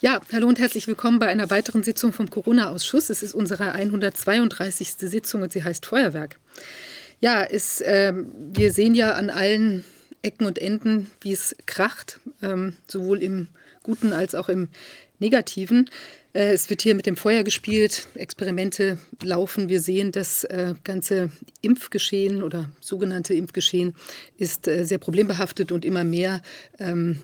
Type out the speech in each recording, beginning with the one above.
Ja, hallo und herzlich willkommen bei einer weiteren Sitzung vom Corona-Ausschuss. Es ist unsere 132. Sitzung und sie heißt Feuerwerk. Ja, es, äh, wir sehen ja an allen Ecken und Enden, wie es kracht, ähm, sowohl im Guten als auch im Negativen. Äh, es wird hier mit dem Feuer gespielt, Experimente laufen. Wir sehen, das äh, ganze Impfgeschehen oder sogenannte Impfgeschehen ist äh, sehr problembehaftet und immer mehr ähm,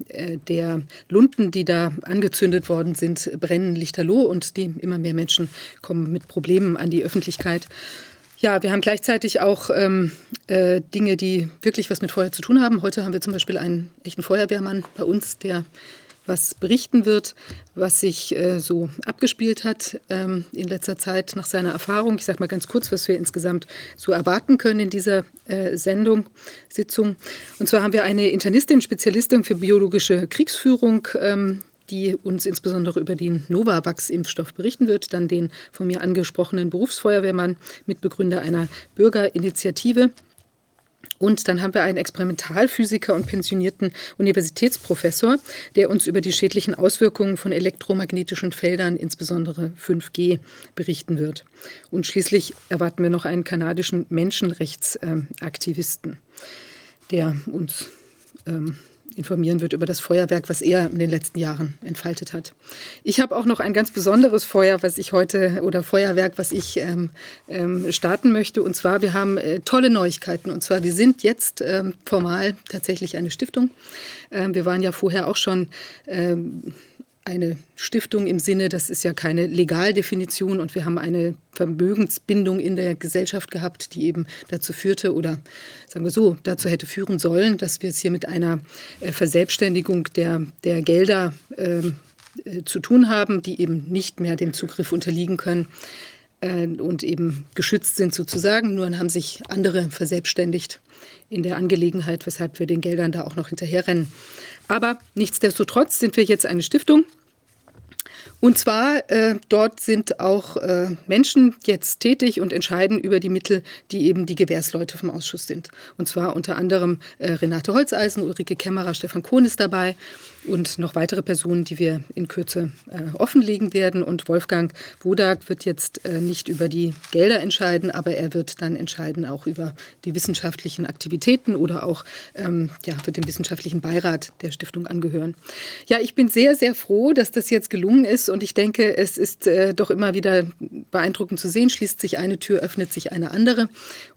der Lunden, die da angezündet worden sind, brennen lichterloh und die immer mehr Menschen kommen mit Problemen an die Öffentlichkeit. Ja, wir haben gleichzeitig auch ähm, äh, Dinge, die wirklich was mit Feuer zu tun haben. Heute haben wir zum Beispiel einen echten Feuerwehrmann bei uns, der was berichten wird, was sich äh, so abgespielt hat ähm, in letzter Zeit nach seiner Erfahrung. Ich sage mal ganz kurz, was wir insgesamt so erwarten können in dieser äh, Sendung, Sitzung. Und zwar haben wir eine Internistin, Spezialistin für biologische Kriegsführung. Ähm, die uns insbesondere über den Novavax-Impfstoff berichten wird, dann den von mir angesprochenen Berufsfeuerwehrmann, Mitbegründer einer Bürgerinitiative und dann haben wir einen Experimentalphysiker und pensionierten Universitätsprofessor, der uns über die schädlichen Auswirkungen von elektromagnetischen Feldern, insbesondere 5G, berichten wird. Und schließlich erwarten wir noch einen kanadischen Menschenrechtsaktivisten, der uns ähm, informieren wird über das Feuerwerk, was er in den letzten Jahren entfaltet hat. Ich habe auch noch ein ganz besonderes Feuer, was ich heute oder Feuerwerk, was ich ähm, ähm, starten möchte. Und zwar, wir haben äh, tolle Neuigkeiten. Und zwar, wir sind jetzt ähm, formal tatsächlich eine Stiftung. Ähm, wir waren ja vorher auch schon ähm, eine Stiftung im Sinne, das ist ja keine Legaldefinition und wir haben eine Vermögensbindung in der Gesellschaft gehabt, die eben dazu führte oder sagen wir so, dazu hätte führen sollen, dass wir es hier mit einer äh, Verselbstständigung der, der Gelder ähm, äh, zu tun haben, die eben nicht mehr dem Zugriff unterliegen können äh, und eben geschützt sind sozusagen. Nur haben sich andere verselbstständigt in der Angelegenheit, weshalb wir den Geldern da auch noch hinterherrennen. Aber nichtsdestotrotz sind wir jetzt eine Stiftung. Und zwar äh, dort sind auch äh, Menschen jetzt tätig und entscheiden über die Mittel, die eben die Gewährsleute vom Ausschuss sind. Und zwar unter anderem äh, Renate Holzeisen, Ulrike Kämmerer, Stefan Kohn ist dabei und noch weitere Personen, die wir in Kürze äh, offenlegen werden. Und Wolfgang Wodak wird jetzt äh, nicht über die Gelder entscheiden, aber er wird dann entscheiden auch über die wissenschaftlichen Aktivitäten oder auch ähm, ja, wird dem wissenschaftlichen Beirat der Stiftung angehören. Ja, ich bin sehr, sehr froh, dass das jetzt gelungen ist und ich denke, es ist äh, doch immer wieder beeindruckend zu sehen. Schließt sich eine Tür, öffnet sich eine andere.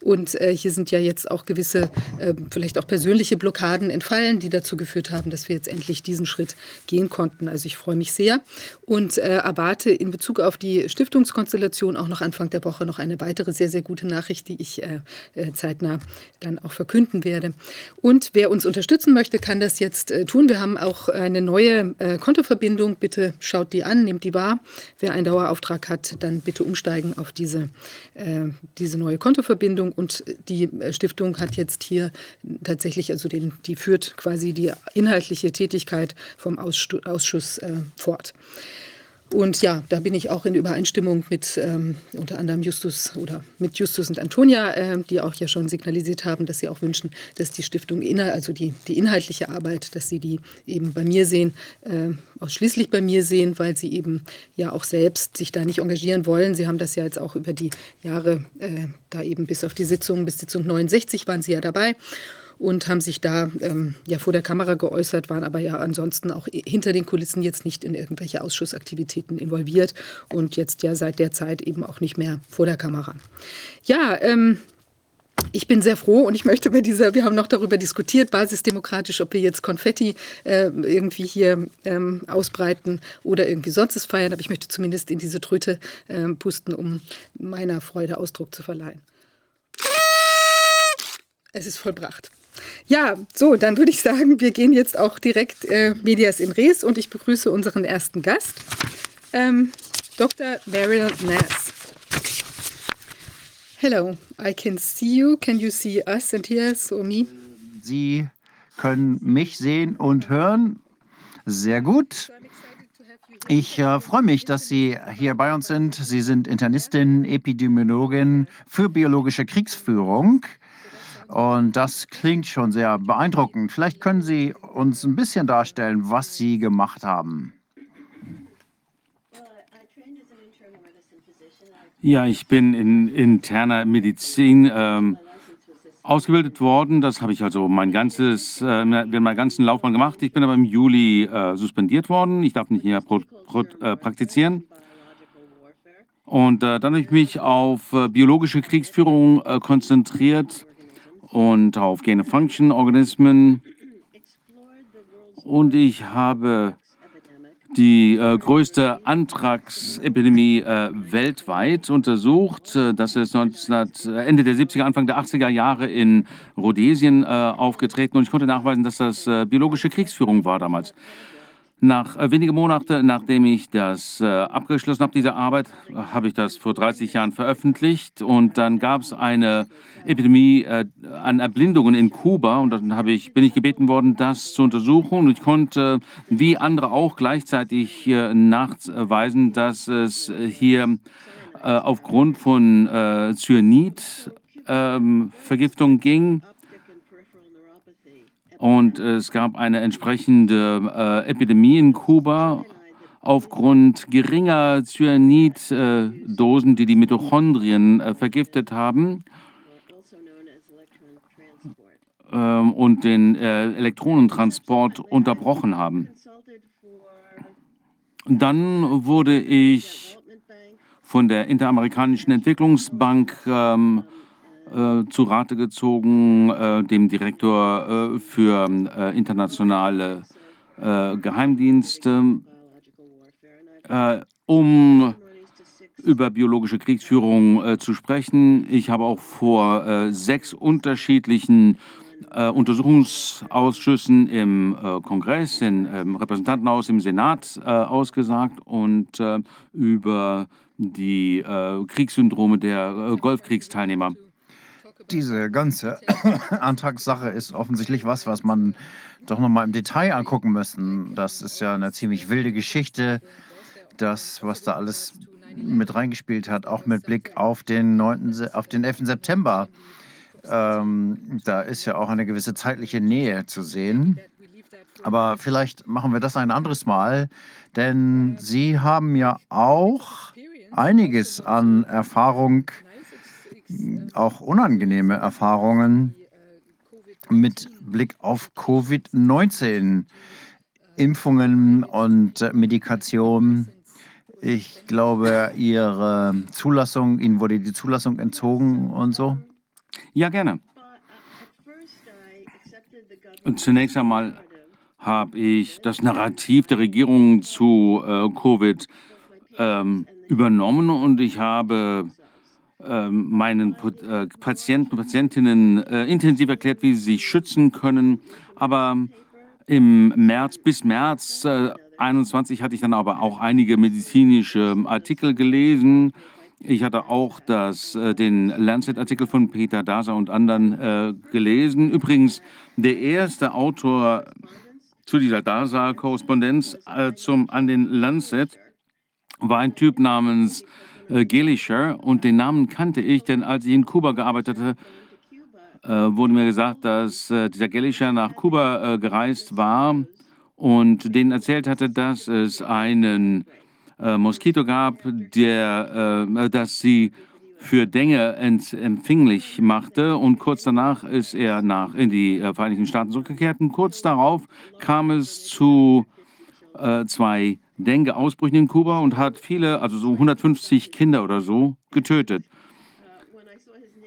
Und äh, hier sind ja jetzt auch gewisse, äh, vielleicht auch persönliche Blockaden entfallen, die dazu geführt haben, dass wir jetzt endlich diese diesen Schritt gehen konnten. Also ich freue mich sehr und äh, erwarte in Bezug auf die Stiftungskonstellation auch noch Anfang der Woche noch eine weitere sehr, sehr gute Nachricht, die ich äh, äh zeitnah dann auch verkünden werde. Und wer uns unterstützen möchte, kann das jetzt äh, tun. Wir haben auch eine neue äh, Kontoverbindung. Bitte schaut die an, nehmt die wahr. Wer einen Dauerauftrag hat, dann bitte umsteigen auf diese, äh, diese neue Kontoverbindung. Und die Stiftung hat jetzt hier tatsächlich, also den, die führt quasi die inhaltliche Tätigkeit Arbeit vom Ausschuss äh, fort. Und ja, da bin ich auch in Übereinstimmung mit ähm, unter anderem Justus oder mit Justus und Antonia, äh, die auch ja schon signalisiert haben, dass sie auch wünschen, dass die Stiftung, also die, die inhaltliche Arbeit, dass sie die eben bei mir sehen, äh, ausschließlich bei mir sehen, weil sie eben ja auch selbst sich da nicht engagieren wollen. Sie haben das ja jetzt auch über die Jahre, äh, da eben bis auf die Sitzung, bis Sitzung 69 waren sie ja dabei und haben sich da ähm, ja vor der Kamera geäußert, waren aber ja ansonsten auch hinter den Kulissen jetzt nicht in irgendwelche Ausschussaktivitäten involviert und jetzt ja seit der Zeit eben auch nicht mehr vor der Kamera. Ja, ähm, ich bin sehr froh und ich möchte bei dieser, wir haben noch darüber diskutiert, basisdemokratisch, ob wir jetzt Konfetti äh, irgendwie hier ähm, ausbreiten oder irgendwie sonst feiern, aber ich möchte zumindest in diese Tröte äh, pusten, um meiner Freude Ausdruck zu verleihen. Es ist vollbracht. Ja, so, dann würde ich sagen, wir gehen jetzt auch direkt äh, Medias in Res und ich begrüße unseren ersten Gast, ähm, Dr. Meryl Nass. Hello, I can see you. Can you see us and hear us or me? Sie können mich sehen und hören. Sehr gut. Ich äh, freue mich, dass Sie hier bei uns sind. Sie sind Internistin, Epidemiologin für biologische Kriegsführung. Und das klingt schon sehr beeindruckend. Vielleicht können Sie uns ein bisschen darstellen, was Sie gemacht haben. Ja, ich bin in interner Medizin ähm, ausgebildet worden. Das habe ich also mein ganzes, äh, während meiner ganzen Laufbahn gemacht. Ich bin aber im Juli äh, suspendiert worden. Ich darf nicht mehr pro, pro, äh, praktizieren. Und äh, dann habe ich mich auf äh, biologische Kriegsführung äh, konzentriert und auf Gain-of-Function-Organismen. Und ich habe die äh, größte Antragsepidemie äh, weltweit untersucht. Äh, das ist 19, äh, Ende der 70er, Anfang der 80er Jahre in Rhodesien äh, aufgetreten und ich konnte nachweisen, dass das biologische Kriegsführung war damals. Nach äh, wenigen Monaten, nachdem ich das äh, abgeschlossen habe, diese Arbeit, habe ich das vor 30 Jahren veröffentlicht und dann gab es eine Epidemie äh, an Erblindungen in Kuba und dann habe ich, bin ich gebeten worden, das zu untersuchen und ich konnte, wie andere auch, gleichzeitig äh, nachweisen, dass es hier äh, aufgrund von äh, Cyanid-Vergiftung ähm, ging und es gab eine entsprechende äh, Epidemie in Kuba aufgrund geringer Cyaniddosen, äh, die die Mitochondrien äh, vergiftet haben ähm, und den äh, Elektronentransport unterbrochen haben. Dann wurde ich von der Interamerikanischen Entwicklungsbank ähm, äh, zu Rate gezogen, äh, dem Direktor äh, für äh, internationale äh, Geheimdienste, äh, um über biologische Kriegsführung zu sprechen. Ich habe auch vor sechs unterschiedlichen Untersuchungsausschüssen im Kongress, im Repräsentantenhaus, im Senat ausgesagt und über die Kriegssyndrome der Golfkriegsteilnehmer diese ganze Antragssache ist offensichtlich was, was man doch noch mal im Detail angucken müssen. Das ist ja eine ziemlich wilde Geschichte, das, was da alles mit reingespielt hat, auch mit Blick auf den, 9., auf den 11. September. Ähm, da ist ja auch eine gewisse zeitliche Nähe zu sehen. Aber vielleicht machen wir das ein anderes Mal, denn Sie haben ja auch einiges an Erfahrung auch unangenehme Erfahrungen mit Blick auf Covid-19, Impfungen und Medikation. Ich glaube, Ihre Zulassung, Ihnen wurde die Zulassung entzogen und so? Ja, gerne. Und zunächst einmal habe ich das Narrativ der Regierung zu äh, Covid ähm, übernommen und ich habe meinen äh, Patienten und Patientinnen äh, intensiv erklärt, wie sie sich schützen können. Aber im März bis März 2021 äh, hatte ich dann aber auch einige medizinische Artikel gelesen. Ich hatte auch das, den Lancet-Artikel von Peter Dasa und anderen äh, gelesen. Übrigens, der erste Autor zu dieser Dasa-Korrespondenz äh, an den Lancet war ein Typ namens äh, Gelischer und den Namen kannte ich, denn als ich in Kuba gearbeitet hatte, äh, wurde mir gesagt, dass äh, dieser Gelischer nach Kuba äh, gereist war und denen erzählt hatte, dass es einen äh, Moskito gab, der, äh, dass sie für Dengue empfänglich machte und kurz danach ist er nach in die äh, Vereinigten Staaten zurückgekehrt und kurz darauf kam es zu äh, zwei Dengue-Ausbrüchen in Kuba und hat viele, also so 150 Kinder oder so, getötet.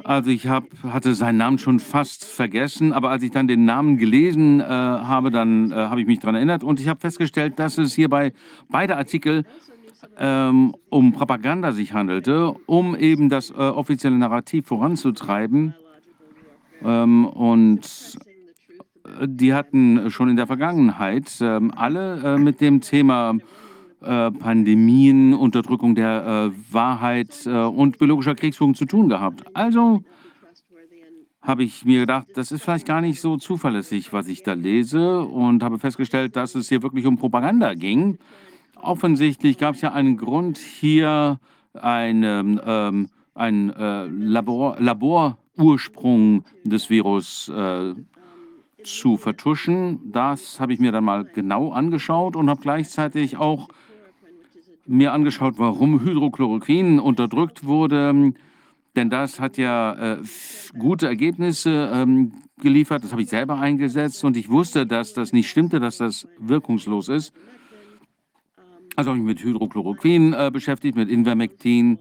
Also ich hab, hatte seinen Namen schon fast vergessen, aber als ich dann den Namen gelesen äh, habe, dann äh, habe ich mich daran erinnert und ich habe festgestellt, dass es hierbei beide Artikel ähm, um Propaganda sich handelte, um eben das äh, offizielle Narrativ voranzutreiben. Ähm, und die hatten schon in der Vergangenheit ähm, alle äh, mit dem Thema äh, Pandemien, Unterdrückung der äh, Wahrheit und biologischer Kriegsführung zu tun gehabt. Also habe ich mir gedacht, das ist vielleicht gar nicht so zuverlässig, was ich da lese und habe festgestellt, dass es hier wirklich um Propaganda ging. Offensichtlich gab es ja einen Grund, hier eine, ähm, ein äh, Labor, Laborursprung des Virus äh, zu vertuschen. Das habe ich mir dann mal genau angeschaut und habe gleichzeitig auch mir angeschaut, warum Hydrochloroquin unterdrückt wurde, denn das hat ja äh, gute Ergebnisse ähm, geliefert. Das habe ich selber eingesetzt und ich wusste, dass das nicht stimmte, dass das wirkungslos ist. Also habe ich mich mit Hydrochloroquin äh, beschäftigt, mit Invermectin.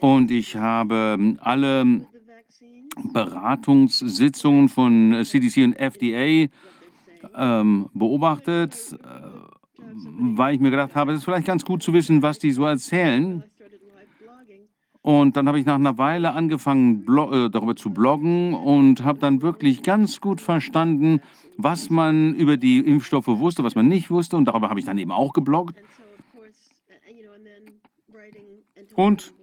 Und ich habe ähm, alle Beratungssitzungen von CDC und FDA ähm, beobachtet, äh, weil ich mir gedacht habe, es ist vielleicht ganz gut zu wissen, was die so erzählen. Und dann habe ich nach einer Weile angefangen, äh, darüber zu bloggen und habe dann wirklich ganz gut verstanden, was man über die Impfstoffe wusste, was man nicht wusste. Und darüber habe ich dann eben auch gebloggt. Und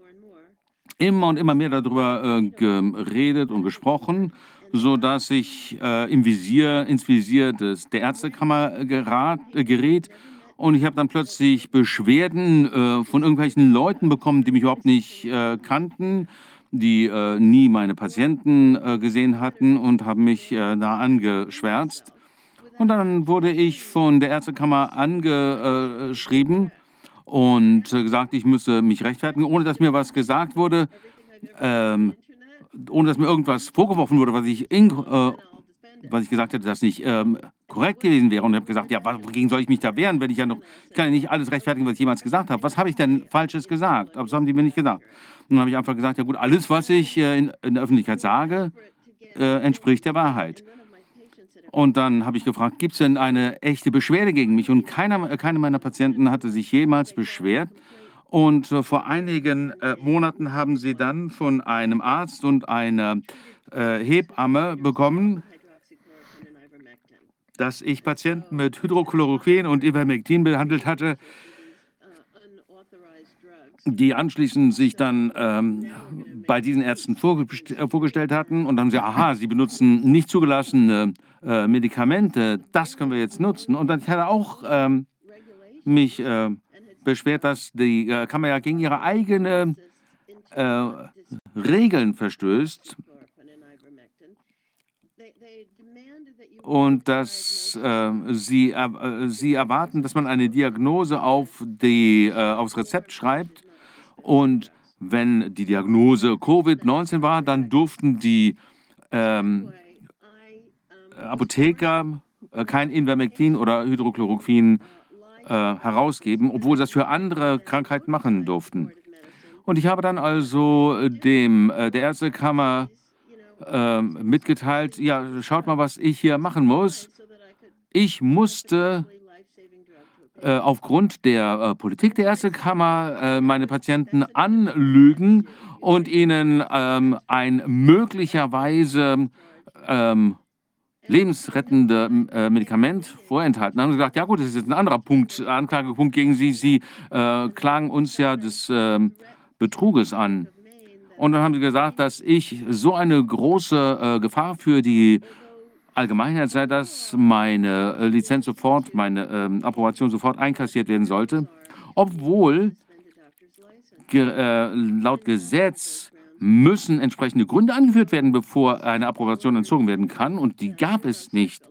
immer und immer mehr darüber äh, geredet und gesprochen, sodass ich äh, im Visier, ins Visier des, der Ärztekammer gerat, äh, gerät. Und ich habe dann plötzlich Beschwerden äh, von irgendwelchen Leuten bekommen, die mich überhaupt nicht äh, kannten, die äh, nie meine Patienten gesehen hatten und haben mich da angeschwärzt. Und dann wurde ich von der Ärztekammer angeschrieben und gesagt, ich müsse mich rechtfertigen, ohne dass mir was gesagt wurde, ähm, ohne dass mir irgendwas vorgeworfen wurde, was ich, in, äh, was ich gesagt hätte, das nicht ähm, korrekt gewesen wäre. Und habe gesagt, ja, wogegen soll ich mich da wehren, wenn ich ja noch, ich kann ja nicht alles rechtfertigen, was ich jemals gesagt habe. Was habe ich denn Falsches gesagt? Aber das haben die mir nicht gesagt. Und dann habe ich einfach gesagt, ja gut, alles, was ich äh, in, in, der Öffentlichkeit sage, äh, entspricht der Wahrheit. Und dann habe ich gefragt, gibt es denn eine echte Beschwerde gegen mich? Und keiner, keine meiner Patienten hatte sich jemals beschwert. Und äh, vor einigen äh, Monaten haben sie dann von einem Arzt und einer äh, Hebamme bekommen, dass ich Patienten mit Hydrochloroquin und Ivermectin behandelt hatte, die anschließend sich dann ähm, bei diesen Ärzten äh, vorgestellt hatten und dann haben sie, aha, sie benutzen nicht zugelassene äh, Medikamente, das können wir jetzt nutzen. Und dann hat er auch ähm, mich äh, beschwert, dass die äh, Kammer ja gegen ihre eigenen äh, Regeln verstößt und dass äh, sie, äh, sie erwarten, dass man eine Diagnose auf die, aufs Rezept schreibt und wenn die Diagnose Covid-19 war, dann durften die ähm, Apotheker äh, kein Invermectin oder Hydrochloroquin äh, herausgeben, obwohl sie das für andere Krankheiten machen durften. Und ich habe dann also dem, äh, der Ärztekammer äh, mitgeteilt, ja, schaut mal, was ich hier machen muss. Ich musste äh, aufgrund der äh, Politik der Ärztekammer äh, meine Patienten anlügen und ihnen ähm, ein möglicherweise ähm, lebensrettende äh, Medikament vorenthalten. Haben sie gesagt, ja gut, das ist jetzt ein anderer Punkt, Anklagepunkt gegen Sie. Sie äh, klagen uns ja des äh, Betruges an. Und dann haben sie gesagt, dass ich so eine große äh, Gefahr für die Allgemeinheit sei, dass meine äh, Lizenz sofort, meine ähm, Approbation sofort einkassiert werden sollte, obwohl ge äh, laut Gesetz müssen entsprechende Gründe angeführt werden, bevor eine Approbation entzogen werden kann. Und die gab es nicht.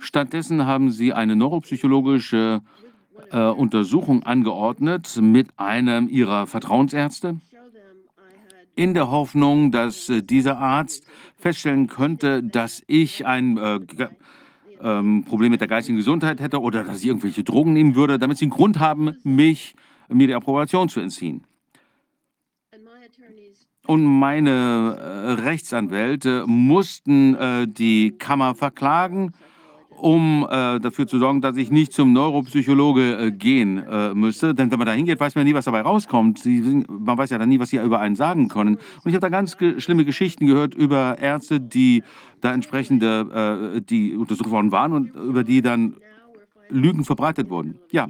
Stattdessen haben sie eine neuropsychologische äh, Untersuchung angeordnet mit einem ihrer Vertrauensärzte, in der Hoffnung, dass äh, dieser Arzt feststellen könnte, dass ich ein äh, ähm, Problem mit der geistigen Gesundheit hätte oder dass ich irgendwelche Drogen nehmen würde, damit sie einen Grund haben, mich, mir die Approbation zu entziehen. Und meine äh, Rechtsanwälte mussten äh, die Kammer verklagen, um äh, dafür zu sorgen, dass ich nicht zum Neuropsychologe gehen müsste. Denn wenn man da hingeht, weiß man nie, was dabei rauskommt. Man weiß ja dann nie, was sie über einen sagen können. Und ich habe da ganz schlimme Geschichten gehört über Ärzte, die da entsprechende, die untersucht worden waren und über die dann Lügen verbreitet wurden. Ja,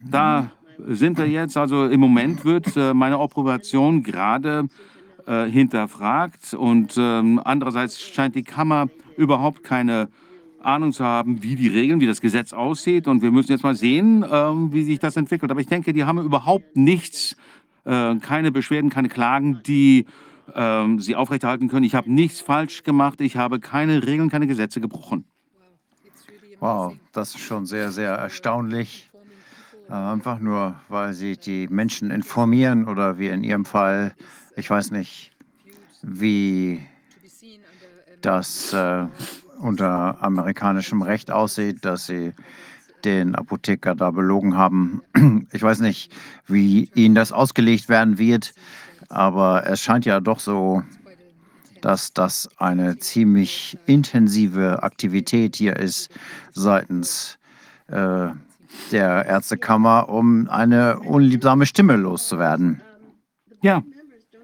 da sind wir jetzt. Also im Moment wird meine Approbation gerade äh, hinterfragt. Und ähm, andererseits scheint die Kammer überhaupt keine Ahnung zu haben, wie die Regeln, wie das Gesetz aussieht. Und wir müssen jetzt mal sehen, ähm, wie sich das entwickelt. Aber ich denke, die haben überhaupt nichts, äh, keine Beschwerden, keine Klagen, die ähm, sie aufrechterhalten können. Ich habe nichts falsch gemacht. Ich habe keine Regeln, keine Gesetze gebrochen. Wow, das ist schon sehr, sehr erstaunlich. Äh, einfach nur, weil sie die Menschen informieren oder wie in Ihrem Fall, ich weiß nicht, wie das äh, unter amerikanischem Recht aussieht, dass sie den Apotheker da belogen haben. Ich weiß nicht, wie Ihnen das ausgelegt werden wird, aber es scheint ja doch so, dass das eine ziemlich intensive Aktivität hier ist seitens äh, der Ärztekammer, um eine unliebsame Stimme loszuwerden. Ja,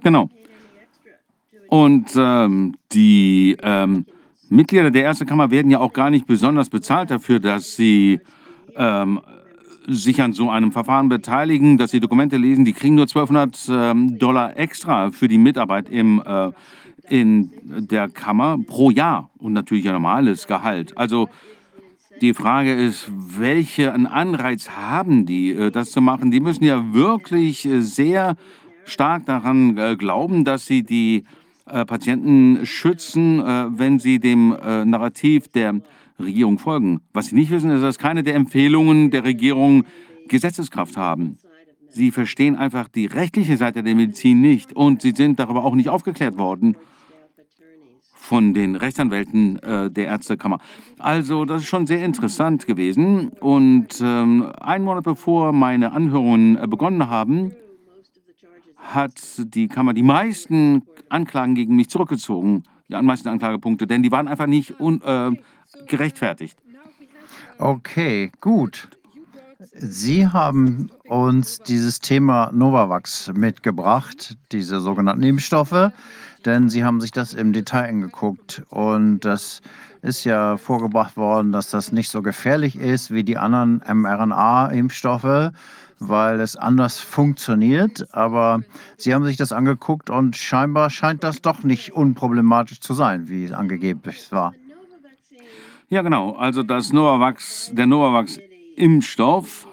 genau. Und ähm, die ähm, Mitglieder der Ärztekammer werden ja auch gar nicht besonders bezahlt dafür, dass sie ähm, sich an so einem Verfahren beteiligen, dass sie Dokumente lesen. Die kriegen nur 1200 ähm, Dollar extra für die Mitarbeit im, äh, in der Kammer pro Jahr und natürlich ein normales Gehalt. Also die Frage ist, welchen Anreiz haben die, äh, das zu machen? Die müssen ja wirklich äh, sehr stark daran äh, glauben, dass sie die Patienten schützen, wenn sie dem Narrativ der Regierung folgen. Was sie nicht wissen, ist, dass keine der Empfehlungen der Regierung Gesetzeskraft haben. Sie verstehen einfach die rechtliche Seite der Medizin nicht und sie sind darüber auch nicht aufgeklärt worden von den Rechtsanwälten äh, der Ärztekammer. Also das ist schon sehr interessant gewesen. Und ähm, einen Monat bevor meine Anhörungen äh, begonnen haben, hat die Kammer die meisten Anklagen gegen mich zurückgezogen, die meisten Anklagepunkte, denn die waren einfach nicht un, äh, gerechtfertigt. Okay, gut. Sie haben uns dieses Thema Novavax mitgebracht, diese sogenannten Impfstoffe denn Sie haben sich das im Detail angeguckt und das ist ja vorgebracht worden, dass das nicht so gefährlich ist wie die anderen mRNA-Impfstoffe, weil es anders funktioniert. Aber Sie haben sich das angeguckt und scheinbar scheint das doch nicht unproblematisch zu sein, wie es angeblich war. Ja, genau. Also das Novavax, der Novavax-Impfstoff,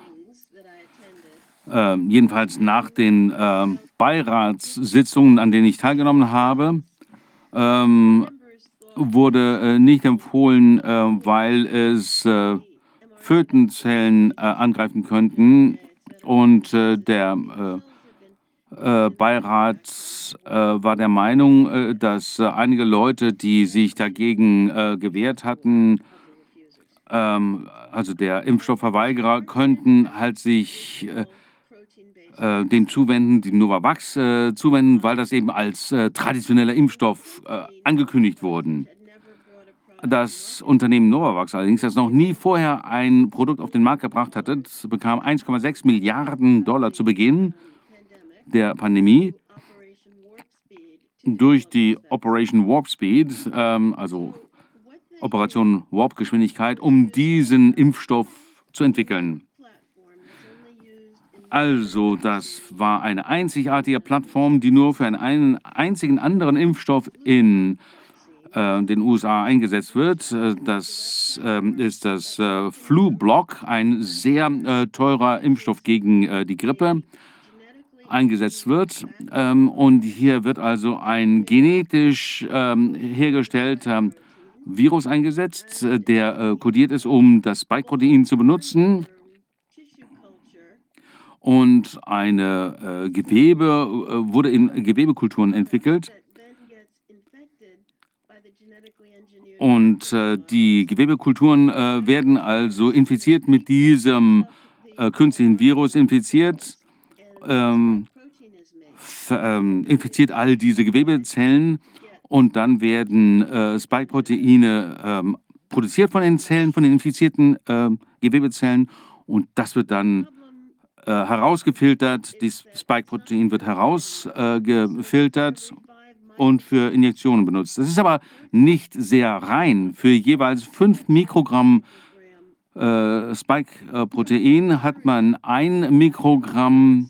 äh, jedenfalls nach den äh, Beiratssitzungen, an denen ich teilgenommen habe, ähm, wurde äh, nicht empfohlen, äh, weil es äh, Fötenzellen äh, angreifen könnten. Und äh, der äh, Beirat war der Meinung, dass einige Leute, die sich dagegen gewehrt hatten, ähm, also der Impfstoffverweigerer, könnten halt sich äh, dem zuwenden, dem Novavax äh, zuwenden, weil das eben als äh, traditioneller Impfstoff äh, angekündigt wurde. Das Unternehmen Novavax allerdings, das noch nie vorher ein Produkt auf den Markt gebracht hatte, bekam 1,6 Milliarden Dollar zu Beginn der Pandemie durch die Operation Warp Speed, ähm, also Operation Warp Geschwindigkeit, um diesen Impfstoff zu entwickeln. Also, das war eine einzigartige Plattform, die nur für einen einzigen anderen Impfstoff in den USA eingesetzt wird. Äh, das äh, ist das äh, Flu-Block, ein sehr äh, teurer Impfstoff gegen äh, die Grippe eingesetzt wird. Ähm, und hier wird also ein genetisch ähm, hergestellter Virus eingesetzt, der kodiert ist, um das Spike-Protein zu benutzen und eine äh, Gewebe äh, wurde in Gewebekulturen entwickelt. Und äh, die Gewebekulturen äh, werden also infiziert mit diesem äh, künstlichen Virus, infiziert, ähm, ähm, infiziert all diese Gewebezellen. Und dann werden äh, Spike-Proteine ähm, produziert von den Zellen, von den infizierten ähm, Gewebezellen. Und das wird dann äh, herausgefiltert, das Spike-Protein wird herausgefiltert und für Injektionen benutzt. Das ist aber nicht sehr rein. Für jeweils 5 Mikrogramm äh, Spike-Protein hat man ein Mikrogramm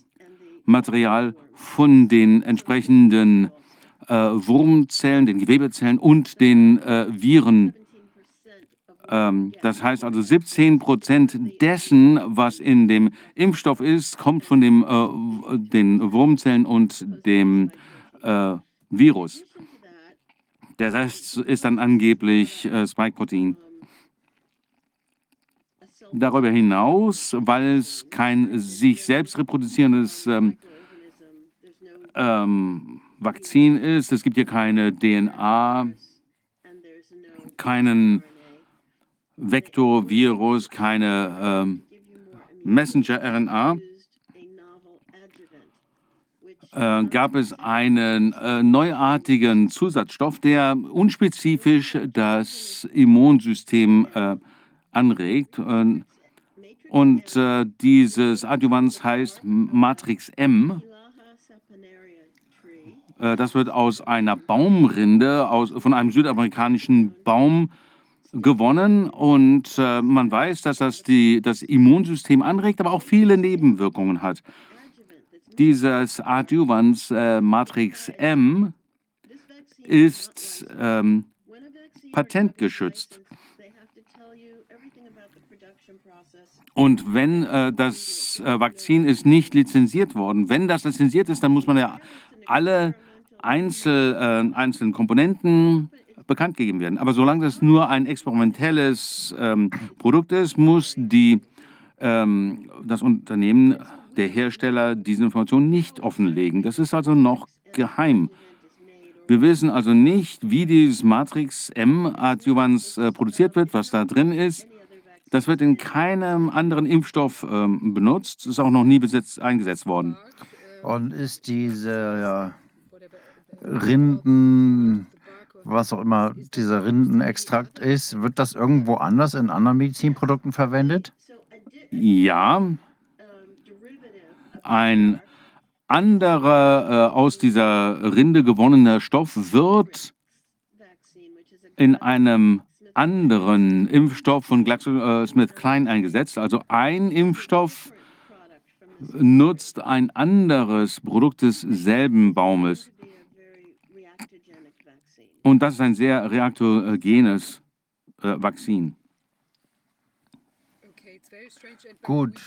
Material von den entsprechenden äh, Wurmzellen, den Gewebezellen und den äh, Viren ähm, das heißt also 17 Prozent dessen, was in dem Impfstoff ist, kommt von dem, äh, den Wurmzellen und dem äh, Virus. Der Rest ist dann angeblich äh, Spike-Protein. Darüber hinaus, weil es kein sich selbst reproduzierendes ähm, ähm, Vakzin ist, es gibt hier keine DNA, keinen Vektorvirus, keine ähm, Messenger-RNA, äh, gab es einen äh, neuartigen Zusatzstoff, der unspezifisch das Immunsystem äh, anregt. und äh, dieses Adjuvans heißt Matrix M. Äh, das wird aus einer Baumrinde, aus, von einem südamerikanischen Baum gewonnen und äh, man weiß, dass das die, das Immunsystem anregt, aber auch viele Nebenwirkungen hat. Dieses Adjuvans äh, Matrix M ist ähm, patentgeschützt. Und wenn äh, das äh, Vakzin ist nicht lizenziert worden, wenn das lizenziert ist, dann muss man ja alle Einzel, äh, einzelnen Komponenten bekannt gegeben werden. Aber solange das nur ein experimentelles ähm, Produkt ist, muss die, ähm, das Unternehmen, der Hersteller, diese Information nicht offenlegen. Das ist also noch geheim. Wir wissen also nicht, wie dieses Matrix M-Adjuvans äh, produziert wird, was da drin ist. Das wird in keinem anderen Impfstoff ähm, benutzt, ist auch noch nie besetzt, eingesetzt worden. Und ist diese ja, Rinden, was auch immer dieser Rindenextrakt ist, wird das irgendwo anders in anderen Medizinprodukten verwendet? Ja, ein anderer äh, aus dieser Rinde gewonnener Stoff wird in einem anderen Impfstoff von GlaxoSmithKline eingesetzt. Also ein Impfstoff nutzt ein anderes Produkt desselben Baumes. Und das ist ein sehr reaktogenes äh, Vakzin. Gut,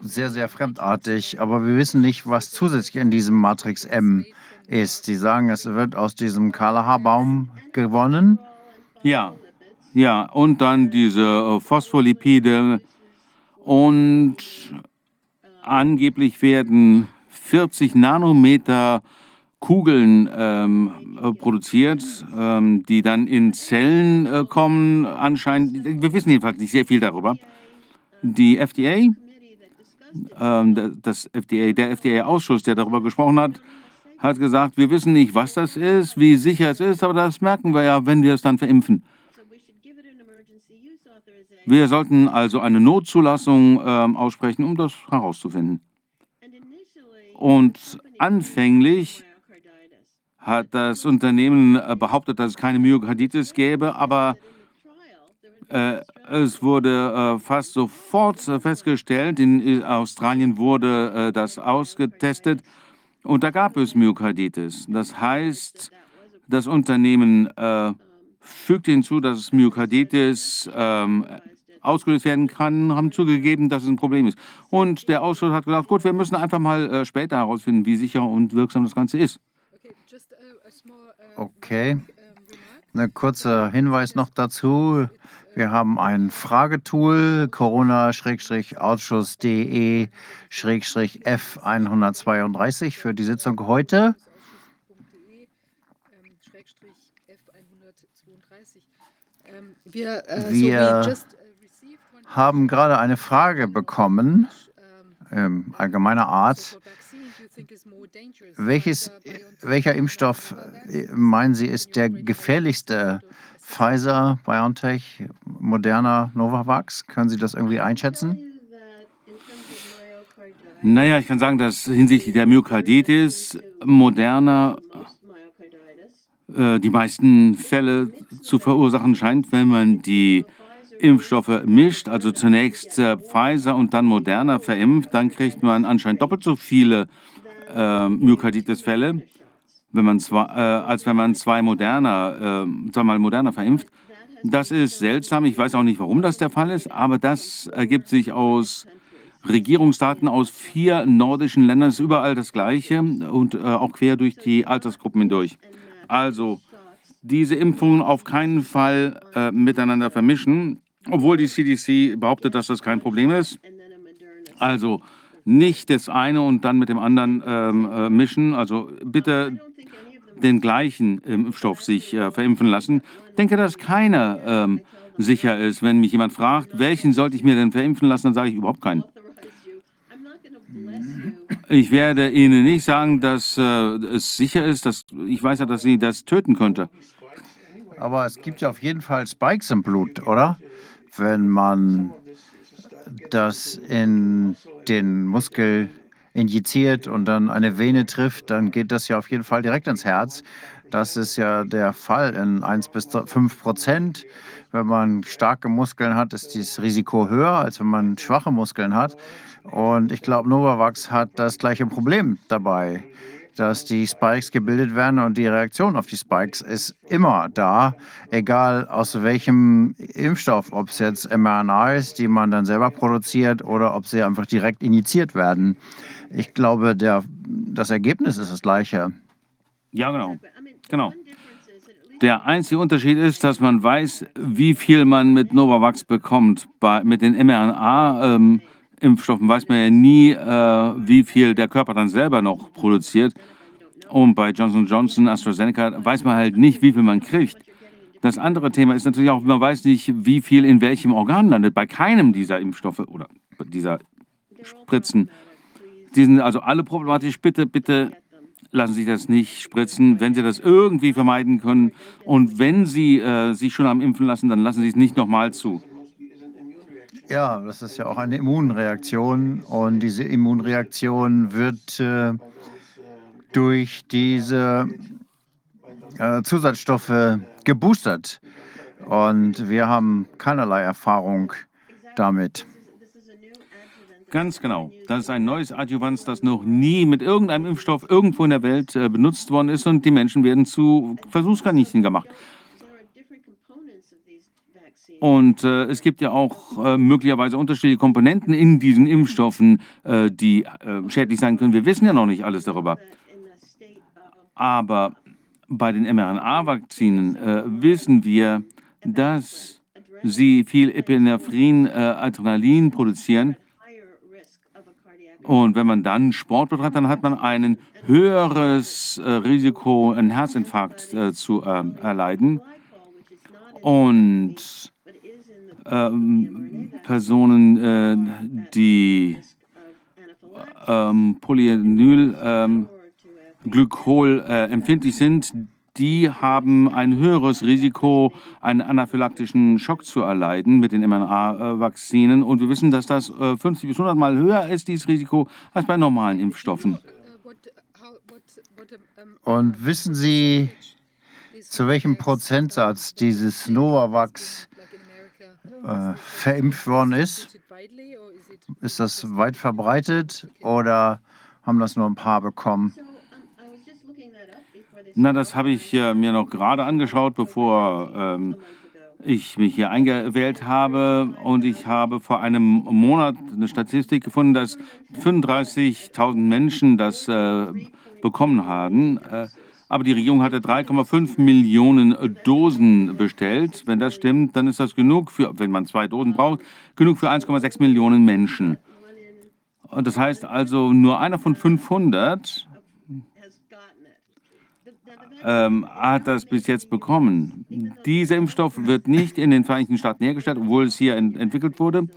sehr, sehr fremdartig, aber wir wissen nicht, was zusätzlich in diesem Matrix M ist. Sie sagen, es wird aus diesem Kalaha-Baum gewonnen. Ja, ja, und dann diese äh, Phospholipide und angeblich werden 40 Nanometer Kugeln ähm, äh, produziert, ähm, die dann in Zellen äh, kommen. Anscheinend, wir wissen jedenfalls nicht sehr viel darüber. Die FDA, ähm, das FDA, der FDA-Ausschuss, der darüber gesprochen hat, hat gesagt, wir wissen nicht, was das ist, wie sicher es ist, aber das merken wir ja, wenn wir es dann verimpfen. Wir sollten also eine Notzulassung äh, aussprechen, um das herauszufinden. Und anfänglich hat das Unternehmen äh, behauptet, dass es keine Myokarditis gäbe, aber äh, es wurde äh, fast sofort äh, festgestellt, in Australien wurde äh, das ausgetestet und da gab es Myokarditis. Das heißt, das Unternehmen äh, fügte hinzu, dass Myokarditis ähm, ausgelöst werden kann, haben zugegeben, dass es ein Problem ist. Und der Ausschuss hat gesagt, gut, wir müssen einfach mal später herausfinden, wie sicher und wirksam das Ganze ist. Okay. Ein kurzer Hinweis noch dazu. Wir haben ein Fragetool, corona-ausschuss.de-f132 für die Sitzung heute. Wir, äh, Wir haben gerade eine Frage bekommen, ähm, allgemeiner Art. Welches, welcher Impfstoff, äh, meinen Sie, ist der gefährlichste? Pfizer, BioNTech, Moderna, Novavax? Können Sie das irgendwie einschätzen? Naja, ich kann sagen, dass hinsichtlich der Myokarditis Moderna äh, die meisten Fälle zu verursachen scheint, wenn man die Impfstoffe mischt, also zunächst äh, Pfizer und dann Moderna verimpft, dann kriegt man anscheinend doppelt so viele äh, Myokarditis-Fälle, wenn man zwei, äh, als wenn man zwei Moderna, äh, zweimal Moderna verimpft. Das ist seltsam. Ich weiß auch nicht, warum das der Fall ist, aber das ergibt sich aus Regierungsdaten aus vier nordischen Ländern. Das ist überall das Gleiche und äh, auch quer durch die Altersgruppen hindurch. Also diese Impfungen auf keinen Fall äh, miteinander vermischen. obwohl die CDC behauptet, dass das kein Problem ist. Also nicht das eine und dann mit dem anderen ähm, äh, mischen. Also bitte den gleichen Impfstoff sich äh, verimpfen lassen. Ich denke, dass keiner ähm, sicher ist. Wenn mich jemand fragt, welchen sollte ich mir denn verimpfen lassen, dann sage ich überhaupt keinen. Ich werde Ihnen nicht sagen, dass äh, es sicher ist. Dass, ich weiß ja, dass Sie das töten könnte. Aber es gibt ja auf jeden Fall Spikes im Blut, oder? Wenn man das in den Muskel injiziert und dann eine Vene trifft, dann geht das ja auf jeden Fall direkt ins Herz. Das ist ja der Fall in 1 bis 5 Prozent. Wenn man starke Muskeln hat, ist dieses Risiko höher, als wenn man schwache Muskeln hat. Und ich glaube, Novavax hat das gleiche Problem dabei, dass die Spikes gebildet werden und die Reaktion auf die Spikes ist immer da, egal aus welchem Impfstoff, ob es jetzt mRNA ist, die man dann selber produziert oder ob sie einfach direkt injiziert werden. Ich glaube, der, das Ergebnis ist das gleiche. Ja, genau. Genau. Der einzige Unterschied ist, dass man weiß, wie viel man mit Novavax bekommt. Bei, mit den mRNA-Impfstoffen ähm, weiß man ja nie, äh, wie viel der Körper dann selber noch produziert. Und bei Johnson Johnson, AstraZeneca weiß man halt nicht, wie viel man kriegt. Das andere Thema ist natürlich auch, man weiß nicht, wie viel in welchem Organ landet. Bei keinem dieser Impfstoffe oder dieser Spritzen. Die sind also alle problematisch. Bitte, bitte lassen Sie das nicht spritzen, wenn Sie das irgendwie vermeiden können. Und wenn Sie äh, sich schon haben impfen lassen, dann lassen Sie es nicht nochmal zu. Ja, das ist ja auch eine Immunreaktion. Und diese Immunreaktion wird äh, durch diese äh, Zusatzstoffe geboostert. Und wir haben keinerlei Erfahrung damit. Ganz genau. Das ist ein neues Adjuvans, das noch nie mit irgendeinem Impfstoff irgendwo in der Welt äh, benutzt worden ist und die Menschen werden zu Versuchskaninchen gemacht. Und äh, es gibt ja auch äh, möglicherweise unterschiedliche Komponenten in diesen Impfstoffen, äh, die äh, schädlich sein können. Wir wissen ja noch nicht alles darüber. Aber bei den mRNA-Vakzinen äh, wissen wir, dass sie viel Epinephrin, Adrenalin produzieren und wenn man dann Sport betreibt, dann hat man ein höheres äh, Risiko, einen Herzinfarkt äh, zu äh, erleiden. Und ähm, Personen, äh, die ähm, Polyanylglykol ähm, äh, empfindlich sind, die haben ein höheres Risiko, einen anaphylaktischen Schock zu erleiden mit den mRNA-Vakzinen. Und wir wissen, dass das 50 äh, bis 100 Mal höher ist, dieses Risiko, als bei normalen Impfstoffen. Und wissen Sie, zu welchem Prozentsatz dieses Novavax äh, verimpft worden ist? Ist das weit verbreitet oder haben das nur ein paar bekommen? Na, das habe ich äh, mir noch gerade angeschaut, bevor ähm, ich mich hier eingewählt habe. Und ich habe vor einem Monat eine Statistik gefunden, dass 35.000 Menschen das äh, bekommen haben. Äh, aber die Regierung hatte 3,5 Millionen Dosen bestellt. Wenn das stimmt, dann ist das genug für, wenn man zwei Dosen braucht, genug für 1,6 Millionen Menschen. Und das heißt also, nur einer von 500 ähm, hat das bis jetzt bekommen. Dieser Impfstoff wird nicht in den Vereinigten Staaten hergestellt, obwohl es hier ent entwickelt wurde.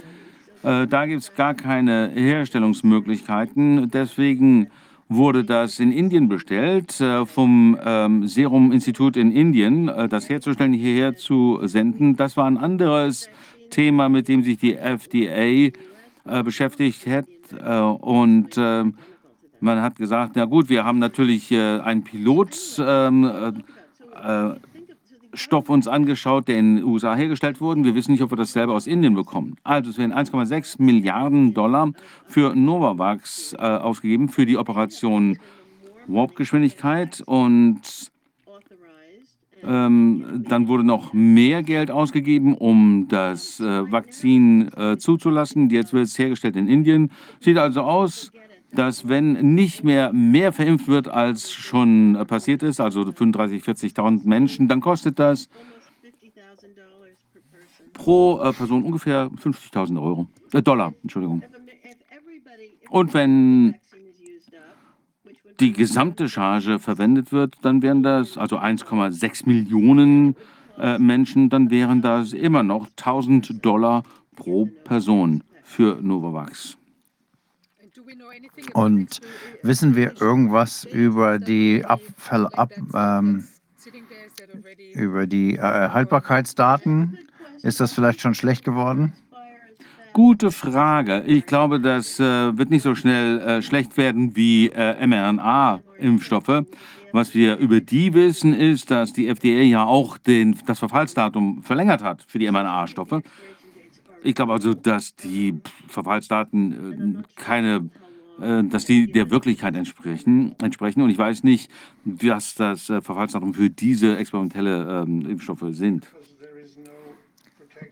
Äh, da gibt es gar keine Herstellungsmöglichkeiten. Deswegen wurde das in Indien bestellt, äh, vom ähm, Serum-Institut in Indien, äh, das herzustellen, hierher zu senden. Das war ein anderes Thema, mit dem sich die FDA äh, beschäftigt hat. Und ähm, man hat gesagt, na gut, wir haben natürlich einen Pilotstoff äh uns angeschaut, der in den USA hergestellt wurde. Wir wissen nicht, ob wir das selber aus Indien bekommen. Also es werden 1,6 Milliarden Dollar für Novavax äh, ausgegeben für die Operation Warp-Geschwindigkeit und ähm, dann wurde noch mehr Geld ausgegeben, um das äh, Vakzin äh, zuzulassen. Jetzt wird es hergestellt in Indien. Sieht also aus, dass wenn nicht mehr mehr verimpft wird, als schon passiert ist, also 35.000, 40.000 Menschen, dann kostet das pro äh, Person ungefähr 50.000 Euro, äh, Dollar, Entschuldigung. Und wenn die gesamte Charge verwendet wird, dann wären das also 1,6 Millionen äh, Menschen, dann wären das immer noch 1000 Dollar pro Person für Novavax. Und wissen wir irgendwas über die Abfall, ab, ähm, über die äh, Haltbarkeitsdaten? Ist das vielleicht schon schlecht geworden? Gute Frage. Ich glaube, das äh, wird nicht so schnell äh, schlecht werden wie äh, mRNA-Impfstoffe. Was wir über die wissen, ist, dass die FDA ja auch den, das Verfallsdatum verlängert hat für die mRNA-Stoffe. Ich glaube also, dass die Verfallsdaten äh, keine äh, dass die der Wirklichkeit entsprechen, entsprechen. Und ich weiß nicht, was das äh, Verfallsdatum für diese experimentelle ähm, Impfstoffe sind.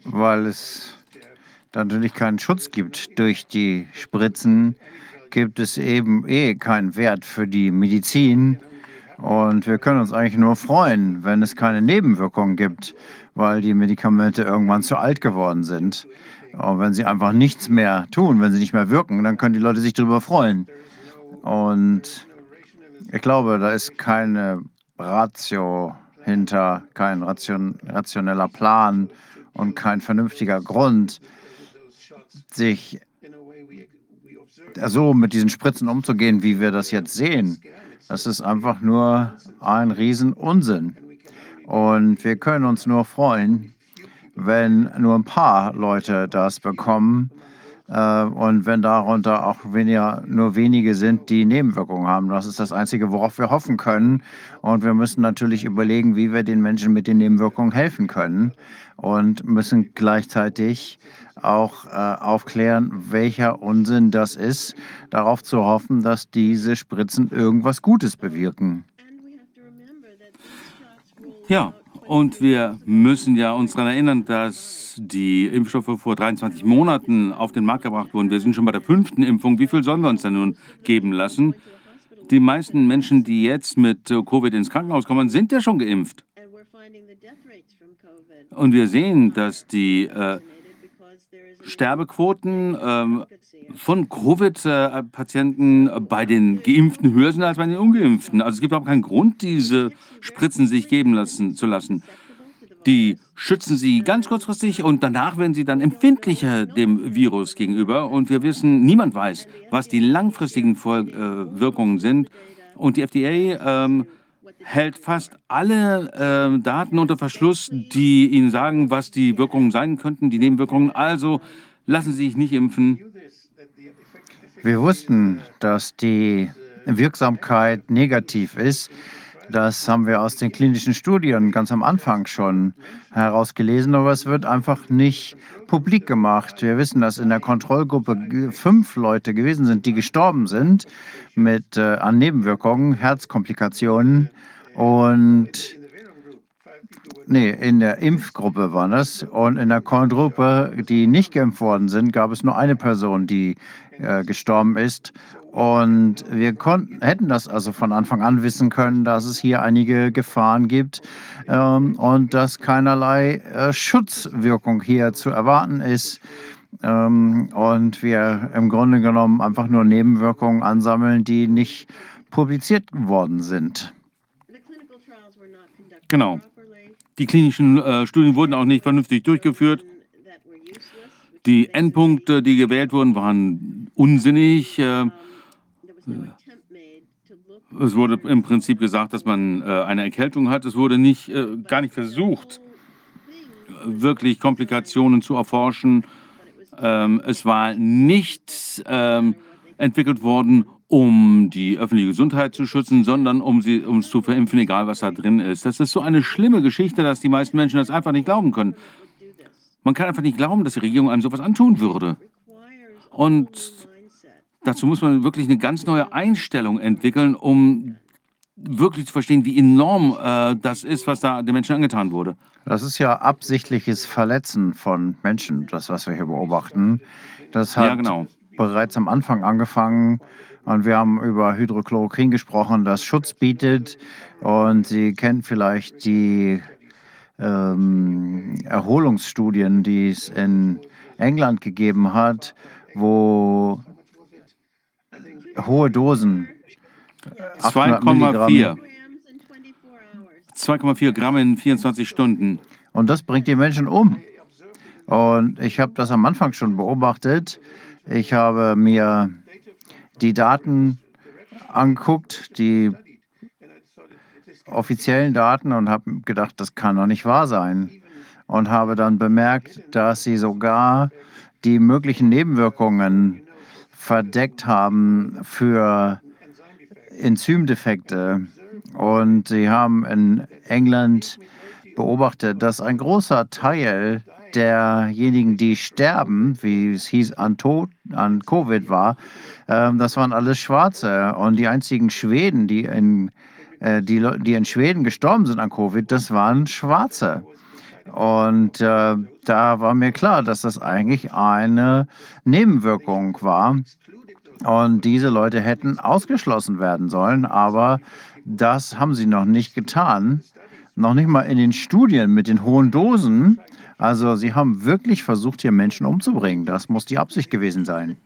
Weil es natürlich keinen Schutz gibt durch die Spritzen, gibt es eben eh keinen Wert für die Medizin. Und wir können uns eigentlich nur freuen, wenn es keine Nebenwirkungen gibt, weil die Medikamente irgendwann zu alt geworden sind. Und wenn sie einfach nichts mehr tun, wenn sie nicht mehr wirken, dann können die Leute sich darüber freuen. Und ich glaube, da ist keine Ratio hinter, kein ration, rationeller Plan und kein vernünftiger Grund, sich so mit diesen Spritzen umzugehen, wie wir das jetzt sehen. Das ist einfach nur ein Riesenunsinn. Und wir können uns nur freuen, wenn nur ein paar Leute das bekommen äh, und wenn darunter auch weniger, nur wenige sind, die Nebenwirkungen haben. Das ist das Einzige, worauf wir hoffen können. Und wir müssen natürlich überlegen, wie wir den Menschen mit den Nebenwirkungen helfen können und müssen gleichzeitig auch äh, aufklären, welcher Unsinn das ist, darauf zu hoffen, dass diese Spritzen irgendwas Gutes bewirken. Ja, und wir müssen ja uns daran erinnern, dass die Impfstoffe vor 23 Monaten auf den Markt gebracht wurden. Wir sind schon bei der fünften Impfung. Wie viel sollen wir uns denn nun geben lassen? Die meisten Menschen, die jetzt mit Covid ins Krankenhaus kommen, sind ja schon geimpft. Und wir sehen, dass die äh, Sterbequoten äh, von Covid-Patienten bei den Geimpften höher sind als bei den Ungeimpften. Also es gibt auch keinen Grund, diese Spritzen sich geben lassen, zu lassen. Die schützen sie ganz kurzfristig und danach werden sie dann empfindlicher dem Virus gegenüber. Und wir wissen, niemand weiß, was die langfristigen äh, Wirkungen sind. Und die FDA ähm, hält fast alle äh, Daten unter Verschluss, die Ihnen sagen, was die Wirkungen sein könnten, die Nebenwirkungen. Also lassen Sie sich nicht impfen. Wir wussten, dass die Wirksamkeit negativ ist. Das haben wir aus den klinischen Studien ganz am Anfang schon herausgelesen, aber es wird einfach nicht publik gemacht. Wir wissen, dass in der Kontrollgruppe fünf Leute gewesen sind, die gestorben sind mit äh, an Nebenwirkungen, Herzkomplikationen und Nee, in der Impfgruppe war das. Und in der Kontrollgruppe, die nicht geimpft worden sind, gab es nur eine Person, die äh, gestorben ist. Und wir konnten, hätten das also von Anfang an wissen können, dass es hier einige Gefahren gibt ähm, und dass keinerlei äh, Schutzwirkung hier zu erwarten ist. Ähm, und wir im Grunde genommen einfach nur Nebenwirkungen ansammeln, die nicht publiziert worden sind. Genau. Die klinischen äh, Studien wurden auch nicht vernünftig durchgeführt. Die Endpunkte, die gewählt wurden, waren unsinnig. Äh, es wurde im Prinzip gesagt, dass man äh, eine Erkältung hat. Es wurde nicht, äh, gar nicht versucht, wirklich Komplikationen zu erforschen. Ähm, es war nichts ähm, entwickelt worden, um die öffentliche Gesundheit zu schützen, sondern um sie um es zu verimpfen, egal was da drin ist. Das ist so eine schlimme Geschichte, dass die meisten Menschen das einfach nicht glauben können. Man kann einfach nicht glauben, dass die Regierung einem sowas antun würde. Und dazu muss man wirklich eine ganz neue Einstellung entwickeln, um wirklich zu verstehen, wie enorm äh, das ist, was da den Menschen angetan wurde. Das ist ja absichtliches Verletzen von Menschen, das, was wir hier beobachten. Das hat ja, genau. bereits am Anfang angefangen. Und wir haben über Hydrochloroquin gesprochen, das Schutz bietet. Und Sie kennen vielleicht die ähm, Erholungsstudien, die es in England gegeben hat, wo hohe Dosen, 2,4 2,4 Gramm in 24 Stunden. Und das bringt die Menschen um. Und ich habe das am Anfang schon beobachtet. Ich habe mir die Daten angeguckt, die offiziellen Daten und habe gedacht, das kann doch nicht wahr sein. Und habe dann bemerkt, dass sie sogar die möglichen Nebenwirkungen verdeckt haben für Enzymdefekte. Und sie haben in England beobachtet, dass ein großer Teil derjenigen, die sterben, wie es hieß, an, Tod, an Covid war, äh, das waren alles Schwarze. Und die einzigen Schweden, die in, äh, die, die in Schweden gestorben sind an Covid, das waren Schwarze. Und äh, da war mir klar, dass das eigentlich eine Nebenwirkung war. Und diese Leute hätten ausgeschlossen werden sollen, aber das haben sie noch nicht getan. Noch nicht mal in den Studien mit den hohen Dosen also sie haben wirklich versucht, hier Menschen umzubringen. Das muss die Absicht gewesen sein.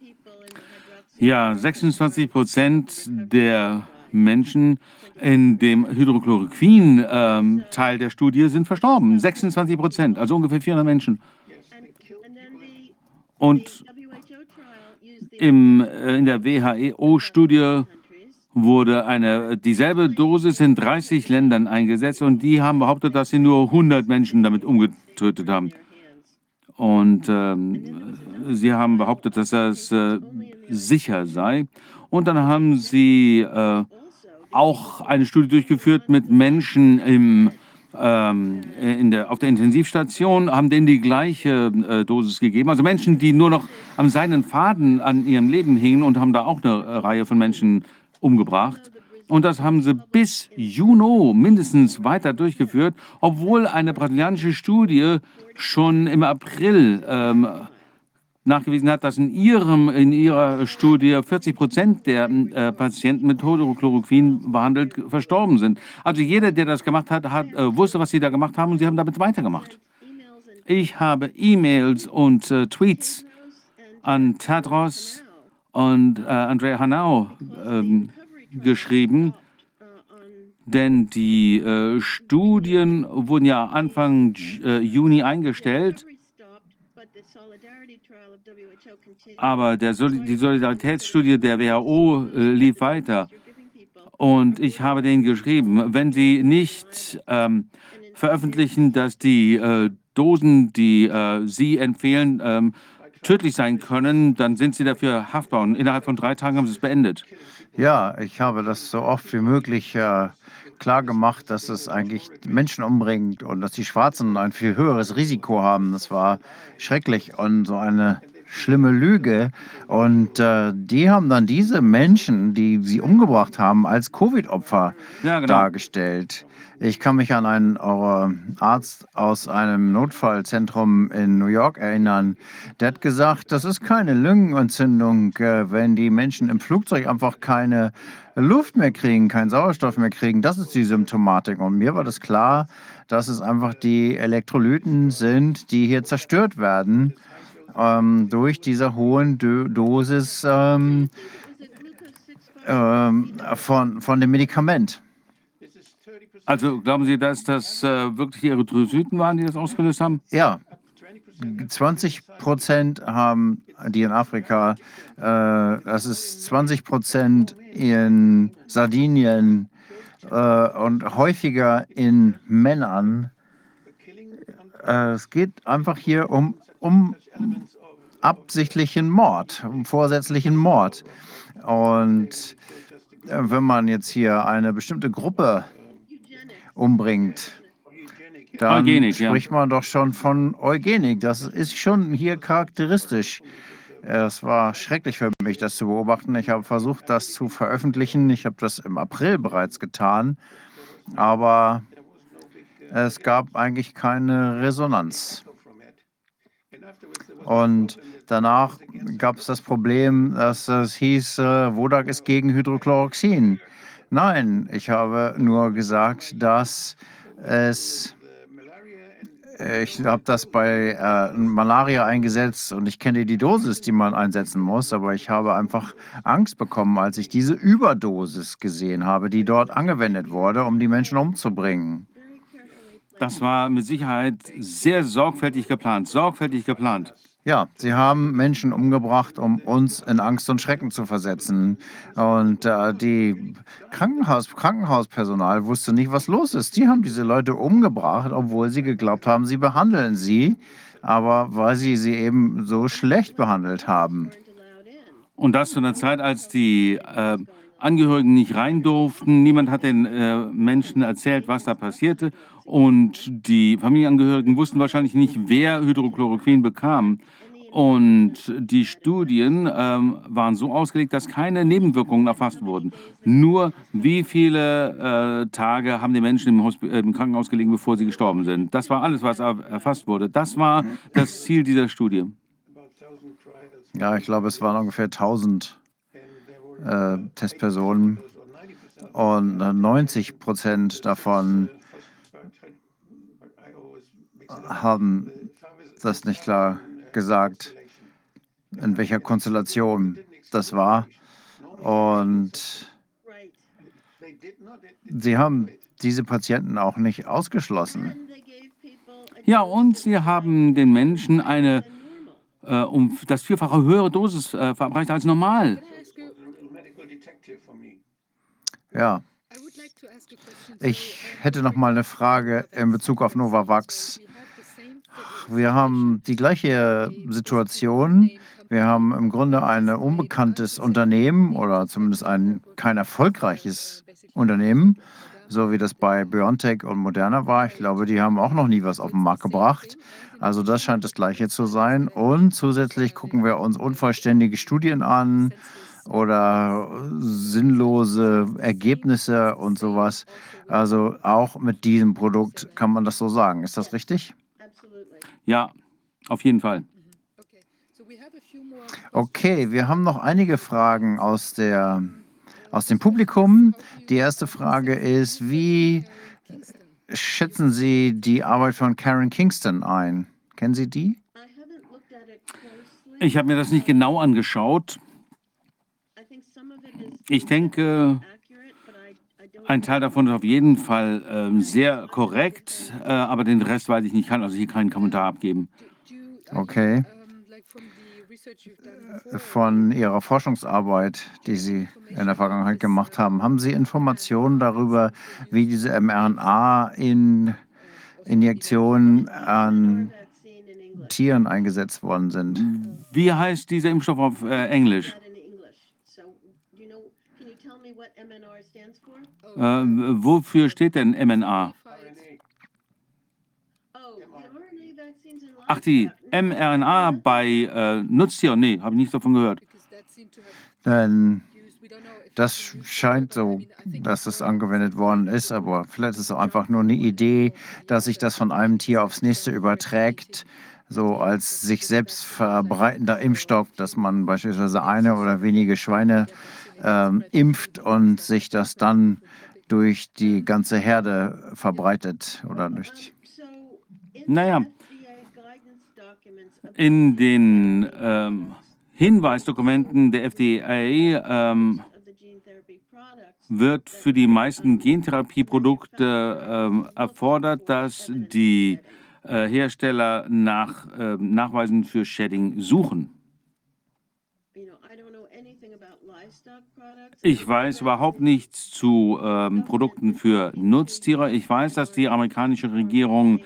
Ja, 26 Prozent der Menschen in dem Hydrochloroquin-Teil ähm, der Studie sind verstorben. 26 Prozent, also ungefähr 400 Menschen. Und im, äh, in der WHO-Studie wurde eine, dieselbe Dosis in 30 Ländern eingesetzt und die haben behauptet, dass sie nur 100 Menschen damit umgetötet haben. Und ähm, sie haben behauptet, dass das äh, sicher sei. Und dann haben sie äh, auch eine Studie durchgeführt mit Menschen im, ähm, in der, auf der Intensivstation, haben denen die gleiche äh, Dosis gegeben. Also Menschen, die nur noch am seinen Faden an ihrem Leben hingen und haben da auch eine Reihe von Menschen umgebracht. Und das haben sie bis Juni mindestens weiter durchgeführt, obwohl eine brasilianische Studie schon im April ähm, nachgewiesen hat, dass in, ihrem, in ihrer Studie 40 Prozent der äh, Patienten mit Hydrochloroquin behandelt verstorben sind. Also jeder, der das gemacht hat, hat äh, wusste, was sie da gemacht haben und sie haben damit weitergemacht. Ich habe E-Mails und äh, Tweets an Tedros und äh, Andrea Hanau ähm, geschrieben, denn die äh, Studien wurden ja Anfang äh, Juni eingestellt, aber der Sol die Solidaritätsstudie der WHO äh, lief weiter. Und ich habe denen geschrieben, wenn sie nicht ähm, veröffentlichen, dass die äh, Dosen, die äh, sie empfehlen, ähm, tödlich sein können, dann sind sie dafür haftbar. Und innerhalb von drei Tagen haben sie es beendet. Ja, ich habe das so oft wie möglich äh, klar gemacht, dass es eigentlich Menschen umbringt und dass die Schwarzen ein viel höheres Risiko haben. Das war schrecklich und so eine schlimme Lüge. Und äh, die haben dann diese Menschen, die sie umgebracht haben, als Covid-Opfer ja, genau. dargestellt. Ich kann mich an einen Arzt aus einem Notfallzentrum in New York erinnern. Der hat gesagt, das ist keine Lungenentzündung, äh, wenn die Menschen im Flugzeug einfach keine Luft mehr kriegen, keinen Sauerstoff mehr kriegen. Das ist die Symptomatik. Und mir war das klar, dass es einfach die Elektrolyten sind, die hier zerstört werden ähm, durch diese hohen Do Dosis ähm, ähm, von, von dem Medikament. Also glauben Sie, dass das äh, wirklich die Erythrozyten waren, die das ausgelöst haben? Ja. 20 Prozent haben die in Afrika, äh, das ist 20 Prozent in Sardinien äh, und häufiger in Männern. Äh, es geht einfach hier um, um absichtlichen Mord, um vorsätzlichen Mord. Und äh, wenn man jetzt hier eine bestimmte Gruppe umbringt, dann Eugenik, spricht man doch schon von Eugenik. Das ist schon hier charakteristisch. Es war schrecklich für mich, das zu beobachten. Ich habe versucht, das zu veröffentlichen. Ich habe das im April bereits getan, aber es gab eigentlich keine Resonanz. Und danach gab es das Problem, dass es hieß, äh, Wodak ist gegen Hydrochloroxin. Nein, ich habe nur gesagt, dass es ich habe das bei äh, Malaria eingesetzt und ich kenne die Dosis, die man einsetzen muss, aber ich habe einfach Angst bekommen, als ich diese Überdosis gesehen habe, die dort angewendet wurde, um die Menschen umzubringen. Das war mit Sicherheit sehr sorgfältig geplant, sorgfältig geplant. Ja, sie haben Menschen umgebracht, um uns in Angst und Schrecken zu versetzen. Und äh, die Krankenhaus, Krankenhauspersonal wusste nicht, was los ist. Die haben diese Leute umgebracht, obwohl sie geglaubt haben, sie behandeln sie, aber weil sie sie eben so schlecht behandelt haben. Und das zu einer Zeit, als die äh, Angehörigen nicht rein durften. Niemand hat den äh, Menschen erzählt, was da passierte. Und die Familienangehörigen wussten wahrscheinlich nicht, wer Hydrochloroquin bekam. Und die Studien ähm, waren so ausgelegt, dass keine Nebenwirkungen erfasst wurden. Nur wie viele äh, Tage haben die Menschen im, Hosp äh, im Krankenhaus gelegen, bevor sie gestorben sind. Das war alles, was erfasst wurde. Das war das Ziel dieser Studie. Ja, ich glaube, es waren ungefähr 1000 äh, Testpersonen und 90 Prozent davon haben das nicht klar gesagt, in welcher Konstellation das war. Und sie haben diese Patienten auch nicht ausgeschlossen. Ja, und sie haben den Menschen eine äh, um das vierfache höhere Dosis äh, verabreicht als normal. Ja. Ich hätte noch mal eine Frage in Bezug auf Novavax. Wir haben die gleiche Situation. Wir haben im Grunde ein unbekanntes Unternehmen oder zumindest ein kein erfolgreiches Unternehmen, so wie das bei BioNTech und Moderna war. Ich glaube, die haben auch noch nie was auf den Markt gebracht. Also das scheint das gleiche zu sein. Und zusätzlich gucken wir uns unvollständige Studien an oder sinnlose Ergebnisse und sowas. Also auch mit diesem Produkt kann man das so sagen. Ist das richtig? Ja, auf jeden Fall. Okay, wir haben noch einige Fragen aus, der, aus dem Publikum. Die erste Frage ist, wie schätzen Sie die Arbeit von Karen Kingston ein? Kennen Sie die? Ich habe mir das nicht genau angeschaut. Ich denke, ein Teil davon ist auf jeden Fall äh, sehr korrekt, äh, aber den Rest weiß ich nicht, kann also hier keinen Kommentar abgeben. Okay. Von Ihrer Forschungsarbeit, die Sie in der Vergangenheit gemacht haben, haben Sie Informationen darüber, wie diese mRNA-Injektionen an Tieren eingesetzt worden sind? Wie heißt dieser Impfstoff auf äh, Englisch? Äh, wofür steht denn MNA? Ach, die mRNA bei äh, Nutztieren? Nee, habe ich nicht davon gehört. Denn das scheint so, dass es angewendet worden ist, aber vielleicht ist es auch einfach nur eine Idee, dass sich das von einem Tier aufs nächste überträgt, so als sich selbst verbreitender Impfstoff, dass man beispielsweise eine oder wenige Schweine ähm, impft und sich das dann durch die ganze Herde verbreitet oder durch Naja, in den ähm, Hinweisdokumenten der FDA ähm, wird für die meisten Gentherapieprodukte ähm, erfordert, dass die äh, Hersteller nach äh, Nachweisen für Shedding suchen. Ich weiß überhaupt nichts zu ähm, Produkten für Nutztiere. Ich weiß, dass die amerikanische Regierung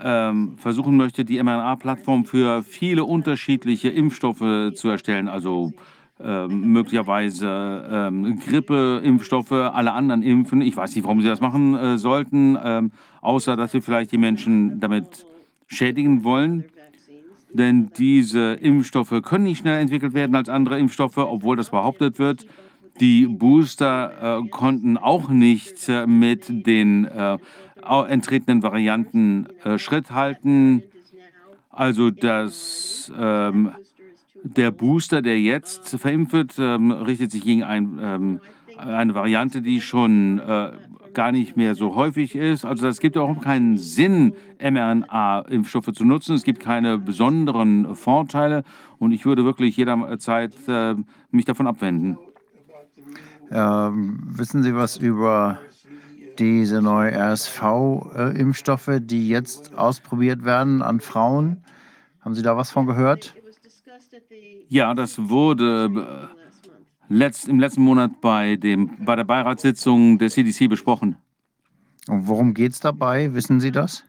ähm, versuchen möchte, die mRNA-Plattform für viele unterschiedliche Impfstoffe zu erstellen, also ähm, möglicherweise ähm, Grippeimpfstoffe, alle anderen Impfen. Ich weiß nicht, warum sie das machen äh, sollten, ähm, außer dass sie vielleicht die Menschen damit schädigen wollen. Denn diese Impfstoffe können nicht schneller entwickelt werden als andere Impfstoffe, obwohl das behauptet wird. Die Booster äh, konnten auch nicht äh, mit den äh, entretenen Varianten äh, Schritt halten. Also das, ähm, der Booster, der jetzt verimpft wird, ähm, richtet sich gegen ein ähm, eine Variante, die schon äh, gar nicht mehr so häufig ist. Also es gibt auch keinen Sinn, mRNA-Impfstoffe zu nutzen. Es gibt keine besonderen Vorteile und ich würde wirklich jederzeit äh, mich davon abwenden. Ähm, wissen Sie was über diese neuen RSV-Impfstoffe, die jetzt ausprobiert werden an Frauen? Haben Sie da was von gehört? Ja, das wurde äh, letzt, im letzten Monat bei, dem, bei der Beiratssitzung der CDC besprochen. Und worum geht es dabei? Wissen Sie das?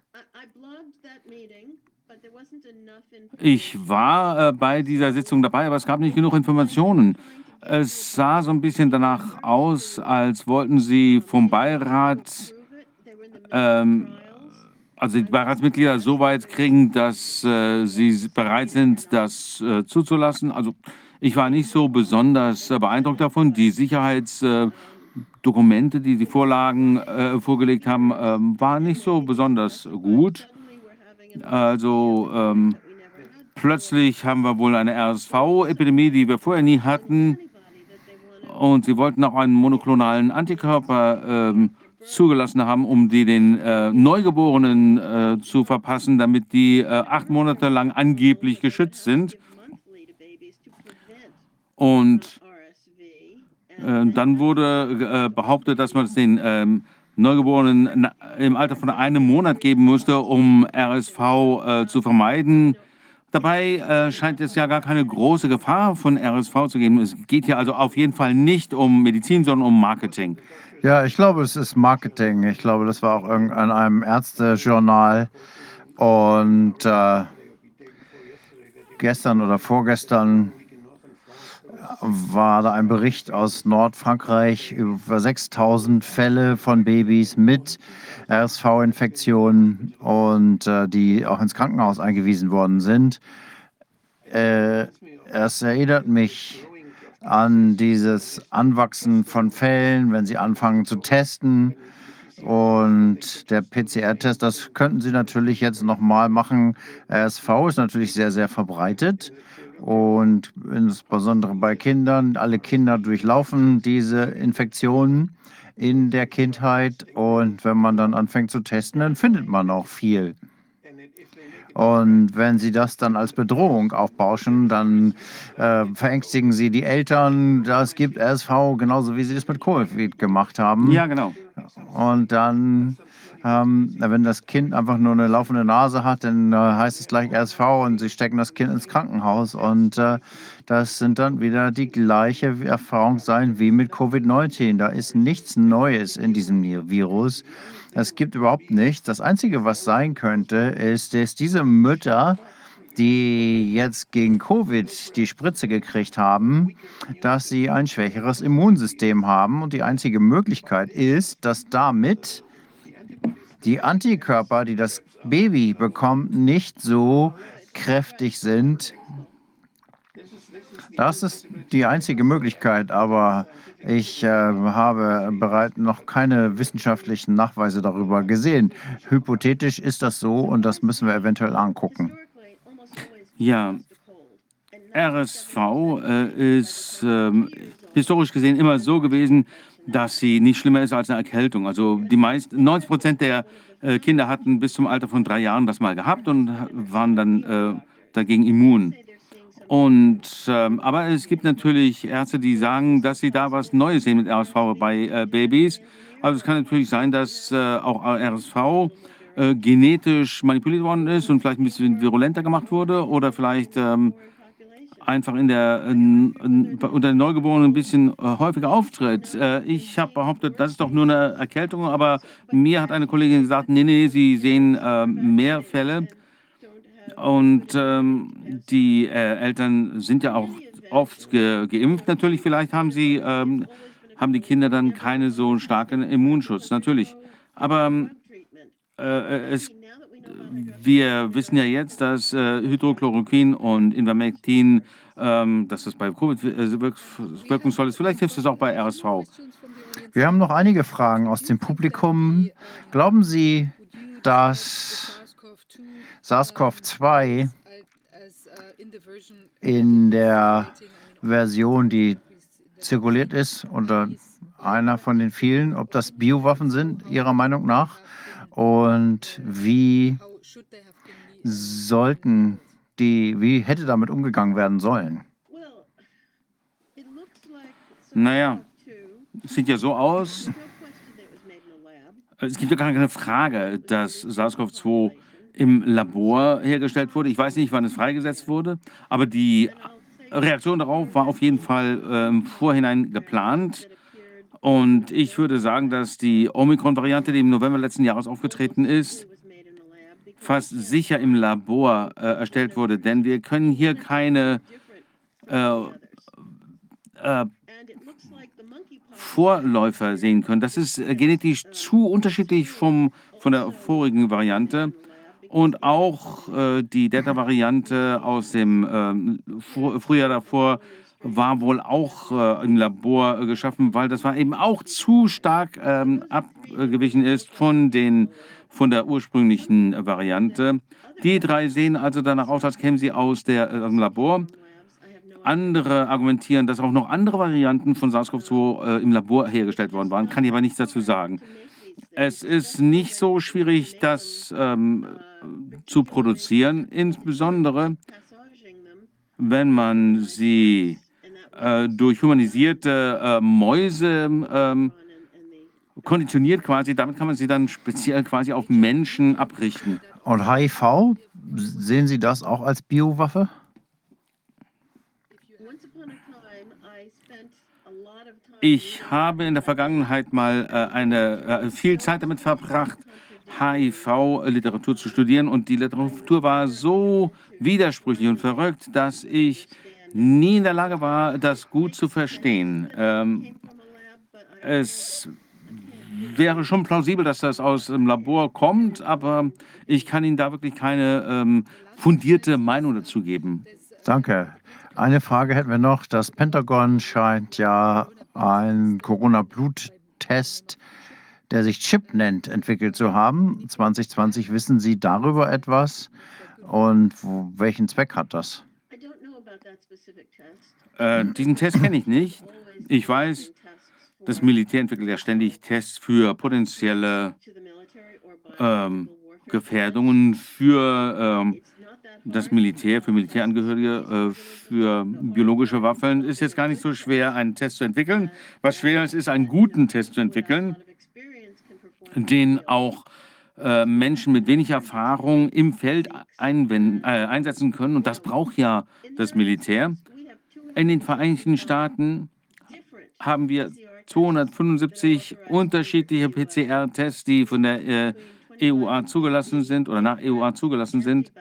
Ich war äh, bei dieser Sitzung dabei, aber es gab nicht genug Informationen. Es sah so ein bisschen danach aus, als wollten sie vom Beirat, ähm, also die Beiratsmitglieder so weit kriegen, dass äh, sie bereit sind, das äh, zuzulassen. Also ich war nicht so besonders äh, beeindruckt davon. Die Sicherheitsdokumente, die die Vorlagen äh, vorgelegt haben, ähm, waren nicht so besonders gut. Also ähm, plötzlich haben wir wohl eine RSV-Epidemie, die wir vorher nie hatten. Und sie wollten auch einen monoklonalen Antikörper ähm, zugelassen haben, um die den äh, Neugeborenen äh, zu verpassen, damit die äh, acht Monate lang angeblich geschützt sind. Und äh, dann wurde äh, behauptet, dass man es den ähm, Neugeborenen im Alter von einem Monat geben musste, um RSV äh, zu vermeiden. Dabei äh, scheint es ja gar keine große Gefahr von RSV zu geben. Es geht hier also auf jeden Fall nicht um Medizin, sondern um Marketing. Ja, ich glaube, es ist Marketing. Ich glaube, das war auch in einem Ärztejournal. Und äh, gestern oder vorgestern war da ein Bericht aus Nordfrankreich über 6000 Fälle von Babys mit RSV-Infektionen und äh, die auch ins Krankenhaus eingewiesen worden sind. Äh, es erinnert mich an dieses Anwachsen von Fällen, wenn sie anfangen zu testen. Und der PCR-Test, das könnten Sie natürlich jetzt nochmal machen. RSV ist natürlich sehr, sehr verbreitet. Und insbesondere bei Kindern, alle Kinder durchlaufen diese Infektionen in der Kindheit. Und wenn man dann anfängt zu testen, dann findet man auch viel. Und wenn sie das dann als Bedrohung aufbauschen, dann äh, verängstigen sie die Eltern. Das gibt RSV, genauso wie sie das mit Covid gemacht haben. Ja, genau. Und dann ähm, wenn das Kind einfach nur eine laufende Nase hat, dann äh, heißt es gleich RSV und sie stecken das Kind ins Krankenhaus. Und äh, das sind dann wieder die gleiche Erfahrung sein wie mit Covid-19. Da ist nichts Neues in diesem Virus. Es gibt überhaupt nichts. Das Einzige, was sein könnte, ist, dass diese Mütter, die jetzt gegen Covid die Spritze gekriegt haben, dass sie ein schwächeres Immunsystem haben. Und die einzige Möglichkeit ist, dass damit die Antikörper, die das Baby bekommt, nicht so kräftig sind. Das ist die einzige Möglichkeit, aber ich äh, habe bereits noch keine wissenschaftlichen Nachweise darüber gesehen. Hypothetisch ist das so und das müssen wir eventuell angucken. Ja, RSV äh, ist äh, historisch gesehen immer so gewesen, dass sie nicht schlimmer ist als eine Erkältung. Also die meisten, 90 Prozent der äh, Kinder hatten bis zum Alter von drei Jahren das mal gehabt und waren dann äh, dagegen immun. Und, ähm, aber es gibt natürlich Ärzte, die sagen, dass sie da was Neues sehen mit RSV bei äh, Babys. Also es kann natürlich sein, dass äh, auch RSV äh, genetisch manipuliert worden ist und vielleicht ein bisschen virulenter gemacht wurde oder vielleicht ähm, einfach in der, unter den Neugeborenen ein bisschen äh, häufiger auftritt. Äh, ich habe behauptet, das ist doch nur eine Erkältung, aber mir hat eine Kollegin gesagt, nee, nee, sie sehen äh, mehr Fälle. Und ähm, die Eltern sind ja auch oft ge geimpft. Natürlich, vielleicht haben sie, ähm, haben die Kinder dann keine so starken Immunschutz, natürlich. Aber ähm, äh, es wir wissen ja jetzt, dass äh, Hydrochloroquin und Invermectin, ähm, dass das bei Covid äh, wirkungsvoll ist. Vielleicht hilft es auch bei RSV. Wir haben noch einige Fragen aus dem Publikum. Glauben Sie, dass SARS-CoV-2 in der Version, die zirkuliert ist, unter einer von den vielen, ob das Biowaffen sind, Ihrer Meinung nach? Und wie sollten die, wie hätte damit umgegangen werden sollen? Naja, sieht ja so aus. Es gibt ja gar keine Frage, dass SARS-CoV-2 im Labor hergestellt wurde. Ich weiß nicht, wann es freigesetzt wurde, aber die Reaktion darauf war auf jeden Fall äh, im Vorhinein geplant. Und ich würde sagen, dass die Omikron-Variante, die im November letzten Jahres aufgetreten ist, fast sicher im Labor äh, erstellt wurde. Denn wir können hier keine äh, äh, Vorläufer sehen können. Das ist äh, genetisch zu unterschiedlich vom, von der vorigen Variante. Und auch äh, die Delta-Variante aus dem äh, Frühjahr davor war wohl auch äh, im Labor äh, geschaffen, weil das war eben auch zu stark ähm, abgewichen ist von, den, von der ursprünglichen Variante. Die drei sehen also danach aus, als kämen sie aus, der, äh, aus dem Labor. Andere argumentieren, dass auch noch andere Varianten von SARS-CoV-2 äh, im Labor hergestellt worden waren, kann ich aber nichts dazu sagen. Es ist nicht so schwierig, das ähm, zu produzieren, insbesondere wenn man sie äh, durch humanisierte äh, Mäuse ähm, konditioniert quasi. Damit kann man sie dann speziell quasi auf Menschen abrichten. Und HIV, sehen Sie das auch als Biowaffe? Ich habe in der Vergangenheit mal äh, eine, äh, viel Zeit damit verbracht, HIV-Literatur zu studieren und die Literatur war so widersprüchlich und verrückt, dass ich nie in der Lage war, das gut zu verstehen. Ähm, es wäre schon plausibel, dass das aus dem Labor kommt, aber ich kann Ihnen da wirklich keine ähm, fundierte Meinung dazu geben. Danke. Eine Frage hätten wir noch. Das Pentagon scheint ja einen Corona-Bluttest, der sich Chip nennt, entwickelt zu haben. 2020 wissen Sie darüber etwas? Und welchen Zweck hat das? Äh, diesen Test kenne ich nicht. Ich weiß, das Militär entwickelt ja ständig Tests für potenzielle ähm, Gefährdungen für ähm, das Militär, für Militärangehörige, äh, für biologische Waffen. Ist jetzt gar nicht so schwer, einen Test zu entwickeln. Was schwer ist, ist einen guten Test zu entwickeln, den auch äh, Menschen mit wenig Erfahrung im Feld einwenden, äh, einsetzen können. Und das braucht ja das Militär. In den Vereinigten Staaten haben wir 275 unterschiedliche PCR-Tests, die von der äh, EUA zugelassen sind oder nach EUA zugelassen sind.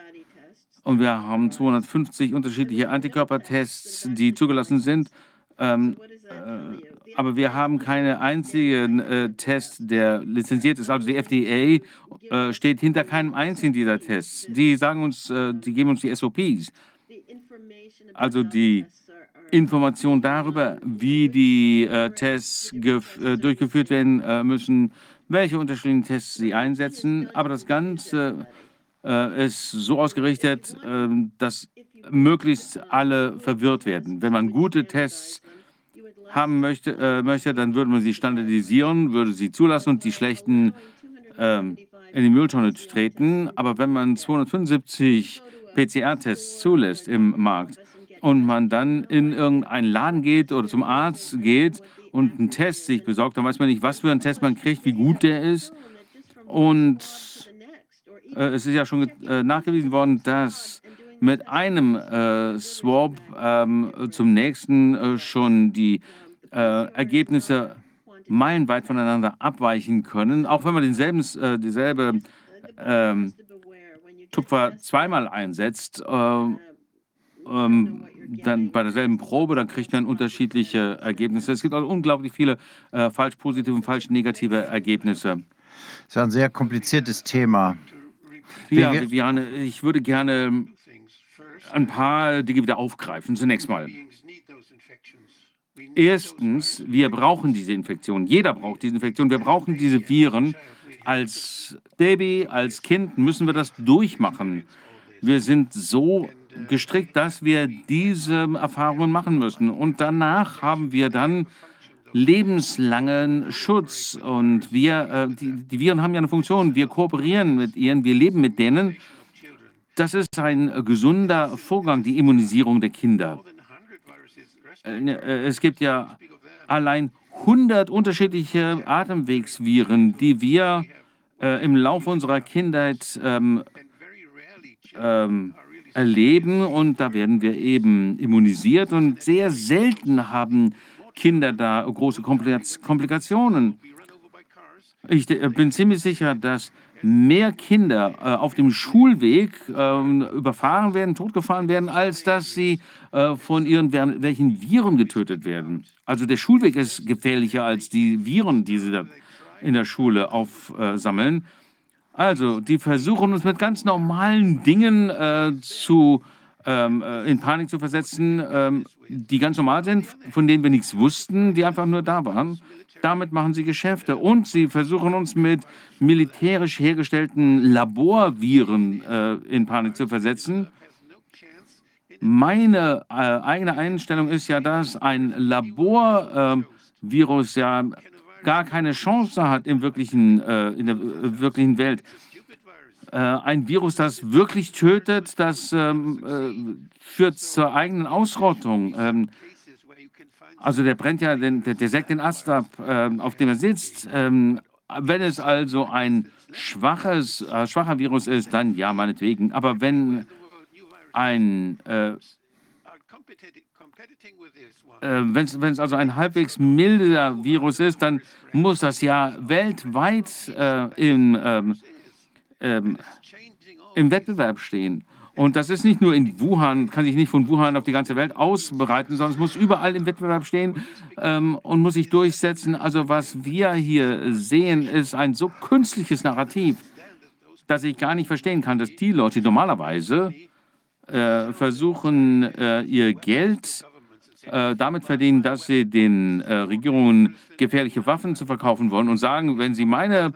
Und wir haben 250 unterschiedliche Antikörpertests, die zugelassen sind. Ähm, äh, aber wir haben keinen einzigen äh, Test, der lizenziert ist. Also die FDA äh, steht hinter keinem einzigen dieser Tests. Die sagen uns, äh, die geben uns die SOPs. Also die Information darüber, wie die äh, Tests äh, durchgeführt werden äh, müssen, welche unterschiedlichen Tests sie einsetzen. Aber das Ganze ist so ausgerichtet, ähm, dass möglichst alle verwirrt werden. Wenn man gute Tests haben möchte, äh, möchte, dann würde man sie standardisieren, würde sie zulassen und die schlechten ähm, in die Mülltonne treten. Aber wenn man 275 PCR-Tests zulässt im Markt und man dann in irgendeinen Laden geht oder zum Arzt geht und einen Test sich besorgt, dann weiß man nicht, was für einen Test man kriegt, wie gut der ist. Und äh, es ist ja schon äh, nachgewiesen worden, dass mit einem äh, Swap ähm, zum nächsten äh, schon die äh, Ergebnisse meilenweit voneinander abweichen können, auch wenn man denselben, äh, dieselbe ähm, Tupfer zweimal einsetzt. Äh, ähm, dann bei derselben Probe, dann kriegt man unterschiedliche Ergebnisse. Es gibt also unglaublich viele äh, falsch positive und falsch negative Ergebnisse. Das ist ein sehr kompliziertes Thema. Ja, Viviane, ich würde gerne ein paar Dinge wieder aufgreifen. Zunächst mal. Erstens, wir brauchen diese Infektion. Jeder braucht diese Infektion. Wir brauchen diese Viren. Als Baby, als Kind müssen wir das durchmachen. Wir sind so gestrickt, dass wir diese Erfahrungen machen müssen. Und danach haben wir dann lebenslangen Schutz. Und wir, äh, die, die Viren haben ja eine Funktion. Wir kooperieren mit ihnen, wir leben mit denen. Das ist ein gesunder Vorgang, die Immunisierung der Kinder. Äh, ne, äh, es gibt ja allein 100 unterschiedliche Atemwegsviren, die wir äh, im Laufe unserer Kindheit ähm, ähm, erleben. Und da werden wir eben immunisiert. Und sehr selten haben Kinder da große Komplikationen. Ich äh, bin ziemlich sicher, dass mehr Kinder äh, auf dem Schulweg äh, überfahren werden, totgefahren werden, als dass sie äh, von irgendwelchen Viren getötet werden. Also der Schulweg ist gefährlicher als die Viren, die sie da in der Schule aufsammeln. Also, die versuchen uns mit ganz normalen Dingen äh, zu, ähm, äh, in Panik zu versetzen, ähm, die ganz normal sind, von denen wir nichts wussten, die einfach nur da waren. Damit machen sie Geschäfte und sie versuchen uns mit militärisch hergestellten Laborviren äh, in Panik zu versetzen. Meine äh, eigene Einstellung ist ja, dass ein Laborvirus äh, ja gar keine Chance hat im wirklichen, äh, in der äh, wirklichen Welt. Äh, ein Virus, das wirklich tötet, das ähm, äh, führt zur eigenen Ausrottung. Also der brennt ja, den, der, der sägt den Ast ab, ähm, auf dem er sitzt. Ähm, wenn es also ein schwaches, äh, schwacher Virus ist, dann ja, meinetwegen. Aber wenn ein äh, äh, wenn es also ein halbwegs milder Virus ist, dann muss das ja weltweit äh, im, ähm, ähm, im Wettbewerb stehen. Und das ist nicht nur in Wuhan, kann sich nicht von Wuhan auf die ganze Welt ausbreiten, sondern es muss überall im Wettbewerb stehen ähm, und muss sich durchsetzen. Also was wir hier sehen, ist ein so künstliches Narrativ, dass ich gar nicht verstehen kann, dass die Leute normalerweise äh, versuchen, äh, ihr Geld äh, damit verdienen, dass sie den äh, Regierungen gefährliche Waffen zu verkaufen wollen und sagen, wenn sie meine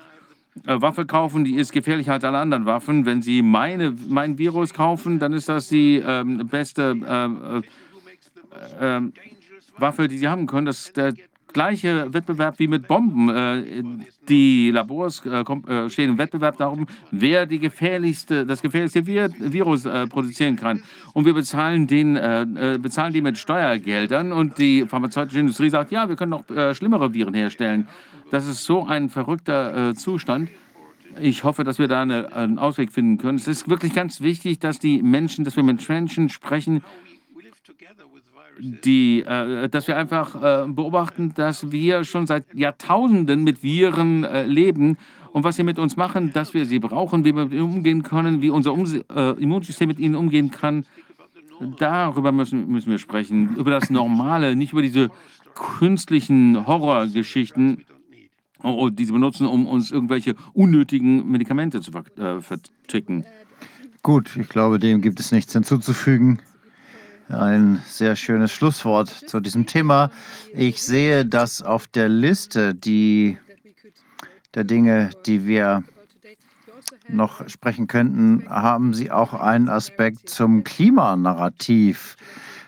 Waffe kaufen, die ist gefährlicher als alle anderen Waffen. Wenn sie meine, mein Virus kaufen, dann ist das die ähm, beste äh, äh, Waffe, die sie haben können. Das ist der gleiche Wettbewerb wie mit Bomben. Äh, die Labors äh, äh, stehen im Wettbewerb darum, wer die gefährlichste, das gefährlichste Virus produzieren kann. Und wir bezahlen, den, bezahlen die mit Steuergeldern und die pharmazeutische Industrie sagt, ja, wir können noch schlimmere Viren herstellen. Das ist so ein verrückter Zustand. Ich hoffe, dass wir da eine, einen Ausweg finden können. Es ist wirklich ganz wichtig, dass die Menschen, dass wir mit Menschen sprechen, die, äh, dass wir einfach äh, beobachten, dass wir schon seit Jahrtausenden mit Viren äh, leben und was sie mit uns machen, dass wir sie brauchen, wie wir mit ihnen umgehen können, wie unser um Immunsystem mit ihnen umgehen kann. Darüber müssen, müssen wir sprechen, über das Normale, nicht über diese künstlichen Horrorgeschichten, die sie benutzen, um uns irgendwelche unnötigen Medikamente zu äh, verticken. Gut, ich glaube, dem gibt es nichts hinzuzufügen. Ein sehr schönes Schlusswort zu diesem Thema. Ich sehe, dass auf der Liste die, der Dinge, die wir noch sprechen könnten, haben Sie auch einen Aspekt zum Klimanarrativ.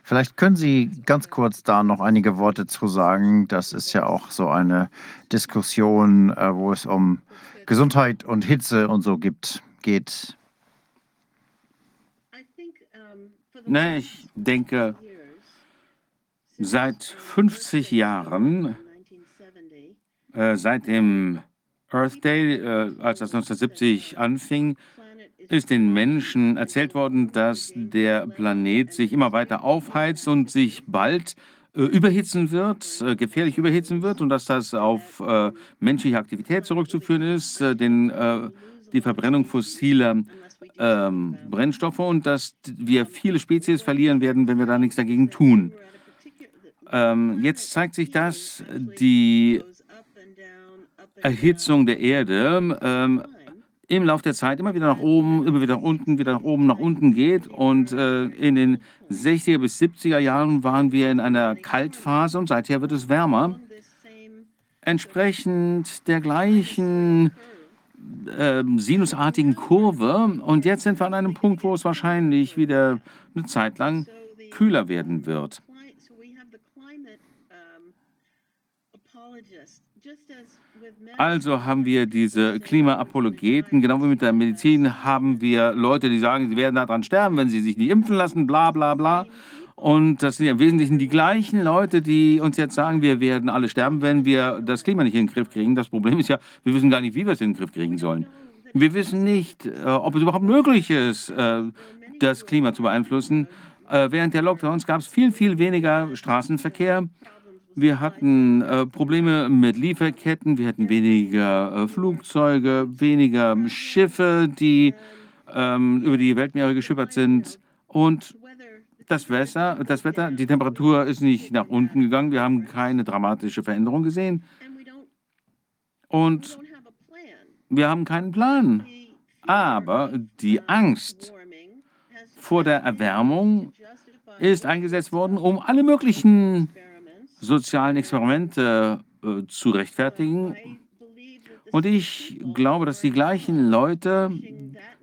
Vielleicht können Sie ganz kurz da noch einige Worte zu sagen. Das ist ja auch so eine Diskussion, äh, wo es um Gesundheit und Hitze und so gibt, geht. Ne, ich denke, seit 50 Jahren, äh, seit dem Earth Day, äh, als das 1970 anfing, ist den Menschen erzählt worden, dass der Planet sich immer weiter aufheizt und sich bald äh, überhitzen wird, äh, gefährlich überhitzen wird und dass das auf äh, menschliche Aktivität zurückzuführen ist, äh, den, die Verbrennung fossiler ähm, Brennstoffe und dass wir viele Spezies verlieren werden, wenn wir da nichts dagegen tun. Ähm, jetzt zeigt sich, dass die Erhitzung der Erde ähm, im Laufe der Zeit immer wieder nach oben, immer wieder nach unten, wieder nach oben, nach unten geht. Und äh, in den 60er bis 70er Jahren waren wir in einer Kaltphase und seither wird es wärmer. Entsprechend der gleichen äh, sinusartigen Kurve. Und jetzt sind wir an einem Punkt, wo es wahrscheinlich wieder eine Zeit lang kühler werden wird. Also haben wir diese Klimaapologeten, genau wie mit der Medizin haben wir Leute, die sagen, sie werden daran sterben, wenn sie sich nicht impfen lassen, bla bla bla. Und das sind ja im Wesentlichen die gleichen Leute, die uns jetzt sagen, wir werden alle sterben, wenn wir das Klima nicht in den Griff kriegen. Das Problem ist ja, wir wissen gar nicht, wie wir es in den Griff kriegen sollen. Wir wissen nicht, äh, ob es überhaupt möglich ist, äh, das Klima zu beeinflussen. Äh, während der Lockdowns gab es viel, viel weniger Straßenverkehr. Wir hatten äh, Probleme mit Lieferketten, wir hatten weniger äh, Flugzeuge, weniger Schiffe, die ähm, über die Weltmeere geschippert sind. Und das Wetter, das Wetter, die Temperatur ist nicht nach unten gegangen. Wir haben keine dramatische Veränderung gesehen. Und wir haben keinen Plan. Aber die Angst vor der Erwärmung ist eingesetzt worden, um alle möglichen sozialen Experimente äh, zu rechtfertigen. Und ich glaube, dass die gleichen Leute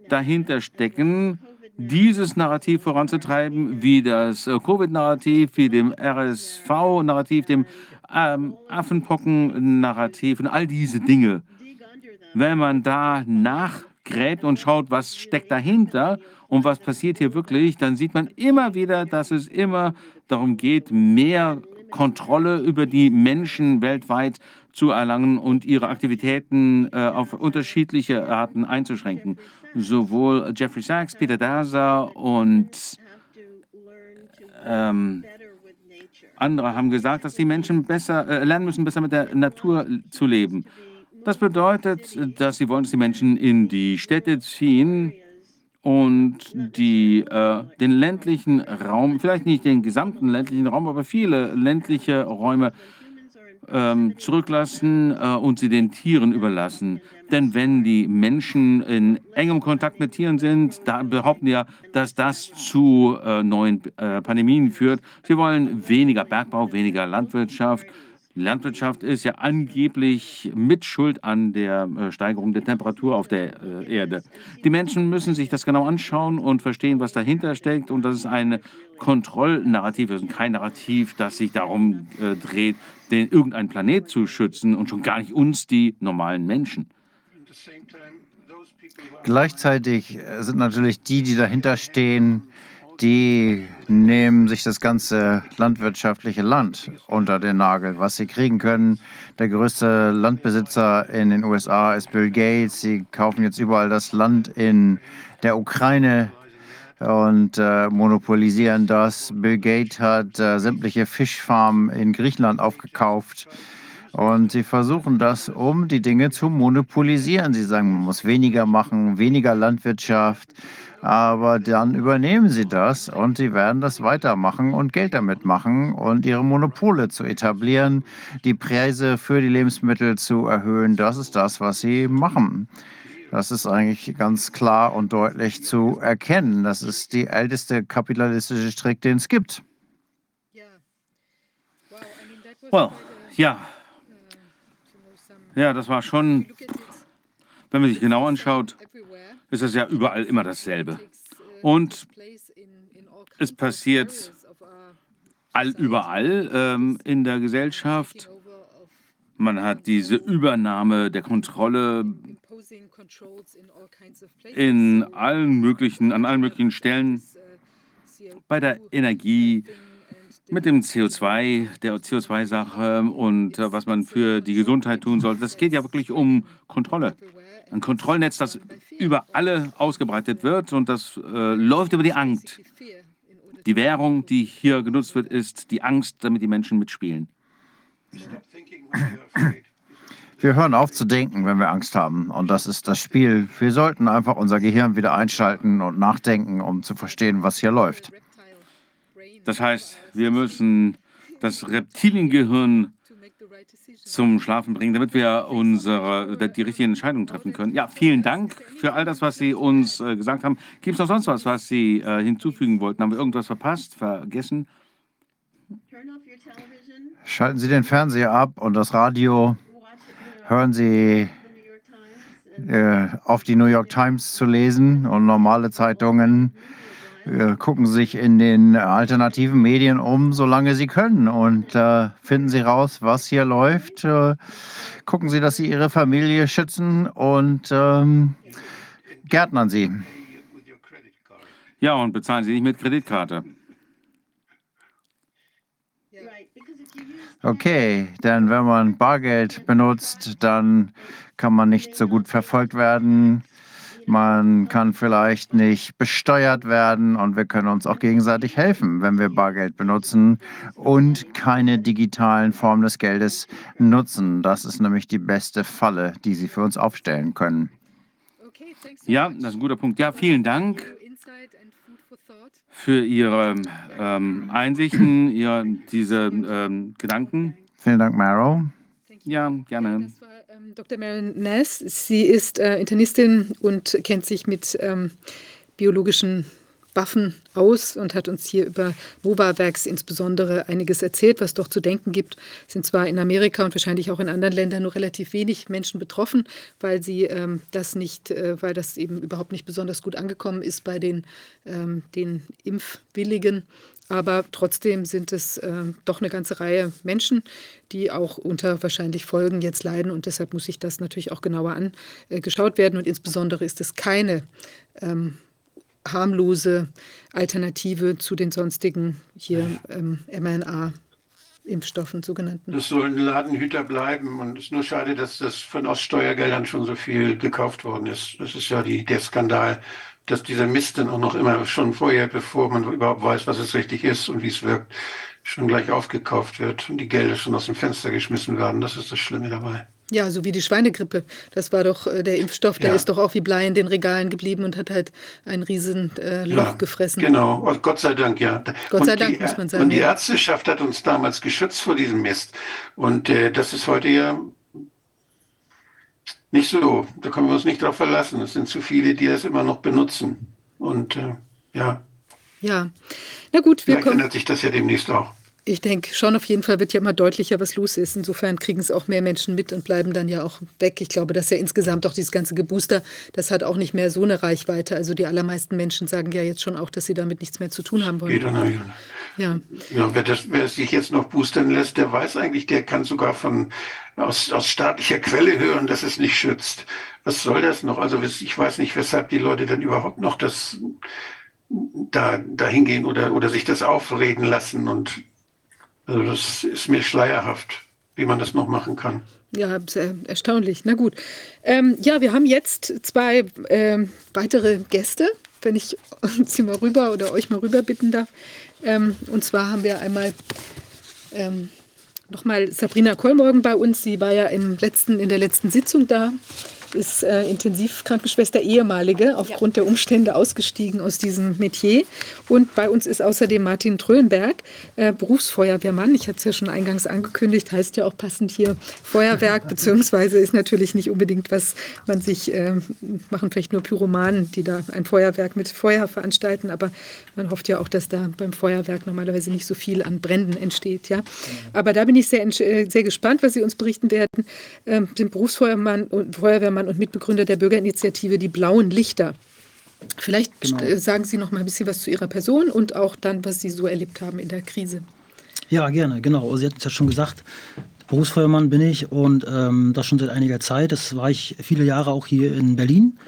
dahinter stecken, dieses Narrativ voranzutreiben, wie das äh, Covid-Narrativ, wie dem RSV-Narrativ, dem ähm, Affenpocken-Narrativ und all diese Dinge. Wenn man da nachgräbt und schaut, was steckt dahinter und was passiert hier wirklich, dann sieht man immer wieder, dass es immer darum geht, mehr Kontrolle über die Menschen weltweit zu erlangen und ihre Aktivitäten äh, auf unterschiedliche Arten einzuschränken. Sowohl Jeffrey Sachs, Peter Daser und ähm, andere haben gesagt, dass die Menschen besser äh, lernen müssen, besser mit der Natur zu leben. Das bedeutet, dass sie wollen, dass die Menschen in die Städte ziehen und die, äh, den ländlichen Raum, vielleicht nicht den gesamten ländlichen Raum, aber viele ländliche Räume ähm, zurücklassen äh, und sie den Tieren überlassen. Denn wenn die Menschen in engem Kontakt mit Tieren sind, da behaupten ja, dass das zu äh, neuen äh, Pandemien führt. Sie wollen weniger Bergbau, weniger Landwirtschaft Landwirtschaft ist ja angeblich Mitschuld an der äh, Steigerung der Temperatur auf der äh, Erde. Die Menschen müssen sich das genau anschauen und verstehen, was dahinter steckt. Und das ist ein Kontrollnarrativ, das ist kein Narrativ, das sich darum äh, dreht, den irgendeinen Planet zu schützen und schon gar nicht uns, die normalen Menschen. Gleichzeitig sind natürlich die, die dahinter stehen, die nehmen sich das ganze landwirtschaftliche Land unter den Nagel, was sie kriegen können. Der größte Landbesitzer in den USA ist Bill Gates. Sie kaufen jetzt überall das Land in der Ukraine und äh, monopolisieren das. Bill Gates hat äh, sämtliche Fischfarmen in Griechenland aufgekauft. Und sie versuchen das, um die Dinge zu monopolisieren. Sie sagen, man muss weniger machen, weniger Landwirtschaft. Aber dann übernehmen sie das und sie werden das weitermachen und Geld damit machen und ihre Monopole zu etablieren, die Preise für die Lebensmittel zu erhöhen. Das ist das, was sie machen. Das ist eigentlich ganz klar und deutlich zu erkennen. Das ist die älteste kapitalistische Trick, den es gibt. Well, ja. Ja, das war schon, wenn man sich genau anschaut, ist es ja überall immer dasselbe. Und es passiert all, überall ähm, in der Gesellschaft. Man hat diese Übernahme der Kontrolle in allen möglichen, an allen möglichen Stellen bei der Energie, mit dem CO2, der CO2-Sache und äh, was man für die Gesundheit tun soll. Das geht ja wirklich um Kontrolle ein Kontrollnetz, das über alle ausgebreitet wird und das äh, läuft über die Angst. Die Währung, die hier genutzt wird, ist die Angst, damit die Menschen mitspielen. Wir hören auf zu denken, wenn wir Angst haben. Und das ist das Spiel. Wir sollten einfach unser Gehirn wieder einschalten und nachdenken, um zu verstehen, was hier läuft. Das heißt, wir müssen das Reptiliengehirn zum Schlafen bringen, damit wir unsere, die richtigen Entscheidungen treffen können. Ja, vielen Dank für all das, was Sie uns äh, gesagt haben. Gibt es noch sonst was, was Sie äh, hinzufügen wollten? Haben wir irgendwas verpasst, vergessen? Schalten Sie den Fernseher ab und das Radio. Hören Sie äh, auf die New York Times zu lesen und normale Zeitungen. Äh, gucken sich in den alternativen Medien um, solange sie können und äh, finden sie raus, was hier läuft. Äh, gucken sie, dass sie ihre Familie schützen und ähm, gärtnern sie. Ja, und bezahlen Sie nicht mit Kreditkarte. Okay, denn wenn man Bargeld benutzt, dann kann man nicht so gut verfolgt werden. Man kann vielleicht nicht besteuert werden und wir können uns auch gegenseitig helfen, wenn wir Bargeld benutzen und keine digitalen Formen des Geldes nutzen. Das ist nämlich die beste Falle, die Sie für uns aufstellen können. Ja, das ist ein guter Punkt. Ja, vielen Dank für Ihre ähm, Einsichten, Ihre, diese ähm, Gedanken. Vielen Dank, Maro. Ja, gerne. Dr. Marilyn Ness. Sie ist äh, Internistin und kennt sich mit ähm, biologischen Waffen aus und hat uns hier über Novavax insbesondere einiges erzählt, was doch zu denken gibt. Sind zwar in Amerika und wahrscheinlich auch in anderen Ländern nur relativ wenig Menschen betroffen, weil sie ähm, das nicht, äh, weil das eben überhaupt nicht besonders gut angekommen ist bei den, ähm, den Impfwilligen. Aber trotzdem sind es äh, doch eine ganze Reihe Menschen, die auch unter wahrscheinlich Folgen jetzt leiden. Und deshalb muss sich das natürlich auch genauer angeschaut werden. Und insbesondere ist es keine ähm, harmlose Alternative zu den sonstigen hier ähm, mRNA-Impfstoffen, sogenannten. Das sollen Ladenhüter bleiben. Und es ist nur schade, dass das von aus Steuergeldern schon so viel gekauft worden ist. Das ist ja die, der Skandal, dass dieser Mist dann auch noch immer schon vorher, bevor man überhaupt weiß, was es richtig ist und wie es wirkt, schon gleich aufgekauft wird und die Gelder schon aus dem Fenster geschmissen werden. Das ist das Schlimme dabei. Ja, so wie die Schweinegrippe. Das war doch äh, der Impfstoff, der Ja. ist doch auch wie Blei in den Regalen geblieben und hat halt ein riesen äh, Loch Ja, gefressen. Genau, und Gott sei Dank, ja. Gott sei und Dank, die, muss man sagen, Und die. Ärzteschaft hat uns damals geschützt vor diesem Mist. Und äh, das ist heute ja nicht so. Da können wir uns nicht darauf verlassen. Es sind zu viele, die das immer noch benutzen. Und äh, ja, Ja. Na gut, wir vielleicht kommen. ändert sich das ja demnächst auch. Ich denke schon, auf jeden Fall wird ja immer deutlicher, was los ist. Insofern kriegen es auch mehr Menschen mit und bleiben dann ja auch weg. Ich glaube, dass ja insgesamt auch dieses ganze Gebooster, das hat auch nicht mehr so eine Reichweite. Also die allermeisten Menschen sagen ja jetzt schon auch, dass sie damit nichts mehr zu tun haben wollen. dann auch- Ja, Ja, wer, das, wer sich jetzt noch boostern lässt, der weiß eigentlich, der kann sogar von aus, aus staatlicher Quelle hören, dass es nicht schützt. Was soll das noch? Also ich weiß nicht, weshalb die Leute dann überhaupt noch das da dahin gehen oder oder sich das aufreden lassen und also das ist mir schleierhaft, wie man das noch machen kann. ja, sehr erstaunlich. Na gut. Ähm, ja, wir haben jetzt zwei ähm, weitere Gäste, wenn ich Sie mal rüber oder euch mal rüber bitten darf. Ähm, und zwar haben wir einmal ähm, nochmal Sabrina Kollmorgen bei uns. Sie war ja im letzten, in der letzten Sitzung da, ist äh, Intensivkrankenschwester ehemalige, aufgrund der Umstände ausgestiegen aus diesem Metier. Und bei uns ist außerdem Martin Trölenberg, äh, Berufsfeuerwehrmann. Ich hatte es ja schon eingangs angekündigt, heißt ja auch passend hier Feuerwerk, beziehungsweise ist natürlich nicht unbedingt, was man sich, äh, machen vielleicht nur Pyromanen, die da ein Feuerwerk mit Feuer veranstalten, aber man hofft ja auch, dass da beim Feuerwerk normalerweise nicht so viel an Bränden entsteht. Ja? Aber da bin ich sehr, äh, sehr gespannt, was Sie uns berichten werden. Ähm, sind Berufsfeuermann und Feuerwehrmann und Mitbegründer der Bürgerinitiative Die Blauen Lichter. Vielleicht Genau. äh, sagen Sie noch mal ein bisschen was zu Ihrer Person und auch dann, was Sie so erlebt haben in der Krise. Ja, gerne, genau. Also Sie hatten es ja schon gesagt, Berufsfeuermann bin ich und ähm, das schon seit einiger Zeit. Das war ich viele Jahre auch hier in Berlin,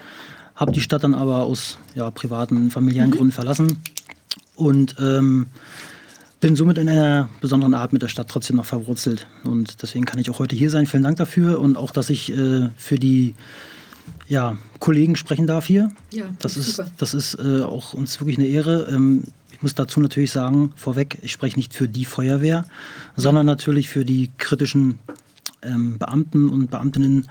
habe die Stadt dann aber aus ja, privaten, familiären Gründen verlassen und ähm, bin somit in einer besonderen Art mit der Stadt trotzdem noch verwurzelt. Und deswegen kann ich auch heute hier sein. Vielen Dank dafür und auch, dass ich äh, für die ja, Kollegen sprechen darf hier. Ja, Das ist, super. das ist äh, auch uns wirklich eine Ehre. Ähm, ich muss dazu natürlich sagen, vorweg, ich spreche nicht für die Feuerwehr, sondern natürlich für die kritischen ähm, Beamten und Beamtinnen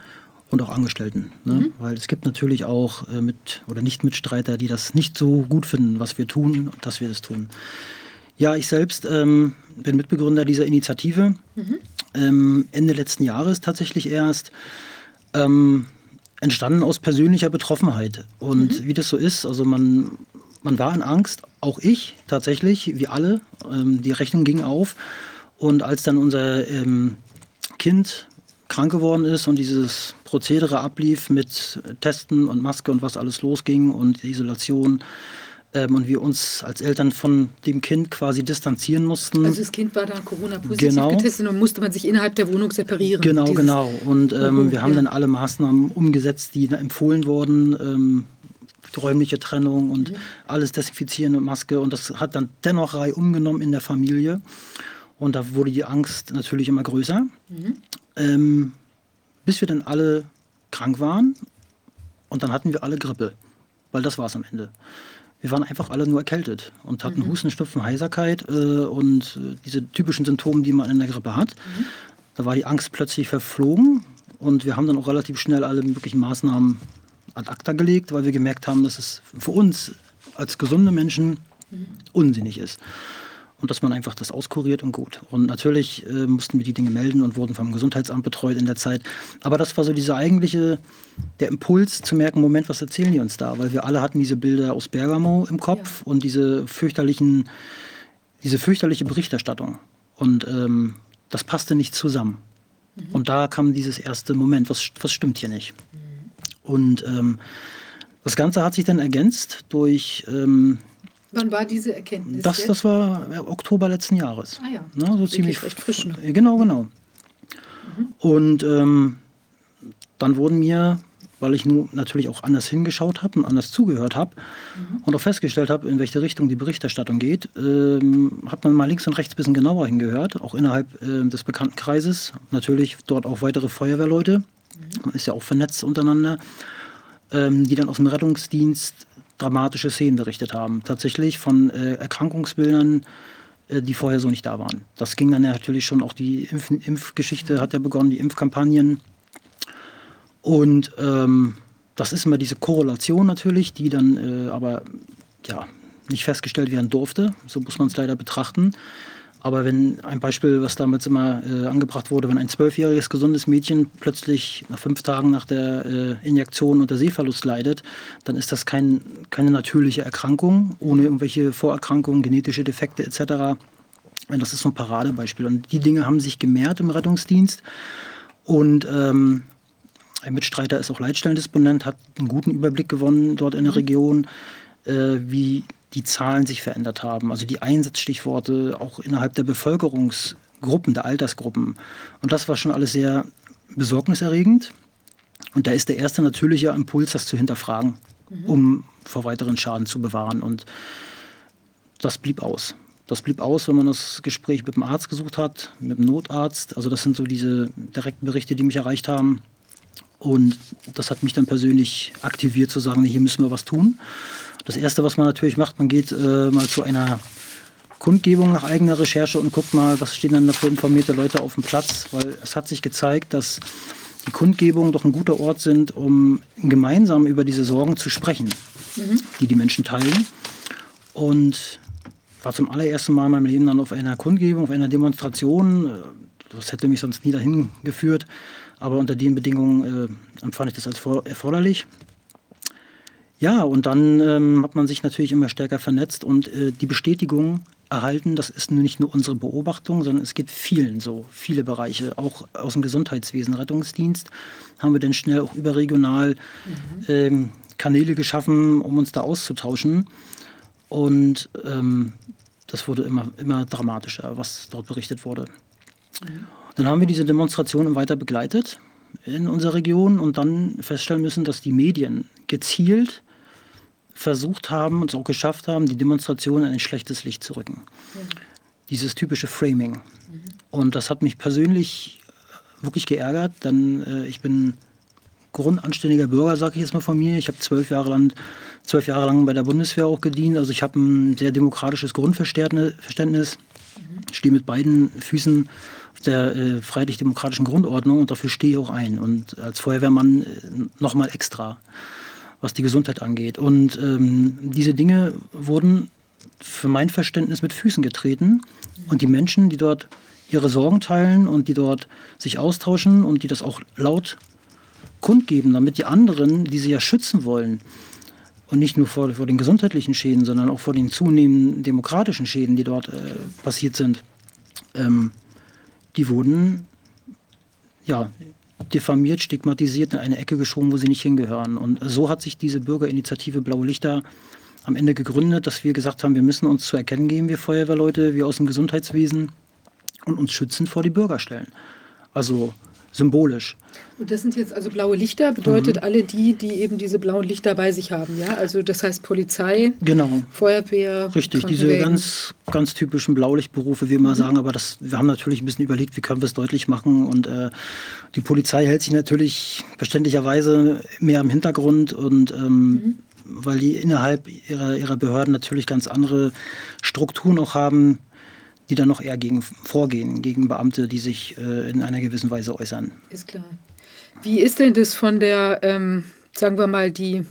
und auch Angestellten. Ne? Mhm. Weil es gibt natürlich auch äh, mit oder nicht Mitstreiter, die das nicht so gut finden, was wir tun, dass wir das tun. Ja, ich selbst ähm, bin Mitbegründer dieser Initiative. Mhm. Ähm, Ende letzten Jahres tatsächlich erst. Ähm, entstanden aus persönlicher Betroffenheit. Und wie das so ist, also man, man war in Angst, auch ich tatsächlich, wie alle. Ähm, die Rechnung ging auf. Und als dann unser ähm, Kind krank geworden ist und dieses Prozedere ablief mit Testen und Maske und was alles losging und Isolation, ähm, und wir uns als Eltern von dem Kind quasi distanzieren mussten. Also das Kind war dann Corona-positiv Genau. getestet und musste man sich innerhalb der Wohnung separieren. Genau, genau. Und ähm, wir haben ja. dann alle Maßnahmen umgesetzt, die da empfohlen wurden. Ähm, räumliche Trennung und Mhm. alles desinfizieren mit Maske. Und das hat dann dennoch Reihe umgenommen in der Familie. Und da wurde die Angst natürlich immer größer. Mhm. Ähm, bis wir dann alle krank waren. Und dann hatten wir alle Grippe. Weil das war es am Ende. Wir waren einfach alle nur erkältet und hatten Husten, Schnupfen, Heiserkeit äh, und äh, diese typischen Symptome, die man in der Grippe hat. Da war die Angst plötzlich verflogen und wir haben dann auch relativ schnell alle möglichen Maßnahmen ad acta gelegt, weil wir gemerkt haben, dass es für uns als gesunde Menschen unsinnig ist. Und dass man einfach das auskuriert und gut. Und natürlich äh, mussten wir die Dinge melden und wurden vom Gesundheitsamt betreut in der Zeit. Aber das war so dieser eigentliche, der Impuls zu merken, Moment, was erzählen die uns da? Weil wir alle hatten diese Bilder aus Bergamo im Kopf und diese fürchterlichen, diese fürchterliche Berichterstattung. Und ähm, das passte nicht zusammen. Und da kam dieses erste Moment, was, was stimmt hier nicht? Und ähm, das Ganze hat sich dann ergänzt durch, ähm, Wann war diese Erkenntnis? das, jetzt? das war äh, Oktober letzten Jahres. Ah ja. Ne, so ziemlich recht frisch noch. Äh, Genau, genau. Und ähm, dann wurden mir, weil ich nun natürlich auch anders hingeschaut habe und anders zugehört habe und auch festgestellt habe, in welche Richtung die Berichterstattung geht, ähm, hat man mal links und rechts ein bisschen genauer hingehört, auch innerhalb ähm, des Bekanntenkreises. Natürlich dort auch weitere Feuerwehrleute. Man ist ja auch vernetzt untereinander, ähm, die dann aus dem Rettungsdienst dramatische Szenen berichtet haben. Tatsächlich von äh, Erkrankungsbildern, äh, die vorher so nicht da waren. Das ging dann natürlich schon auch die Impf Impfgeschichte hat ja begonnen, die Impfkampagnen. Und ähm, das ist immer diese Korrelation natürlich, die dann äh, aber ja nicht festgestellt werden durfte. So muss man es leider betrachten. Aber wenn ein Beispiel, was damals immer äh, angebracht wurde, wenn ein zwölfjähriges gesundes Mädchen plötzlich nach fünf Tagen nach der äh, Injektion unter Sehverlust leidet, dann ist das kein, keine natürliche Erkrankung, ohne irgendwelche Vorerkrankungen, genetische Defekte etc. Das ist so ein Paradebeispiel. Und die Dinge haben sich gemehrt im Rettungsdienst. Und ähm, ein Mitstreiter ist auch Leitstellendisponent, hat einen guten Überblick gewonnen dort in der Region, äh, wie die Zahlen sich verändert haben. Also die Einsatzstichworte auch innerhalb der Bevölkerungsgruppen, der Altersgruppen. Und das war schon alles sehr besorgniserregend. Und da ist der erste natürliche Impuls, das zu hinterfragen, um vor weiteren Schaden zu bewahren. Und das blieb aus. Das blieb aus, wenn man das Gespräch mit dem Arzt gesucht hat, mit dem Notarzt. Also das sind so diese direkten Berichte, die mich erreicht haben. Und das hat mich dann persönlich aktiviert zu sagen, hier müssen wir was tun. Das Erste, was man natürlich macht, man geht äh, mal zu einer Kundgebung nach eigener Recherche und guckt mal, was stehen dann da für informierte Leute auf dem Platz. Weil es hat sich gezeigt, dass die Kundgebungen doch ein guter Ort sind, um gemeinsam über diese Sorgen zu sprechen, die die Menschen teilen. Und war zum allerersten Mal in meinem Leben dann auf einer Kundgebung, auf einer Demonstration. Äh, Das hätte mich sonst nie dahin geführt. Aber unter den Bedingungen äh, empfand ich das als erforderlich. Ja, und dann ähm, hat man sich natürlich immer stärker vernetzt und äh, die Bestätigung erhalten, das ist nicht nur unsere Beobachtung, sondern es geht vielen so, viele Bereiche, auch aus dem Gesundheitswesen, Rettungsdienst, haben wir dann schnell auch überregional ähm, Kanäle geschaffen, um uns da auszutauschen. Und ähm, das wurde immer, immer dramatischer, was dort berichtet wurde. Dann haben wir diese Demonstrationen weiter begleitet in unserer Region und dann feststellen müssen, dass die Medien gezielt versucht haben und es auch geschafft haben, die Demonstration in ein schlechtes Licht zu rücken. Dieses typische Framing. Und das hat mich persönlich wirklich geärgert, denn äh, ich bin grundanständiger Bürger, sage ich jetzt mal von mir. Ich habe zwölf Jahre lang, zwölf Jahre lang bei der Bundeswehr auch gedient. Also ich habe ein sehr demokratisches Grundverständnis. Stehe mit beiden Füßen auf der äh, freiheitlich-demokratischen Grundordnung und dafür stehe ich auch ein. Und als Feuerwehrmann äh, nochmal extra, was die Gesundheit angeht. Und ähm, diese Dinge wurden für mein Verständnis mit Füßen getreten. Und die Menschen, die dort ihre Sorgen teilen und die dort sich austauschen und die das auch laut kundgeben, damit die anderen, die sie ja schützen wollen, und nicht nur vor, vor den gesundheitlichen Schäden, sondern auch vor den zunehmenden demokratischen Schäden, die dort äh, passiert sind, ähm, die wurden ja, diffamiert, stigmatisiert, in eine Ecke geschoben, wo sie nicht hingehören. Und so hat sich diese Bürgerinitiative Blaue Lichter am Ende gegründet, dass wir gesagt haben, wir müssen uns zu erkennen geben, wir Feuerwehrleute, wir aus dem Gesundheitswesen und uns schützen vor die Bürger stellen. Also symbolisch. Und das sind jetzt also blaue Lichter, bedeutet mhm. alle die, die eben diese blauen Lichter bei sich haben, ja? Also das heißt Polizei, genau. Feuerwehr. Richtig, diese ganz, ganz typischen Blaulichtberufe, wie wir mal mhm. sagen, aber das, wir haben natürlich ein bisschen überlegt, wie können wir es deutlich machen. Und äh, die Polizei hält sich natürlich verständlicherweise mehr im Hintergrund und ähm, mhm. weil die innerhalb ihrer, ihrer Behörden natürlich ganz andere Strukturen auch haben die dann noch eher gegen vorgehen, gegen Beamte, die sich äh, in einer gewissen Weise äußern. Ist klar. Wie ist denn das von der, ähm, sagen wir mal, die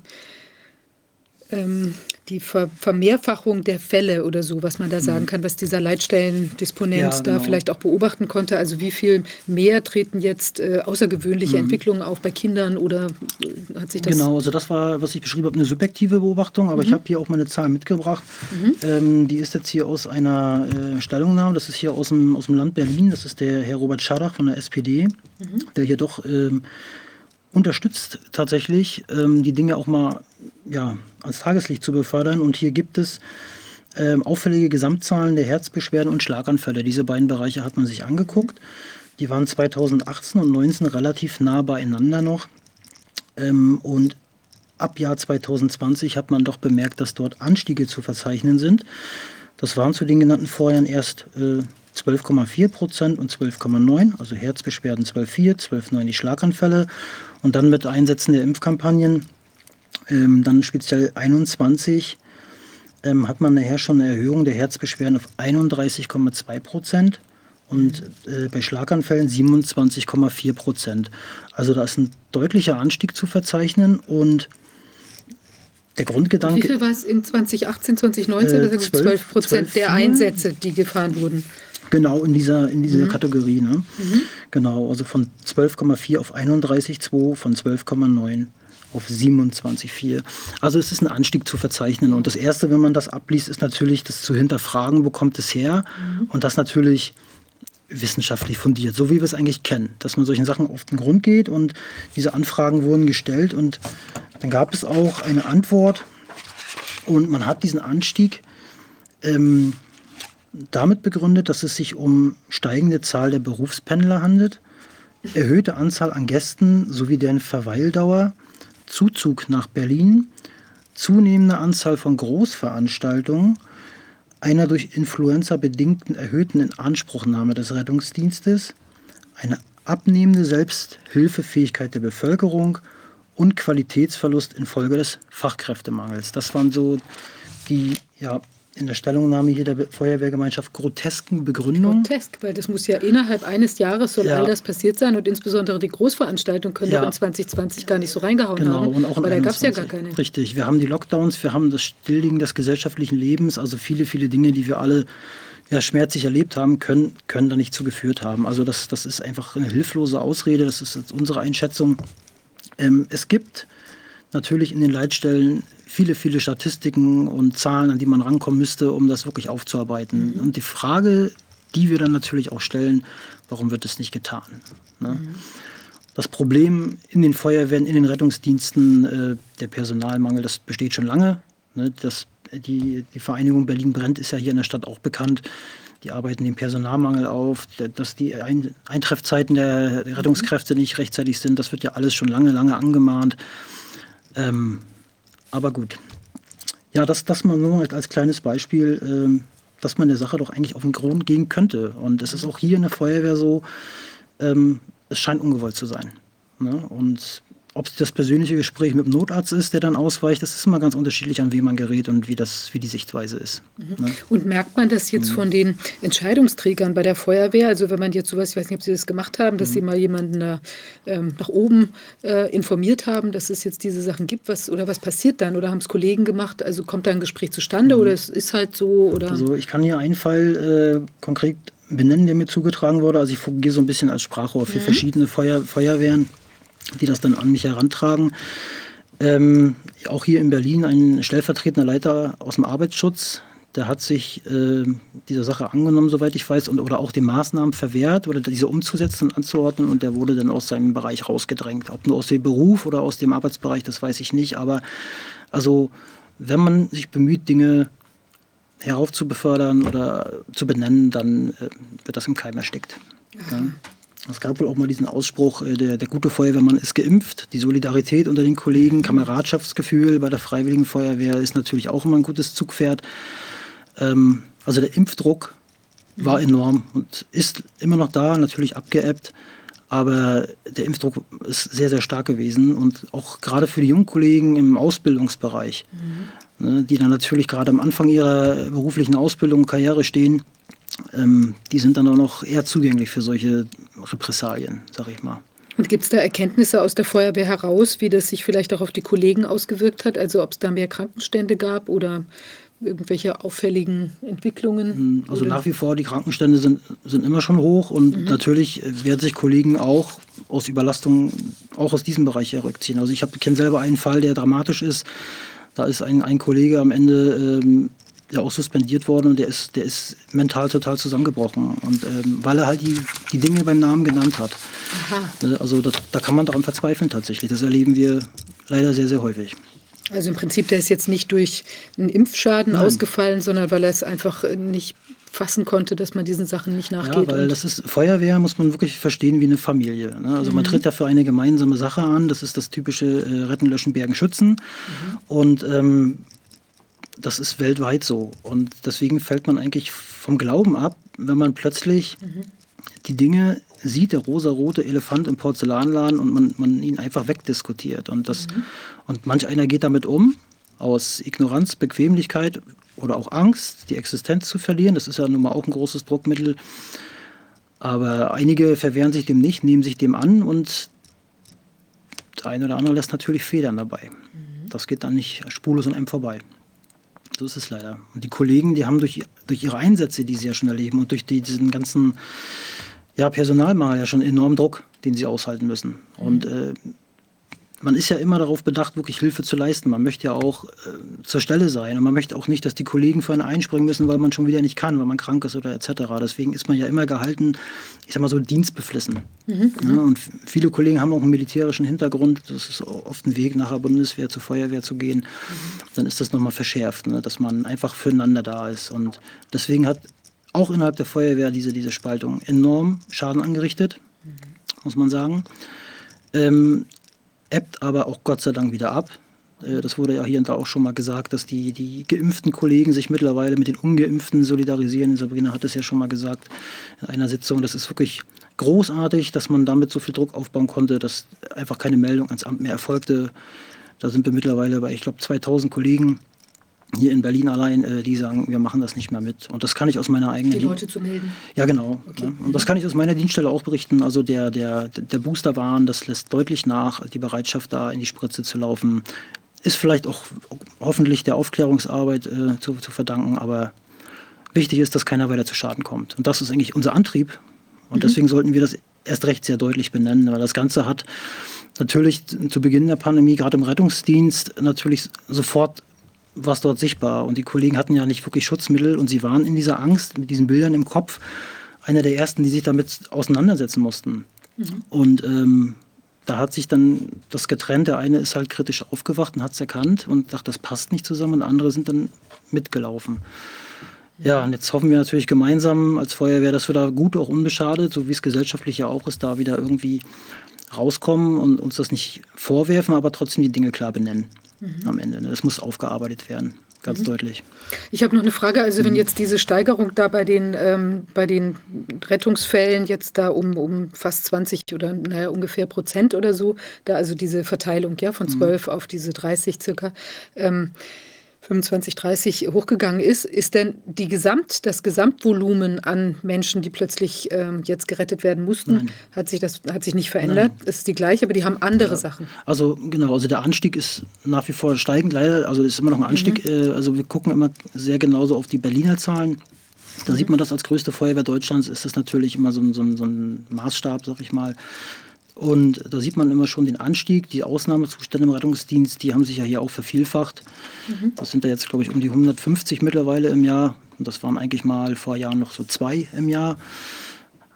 ähm, die Ver Vermehrfachung der Fälle oder so, was man da sagen mhm. kann, was dieser Leitstellendisponent ja, genau. da vielleicht auch beobachten konnte. Also wie viel mehr treten jetzt äh, außergewöhnliche mhm. Entwicklungen auf bei Kindern oder äh, hat sich das... Genau, also das war, was ich beschrieben habe, eine subjektive Beobachtung, aber mhm. ich habe hier auch meine Zahl mitgebracht. Mhm. Ähm, die ist jetzt hier aus einer äh, Stellungnahme, das ist hier aus dem, aus dem Land Berlin, das ist der Herr Robert Scharach von der SPD, mhm. der hier doch... Ähm, unterstützt tatsächlich, ähm, die Dinge auch mal ja, als Tageslicht zu befördern. Und hier gibt es ähm, auffällige Gesamtzahlen der Herzbeschwerden und Schlaganfälle. Diese beiden Bereiche hat man sich angeguckt. Die waren 2018 und 2019 relativ nah beieinander noch. Ähm, und ab Jahr 2020 hat man doch bemerkt, dass dort Anstiege zu verzeichnen sind. Das waren zu den genannten Vorjahren erst äh, 12,4 Prozent und 12,9, also Herzbeschwerden 12,4, 12,9 die Schlaganfälle und dann mit Einsätzen der Impfkampagnen, ähm, dann speziell 21, ähm, hat man nachher schon eine Erhöhung der Herzbeschwerden auf 31,2 Prozent und äh, bei Schlaganfällen 27,4 Prozent. Also da ist ein deutlicher Anstieg zu verzeichnen und der Grundgedanke. Wie viel war es in 2018, 2019? Äh, 12, 12 Prozent der Einsätze, die gefahren wurden. Genau, in dieser, in dieser mhm. Kategorie. Ne? Mhm. Genau, also von 12,4 auf 31,2, von 12,9 auf 27,4. Also es ist ein Anstieg zu verzeichnen. Und das Erste, wenn man das abliest, ist natürlich das zu hinterfragen, wo kommt es her? Mhm. Und das natürlich wissenschaftlich fundiert, so wie wir es eigentlich kennen, dass man solchen Sachen auf den Grund geht und diese Anfragen wurden gestellt und dann gab es auch eine Antwort und man hat diesen Anstieg ähm, damit begründet, dass es sich um steigende Zahl der Berufspendler handelt, erhöhte Anzahl an Gästen sowie deren Verweildauer, Zuzug nach Berlin, zunehmende Anzahl von Großveranstaltungen, einer durch Influenza bedingten erhöhten Inanspruchnahme des Rettungsdienstes, eine abnehmende Selbsthilfefähigkeit der Bevölkerung und Qualitätsverlust infolge des Fachkräftemangels. Das waren so die ja, in der Stellungnahme hier der Feuerwehrgemeinschaft grotesken Begründungen. Grotesk, weil das muss ja innerhalb eines Jahres soll ja. all das passiert sein und insbesondere die Großveranstaltung können ja. in 2020 gar nicht so reingehauen genau. haben. Und auch aber da gab es ja gar keine. Richtig, wir haben die Lockdowns, wir haben das Stilllegen des gesellschaftlichen Lebens, also viele, viele Dinge, die wir alle ja, schmerzlich erlebt haben, können, können da nicht zugeführt haben. Also das, das ist einfach eine hilflose Ausrede, das ist unsere Einschätzung. Ähm, es gibt natürlich in den Leitstellen viele, viele Statistiken und Zahlen, an die man rankommen müsste, um das wirklich aufzuarbeiten. Mhm. Und die Frage, die wir dann natürlich auch stellen, warum wird das nicht getan? Ne? Mhm. Das Problem in den Feuerwehren, in den Rettungsdiensten, äh, der Personalmangel, das besteht schon lange. Ne? Das, die, die Vereinigung Berlin brennt ist ja hier in der Stadt auch bekannt. Die arbeiten den Personalmangel auf, dass die Ein Eintreffzeiten der Rettungskräfte nicht rechtzeitig sind. Das wird ja alles schon lange, lange angemahnt. Ähm, aber gut. Ja, das, das mal nur als kleines Beispiel, ähm, dass man der Sache doch eigentlich auf den Grund gehen könnte. Und es ist auch hier in der Feuerwehr so, ähm, es scheint ungewollt zu sein. Ne? Und ob es das persönliche Gespräch mit dem Notarzt ist, der dann ausweicht, das ist immer ganz unterschiedlich, an wen man gerät und wie, das, wie die Sichtweise ist. Mhm. Ne? Und merkt man das jetzt mhm. von den Entscheidungsträgern bei der Feuerwehr? Also wenn man jetzt sowas, ich weiß nicht, ob Sie das gemacht haben, dass mhm. Sie mal jemanden äh, ähm, nach oben äh, informiert haben, dass es jetzt diese Sachen gibt, was oder was passiert dann? Oder haben es Kollegen gemacht? Also kommt da ein Gespräch zustande mhm. oder es ist halt so? Oder? Also ich kann hier einen Fall äh, konkret benennen, der mir zugetragen wurde. Also ich fungiere so ein bisschen als Sprachrohr für mhm. verschiedene Feuer, Feuerwehren die das dann an mich herantragen. Ähm, auch hier in Berlin ein stellvertretender Leiter aus dem Arbeitsschutz, der hat sich äh, dieser Sache angenommen, soweit ich weiß, und, oder auch den Maßnahmen verwehrt oder diese umzusetzen und anzuordnen und der wurde dann aus seinem Bereich rausgedrängt. Ob nur aus dem Beruf oder aus dem Arbeitsbereich, das weiß ich nicht, aber also wenn man sich bemüht, Dinge heraufzubefördern oder zu benennen, dann äh, wird das im Keim erstickt. Ja. Es gab wohl auch mal diesen Ausspruch, äh, der, der gute Feuerwehrmann ist geimpft. Die Solidarität unter den Kollegen, Kameradschaftsgefühl bei der Freiwilligen Feuerwehr ist natürlich auch immer ein gutes Zugpferd. Ähm, also der Impfdruck war enorm und ist immer noch da, natürlich abgeebbt. Aber der Impfdruck ist sehr, sehr stark gewesen und auch gerade für die jungen Kollegen im Ausbildungsbereich, mhm. ne, die dann natürlich gerade am Anfang ihrer beruflichen Ausbildung, Karriere stehen, ähm, die sind dann auch noch eher zugänglich für solche Repressalien, sag ich mal. Und gibt es da Erkenntnisse aus der Feuerwehr heraus, wie das sich vielleicht auch auf die Kollegen ausgewirkt hat? Also ob es da mehr Krankenstände gab oder irgendwelche auffälligen Entwicklungen? Hm, also oder? nach wie vor, die Krankenstände sind, sind immer schon hoch und mhm. natürlich werden sich Kollegen auch aus Überlastung auch aus diesem Bereich herückziehen. Also ich kenne selber einen Fall, der dramatisch ist. Da ist ein, ein Kollege am Ende ähm, ja auch suspendiert worden und der ist, der ist mental total zusammengebrochen. Und ähm, weil er halt die, die Dinge beim Namen genannt hat. Aha. Ne, also das, da kann man daran verzweifeln tatsächlich. Das erleben wir leider sehr, sehr häufig. Also im Prinzip, der ist jetzt nicht durch einen Impfschaden Nein. ausgefallen, sondern weil er es einfach nicht fassen konnte, dass man diesen Sachen nicht nachgeht. Ja, weil das ist Feuerwehr, muss man wirklich verstehen wie eine Familie. Ne? Also mhm. man tritt ja für eine gemeinsame Sache an. Das ist das typische äh, Retten, Löschen, Bergen, Schützen. Mhm. Und ähm, das ist weltweit so. Und deswegen fällt man eigentlich vom Glauben ab, wenn man plötzlich mhm. die Dinge sieht, der rosa-rote Elefant im Porzellanladen und man, man ihn einfach wegdiskutiert. Und, das, mhm. und manch einer geht damit um, aus Ignoranz, Bequemlichkeit oder auch Angst, die Existenz zu verlieren. Das ist ja nun mal auch ein großes Druckmittel. Aber einige verwehren sich dem nicht, nehmen sich dem an und der eine oder andere lässt natürlich Federn dabei. Mhm. Das geht dann nicht spurlos an einem vorbei. So ist es leider. Und die Kollegen, die haben durch, durch ihre Einsätze, die sie ja schon erleben und durch die, diesen ganzen ja, Personalmangel ja schon enormen Druck, den sie aushalten müssen. Und äh, man ist ja immer darauf bedacht, wirklich Hilfe zu leisten. Man möchte ja auch äh, zur Stelle sein und man möchte auch nicht, dass die Kollegen für einen einspringen müssen, weil man schon wieder nicht kann, weil man krank ist oder etc. Deswegen ist man ja immer gehalten, ich sag mal so, dienstbeflissen. Mhm. Ja, und viele Kollegen haben auch einen militärischen Hintergrund. Das ist oft ein Weg, nach der Bundeswehr zur Feuerwehr zu gehen. Mhm. Dann ist das nochmal verschärft, ne? dass man einfach füreinander da ist. Und deswegen hat auch innerhalb der Feuerwehr diese, diese Spaltung enorm Schaden angerichtet, mhm. muss man sagen. Ähm, ebbt aber auch Gott sei Dank wieder ab. Äh, das wurde ja hier und da auch schon mal gesagt, dass die, die geimpften Kollegen sich mittlerweile mit den Ungeimpften solidarisieren. Sabrina hat es ja schon mal gesagt in einer Sitzung. Das ist wirklich großartig, dass man damit so viel Druck aufbauen konnte, dass einfach keine Meldung ans Amt mehr erfolgte. Da sind wir mittlerweile bei, ich glaube, 2000 Kollegen hier in Berlin allein, äh, die sagen, wir machen das nicht mehr mit. Und das kann ich aus meiner eigenen... Die Leute zu melden? Ja, genau. Okay. Ja. Und das kann ich aus meiner Dienststelle auch berichten. Also der, der, der Boosterwahn, das lässt deutlich nach, die Bereitschaft da in die Spritze zu laufen. Ist vielleicht auch hoffentlich der Aufklärungsarbeit äh, zu, zu verdanken, aber wichtig ist, dass keiner weiter zu Schaden kommt. Und das ist eigentlich unser Antrieb. Und mhm. deswegen sollten wir das erst recht sehr deutlich benennen, weil das Ganze hat natürlich zu Beginn der Pandemie, gerade im Rettungsdienst, natürlich sofort was dort sichtbar. Und die Kollegen hatten ja nicht wirklich Schutzmittel und sie waren in dieser Angst mit diesen Bildern im Kopf einer der ersten, die sich damit auseinandersetzen mussten. Mhm. Und ähm, da hat sich dann das getrennt. Der eine ist halt kritisch aufgewacht und hat es erkannt und dachte, das passt nicht zusammen. Und andere sind dann mitgelaufen. Ja, und jetzt hoffen wir natürlich gemeinsam als Feuerwehr, dass wir da gut, auch unbeschadet, so wie es gesellschaftlich ja auch ist, da wieder irgendwie rauskommen und uns das nicht vorwerfen, aber trotzdem die Dinge klar benennen mhm. am Ende. Das muss aufgearbeitet werden, ganz mhm. deutlich. Ich habe noch eine Frage. Also wenn mhm. jetzt diese Steigerung da bei den, ähm, bei den Rettungsfällen jetzt da um, um fast 20 oder naja, ungefähr Prozent oder so, da also diese Verteilung ja von 12 mhm. auf diese 30 circa, ähm, 25, 30 hochgegangen ist, ist denn die Gesamt, das Gesamtvolumen an Menschen, die plötzlich ähm, jetzt gerettet werden mussten, Nein. hat sich das hat sich nicht verändert. Es ist die gleiche, aber die haben andere ja. Sachen. Also genau, also der Anstieg ist nach wie vor steigend leider, also ist immer noch ein Anstieg. Mhm. Äh, also wir gucken immer sehr genauso auf die Berliner Zahlen. Da mhm. sieht man das als größte Feuerwehr Deutschlands, ist das natürlich immer so ein, so ein, so ein Maßstab, sag ich mal. Und da sieht man immer schon den Anstieg. Die Ausnahmezustände im Rettungsdienst, die haben sich ja hier auch vervielfacht. Mhm. Das sind da jetzt, glaube ich, um die 150 mittlerweile im Jahr. Und das waren eigentlich mal vor Jahren noch so zwei im Jahr.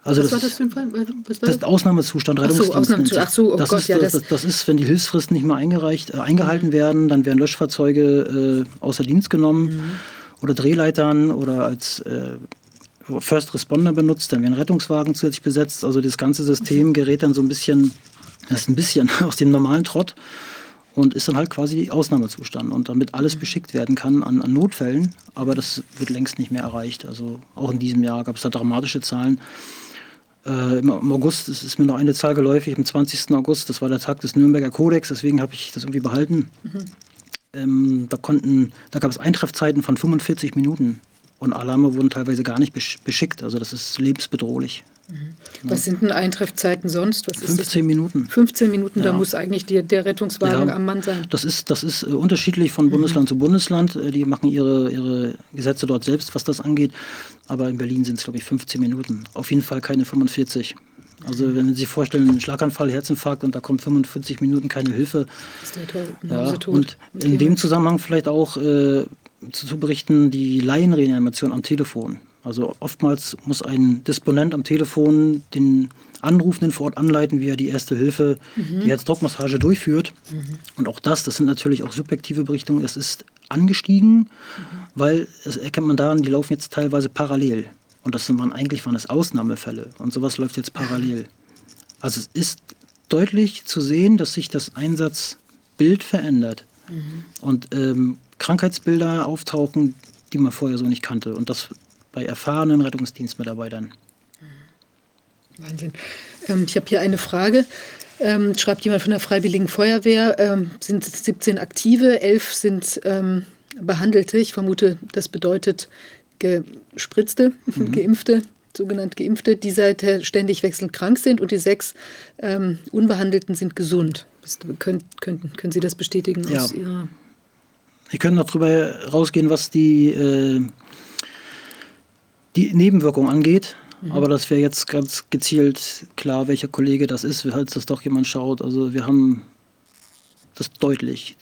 Also Was das, war das für ein Fall? Was war das das? ist Ausnahmezustand, Ach so, Rettungsdienst. Ausnahmezustand. Ach so, oh das Gott, ist, ja, das, das- das, ist, wenn die Hilfsfristen nicht mehr eingereicht, äh, eingehalten werden, dann werden Löschfahrzeuge äh, außer Dienst genommen Mhm. oder Drehleitern oder als äh, First Responder benutzt, dann werden Rettungswagen zusätzlich besetzt. Also das ganze System gerät dann so ein bisschen, das ist ein bisschen aus dem normalen Trott und ist dann halt quasi Ausnahmezustand. Und damit alles beschickt werden kann an, an Notfällen, aber das wird längst nicht mehr erreicht. Also auch in diesem Jahr gab es da dramatische Zahlen. Äh, im, Im August ist mir noch eine Zahl geläufig, am 20. August, das war der Tag des Nürnberger Kodex, deswegen habe ich das irgendwie behalten. Ähm, da, konnten, da gab es Eintreffzeiten von 45 Minuten und Alarme wurden teilweise gar nicht besch beschickt. Also das ist lebensbedrohlich. Was sind denn Eintreffzeiten sonst? Was ist das? 15 Minuten. 15 Minuten, da Ja. muss eigentlich die, der Rettungswagen Ja. am Mann sein. Das ist, das ist äh, unterschiedlich von Bundesland zu Bundesland. Äh, Die machen ihre, ihre Gesetze dort selbst, was das angeht. Aber in Berlin sind es, glaube ich, 15 Minuten. Auf jeden Fall keine 45. Also wenn Sie sich vorstellen, ein Schlaganfall, Herzinfarkt und da kommt 45 Minuten keine Hilfe. Ist der Ja, tot. und in dem Zusammenhang vielleicht auch äh, zu, berichten, die Laienreanimation am Telefon. Also oftmals muss ein Disponent am Telefon den Anrufenden vor Ort anleiten, wie er die erste Hilfe, die Herzdruckmassage durchführt. Und auch das, das sind natürlich auch subjektive Berichtungen, es ist angestiegen, weil das erkennt man daran, die laufen jetzt teilweise parallel. Und das waren eigentlich waren das Ausnahmefälle. Und sowas läuft jetzt parallel. Also es ist deutlich zu sehen, dass sich das Einsatzbild verändert und ähm, Krankheitsbilder auftauchen, die man vorher so nicht kannte. Und das bei erfahrenen Rettungsdienstmitarbeitern. Wahnsinn. Ähm, ich habe hier eine Frage. Ähm, schreibt jemand von der Freiwilligen Feuerwehr, ähm, sind 17 aktive, 11 sind ähm, Behandelte. Ich vermute, das bedeutet gespritzte, geimpfte, sogenannt geimpfte, die seither ständig wechselnd krank sind und die sechs ähm, Unbehandelten sind gesund. Das, können, könnten, können Sie das bestätigen Ja. aus Ihrer Wir können noch darüber rausgehen, was die, äh, die Nebenwirkung angeht. Aber das wäre jetzt ganz gezielt klar, welcher Kollege das ist, falls das doch jemand schaut. Also wir haben das deutlich.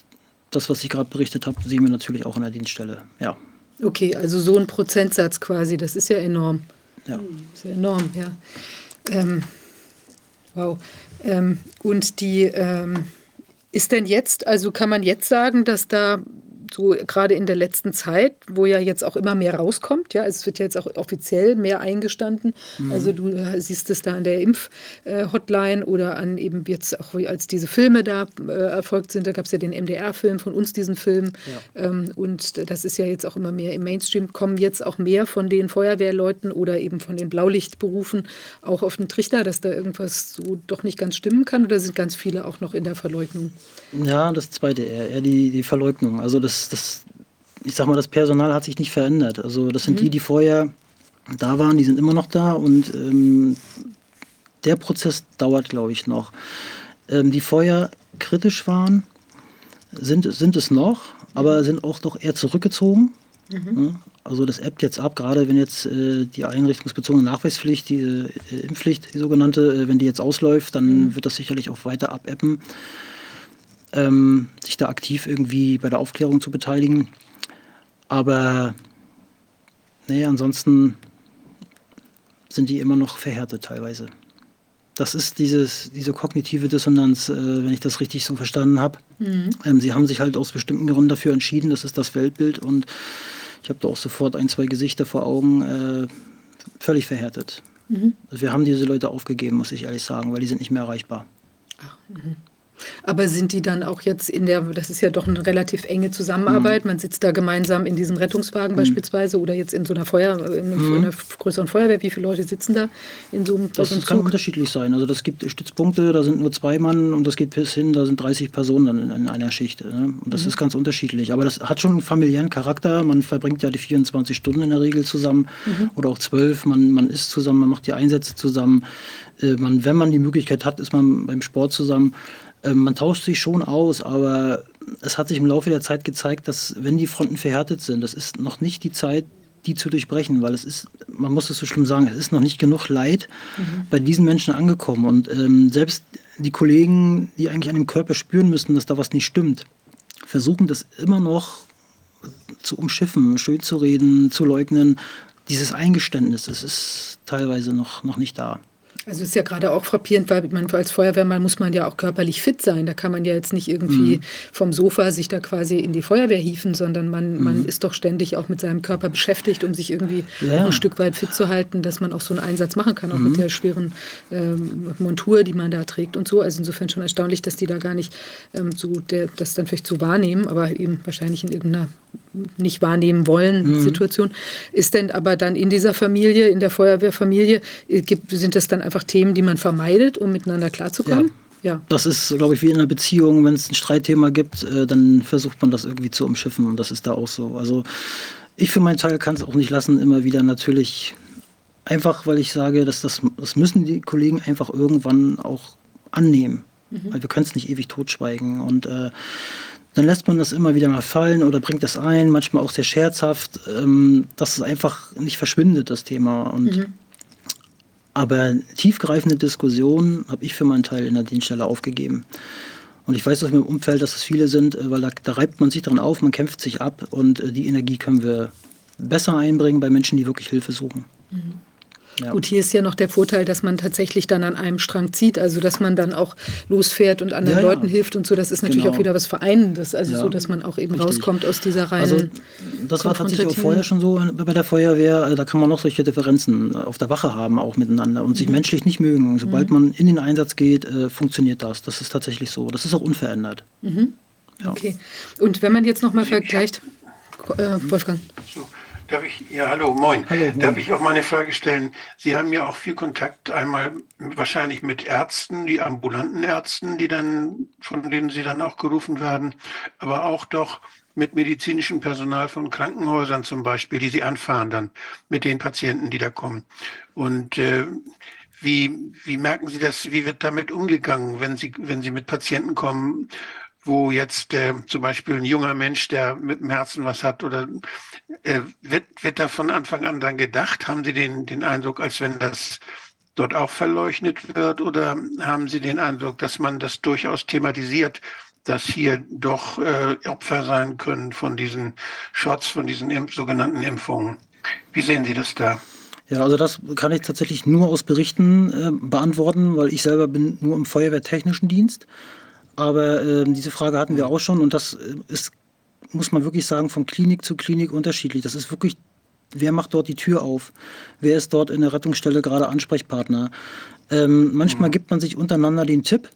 Das, was ich gerade berichtet habe, sehen wir natürlich auch an der Dienststelle. Ja. Okay, also so ein Prozentsatz quasi, das ist ja enorm. ja. Das ist ja enorm, ja. Ähm, wow. Ähm, und die ähm, ist denn jetzt, also kann man jetzt sagen, dass da so gerade in der letzten Zeit, wo ja jetzt auch immer mehr rauskommt, ja, also es wird ja jetzt auch offiziell mehr eingestanden. Also du äh, siehst es da an der Impf-Hotline oder an eben jetzt auch, als diese Filme da äh, erfolgt sind, da gab es ja den MDR-Film von uns, diesen Film. Ähm, und das ist ja jetzt auch immer mehr im Mainstream, kommen jetzt auch mehr von den Feuerwehrleuten oder eben von den Blaulichtberufen auch auf den Trichter, dass da irgendwas so doch nicht ganz stimmen kann oder sind ganz viele auch noch in der Verleugnung? Ja, das zweite eher, eher die, die Verleugnung. Also das, das, ich sag mal, das Personal hat sich nicht verändert. Also das sind die, die vorher da waren, die sind immer noch da und ähm, der Prozess dauert, glaube ich, noch. Ähm, die vorher kritisch waren, sind, sind es noch, aber sind auch doch eher zurückgezogen. Ja, also das ebbt jetzt ab, gerade wenn jetzt äh, die einrichtungsbezogene Nachweispflicht, die äh, Impfpflicht, die sogenannte, äh, wenn die jetzt ausläuft, dann wird das sicherlich auch weiter abebben ähm, sich da aktiv irgendwie bei der Aufklärung zu beteiligen. Aber nee, ansonsten sind die immer noch verhärtet teilweise. Das ist dieses, diese kognitive Dissonanz, äh, wenn ich das richtig so verstanden habe. Ähm, sie haben sich halt aus bestimmten Gründen dafür entschieden, das ist das Weltbild und ich habe da auch sofort ein, zwei Gesichter vor Augen, äh, völlig verhärtet. Also wir haben diese Leute aufgegeben, muss ich ehrlich sagen, weil die sind nicht mehr erreichbar. Aber sind die dann auch jetzt in der, das ist ja doch eine relativ enge Zusammenarbeit, man sitzt da gemeinsam in diesen Rettungswagen beispielsweise oder jetzt in so einer Feuer, in einer größeren Feuerwehr, wie viele Leute sitzen da in so einem, Das, so einem kann unterschiedlich sein. Also das gibt Stützpunkte, da sind nur zwei Mann und das geht bis hin, da sind 30 Personen dann in, in einer Schicht. Ne? Und das ist ganz unterschiedlich. Aber das hat schon einen familiären Charakter. Man verbringt ja die 24 Stunden in der Regel zusammen oder auch zwölf. Man, man isst zusammen, man macht die Einsätze zusammen. Äh, man, wenn man die Möglichkeit hat, ist man beim Sport zusammen. Äh, man tauscht sich schon aus, aber es hat sich im Laufe der Zeit gezeigt, dass wenn die Fronten verhärtet sind, das ist noch nicht die Zeit, die zu durchbrechen, weil es ist, man muss es so schlimm sagen, es ist noch nicht genug Leid bei diesen Menschen angekommen. Und ähm, selbst die Kollegen, die eigentlich an dem Körper spüren müssen, dass da was nicht stimmt, versuchen das immer noch zu umschiffen, schön zu reden, zu leugnen. dieses Eingeständnis, das ist teilweise noch, noch nicht da. Also ist ja gerade auch frappierend, weil man als Feuerwehrmann muss man ja auch körperlich fit sein. Da kann man ja jetzt nicht irgendwie mhm. vom Sofa sich da quasi in die Feuerwehr hieven, sondern man, mhm. man ist doch ständig auch mit seinem Körper beschäftigt, um sich irgendwie ja. ein Stück weit fit zu halten, dass man auch so einen Einsatz machen kann, auch mhm. mit der schweren ähm, Montur, die man da trägt und so. Also insofern schon erstaunlich, dass die da gar nicht ähm, so der, das dann vielleicht so wahrnehmen, aber eben wahrscheinlich in irgendeiner nicht wahrnehmen wollen mhm. Situation. Ist denn aber dann in dieser Familie, in der Feuerwehrfamilie, äh, gibt, sind das dann einfach Themen, die man vermeidet, um miteinander klarzukommen? Ja. ja. Das ist, glaube ich, wie in einer Beziehung, wenn es ein Streitthema gibt, äh, dann versucht man das irgendwie zu umschiffen und das ist da auch so. Also ich für meinen Teil kann es auch nicht lassen, immer wieder natürlich, einfach weil ich sage, dass das, das müssen die Kollegen einfach irgendwann auch annehmen. Mhm. Weil wir können es nicht ewig totschweigen. Und äh, dann lässt man das immer wieder mal fallen oder bringt das ein, manchmal auch sehr scherzhaft, ähm, dass es einfach nicht verschwindet, das Thema. Und mhm. Aber tiefgreifende Diskussionen habe ich für meinen Teil in der Dienststelle aufgegeben. Und ich weiß aus meinem Umfeld, dass es viele sind, äh, weil da, da reibt man sich dran auf, man kämpft sich ab und äh, die Energie können wir besser einbringen bei Menschen, die wirklich Hilfe suchen. Mhm. Ja. Gut, hier ist ja noch der Vorteil, dass man tatsächlich dann an einem Strang zieht, also dass man dann auch losfährt und anderen ja, Leuten hilft und so. Das ist natürlich genau. auch wieder was Vereinendes, also so, dass man auch eben Richtig. rauskommt aus dieser reinen. Also das war tatsächlich auch vorher schon so bei der Feuerwehr. Also da kann man noch solche Differenzen auf der Wache haben, auch miteinander und mhm. sich menschlich nicht mögen. Sobald mhm. man in den Einsatz geht, äh, funktioniert das. Das ist tatsächlich so. Das ist auch unverändert. Mhm. Okay. Und wenn man jetzt noch mal vergleicht, äh, Wolfgang. So. Darf ich, ja, hallo, moin. hallo, moin. Darf ich auch mal eine Frage stellen? Sie haben ja auch viel Kontakt einmal wahrscheinlich mit Ärzten, die ambulanten Ärzten, die dann, von denen Sie dann auch gerufen werden, aber auch doch mit medizinischem Personal von Krankenhäusern zum Beispiel, die Sie anfahren dann mit den Patienten, die da kommen. Und äh, wie, wie merken Sie das, wie wird damit umgegangen, wenn Sie, wenn Sie mit Patienten kommen, wo jetzt äh, zum Beispiel ein junger Mensch, der mit dem Herzen was hat, oder äh, wird, wird da von Anfang an dann gedacht? Haben Sie den, den Eindruck, als wenn das dort auch verleugnet wird, oder haben Sie den Eindruck, dass man das durchaus thematisiert, dass hier doch äh, Opfer sein können von diesen Shots, von diesen Impf sogenannten Impfungen? Wie sehen Sie das da? Ja, also das kann ich tatsächlich nur aus Berichten äh, beantworten, weil ich selber bin nur im Feuerwehrtechnischen Dienst. Aber äh, diese Frage hatten wir auch schon und das äh, ist, muss man wirklich sagen, von Klinik zu Klinik unterschiedlich. Das ist wirklich, wer macht dort die Tür auf? Wer ist dort in der Rettungsstelle gerade Ansprechpartner? Ähm, manchmal mhm. gibt man sich untereinander den Tipp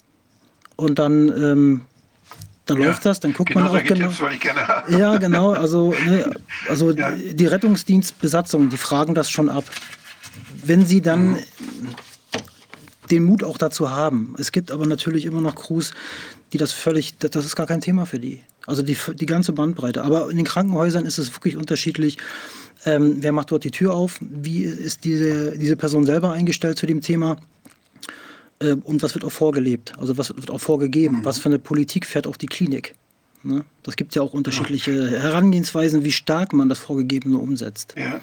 und dann, ähm, dann ja, läuft das, dann guckt genau man auch genau. Tipps, ja, genau. Also, ne, also ja. die Rettungsdienstbesatzung, die fragen das schon ab. Wenn sie dann mhm den Mut auch dazu haben. Es gibt aber natürlich immer noch Crews, die das völlig, das ist gar kein Thema für die. Also die, die ganze Bandbreite. Aber in den Krankenhäusern ist es wirklich unterschiedlich. Ähm, wer macht dort die Tür auf? Wie ist diese, diese Person selber eingestellt zu dem Thema? Äh, und was wird auch vorgelebt? Also was wird auch vorgegeben? Mhm. Was für eine Politik fährt auf die Klinik? Ne? Das gibt ja auch unterschiedliche Herangehensweisen, wie stark man das Vorgegebene umsetzt. Ja.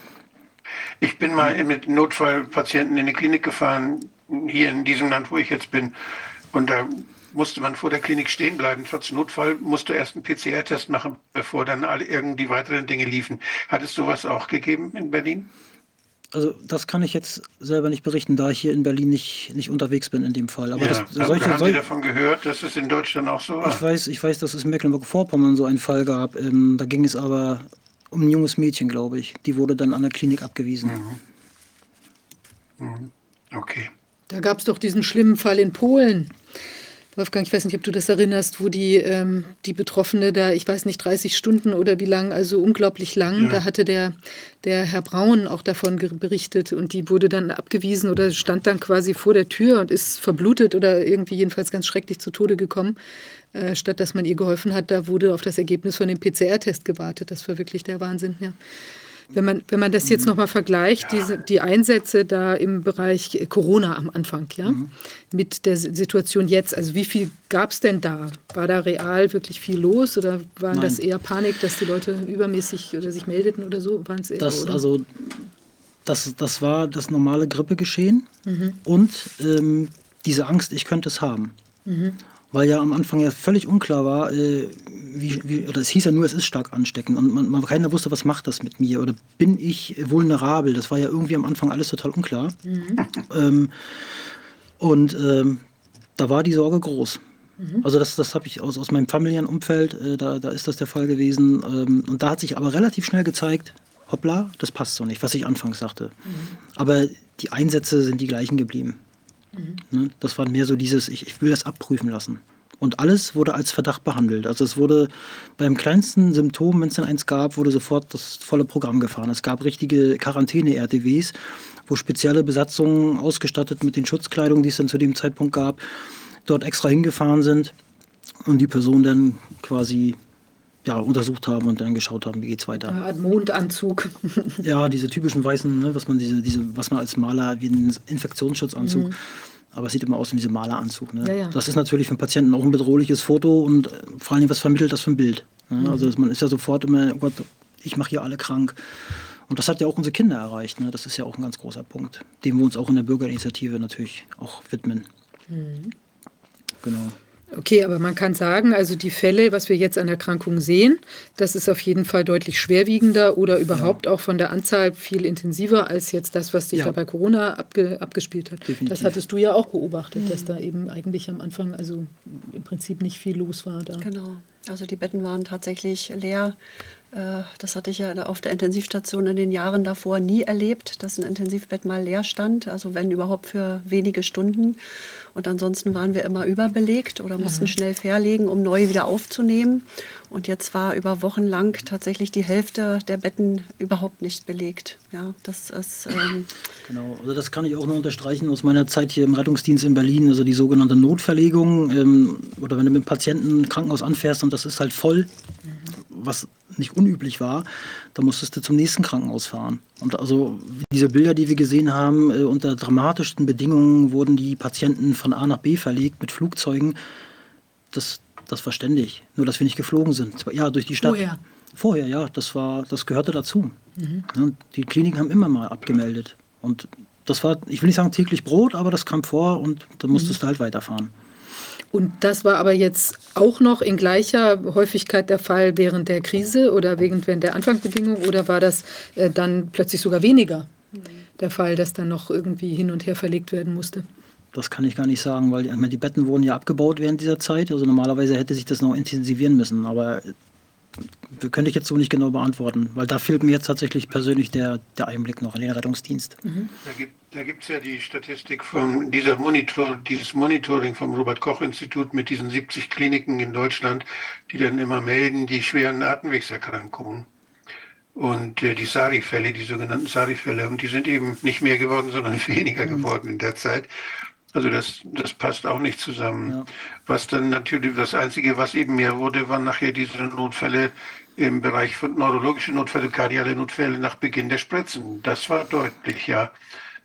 Ich bin mal mit Notfallpatienten in die Klinik gefahren, hier in diesem Land, wo ich jetzt bin. Und da musste man vor der Klinik stehen bleiben. Trotz Notfall musste erst einen PCR-Test machen, bevor dann alle irgendwie weiteren Dinge liefen. Hat es sowas auch gegeben in Berlin? Also das kann ich jetzt selber nicht berichten, da ich hier in Berlin nicht, nicht unterwegs bin in dem Fall. Aber ja, das, solche, haben Sie davon gehört, dass es in Deutschland auch so war? Ich weiß, ich weiß dass es in Mecklenburg-Vorpommern so einen Fall gab. Ähm, da ging es aber um ein junges Mädchen, glaube ich. Die wurde dann an der Klinik abgewiesen. Mhm. Mhm. Okay. Da gab es doch diesen schlimmen Fall in Polen. Wolfgang, ich weiß nicht, ob du das erinnerst, wo die, ähm, die Betroffene da, ich weiß nicht, 30 Stunden oder wie lang, also unglaublich lang, ja. da hatte der, der Herr Braun auch davon berichtet und die wurde dann abgewiesen oder stand dann quasi vor der Tür und ist verblutet oder irgendwie jedenfalls ganz schrecklich zu Tode gekommen, äh, statt dass man ihr geholfen hat. Da wurde auf das Ergebnis von dem PCR-Test gewartet. Das war wirklich der Wahnsinn, ja. Wenn man, wenn man das jetzt mhm. nochmal vergleicht, ja. diese, die Einsätze da im Bereich Corona am Anfang, ja, mhm. mit der Situation jetzt, also wie viel gab es denn da? War da real wirklich viel los oder war das eher Panik, dass die Leute übermäßig oder sich meldeten oder so? Waren's eher, das, oder? Also das, das war das normale Grippegeschehen mhm. und ähm, diese Angst, ich könnte es haben. Mhm. Weil ja am Anfang ja völlig unklar war, äh, wie, wie, oder es hieß ja nur, es ist stark ansteckend und man, man, keiner wusste, was macht das mit mir oder bin ich vulnerabel? Das war ja irgendwie am Anfang alles total unklar. Mhm. Ähm, und ähm, da war die Sorge groß. Mhm. Also das, das habe ich aus, aus meinem familiären Umfeld, äh, da, da ist das der Fall gewesen. Ähm, und da hat sich aber relativ schnell gezeigt, hoppla, das passt so nicht, was ich anfangs sagte. Mhm. Aber die Einsätze sind die gleichen geblieben. Mhm. Ne? Das war mehr so dieses, ich, ich will das abprüfen lassen. Und alles wurde als Verdacht behandelt. Also es wurde beim kleinsten Symptom, wenn es denn eins gab, wurde sofort das volle Programm gefahren. Es gab richtige Quarantäne-RTWs, wo spezielle Besatzungen ausgestattet mit den Schutzkleidungen, die es dann zu dem Zeitpunkt gab, dort extra hingefahren sind und die Person dann quasi ja, untersucht haben und dann geschaut haben, wie geht's weiter. Ja, ein Mondanzug. ja, diese typischen weißen, ne, was man diese, diese, was man als Maler wie einen Infektionsschutzanzug. Mhm. Aber es sieht immer aus wie dieser Maleranzug. Ne? Ja, ja. Das ist natürlich für den Patienten auch ein bedrohliches Foto und äh, vor allem, was vermittelt das für ein Bild? Ne? Mhm. Also man ist ja sofort immer, oh Gott, ich mache hier alle krank. Und das hat ja auch unsere Kinder erreicht. Ne? Das ist ja auch ein ganz großer Punkt, dem wir uns auch in der Bürgerinitiative natürlich auch widmen. Mhm. Genau. Okay, aber man kann sagen, also die Fälle, was wir jetzt an Erkrankungen sehen, das ist auf jeden Fall deutlich schwerwiegender oder überhaupt ja. auch von der Anzahl viel intensiver als jetzt das, was sich ja. da bei Corona abge, abgespielt hat. Definitiv. Das hattest du ja auch beobachtet, mhm. dass da eben eigentlich am Anfang also im Prinzip nicht viel los war da. Genau. Also die Betten waren tatsächlich leer. Äh, das hatte ich ja auf der Intensivstation in den Jahren davor nie erlebt, dass ein Intensivbett mal leer stand, also wenn überhaupt für wenige Stunden. Und ansonsten waren wir immer überbelegt oder mussten schnell verlegen, um neu wieder aufzunehmen. Und jetzt war über Wochen lang tatsächlich die Hälfte der Betten überhaupt nicht belegt. Ja, das ist. Ähm genau, also das kann ich auch nur unterstreichen aus meiner Zeit hier im Rettungsdienst in Berlin, also die sogenannte Notverlegung. Ähm, oder wenn du mit einem Patienten ein Krankenhaus anfährst und das ist halt voll, was nicht unüblich war, da musstest du zum nächsten Krankenhaus fahren. Und also diese Bilder, die wir gesehen haben, äh, unter dramatischsten Bedingungen wurden die Patienten von A nach B verlegt mit Flugzeugen. Das, das war ständig. Nur, dass wir nicht geflogen sind. Ja, durch die Stadt. Vorher. Vorher, ja. Das, war, das gehörte dazu. Mhm. Ja, die Kliniken haben immer mal abgemeldet. Und das war, ich will nicht sagen täglich Brot, aber das kam vor und dann musstest mhm. du halt weiterfahren. Und das war aber jetzt auch noch in gleicher Häufigkeit der Fall während der Krise oder während der Anfangsbedingungen oder war das äh, dann plötzlich sogar weniger der Fall, dass dann noch irgendwie hin und her verlegt werden musste? Das kann ich gar nicht sagen, weil die Betten wurden ja abgebaut während dieser Zeit. Also normalerweise hätte sich das noch intensivieren müssen. Aber könnte ich jetzt so nicht genau beantworten, weil da fehlt mir jetzt tatsächlich persönlich der, der Einblick noch in den Rettungsdienst. Mhm. Da gibt es ja die Statistik von dieser Monitor, dieses Monitoring vom Robert-Koch-Institut mit diesen 70 Kliniken in Deutschland, die dann immer melden, die schweren Atemwegserkrankungen. Und äh, die SARI-Fälle, die sogenannten SARI-Fälle, und die sind eben nicht mehr geworden, sondern weniger mhm. geworden in der Zeit. Also das, das passt auch nicht zusammen. Ja. Was dann natürlich das Einzige, was eben mehr wurde, waren nachher diese Notfälle im Bereich von neurologische Notfälle, kardiale Notfälle nach Beginn der Spritzen. Das war deutlich, ja.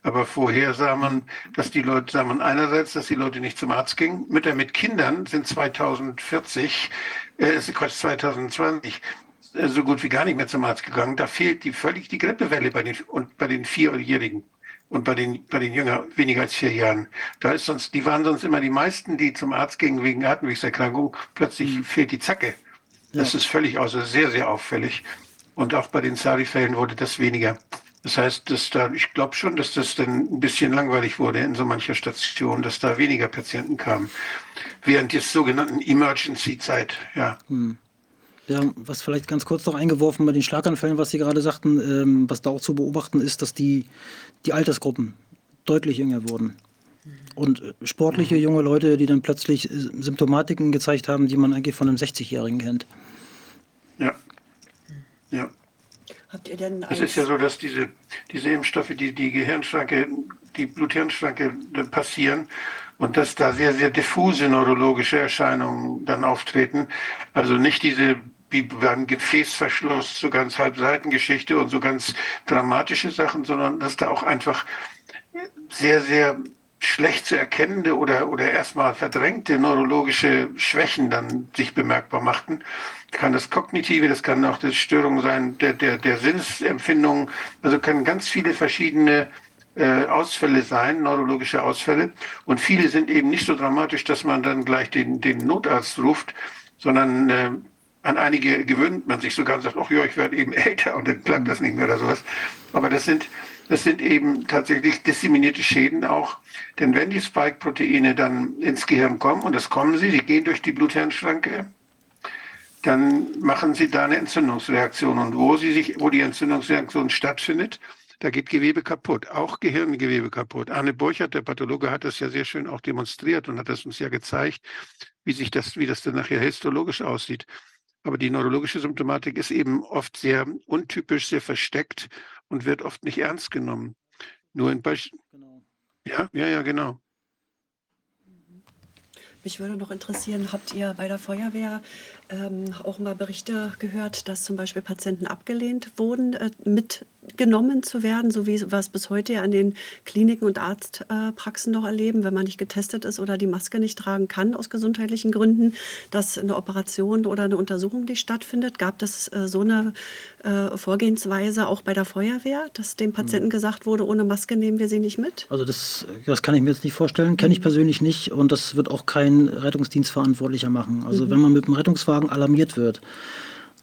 Aber vorher sah man, dass die Leute, sah man einerseits, dass die Leute nicht zum Arzt gingen. Mütter mit Kindern sind 2040, äh, Quatsch, 2020 äh, so gut wie gar nicht mehr zum Arzt gegangen. Da fehlt die völlig die Grippewelle bei den, und bei den Vierjährigen und bei den, bei den Jüngern weniger als vier Jahren. Da ist sonst, die waren sonst immer die meisten, die zum Arzt gingen wegen Atemwegserkrankung. Plötzlich mhm. fehlt die Zacke. Das ja. ist völlig außer, sehr, sehr auffällig. Und auch bei den Sari-Fällen wurde das weniger. Das heißt, dass da, ich glaube schon, dass das dann ein bisschen langweilig wurde in so mancher Station, dass da weniger Patienten kamen. Während des sogenannten Emergency-Zeit, ja. Hm. Ja, was vielleicht ganz kurz noch eingeworfen bei den Schlaganfällen, was Sie gerade sagten, ähm, was da auch zu beobachten ist, dass die, die Altersgruppen deutlich jünger wurden. Und äh, sportliche mhm. junge Leute, die dann plötzlich äh, Symptomatiken gezeigt haben, die man eigentlich von einem 60-Jährigen kennt. Ja. Ja. Habt ihr denn es ist ja so, dass diese, diese Impfstoffe, die die Gehirnschranke, die Bluthirnschranke passieren und dass da sehr, sehr diffuse neurologische Erscheinungen dann auftreten. Also nicht diese wie beim Gefäßverschluss, so ganz Halbseitengeschichte und so ganz dramatische Sachen, sondern dass da auch einfach sehr, sehr schlecht zu erkennende oder, oder erstmal verdrängte neurologische Schwächen dann sich bemerkbar machten. Kann das Kognitive, das kann auch das Störung sein der, der, der Sinnsempfindung, also können ganz viele verschiedene äh, Ausfälle sein, neurologische Ausfälle. Und viele sind eben nicht so dramatisch, dass man dann gleich den, den Notarzt ruft, sondern äh, an einige gewöhnt man sich sogar und sagt, ach ja, ich werde eben älter und dann klappt das nicht mehr oder sowas. Aber das sind, das sind eben tatsächlich disseminierte Schäden auch. Denn wenn die Spike-Proteine dann ins Gehirn kommen, und das kommen sie, sie gehen durch die Bluthirnschranke, dann machen sie da eine Entzündungsreaktion. Und wo sie sich, wo die Entzündungsreaktion stattfindet, da geht Gewebe kaputt, auch Gehirngewebe kaputt. Arne Burchardt, der Pathologe, hat das ja sehr schön auch demonstriert und hat das uns ja gezeigt, wie sich das, wie das dann nachher histologisch aussieht. Aber die neurologische Symptomatik ist eben oft sehr untypisch, sehr versteckt und wird oft nicht ernst genommen. Nur in Beispiel. Genau. Ja, ja, ja, genau. Mich würde noch interessieren, habt ihr bei der Feuerwehr ähm, auch mal Berichte gehört, dass zum Beispiel Patienten abgelehnt wurden, äh, mitgenommen zu werden, so wie wir es bis heute ja an den Kliniken und Arztpraxen noch erleben, wenn man nicht getestet ist oder die Maske nicht tragen kann aus gesundheitlichen Gründen, dass eine Operation oder eine Untersuchung nicht stattfindet? Gab es äh, so eine äh, Vorgehensweise auch bei der Feuerwehr, dass dem Patienten mhm. gesagt wurde, ohne Maske nehmen wir sie nicht mit? Also das, das kann ich mir jetzt nicht vorstellen, kenne ich mhm. persönlich nicht und das wird auch kein Rettungsdienstverantwortlicher machen. Also mhm. wenn man mit dem Rettungswagen alarmiert wird,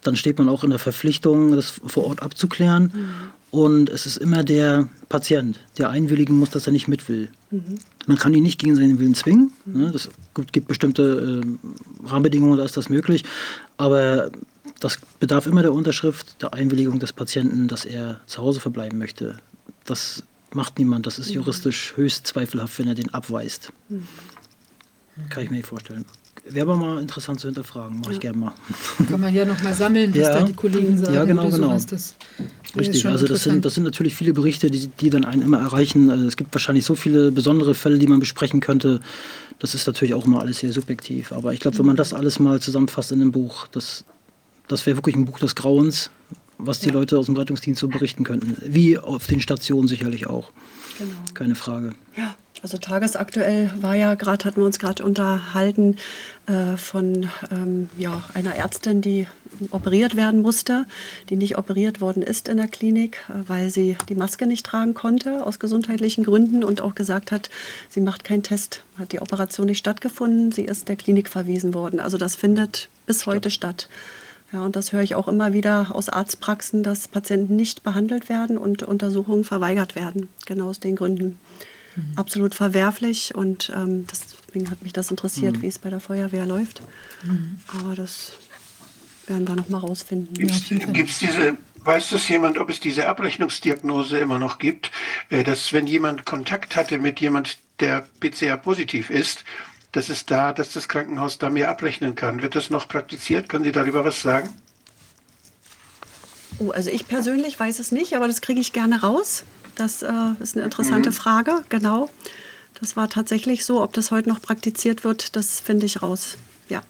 dann steht man auch in der Verpflichtung, das vor Ort abzuklären. Mhm. Und es ist immer der Patient, der einwilligen muss, dass er nicht mit will. Mhm. Man kann ihn nicht gegen seinen Willen zwingen. Ne? Es gibt bestimmte äh, Rahmenbedingungen, da ist das möglich. Aber das bedarf immer der Unterschrift, der Einwilligung des Patienten, dass er zu Hause verbleiben möchte. Das macht niemand. Das ist mhm. juristisch höchst zweifelhaft, wenn er den abweist. Mhm. Kann ich mir nicht vorstellen. Wäre aber mal interessant zu hinterfragen, mache ich gerne mal. Kann man ja noch mal sammeln, was ja. da die Kollegen sagen. Ja, genau, genau. Das Richtig, also das sind, das sind natürlich viele Berichte, die, die dann einen immer erreichen. Also es gibt wahrscheinlich so viele besondere Fälle, die man besprechen könnte. Das ist natürlich auch immer alles sehr subjektiv. Aber ich glaube, wenn man das alles mal zusammenfasst in einem Buch, das, das wäre wirklich ein Buch des Grauens, was die ja. Leute aus dem Rettungsdienst so berichten könnten. Wie auf den Stationen sicherlich auch. Genau. Keine Frage. Ja. Also tagesaktuell war ja gerade, hatten wir uns gerade unterhalten äh, von ähm, ja, einer Ärztin, die operiert werden musste, die nicht operiert worden ist in der Klinik, äh, weil sie die Maske nicht tragen konnte aus gesundheitlichen Gründen und auch gesagt hat, sie macht keinen Test, hat die Operation nicht stattgefunden, sie ist der Klinik verwiesen worden. Also das findet bis heute statt. Ja, und das höre ich auch immer wieder aus Arztpraxen, dass Patienten nicht behandelt werden und Untersuchungen verweigert werden, genau aus den Gründen mhm. absolut verwerflich und ähm, deswegen hat mich das interessiert, mhm. wie es bei der Feuerwehr läuft. Mhm. Aber das werden wir noch mal rausfinden. Gibt es ja, diese, weiß das jemand, ob es diese Abrechnungsdiagnose immer noch gibt, äh, dass wenn jemand Kontakt hatte mit jemand, der PCR-positiv ist, dass es da, dass das Krankenhaus da mehr abrechnen kann. Wird das noch praktiziert? Können Sie darüber was sagen? Oh, also ich persönlich weiß es nicht, aber das kriege ich gerne raus. Das äh, ist eine interessante mhm. Frage, genau. Das war tatsächlich so. Ob das heute noch praktiziert wird, das finde ich raus. Ja.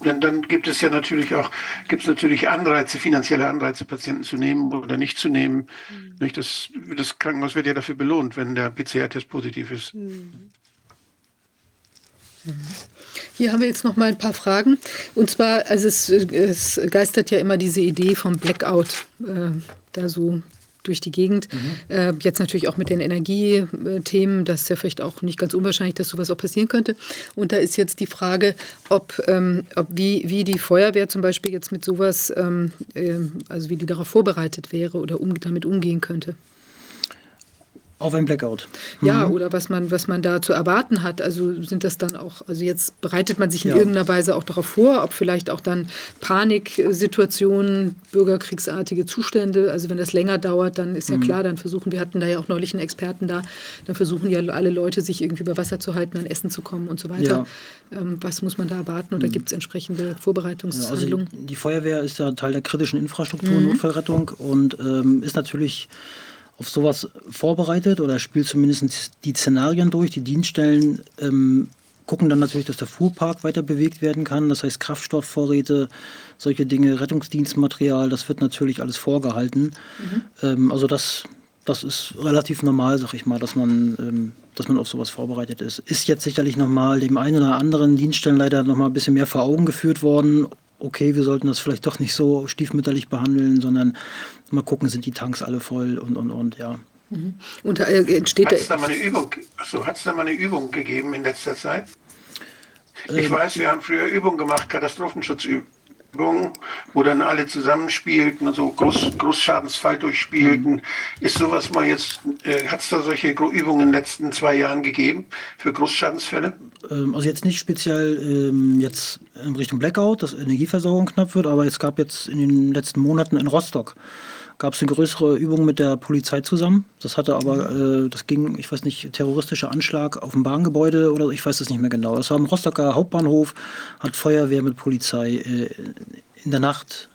Dann, dann gibt es ja natürlich auch gibt es natürlich Anreize, finanzielle Anreize, Patienten zu nehmen oder nicht zu nehmen. Mhm. Das, das Krankenhaus wird ja dafür belohnt, wenn der PCR-Test positiv ist. Mhm. Hier haben wir jetzt noch mal ein paar Fragen. Und zwar, also es, es geistert ja immer diese Idee vom Blackout äh, da so durch die Gegend. Mhm. Äh, jetzt natürlich auch mit den Energiethemen, das ist ja vielleicht auch nicht ganz unwahrscheinlich, dass sowas auch passieren könnte. Und da ist jetzt die Frage, ob, ähm, ob wie, wie die Feuerwehr zum Beispiel jetzt mit sowas, ähm, äh, also wie die darauf vorbereitet wäre oder um, damit umgehen könnte. Auf ein Blackout. Ja, mhm. oder was man, was man da zu erwarten hat. Also sind das dann auch, also jetzt bereitet man sich in ja. irgendeiner Weise auch darauf vor, ob vielleicht auch dann Paniksituationen, bürgerkriegsartige Zustände, also wenn das länger dauert, dann ist ja mhm. klar, dann versuchen, wir hatten da ja auch neulich einen Experten da, dann versuchen ja alle Leute, sich irgendwie über Wasser zu halten, an Essen zu kommen und so weiter. Ja. Ähm, was muss man da erwarten? Oder mhm. gibt es entsprechende Vorbereitungshandlungen? Ja, also die, die, Feuerwehr ist ja Teil der kritischen Infrastruktur, mhm. Notfallrettung und ähm, ist natürlich auf sowas vorbereitet oder spielt zumindest die Szenarien durch. Die Dienststellen ähm, gucken dann natürlich, dass der Fuhrpark weiter bewegt werden kann. Das heißt Kraftstoffvorräte, solche Dinge, Rettungsdienstmaterial, das wird natürlich alles vorgehalten. Mhm. Ähm, also das, das ist relativ normal, sag ich mal, dass man, ähm, dass man auf sowas vorbereitet ist. Ist jetzt sicherlich nochmal dem einen oder anderen Dienststellen leider nochmal ein bisschen mehr vor Augen geführt worden. Okay, wir sollten das vielleicht doch nicht so stiefmütterlich behandeln, sondern mal gucken, sind die Tanks alle voll und und und ja. Mhm. Und da äh, entsteht hat es da mal eine Übung, achso, hat es da mal eine Übung gegeben in letzter Zeit? Ich ähm, weiß, wir haben früher Übungen gemacht, Katastrophenschutzübungen. wo dann alle zusammenspielten, so Groß, Großschadensfall durchspielten. Ist sowas mal jetzt, äh, hat es da solche Übungen in den letzten zwei Jahren gegeben für Großschadensfälle? Ähm, also jetzt nicht speziell ähm, jetzt in Richtung Blackout, dass Energieversorgung knapp wird, aber es gab jetzt in den letzten Monaten in Rostock gab es eine größere Übung mit der Polizei zusammen. Das hatte aber, äh, das ging, ich weiß nicht, terroristischer Anschlag auf ein Bahngebäude oder ich weiß es nicht mehr genau. Das war am Rostocker Hauptbahnhof, hat Feuerwehr mit Polizei äh, in der Nacht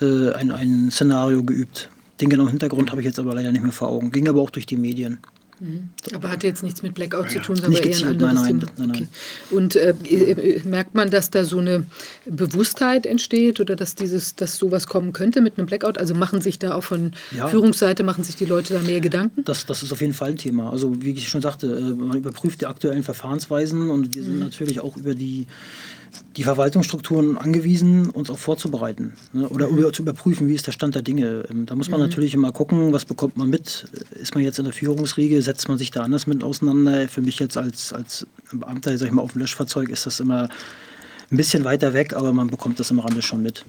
äh, ein, ein Szenario geübt. Den genauen Hintergrund habe ich jetzt aber leider nicht mehr vor Augen. Ging aber auch durch die Medien. Mhm. Aber hat jetzt nichts mit Blackout zu tun, sondern eher ein anderes nein, Thema. nein, nein, okay. Und äh, äh, merkt man, dass da so eine Bewusstheit entsteht oder dass dieses, dass sowas kommen könnte mit einem Blackout? Also machen sich da auch von Ja. Führungsseite machen sich die Leute da mehr Gedanken? Das, das ist auf jeden Fall ein Thema. Also wie ich schon sagte, äh, man überprüft die aktuellen Verfahrensweisen und wir sind natürlich auch über die, die Verwaltungsstrukturen angewiesen, uns auch vorzubereiten ne? oder über, zu überprüfen, wie ist der Stand der Dinge. Ähm, Da muss man natürlich immer gucken, was bekommt man mit. Ist man jetzt in der Führungsriege, setzt man sich da anders mit auseinander. Für mich jetzt als, als Beamter, sag ich mal, auf dem Löschfahrzeug ist das immer ein bisschen weiter weg, aber man bekommt das im Rande schon mit.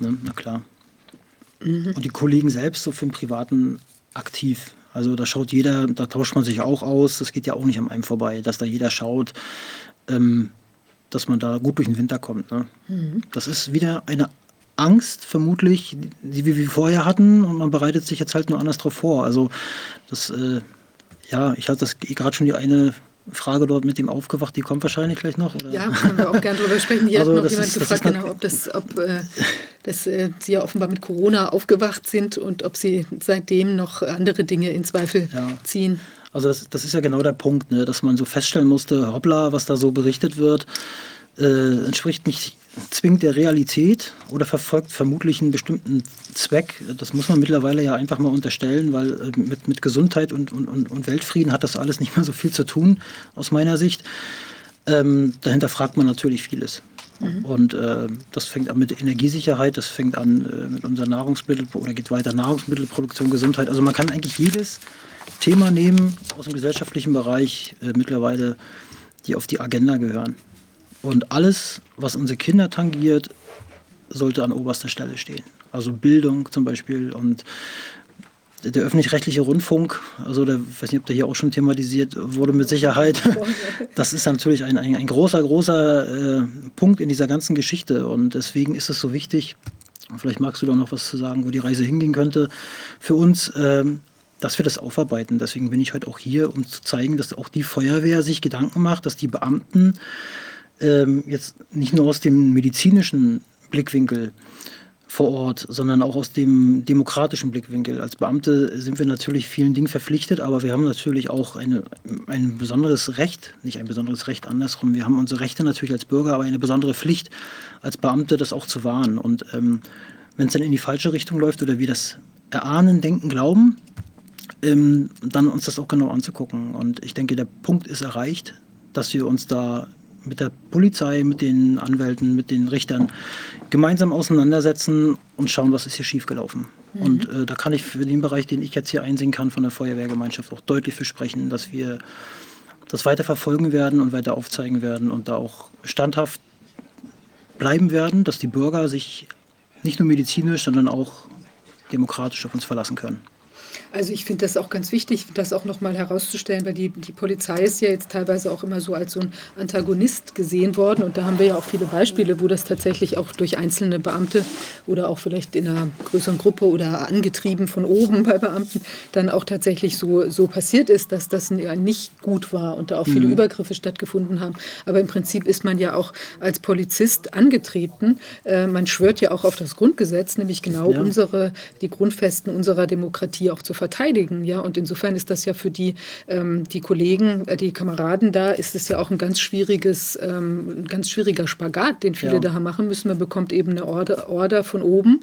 Ne? Na klar. Und die Kollegen selbst so für den Privaten aktiv. Also da schaut jeder, da tauscht man sich auch aus. Das geht ja auch nicht an einem vorbei, dass da jeder schaut, ähm, dass man da gut durch den Winter kommt. Ne? Das ist wieder eine Angst, vermutlich, die wir wie vorher hatten und man bereitet sich jetzt halt nur anders drauf vor. Also das, äh, ja, ich hatte das gerade schon die eine Frage dort mit dem aufgewacht, die kommt wahrscheinlich gleich noch. Oder? Ja, können wir auch gerne drüber sprechen. Hier Also hat noch jemand ist- gefragt, genau, ob, das, ob äh, das, äh, Sie ja offenbar mit Corona aufgewacht sind und ob Sie seitdem noch andere Dinge in Zweifel Ja. ziehen. Also das, das ist ja genau der Punkt, ne, dass man so feststellen musste, hoppla, was da so berichtet wird, äh, entspricht nicht zwingend der Realität oder verfolgt vermutlich einen bestimmten Zweck. Das muss man mittlerweile ja einfach mal unterstellen, weil äh, mit, mit Gesundheit und, und, und Weltfrieden hat das alles nicht mehr so viel zu tun, aus meiner Sicht. Ähm, dahinter fragt man natürlich vieles. Und äh, das fängt an mit Energiesicherheit, das fängt an äh, mit unserer Nahrungsmittel oder geht weiter Nahrungsmittelproduktion, Gesundheit. Also man kann eigentlich jedes Thema nehmen aus dem gesellschaftlichen Bereich äh, mittlerweile, die auf die Agenda gehören. Und alles, was unsere Kinder tangiert, sollte an oberster Stelle stehen. Also Bildung zum Beispiel und der öffentlich-rechtliche Rundfunk, also der, ich weiß nicht, ob der hier auch schon thematisiert wurde, mit Sicherheit. Das ist natürlich ein, ein, ein großer, großer äh, Punkt in dieser ganzen Geschichte. Und deswegen ist es so wichtig, vielleicht magst du da noch was zu sagen, wo die Reise hingehen könnte, für uns, ähm, dass wir das aufarbeiten. Deswegen bin ich heute auch hier, um zu zeigen, dass auch die Feuerwehr sich Gedanken macht, dass die Beamten ähm, jetzt nicht nur aus dem medizinischen Blickwinkel vor Ort, sondern auch aus dem demokratischen Blickwinkel. Als Beamte sind wir natürlich vielen Dingen verpflichtet, aber wir haben natürlich auch eine, ein besonderes Recht, nicht ein besonderes Recht andersrum. Wir haben unsere Rechte natürlich als Bürger, aber eine besondere Pflicht als Beamte, das auch zu wahren. Und ähm, wenn es dann in die falsche Richtung läuft oder wir das erahnen, denken, glauben, ähm, dann uns das auch genau anzugucken. Und ich denke, der Punkt ist erreicht, dass wir uns da mit der Polizei, mit den Anwälten, mit den Richtern gemeinsam auseinandersetzen und schauen, was ist hier schiefgelaufen. Und äh, da kann ich für den Bereich, den ich jetzt hier einsehen kann von der Feuerwehrgemeinschaft, auch deutlich versprechen, dass wir das weiter verfolgen werden und weiter aufzeigen werden und da auch standhaft bleiben werden, dass die Bürger sich nicht nur medizinisch, sondern auch demokratisch auf uns verlassen können. Also ich finde das auch ganz wichtig, das auch nochmal herauszustellen, weil die, die Polizei ist ja jetzt teilweise auch immer so als so ein Antagonist gesehen worden. Und da haben wir ja auch viele Beispiele, wo das tatsächlich auch durch einzelne Beamte oder auch vielleicht in einer größeren Gruppe oder angetrieben von oben bei Beamten dann auch tatsächlich so, so passiert ist, dass das nicht gut war und da auch viele Übergriffe stattgefunden haben. Aber im Prinzip ist man ja auch als Polizist angetreten. Äh, man schwört ja auch auf das Grundgesetz, nämlich genau Ja. unsere, die Grundfesten unserer Demokratie auch zu verteidigen. Ja? Und insofern ist das ja für die, ähm, die Kollegen, äh, die Kameraden da, ist es ja auch ein ganz schwieriges, ähm, ein ganz schwieriger Spagat, den viele Ja. da machen müssen. Man bekommt eben eine Order, Order von oben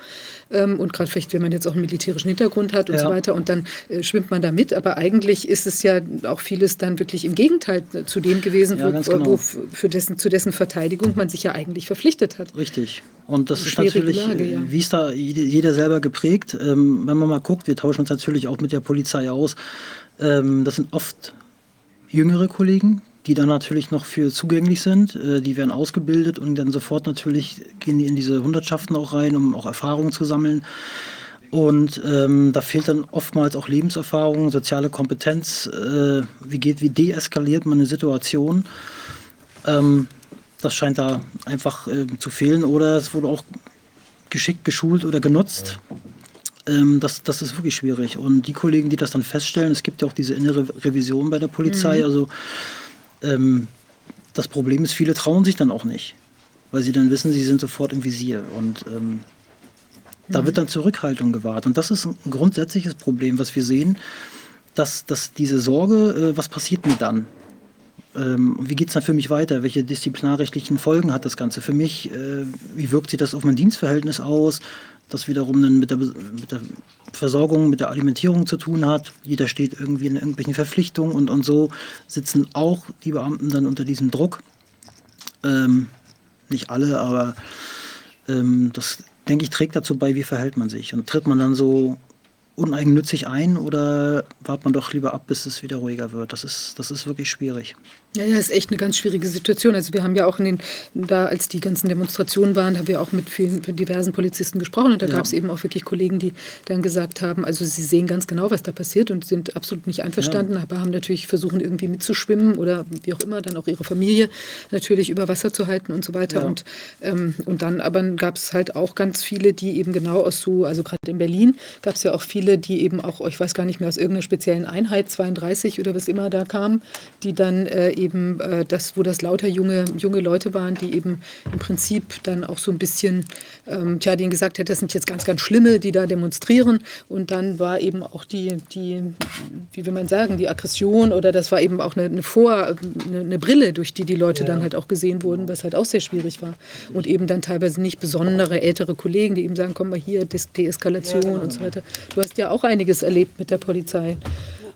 ähm, und gerade vielleicht, wenn man jetzt auch einen militärischen Hintergrund hat und Ja. so weiter und dann äh, schwimmt man da mit. Aber eigentlich ist es ja auch vieles dann wirklich im Gegenteil zu dem gewesen, Ja, wo, wo genau. für dessen, zu dessen Verteidigung man sich ja eigentlich verpflichtet hat. Richtig. Und das ist natürlich, Lage, äh, ja. wie ist da jede- jeder selber geprägt. Ähm, wenn man mal guckt, wir tauschen uns natürlich auch mit der Polizei aus. Ähm, das sind oft jüngere Kollegen, die dann natürlich noch für zugänglich sind. Äh, die werden ausgebildet und dann sofort natürlich gehen die in diese Hundertschaften auch rein, um auch Erfahrungen zu sammeln. Und ähm, da fehlt dann oftmals auch Lebenserfahrung, soziale Kompetenz. Äh, wie geht, wie deeskaliert man eine Situation? Ähm, das scheint da einfach äh, zu fehlen. Oder es wurde auch geschickt geschult oder genutzt. Ähm, das, das ist wirklich schwierig. Und die Kollegen, die das dann feststellen, es gibt ja auch diese innere Revision bei der Polizei. Mhm. Also ähm, das Problem ist, viele trauen sich dann auch nicht, weil sie dann wissen, sie sind sofort im Visier. Und ähm, mhm. da wird dann Zurückhaltung gewahrt. Und das ist ein grundsätzliches Problem, was wir sehen, dass, dass diese Sorge, äh, was passiert mir dann? Ähm, wie geht es dann für mich weiter? Welche disziplinarrechtlichen Folgen hat das Ganze für mich? Äh, wie wirkt sich das auf mein Dienstverhältnis aus? Das wiederum dann mit der, mit der, Versorgung, mit der Alimentierung zu tun hat. Jeder steht irgendwie in irgendwelchen Verpflichtungen und, und so sitzen auch die Beamten dann unter diesem Druck. Ähm, nicht alle, aber ähm, das, denke ich, trägt dazu bei, wie verhält man sich. Und tritt man dann so uneigennützig ein oder wartet man doch lieber ab, bis es wieder ruhiger wird? Das ist, das ist wirklich schwierig. Ja, ja, ist echt eine ganz schwierige Situation. Also wir haben ja auch in den, da als die ganzen Demonstrationen waren, haben wir auch mit vielen mit diversen Polizisten gesprochen und da ja. gab es eben auch wirklich Kollegen, die dann gesagt haben, also sie sehen ganz genau, was da passiert und sind absolut nicht einverstanden, ja. aber haben natürlich versuchen irgendwie mitzuschwimmen oder wie auch immer, dann auch ihre Familie natürlich über Wasser zu halten und so weiter. Ja. Und, ähm, und dann aber gab es halt auch ganz viele, die eben genau aus so, also gerade in Berlin gab es ja auch viele, die eben auch, ich weiß gar nicht mehr, aus irgendeiner speziellen Einheit, 32 oder was immer da kamen, die dann äh, eben äh, das, wo das lauter junge, junge Leute waren, die eben im Prinzip dann auch so ein bisschen, ähm, tja, denen gesagt hat, das sind jetzt ganz, ganz Schlimme, die da demonstrieren. Und dann war eben auch die, die wie will man sagen, die Aggression oder das war eben auch eine, eine Vor-, eine, eine, Brille, durch die die Leute ja. dann halt auch gesehen wurden, was halt auch sehr schwierig war. Und eben dann teilweise nicht besondere ältere Kollegen, die eben sagen, komm mal hier, Deeskalation ja, genau. und so weiter. Du hast ja auch einiges erlebt mit der Polizei.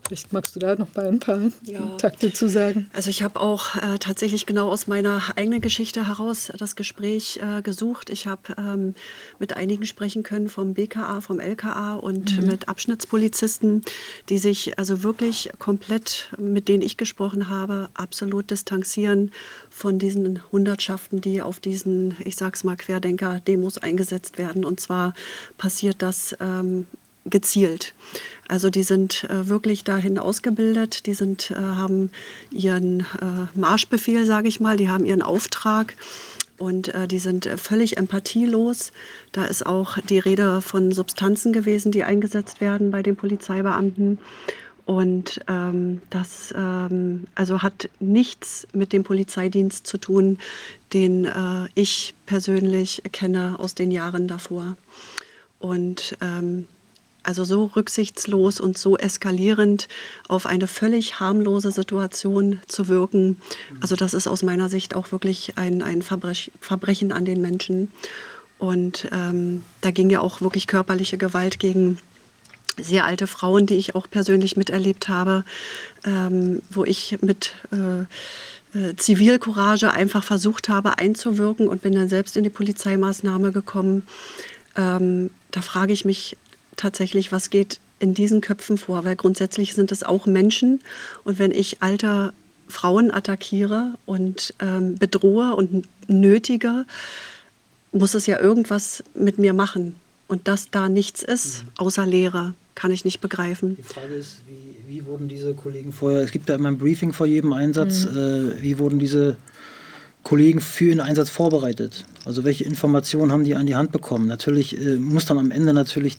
Vielleicht magst du da noch mal ein paar ja. Takte zu sagen. Also ich habe auch äh, tatsächlich genau aus meiner eigenen Geschichte heraus das Gespräch äh, gesucht. Ich habe ähm, mit einigen sprechen können vom BKA, vom LKA und mhm. mit Abschnittspolizisten, die sich also wirklich komplett, mit denen ich gesprochen habe, absolut distanzieren von diesen Hundertschaften, die auf diesen, ich sag's mal, Querdenker-Demos eingesetzt werden. Und zwar passiert das ähm, gezielt. Also die sind äh, wirklich dahin ausgebildet, die sind, äh, haben ihren äh, Marschbefehl, sage ich mal, die haben ihren Auftrag und äh, die sind völlig empathielos. Da ist auch die Rede von Substanzen gewesen, die eingesetzt werden bei den Polizeibeamten. Und ähm, das ähm, also hat nichts mit dem Polizeidienst zu tun, den äh, ich persönlich kenne aus den Jahren davor. Und ähm, also so rücksichtslos und so eskalierend auf eine völlig harmlose Situation zu wirken. Also das ist aus meiner Sicht auch wirklich ein, ein Verbrech Verbrechen an den Menschen. Und ähm, da ging ja auch wirklich körperliche Gewalt gegen sehr alte Frauen, die ich auch persönlich miterlebt habe, ähm, wo ich mit äh, äh, Zivilcourage einfach versucht habe einzuwirken und bin dann selbst in die Polizeimaßnahme gekommen. Ähm, da frage ich mich tatsächlich, was geht in diesen Köpfen vor, weil grundsätzlich sind es auch Menschen und wenn ich alte Frauen attackiere und ähm, bedrohe und nötige, muss es ja irgendwas mit mir machen. Und dass da nichts ist, mhm. außer Lehre, kann ich nicht begreifen. Die Frage ist, wie, wie, wurden diese Kollegen vorher, es gibt ja immer ein Briefing vor jedem Einsatz, mhm. äh, wie wurden diese Kollegen für den Einsatz vorbereitet? Also welche Informationen haben die an die Hand bekommen? Natürlich äh, muss dann am Ende natürlich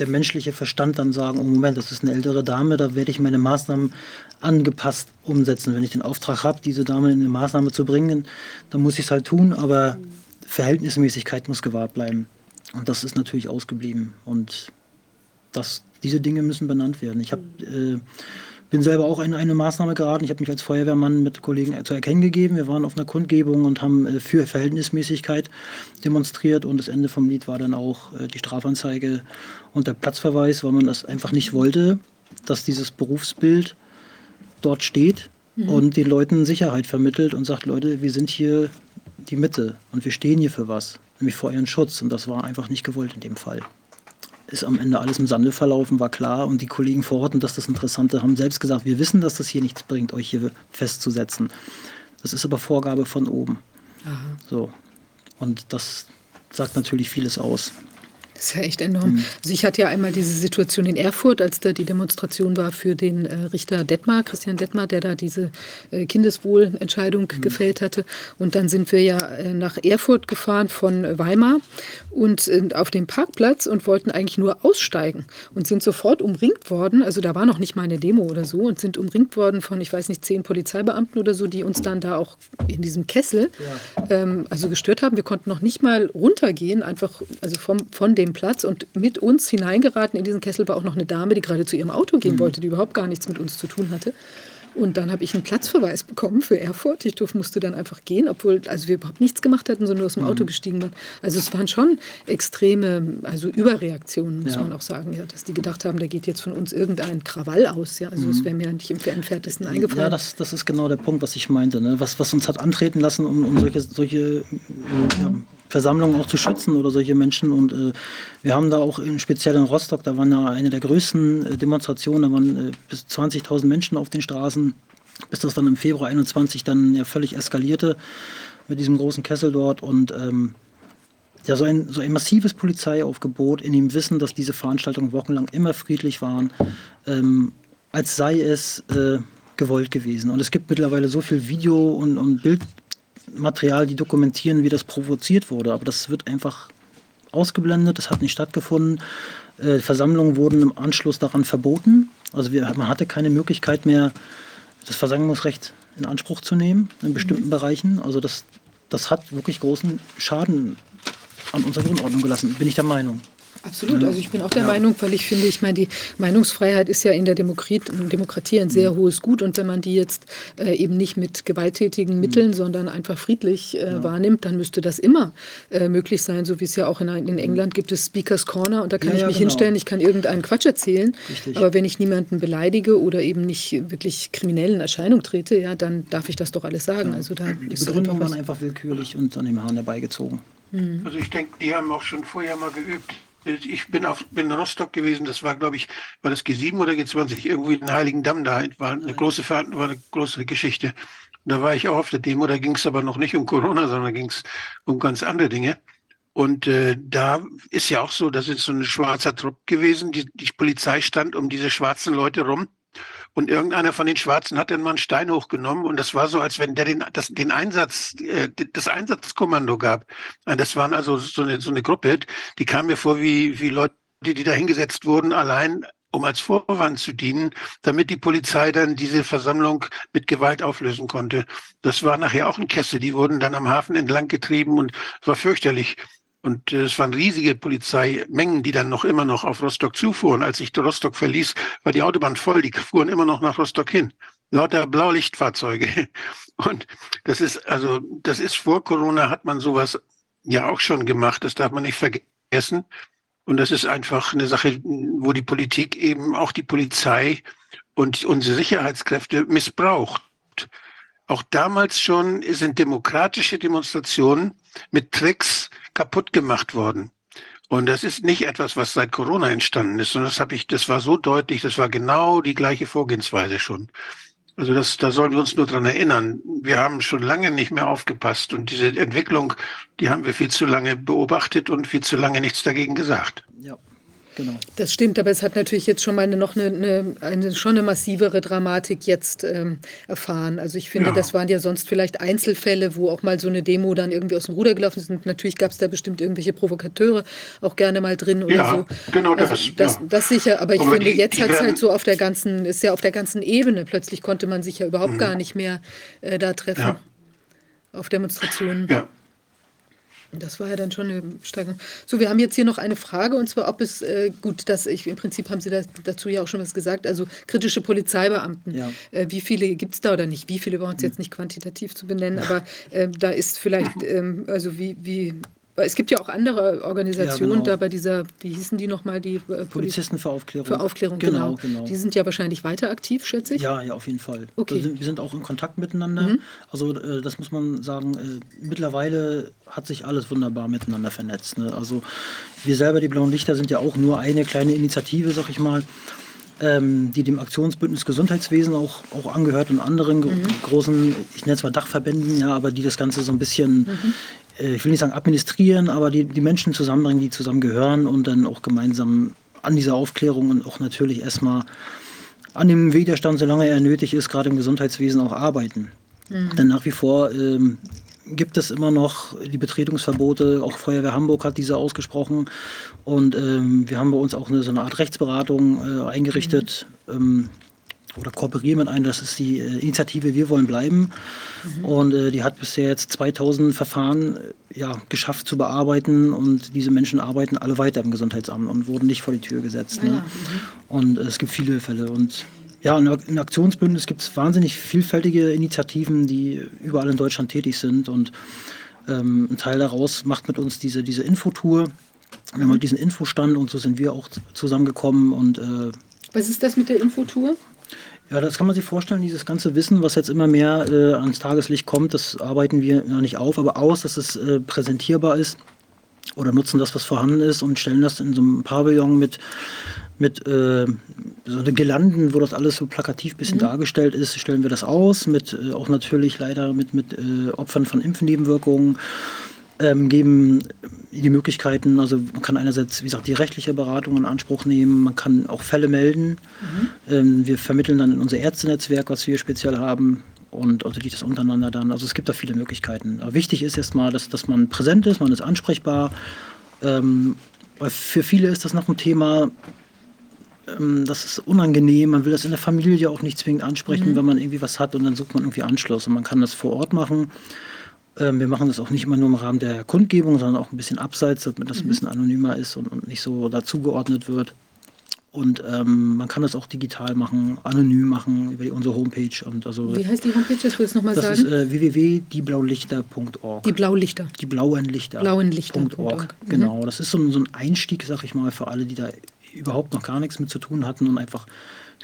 der menschliche Verstand dann sagen, oh Moment, das ist eine ältere Dame, da werde ich meine Maßnahmen angepasst umsetzen. Wenn ich den Auftrag habe, diese Dame in eine Maßnahme zu bringen, dann muss ich es halt tun, aber Verhältnismäßigkeit muss gewahrt bleiben. Und das ist natürlich ausgeblieben. Und das, diese Dinge müssen benannt werden. Ich habe äh, bin selber auch in eine Maßnahme geraten. Ich habe mich als Feuerwehrmann mit Kollegen zu erkennen gegeben. Wir waren auf einer Kundgebung und haben äh, für Verhältnismäßigkeit demonstriert. Und das Ende vom Lied war dann auch äh, die Strafanzeige und der Platzverweis, weil man das einfach nicht wollte, dass dieses Berufsbild dort steht mhm. und den Leuten Sicherheit vermittelt und sagt, Leute, wir sind hier die Mitte und wir stehen hier für was, nämlich vor ihren Schutz. Und das war einfach nicht gewollt in dem Fall. Ist am Ende alles im Sande verlaufen, war klar. Und die Kollegen vor Ort, und das ist das Interessante, haben selbst gesagt, wir wissen, dass das hier nichts bringt, euch hier festzusetzen. Das ist aber Vorgabe von oben. Aha. So. Und das sagt natürlich vieles aus. Das ist ja echt enorm. Mhm. Also ich hatte ja einmal diese Situation in Erfurt, als da die Demonstration war für den äh, Richter Detmar, Christian Detmar, der da diese äh, Kindeswohlentscheidung mhm. gefällt hatte. Und dann sind wir ja äh, nach Erfurt gefahren von Weimar und sind auf dem Parkplatz und wollten eigentlich nur aussteigen und sind sofort umringt worden. Also da war noch nicht mal eine Demo oder so und sind umringt worden von, ich weiß nicht, zehn Polizeibeamten oder so, die uns dann da auch in diesem Kessel ja. ähm, also gestört haben. Wir konnten noch nicht mal runtergehen, einfach also vom, von dem dem Platz und mit uns hineingeraten in diesen Kessel war auch noch eine Dame, die gerade zu ihrem Auto gehen mhm. wollte, die überhaupt gar nichts mit uns zu tun hatte. Und dann habe ich einen Platzverweis bekommen für Erfurt. Ich durfte, musste dann einfach gehen, obwohl also wir überhaupt nichts gemacht hatten, sondern nur aus dem Auto mhm. gestiegen waren. Also es waren schon extreme, also Überreaktionen, muss ja. man auch sagen, ja, dass die gedacht haben, da geht jetzt von uns irgendein Krawall aus. Ja, also es mhm. wäre mir nicht im entferntesten eingefallen. Ja, das, das ist genau der Punkt, was ich meinte. Ne? Was, was uns hat antreten lassen, um, um solche, solche ja, Versammlungen auch zu schützen oder solche Menschen. Und äh, wir haben da auch in, speziell in Rostock, da waren ja eine der größten äh, Demonstrationen, da waren äh, bis 20.000 Menschen auf den Straßen, bis das dann im Februar 21 dann ja völlig eskalierte mit diesem großen Kessel dort und ähm, ja, so ein, so ein massives Polizeiaufgebot in dem Wissen, dass diese Veranstaltungen wochenlang immer friedlich waren, ähm, als sei es äh, gewollt gewesen. Und es gibt mittlerweile so viel Video- und, und Bild, Material, die dokumentieren, wie das provoziert wurde. Aber das wird einfach ausgeblendet, das hat nicht stattgefunden. Äh, Versammlungen wurden im Anschluss daran verboten. Also wir, man hatte keine Möglichkeit mehr, das Versammlungsrecht in Anspruch zu nehmen in bestimmten mhm. Bereichen. Also das, das hat wirklich großen Schaden an unserer Grundordnung gelassen, bin ich der Meinung. Absolut, also ich bin auch der ja. Meinung, weil ich finde, ich meine, die Meinungsfreiheit ist ja in der Demokratie, Demokratie ein sehr mhm. hohes Gut und wenn man die jetzt äh, eben nicht mit gewalttätigen mhm. Mitteln, sondern einfach friedlich äh, ja. wahrnimmt, dann müsste das immer äh, möglich sein, so wie es ja auch in, in England gibt es Speakers Corner und da kann ja, ich mich genau. hinstellen, ich kann irgendeinen Quatsch erzählen, Richtig. aber wenn ich niemanden beleidige oder eben nicht wirklich kriminellen Erscheinung trete, ja, dann darf ich das doch alles sagen. Also da die Begründungen waren einfach willkürlich und an dem Hahn herbeigezogen. Mhm. Also ich denke, die haben auch schon vorher mal geübt ich bin auf bin in Rostock gewesen, das war, glaube ich, war das G7 oder G20, irgendwie in Heiligen Damm da, war eine große, war eine große Geschichte. Und da war ich auch auf der Demo, da ging es aber noch nicht um Corona, sondern ging es um ganz andere Dinge. Und äh, da ist ja auch so, das ist so ein schwarzer Trupp gewesen. Die, die Polizei stand um diese schwarzen Leute rum und irgendeiner von den Schwarzen hat dann mal einen Stein hochgenommen und das war so, als wenn der den, das, den Einsatz, äh, das Einsatzkommando gab. Äh, das waren also so eine, so eine Gruppe, die kam mir vor wie, wie Leute, die da hingesetzt wurden, allein um als Vorwand zu dienen, damit die Polizei dann diese Versammlung mit Gewalt auflösen konnte. Das war nachher auch ein Kessel. Die wurden dann am Hafen entlang getrieben und war fürchterlich. Und es waren riesige Polizeimengen, die dann noch immer noch auf Rostock zufuhren. Als ich Rostock verließ, war die Autobahn voll. Die fuhren immer noch nach Rostock hin. Lauter Blaulichtfahrzeuge. Und das ist, also, das ist vor Corona hat man sowas ja auch schon gemacht. Das darf man nicht vergessen. Und das ist einfach eine Sache, wo die Politik eben auch die Polizei und unsere Sicherheitskräfte missbraucht. Auch damals schon sind demokratische Demonstrationen mit Tricks kaputt gemacht worden. Und das ist nicht etwas, was seit Corona entstanden ist, sondern das habe ich, das war so deutlich, das war genau die gleiche Vorgehensweise schon. Also das, da sollen wir uns nur dran erinnern. Wir haben schon lange nicht mehr aufgepasst und diese Entwicklung, die haben wir viel zu lange beobachtet und viel zu lange nichts dagegen gesagt. Ja. Genau. Das stimmt, aber es hat natürlich jetzt schon mal eine, noch eine, eine, eine schon eine massivere Dramatik jetzt ähm, erfahren. Also ich finde, ja. das waren ja sonst vielleicht Einzelfälle, wo auch mal so eine Demo dann irgendwie aus dem Ruder gelaufen ist. Und natürlich gab es da bestimmt irgendwelche Provokateure auch gerne mal drin oder ja, so. Genau also das. Das, ja. das sicher, aber ich aber finde, die, jetzt hat es halt so auf der ganzen, ist ja auf der ganzen Ebene. Plötzlich konnte man sich ja überhaupt mhm. gar nicht mehr äh, da treffen. Auf Demonstrationen. Ja. Das war ja dann schon eine Steigerung. So, wir haben jetzt hier noch eine Frage und zwar, ob es, äh, gut, dass ich, im Prinzip haben Sie das, dazu ja auch schon was gesagt, also kritische Polizeibeamten. Ja. Äh, wie viele gibt es da oder nicht? Wie viele brauchen es jetzt nicht quantitativ zu benennen, aber äh, da ist vielleicht, ähm, also wie, wie es gibt ja auch andere Organisationen, Ja, genau. da bei dieser, wie hießen die nochmal, die äh, Poliz Polizisten für Aufklärung. für Aufklärung, genau. Genau, genau. Die sind ja wahrscheinlich weiter aktiv, schätze ich. Ja, ja, auf jeden Fall. Okay. Wir, sind, wir sind auch in Kontakt miteinander. Mhm. Also äh, das muss man sagen, äh, mittlerweile hat sich alles wunderbar miteinander vernetzt. Ne? Also wir selber, die Blauen Lichter, sind ja auch nur eine kleine Initiative, sag ich mal, ähm, die dem Aktionsbündnis Gesundheitswesen auch, auch angehört und anderen gro- großen, ich nenne es mal Dachverbänden, ja, aber die das Ganze so ein bisschen, äh, ich will nicht sagen administrieren, aber die, die Menschen zusammenbringen, die zusammengehören und dann auch gemeinsam an dieser Aufklärung und auch natürlich erstmal an dem Widerstand, solange er nötig ist, gerade im Gesundheitswesen auch arbeiten. Denn nach wie vor ähm, gibt es immer noch die Betretungsverbote. Auch Feuerwehr Hamburg hat diese ausgesprochen. Und ähm, wir haben bei uns auch eine, so eine Art Rechtsberatung äh, eingerichtet ähm, oder kooperieren mit einer. Das ist die äh, Initiative Wir wollen bleiben. Und äh, die hat bisher jetzt 2000 Verfahren äh, ja, geschafft zu bearbeiten. Und diese Menschen arbeiten alle weiter im Gesundheitsamt und wurden nicht vor die Tür gesetzt. Ne? Und äh, es gibt viele Fälle. Und ja, in Aktionsbündnis gibt es wahnsinnig vielfältige Initiativen, die überall in Deutschland tätig sind. Und ähm, ein Teil daraus macht mit uns diese, diese Infotour. Wir haben halt diesen Infostand und so sind wir auch zusammengekommen. Und äh, Was ist das mit der Infotour? Ja, das kann man sich vorstellen, dieses ganze Wissen, was jetzt immer mehr äh, ans Tageslicht kommt, das arbeiten wir ja nicht auf, aber aus, dass es äh, präsentierbar ist oder nutzen das, was vorhanden ist und stellen das in so einem Pavillon mit, mit äh, so Girlanden, wo das alles so plakativ ein bisschen dargestellt ist, stellen wir das aus, mit äh, auch natürlich leider mit, mit äh, Opfern von Impfnebenwirkungen. Ähm, geben die Möglichkeiten, also man kann einerseits, wie gesagt, die rechtliche Beratung in Anspruch nehmen, man kann auch Fälle melden. Ähm, wir vermitteln dann in unser Ärztenetzwerk, was wir speziell haben und unterliegt das untereinander dann. Also es gibt da viele Möglichkeiten. Aber wichtig ist erstmal, dass, dass man präsent ist, man ist ansprechbar. Ähm, weil für viele ist das noch ein Thema, ähm, das ist unangenehm. Man will das in der Familie auch nicht zwingend ansprechen, wenn man irgendwie was hat und dann sucht man irgendwie Anschluss. Und man kann das vor Ort machen. Ähm, wir machen das auch nicht immer nur im Rahmen der Kundgebung, sondern auch ein bisschen abseits, damit das ein bisschen anonymer ist und, und nicht so dazugeordnet wird. Und ähm, man kann das auch digital machen, anonym machen über die, unsere Homepage. Und also Wie heißt die Homepage? Das willst du nochmal das sagen? ist äh, www.dieblaulichter.org. die Blaulichter. Die blauen Lichter. Blauen Lichter. Org. Mhm. Genau, das ist so ein, so ein Einstieg, sag ich mal, für alle, die da überhaupt noch gar nichts mit zu tun hatten und einfach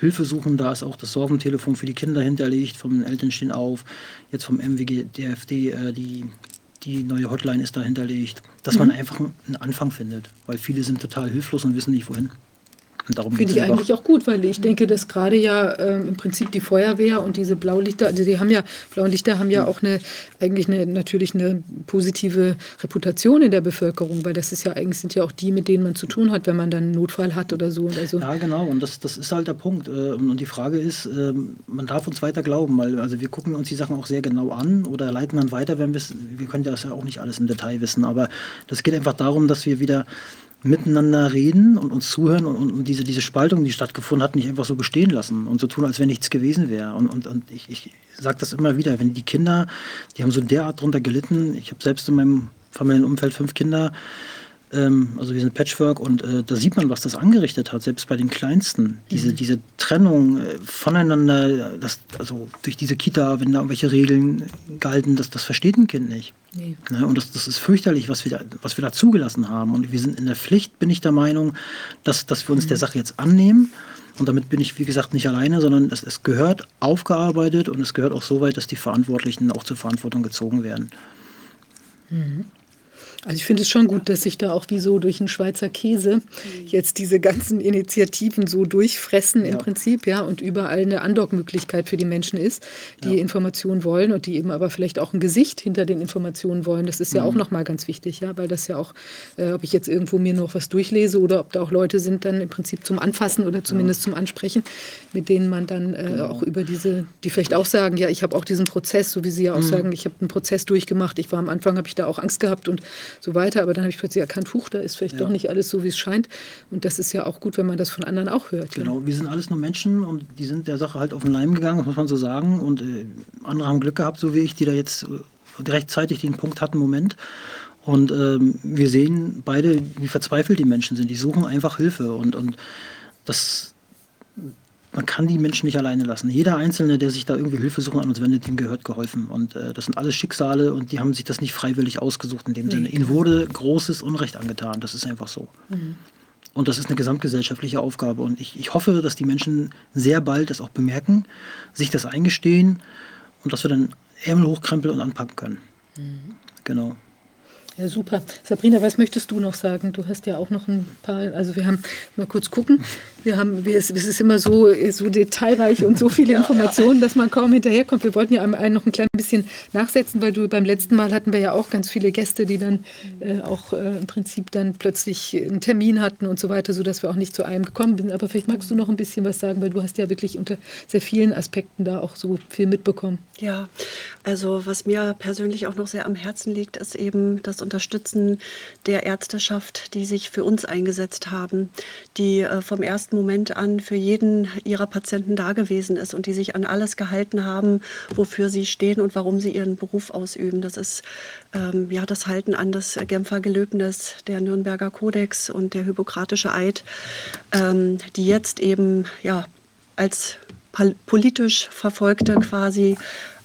Hilfe suchen. Da ist auch das Sorgentelefon für die Kinder hinterlegt, vom Eltern stehen auf, jetzt vom MWG, DFD, äh, die, die neue Hotline ist da hinterlegt, dass Mhm. man einfach einen Anfang findet, weil viele sind total hilflos und wissen nicht, wohin. Finde ich eigentlich auch gut, weil ich denke, dass gerade ja ähm, im Prinzip die Feuerwehr und diese Blaulichter, also die haben ja, blauen Lichter haben ja auch eine, eigentlich eine, natürlich eine positive Reputation in der Bevölkerung, weil das ist ja eigentlich, sind ja auch die, mit denen man zu tun hat, wenn man dann einen Notfall hat oder so. Also, Ja, genau. Und das, das ist halt der Punkt. äh, Und die Frage ist, ähm, man darf uns weiter glauben, weil also wir gucken uns die Sachen auch sehr genau an oder leiten dann weiter, wenn wir es, wir können das ja auch nicht alles im Detail wissen, aber das geht einfach darum, dass wir wieder miteinander reden und uns zuhören und, und diese, diese Spaltung, die stattgefunden hat, nicht einfach so bestehen lassen und so tun, als wenn nichts gewesen wäre. Und, und, und ich, ich sage das immer wieder, wenn die Kinder, die haben so derart drunter gelitten, ich habe selbst in meinem Familienumfeld fünf Kinder, ähm, also wir sind Patchwork und äh, da sieht man, was das angerichtet hat, selbst bei den Kleinsten. Diese, diese Trennung äh, voneinander, das, also durch diese Kita, wenn da irgendwelche Regeln galten, das, das versteht ein Kind nicht. nee. Ne? Und das, das ist fürchterlich, was wir, da, was wir da zugelassen haben. Und wir sind in der Pflicht, bin ich der Meinung, dass, dass wir uns der Sache jetzt annehmen. Und damit bin ich, wie gesagt, nicht alleine, sondern es, es gehört aufgearbeitet und es gehört auch so weit, dass die Verantwortlichen auch zur Verantwortung gezogen werden. Also ich finde es schon gut, dass sich da auch wie so durch einen Schweizer Käse jetzt diese ganzen Initiativen so durchfressen im Ja. Prinzip, ja, und überall eine Andockmöglichkeit für die Menschen ist, die Informationen wollen und die eben aber vielleicht auch ein Gesicht hinter den Informationen wollen. Das ist ja Mhm. auch nochmal ganz wichtig, ja, weil das ja auch, äh, ob ich jetzt irgendwo mir noch was durchlese oder ob da auch Leute sind dann im Prinzip zum Anfassen oder zumindest zum Ansprechen, mit denen man dann äh, Genau. auch über diese, die vielleicht auch sagen, ja, ich habe auch diesen Prozess, so wie Sie Mhm. ja auch sagen, ich habe einen Prozess durchgemacht, ich war am Anfang, habe ich da auch Angst gehabt und so weiter, aber dann habe ich plötzlich erkannt, huch, da ist vielleicht Ja. doch nicht alles so, wie es scheint. Und das ist ja auch gut, wenn man das von anderen auch hört. Ja. Genau, wir sind alles nur Menschen und die sind der Sache halt auf den Leim gegangen, das muss man so sagen. Und äh, andere haben Glück gehabt, so wie ich, die da jetzt äh, rechtzeitig den Punkt hatten, Moment. Und ähm, wir sehen beide, wie verzweifelt die Menschen sind. Die suchen einfach Hilfe. Und, und das man kann die Menschen nicht alleine lassen. Jeder Einzelne, der sich da irgendwie Hilfe suchen an uns wendet, dem gehört geholfen. Und äh, das sind alles Schicksale und die haben sich das nicht freiwillig ausgesucht in dem Sinne. Ihnen wurde großes Unrecht angetan. Das ist einfach so. Mhm. Und das ist eine gesamtgesellschaftliche Aufgabe. Und ich, ich hoffe, dass die Menschen sehr bald das auch bemerken, sich das eingestehen und dass wir dann Ärmel hochkrempeln und anpacken können. Mhm. Genau. Ja, super. Sabrina, was möchtest du noch sagen? Du hast ja auch noch ein paar, also wir haben mal kurz gucken. Wir haben, wir, es, ist immer so, so detailreich und so viele Informationen, dass man kaum hinterherkommt. Wir wollten ja noch ein klein bisschen nachsetzen, weil du beim letzten Mal hatten wir ja auch ganz viele Gäste, die dann äh, auch äh, im Prinzip dann plötzlich einen Termin hatten und so weiter, sodass wir auch nicht zu einem gekommen sind. Aber vielleicht magst du noch ein bisschen was sagen, weil du hast ja wirklich unter sehr vielen Aspekten da auch so viel mitbekommen. Ja, also was mir persönlich auch noch sehr am Herzen liegt, ist eben das Unterstützen der Ärzteschaft, die sich für uns eingesetzt haben, die äh, vom ersten Moment an für jeden ihrer Patienten da gewesen ist und die sich an alles gehalten haben, wofür sie stehen und warum sie ihren Beruf ausüben. Das ist ähm, ja das Halten an das Genfer Gelöbnis, der Nürnberger Kodex und der Hippokratische Eid, ähm, die jetzt eben ja als politisch Verfolgte quasi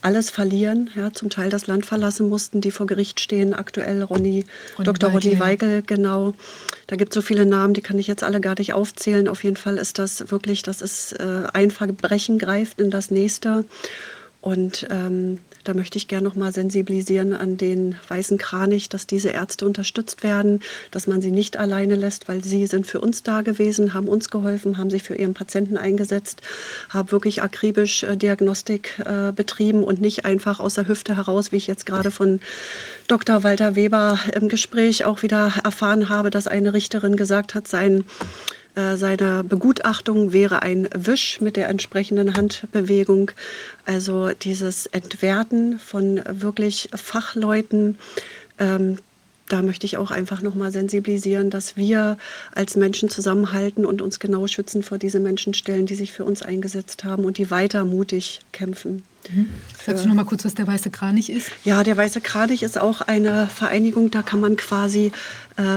alles verlieren, ja, zum Teil das Land verlassen mussten, die vor Gericht stehen. Aktuell Ronny, Ronny Dr. Ronny Weigel, genau. Da gibt es so viele Namen, die kann ich jetzt alle gar nicht aufzählen. Auf jeden Fall ist das wirklich, das ist äh, ein Verbrechen greift in das nächste. Und ähm, da möchte ich gerne noch mal sensibilisieren an den weißen Kranich, dass diese Ärzte unterstützt werden, dass man sie nicht alleine lässt, weil sie sind für uns da gewesen, haben uns geholfen, haben sich für ihren Patienten eingesetzt, haben wirklich akribisch äh, Diagnostik äh, betrieben und nicht einfach aus der Hüfte heraus, wie ich jetzt gerade von Dr. Walter Weber im Gespräch auch wieder erfahren habe, dass eine Richterin gesagt hat, sein äh, seine Begutachtung wäre ein Wisch mit der entsprechenden Handbewegung. Also dieses Entwerten von wirklich Fachleuten, ähm, da möchte ich auch einfach nochmal sensibilisieren, dass wir als Menschen zusammenhalten und uns genau schützen vor diese Menschen stellen, die sich für uns eingesetzt haben und die weiter mutig kämpfen. Mhm. Sagst du noch mal kurz, was der Weiße Kranich ist? Ja, der Weiße Kranich ist auch eine Vereinigung, da kann man quasi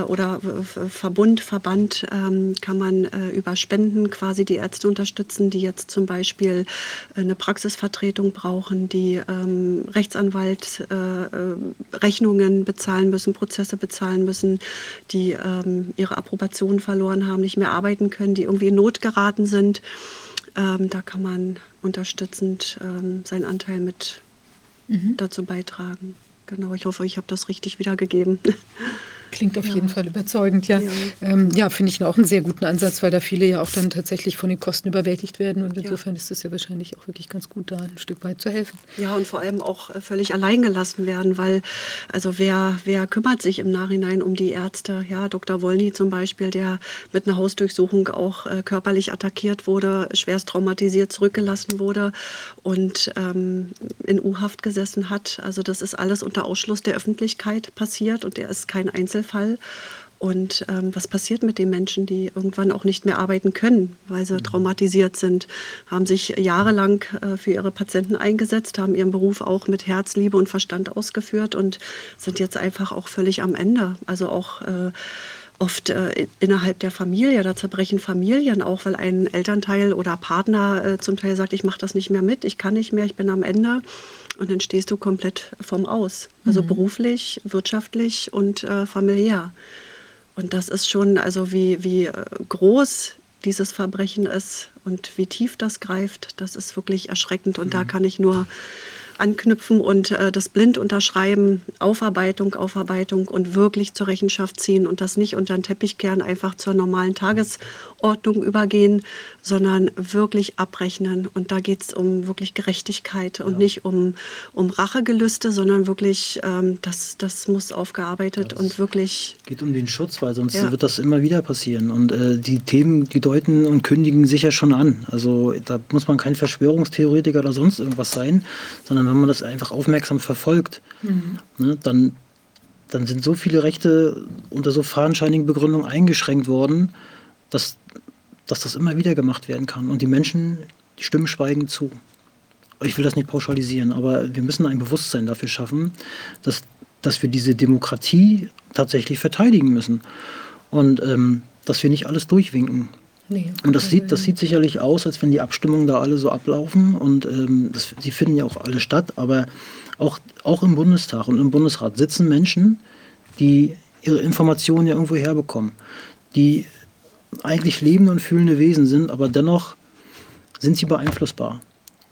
oder Verbund, Verband, ähm, kann man äh, über Spenden quasi die Ärzte unterstützen, die jetzt zum Beispiel äh, eine Praxisvertretung brauchen, die ähm, Rechtsanwalt äh, äh, Rechnungen bezahlen müssen, Prozesse bezahlen müssen, die ähm, ihre Approbation verloren haben, nicht mehr arbeiten können, die irgendwie in Not geraten sind. Da kann man unterstützend seinen Anteil mit mhm. dazu beitragen. Genau, ich hoffe, ich habe das richtig wiedergegeben. Klingt auf ja. jeden Fall überzeugend, ja. Ja, ähm, ja finde ich auch einen sehr guten Ansatz, weil da viele ja auch dann tatsächlich von den Kosten überwältigt werden. Und insofern ist es ja wahrscheinlich auch wirklich ganz gut, da ein Stück weit zu helfen. Ja, und vor allem auch äh, völlig allein gelassen werden, weil, also wer, wer kümmert sich im Nachhinein um die Ärzte? Ja, Dr. Wolny zum Beispiel, der mit einer Hausdurchsuchung auch äh, körperlich attackiert wurde, schwerst traumatisiert zurückgelassen wurde und ähm, in U-Haft gesessen hat. Also das ist alles unter Ausschluss der Öffentlichkeit passiert und er ist kein Einzel Einzelfall. Und ähm, was passiert mit den Menschen, die irgendwann auch nicht mehr arbeiten können, weil sie mhm. traumatisiert sind, haben sich jahrelang äh, für ihre Patienten eingesetzt, haben ihren Beruf auch mit Herz, Liebe und Verstand ausgeführt und sind jetzt einfach auch völlig am Ende. Also auch äh, oft äh, innerhalb der Familie, da zerbrechen Familien auch, weil ein Elternteil oder Partner äh, zum Teil sagt, ich mache das nicht mehr mit, ich kann nicht mehr, ich bin am Ende. Und dann stehst du komplett vom Aus. Also mhm. beruflich, wirtschaftlich und äh, familiär. Und das ist schon, also wie, wie äh, groß dieses Verbrechen ist und wie tief das greift, das ist wirklich erschreckend. Und mhm. da kann ich nur anknüpfen und äh, das blind unterschreiben, Aufarbeitung, Aufarbeitung und wirklich zur Rechenschaft ziehen und das nicht unter den Teppich kehren, einfach zur normalen Tagesordnung übergehen, sondern wirklich abrechnen. Und da geht es um wirklich Gerechtigkeit und ja. nicht um, um Rachegelüste, sondern wirklich, ähm, das, das muss aufgearbeitet ja, und wirklich. geht um den Schutz, weil sonst ja. wird das immer wieder passieren. Und äh, die Themen, die deuten und kündigen sich ja schon an. Also da muss man kein Verschwörungstheoretiker oder sonst irgendwas sein, sondern wenn man das einfach aufmerksam verfolgt, mhm. ne, dann, dann sind so viele Rechte unter so fadenscheinigen Begründungen eingeschränkt worden, dass, dass das immer wieder gemacht werden kann. Und die Menschen, die stimmen schweigend zu. Ich will das nicht pauschalisieren, aber wir müssen ein Bewusstsein dafür schaffen, dass, dass wir diese Demokratie tatsächlich verteidigen müssen. Und ähm, dass wir nicht alles durchwinken. Nee, Und das sieht, das sieht sicherlich aus, als wenn die Abstimmungen da alle so ablaufen und ähm, das, die finden ja auch alle statt, aber auch, auch im Bundestag und im Bundesrat sitzen Menschen, die ihre Informationen ja irgendwo herbekommen, die eigentlich lebende und fühlende Wesen sind, aber dennoch sind sie beeinflussbar.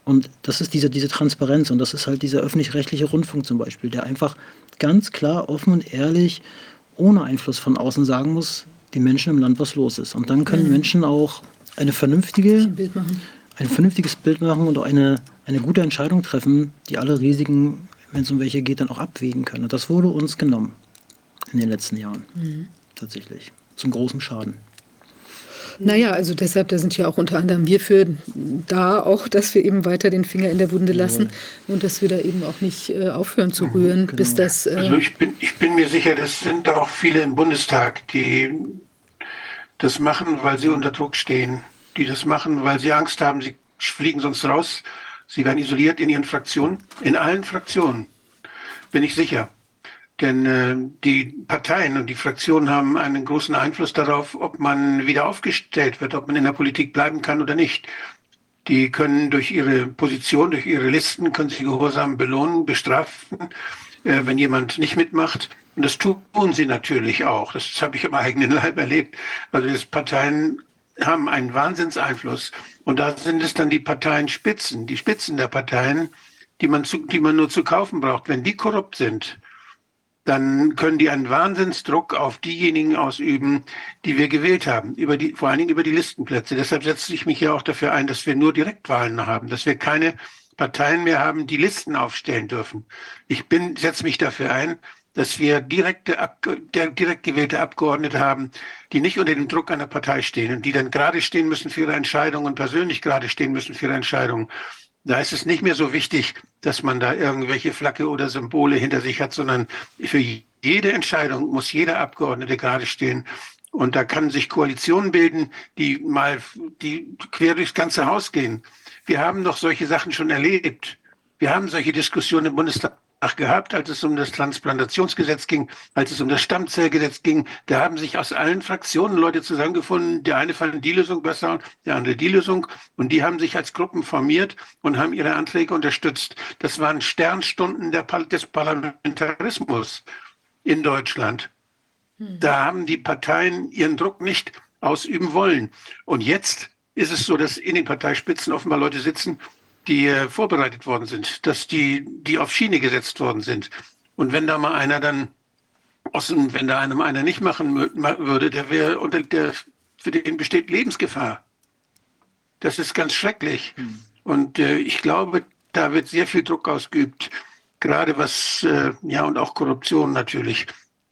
Und das ist diese, diese Transparenz und das ist halt dieser öffentlich-rechtliche Rundfunk zum Beispiel, der einfach ganz klar, offen und ehrlich, ohne Einfluss von außen sagen muss, den Menschen im Land was los ist. Und dann können Menschen auch eine vernünftige, ein Bild machen. ein vernünftiges Bild machen und auch eine, eine gute Entscheidung treffen, die alle Risiken, wenn es um welche geht, dann auch abwägen können. Und das wurde uns genommen in den letzten Jahren. Tatsächlich. Zum großen Schaden. Naja, also deshalb, da sind ja auch unter anderem wir für da auch, dass wir eben weiter den Finger in der Wunde lassen und dass wir da eben auch nicht äh, aufhören zu rühren, bis das. Äh, Also ich bin, ich bin mir sicher, das sind auch viele im Bundestag, die das machen, weil sie unter Druck stehen. Die das machen, weil sie Angst haben, sie fliegen sonst raus. Sie werden isoliert in ihren Fraktionen, in allen Fraktionen, bin ich sicher. Denn äh, die Parteien und die Fraktionen haben einen großen Einfluss darauf, ob man wieder aufgestellt wird, ob man in der Politik bleiben kann oder nicht. Die können durch ihre Position, durch ihre Listen, können sie gehorsam belohnen, bestrafen, äh, wenn jemand nicht mitmacht. Und das tun sie natürlich auch. Das habe ich am eigenen Leib erlebt. Also die Parteien haben einen Wahnsinnseinfluss. Und da sind es dann die Parteienspitzen, die Spitzen der Parteien, die man, zu, die man nur zu kaufen braucht. Wenn die korrupt sind, dann können die einen Wahnsinnsdruck auf diejenigen ausüben, die wir gewählt haben, über die, vor allen Dingen über die Listenplätze. Deshalb setze ich mich ja auch dafür ein, dass wir nur Direktwahlen haben, dass wir keine Parteien mehr haben, die Listen aufstellen dürfen. Ich bin, setze mich dafür ein, dass wir direkte, direkt gewählte Abgeordnete haben, die nicht unter dem Druck einer Partei stehen und die dann gerade stehen müssen für ihre Entscheidungen persönlich gerade stehen müssen für ihre Entscheidungen. Da ist es nicht mehr so wichtig, dass man da irgendwelche Flagge oder Symbole hinter sich hat, sondern für jede Entscheidung muss jeder Abgeordnete gerade stehen. Und da kann sich Koalitionen bilden, die mal, die quer durchs ganze Haus gehen. Wir haben doch solche Sachen schon erlebt. Wir haben solche Diskussionen im Bundestag gehabt, als es um das Transplantationsgesetz ging, als es um das Stammzellgesetz ging. Da haben sich aus allen Fraktionen Leute zusammengefunden. Der eine fand die Lösung besser, der andere die Lösung. Und die haben sich als Gruppen formiert und haben ihre Anträge unterstützt. Das waren Sternstunden der, des Parlamentarismus in Deutschland. Da haben die Parteien ihren Druck nicht ausüben wollen. Und jetzt ist es so, dass in den Parteispitzen offenbar Leute sitzen, die äh, vorbereitet worden sind, dass die, die auf Schiene gesetzt worden sind. Und wenn da mal einer dann aus dem, wenn da einem einer nicht machen würde, der wäre unter der, für den besteht Lebensgefahr. Das ist ganz schrecklich. Mhm. Und äh, ich glaube, da wird sehr viel Druck ausgeübt, gerade was, äh, ja, und auch Korruption natürlich.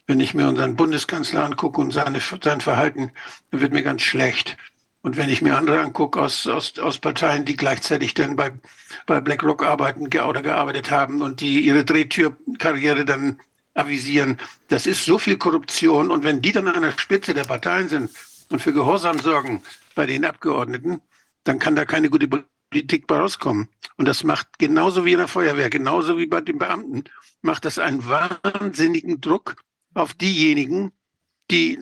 Wenn ich mir unseren Bundeskanzler angucke und seine, sein Verhalten, dann wird mir ganz schlecht. Und wenn ich mir andere angucke aus, aus, aus Parteien, die gleichzeitig dann bei, bei BlackRock arbeiten oder gearbeitet haben und die ihre Drehtürkarriere dann avisieren, das ist so viel Korruption. Und wenn die dann an der Spitze der Parteien sind und für Gehorsam sorgen bei den Abgeordneten, dann kann da keine gute Politik bei rauskommen. Und das macht genauso wie in der Feuerwehr, genauso wie bei den Beamten, macht das einen wahnsinnigen Druck auf diejenigen, die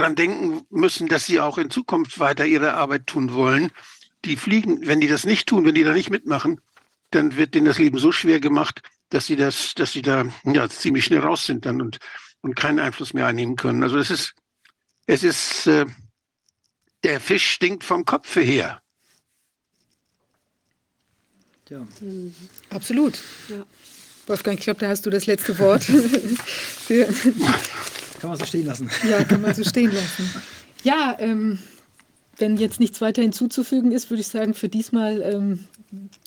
daran denken müssen, dass sie auch in Zukunft weiter ihre Arbeit tun wollen. Die fliegen, wenn die das nicht tun, wenn die da nicht mitmachen, dann wird denen das Leben so schwer gemacht, dass sie das, dass sie da ja, ziemlich schnell raus sind dann und, und keinen Einfluss mehr einnehmen können. Also es ist, es ist, äh, der Fisch stinkt vom Kopfe her. Ja. Absolut. Ja. Wolfgang, ich glaube, da hast du das letzte Wort. Kann man so stehen lassen. ja, kann man so stehen lassen. Ja, ähm, wenn jetzt nichts weiter hinzuzufügen ist, würde ich sagen, für diesmal ähm,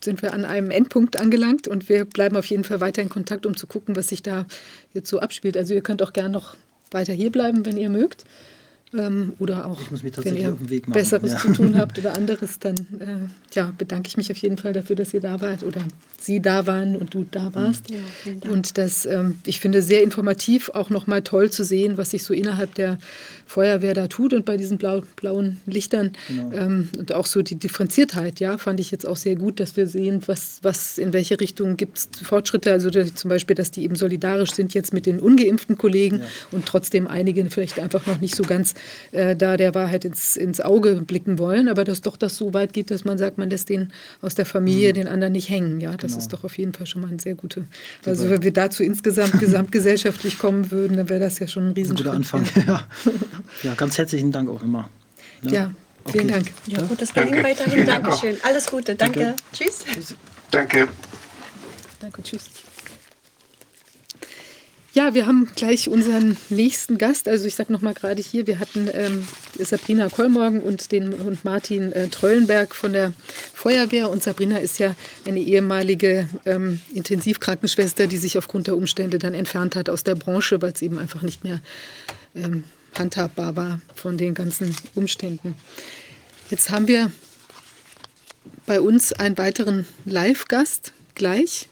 sind wir an einem Endpunkt angelangt und wir bleiben auf jeden Fall weiter in Kontakt, um zu gucken, was sich da jetzt so abspielt. Also ihr könnt auch gerne noch weiter hier bleiben, wenn ihr mögt. Ähm, oder auch, Ich muss mich wenn ihr auf den Weg machen, Besseres ja. zu tun habt oder anderes, dann äh, ja, bedanke ich mich auf jeden Fall dafür, dass ihr da wart oder Sie da waren und du da warst. Ja. Und das, ähm, ich finde, sehr informativ, auch nochmal toll zu sehen, was sich so innerhalb der Feuerwehr da tut und bei diesen blau, blauen Lichtern Genau. ähm, und auch so die Differenziertheit, ja, fand ich jetzt auch sehr gut, dass wir sehen, was, was in welche Richtung gibt es Fortschritte. Also zum Beispiel, dass die eben solidarisch sind jetzt mit den ungeimpften Kollegen Ja. und trotzdem einige vielleicht einfach noch nicht so ganz äh, da der Wahrheit ins, ins Auge blicken wollen, aber dass doch das so weit geht, dass man sagt, man lässt den aus der Familie, den anderen nicht hängen. Ja, das Genau. ist doch auf jeden Fall schon mal ein sehr gute. Also wenn wir dazu insgesamt gesamtgesellschaftlich kommen würden, dann wäre das ja schon ein Ein Riesenschritt. guter Anfang. Ja. ja, ganz herzlichen Dank auch immer. Ne? Ja, vielen Okay. Dank. Ja, gutes Danke. Gelingen weiterhin. Vielen Dank. Dankeschön. Alles Gute. Danke. Danke. Tschüss. Danke. Danke, tschüss. Ja, wir haben gleich unseren nächsten Gast. Also ich sage nochmal gerade hier, wir hatten ähm, Sabrina Kollmorgen und den und Martin äh, Tröllenberg von der Feuerwehr. Und Sabrina ist ja eine ehemalige ähm, Intensivkrankenschwester, die sich aufgrund der Umstände dann entfernt hat aus der Branche, weil es eben einfach nicht mehr ähm, handhabbar war von den ganzen Umständen. Jetzt haben wir bei uns einen weiteren Live-Gast gleich.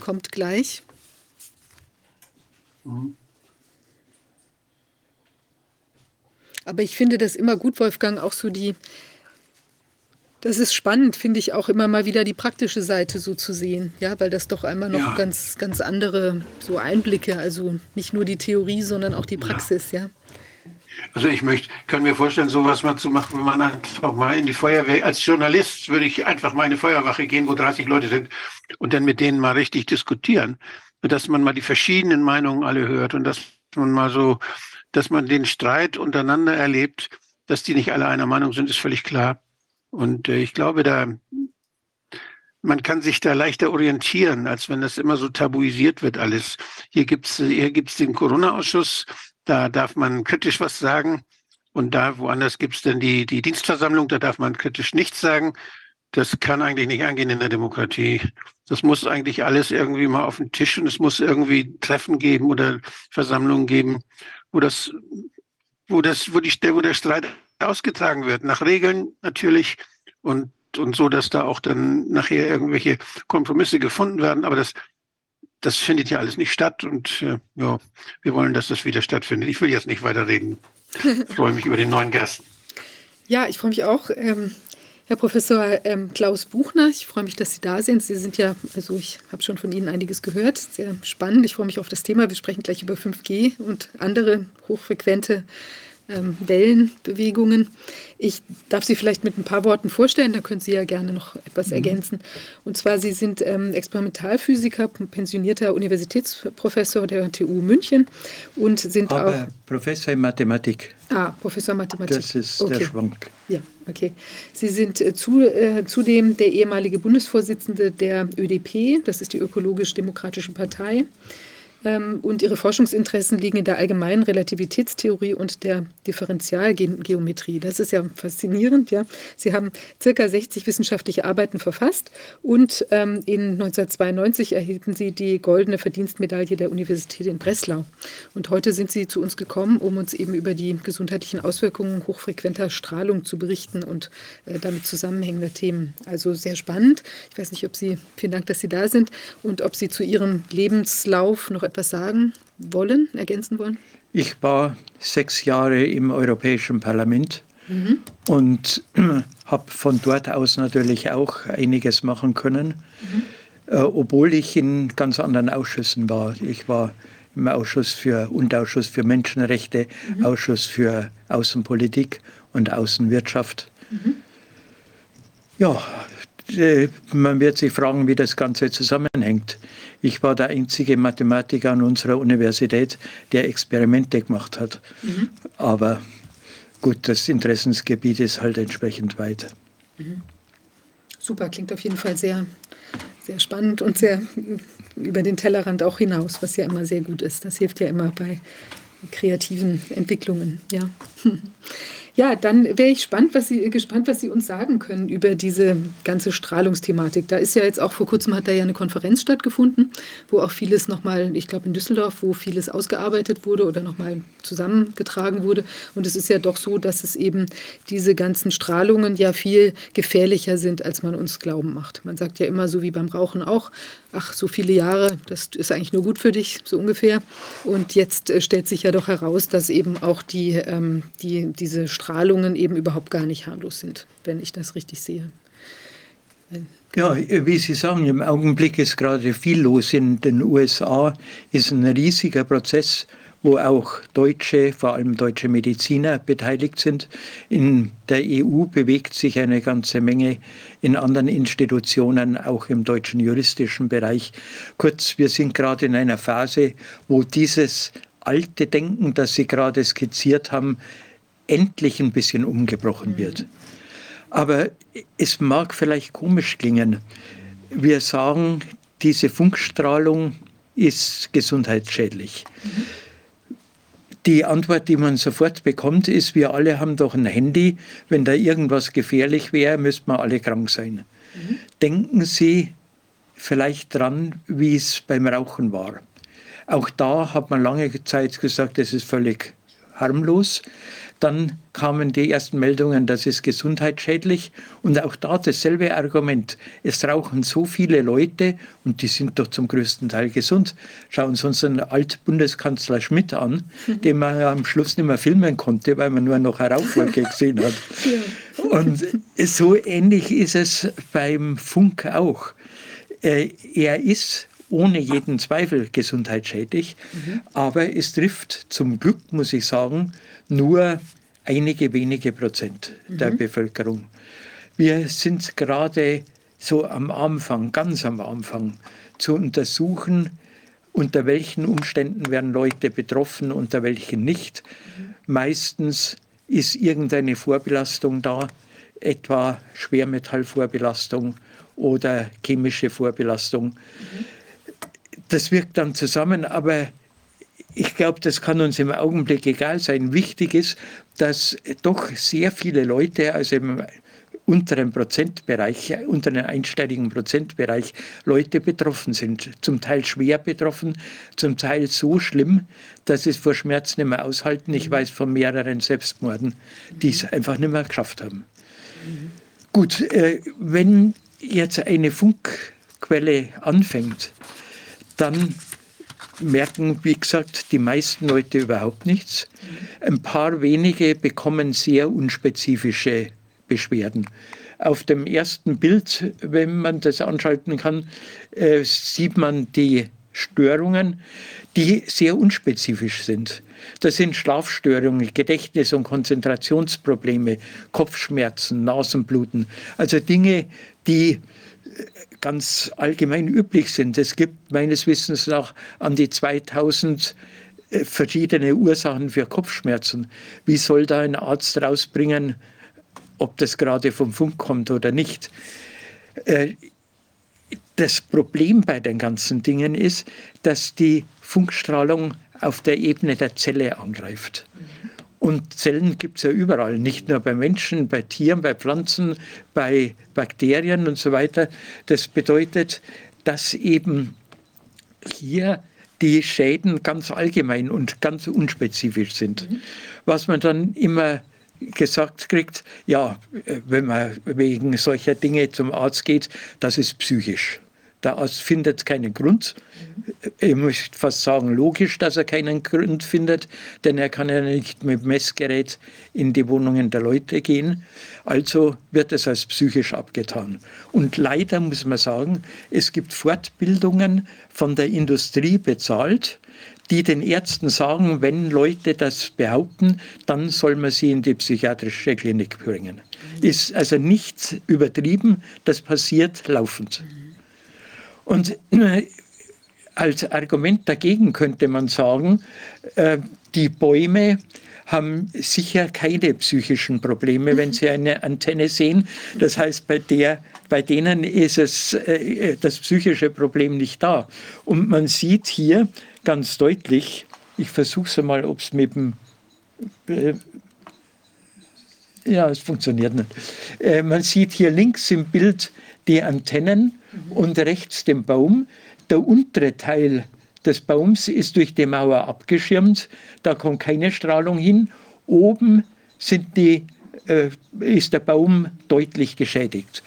Kommt gleich. Aber ich finde das immer gut, Wolfgang, auch so die, das ist spannend, finde ich auch immer mal wieder die praktische Seite so zu sehen, ja, weil das doch einmal noch Ja. ganz, ganz andere so Einblicke, also nicht nur die Theorie, sondern auch die Praxis, ja. Also ich möchte, kann mir vorstellen, sowas mal zu machen, wenn man einfach mal in die Feuerwehr, als Journalist würde ich einfach mal in eine Feuerwache gehen, wo 30 Leute sind und dann mit denen mal richtig diskutieren. Dass man mal die verschiedenen Meinungen alle hört und dass man mal so, dass man den Streit untereinander erlebt, dass die nicht alle einer Meinung sind, ist völlig klar. Und äh, ich glaube, da, man kann sich da leichter orientieren, als wenn das immer so tabuisiert wird alles. Hier gibt's hier gibt's den Corona-Ausschuss, da darf man kritisch was sagen. Und da woanders gibt's dann die, die Dienstversammlung, da darf man kritisch nichts sagen. Das kann eigentlich nicht angehen in der Demokratie. Das muss eigentlich alles irgendwie mal auf den Tisch und es muss irgendwie Treffen geben oder Versammlungen geben, wo das, wo das, wo die, wo der Streit ausgetragen wird. Nach Regeln natürlich und, und so, dass da auch dann nachher irgendwelche Kompromisse gefunden werden. Aber das, das findet ja alles nicht statt und äh, ja, wir wollen, dass das wieder stattfindet. Ich will jetzt nicht weiter reden. Ich freue mich über den neuen Gast. Ja, ich freue mich auch. Ähm, Herr Professor ähm, Klaus Buchner, ich freue mich, dass Sie da sind. Sie sind ja, also ich habe schon von Ihnen einiges gehört, sehr spannend. Ich freue mich auf das Thema. Wir sprechen gleich über 5G und andere hochfrequente ähm, Wellenbewegungen. Ich darf Sie vielleicht mit ein paar Worten vorstellen, da können Sie ja gerne noch etwas ergänzen. Und zwar, Sie sind ähm, Experimentalphysiker, pensionierter Universitätsprofessor der TU München und sind Aber Professor in Mathematik, auch ah, Professor Mathematik. das ist der okay. Schwank. Ja, okay. Sie sind äh, zu, äh, zudem der ehemalige Bundesvorsitzende der ÖDP, das ist die Ökologisch-Demokratische Partei. Ähm, und Ihre Forschungsinteressen liegen in der allgemeinen Relativitätstheorie und der Differentialgeometrie. Das ist ja faszinierend. Ja. Sie haben circa 60 wissenschaftliche Arbeiten verfasst und ähm, in 1992 erhielten Sie die Goldene Verdienstmedaille der Universität in Breslau. Und heute sind Sie zu uns gekommen, um uns eben über die gesundheitlichen Auswirkungen hochfrequenter Strahlung zu berichten und äh, damit zusammenhängender Themen. Also sehr spannend. Ich weiß nicht, ob Sie, vielen Dank, dass Sie da sind und ob Sie zu Ihrem Lebenslauf noch etwas sagen wollen, ergänzen wollen. Ich war sechs Jahre im Europäischen Parlament Mhm. und habe von dort aus natürlich auch einiges machen können, äh, obwohl ich in ganz anderen Ausschüssen war. Ich war im Ausschuss für Unterausschuss für Menschenrechte, Ausschuss für Außenpolitik und Außenwirtschaft. Ja, äh, man wird sich fragen, wie das Ganze zusammenhängt. Ich war der einzige Mathematiker an unserer Universität, der Experimente gemacht hat. Aber gut, das Interessensgebiet ist halt entsprechend weit. Super, klingt auf jeden Fall sehr, sehr spannend und sehr über den Tellerrand auch hinaus, was ja immer sehr gut ist. Das hilft ja immer bei kreativen Entwicklungen. Ja. Ja, dann wäre ich spannend, was Sie, gespannt, was Sie uns sagen können über diese ganze Strahlungsthematik. Da ist ja jetzt auch vor kurzem hat da ja eine Konferenz stattgefunden, wo auch vieles nochmal, ich glaube in Düsseldorf, wo vieles ausgearbeitet wurde oder nochmal zusammengetragen wurde. Und es ist ja doch so, dass es eben diese ganzen Strahlungen ja viel gefährlicher sind, als man uns glauben macht. Man sagt ja immer so wie beim Rauchen auch, ach, so viele Jahre, das ist eigentlich nur gut für dich, so ungefähr. Und jetzt äh, stellt sich ja doch heraus, dass eben auch die, ähm, die, diese Strahlungen eben überhaupt gar nicht harmlos sind, wenn ich das richtig sehe. Ja, wie Sie sagen, im Augenblick ist gerade viel los in den USA, ist ein riesiger Prozess wo auch deutsche, vor allem deutsche Mediziner beteiligt sind. In der EU bewegt sich eine ganze Menge in anderen Institutionen, auch im deutschen juristischen Bereich. Kurz, wir sind gerade in einer Phase, wo dieses alte Denken, das Sie gerade skizziert haben, endlich ein bisschen umgebrochen mhm. wird. Aber es mag vielleicht komisch klingen. Wir sagen, diese Funkstrahlung ist gesundheitsschädlich. Mhm. Die Antwort, die man sofort bekommt, ist, wir alle haben doch ein Handy. Wenn da irgendwas gefährlich wäre, müssten wir alle krank sein. Mhm. Denken Sie vielleicht dran, wie es beim Rauchen war. Auch da hat man lange Zeit gesagt, das ist völlig harmlos. Dann kamen die ersten Meldungen, das ist gesundheitsschädlich. Und auch da dasselbe Argument. Es rauchen so viele Leute und die sind doch zum größten Teil gesund. Schauen Sie unseren Altbundeskanzler Schmidt an, mhm. den man am Schluss nicht mehr filmen konnte, weil man nur noch eine Rauchwolke gesehen hat. Ja. Und so ähnlich ist es beim Funk auch. Äh, er ist ohne jeden Zweifel gesundheitsschädlich. Mhm. Aber es trifft zum Glück, muss ich sagen, nur einige wenige Prozent mhm. der Bevölkerung. Wir sind gerade so am Anfang, ganz am Anfang, zu untersuchen, unter welchen Umständen werden Leute betroffen, unter welchen nicht. Mhm. Meistens ist irgendeine Vorbelastung da, etwa Schwermetallvorbelastung oder chemische Vorbelastung. Mhm. Das wirkt dann zusammen, aber ich glaube, das kann uns im Augenblick egal sein. Wichtig ist, dass doch sehr viele Leute, also im unteren Prozentbereich, unteren einstelligen Prozentbereich Leute betroffen sind. Zum Teil schwer betroffen, zum Teil so schlimm, dass sie es vor Schmerz nicht mehr aushalten. Ich weiß von mehreren Selbstmorden, die es einfach nicht mehr geschafft haben. Gut, äh, wenn jetzt eine Funkquelle anfängt, dann merken, wie gesagt, die meisten Leute überhaupt nichts. Ein paar wenige bekommen sehr unspezifische Beschwerden. Auf dem ersten Bild, wenn man das anschalten kann, äh, sieht man die Störungen, die sehr unspezifisch sind. Das sind Schlafstörungen, Gedächtnis- und Konzentrationsprobleme, Kopfschmerzen, Nasenbluten, also Dinge, die ganz allgemein üblich sind. Es gibt meines Wissens nach an die 2000 äh, verschiedene Ursachen für Kopfschmerzen. Wie soll da ein Arzt rausbringen, ob das gerade vom Funk kommt oder nicht? Äh, das Problem bei den ganzen Dingen ist, dass die Funkstrahlung auf der Ebene der Zelle angreift. Und Zellen gibt es ja überall, nicht nur bei Menschen, bei Tieren, bei Pflanzen, bei Bakterien und so weiter. Das bedeutet, dass eben hier die Schäden ganz allgemein und ganz unspezifisch sind. Mhm. Was man dann immer gesagt kriegt, ja, wenn man wegen solcher Dinge zum Arzt geht, das ist psychisch. Der Arzt findet keinen Grund. Ich möchte fast sagen, logisch, dass er keinen Grund findet, denn er kann ja nicht mit Messgerät in die Wohnungen der Leute gehen. Also wird es als psychisch abgetan. Und leider muss man sagen, es gibt Fortbildungen von der Industrie bezahlt, die den Ärzten sagen, wenn Leute das behaupten, dann soll man sie in die psychiatrische Klinik bringen. Ist also nichts übertrieben, das passiert laufend. Und äh, als Argument dagegen könnte man sagen, äh, die Bäume haben sicher keine psychischen Probleme, wenn sie eine Antenne sehen. Das heißt, bei, der, bei denen ist es, äh, das psychische Problem nicht da. Und man sieht hier ganz deutlich, ich versuche es mal, ob es mit dem Ja, es funktioniert nicht. Äh, man sieht hier links im Bild die Antennen und rechts den Baum. Der untere Teil des Baums ist durch die Mauer abgeschirmt. Da kommt keine Strahlung hin. Oben die, äh, ist der Baum deutlich geschädigt.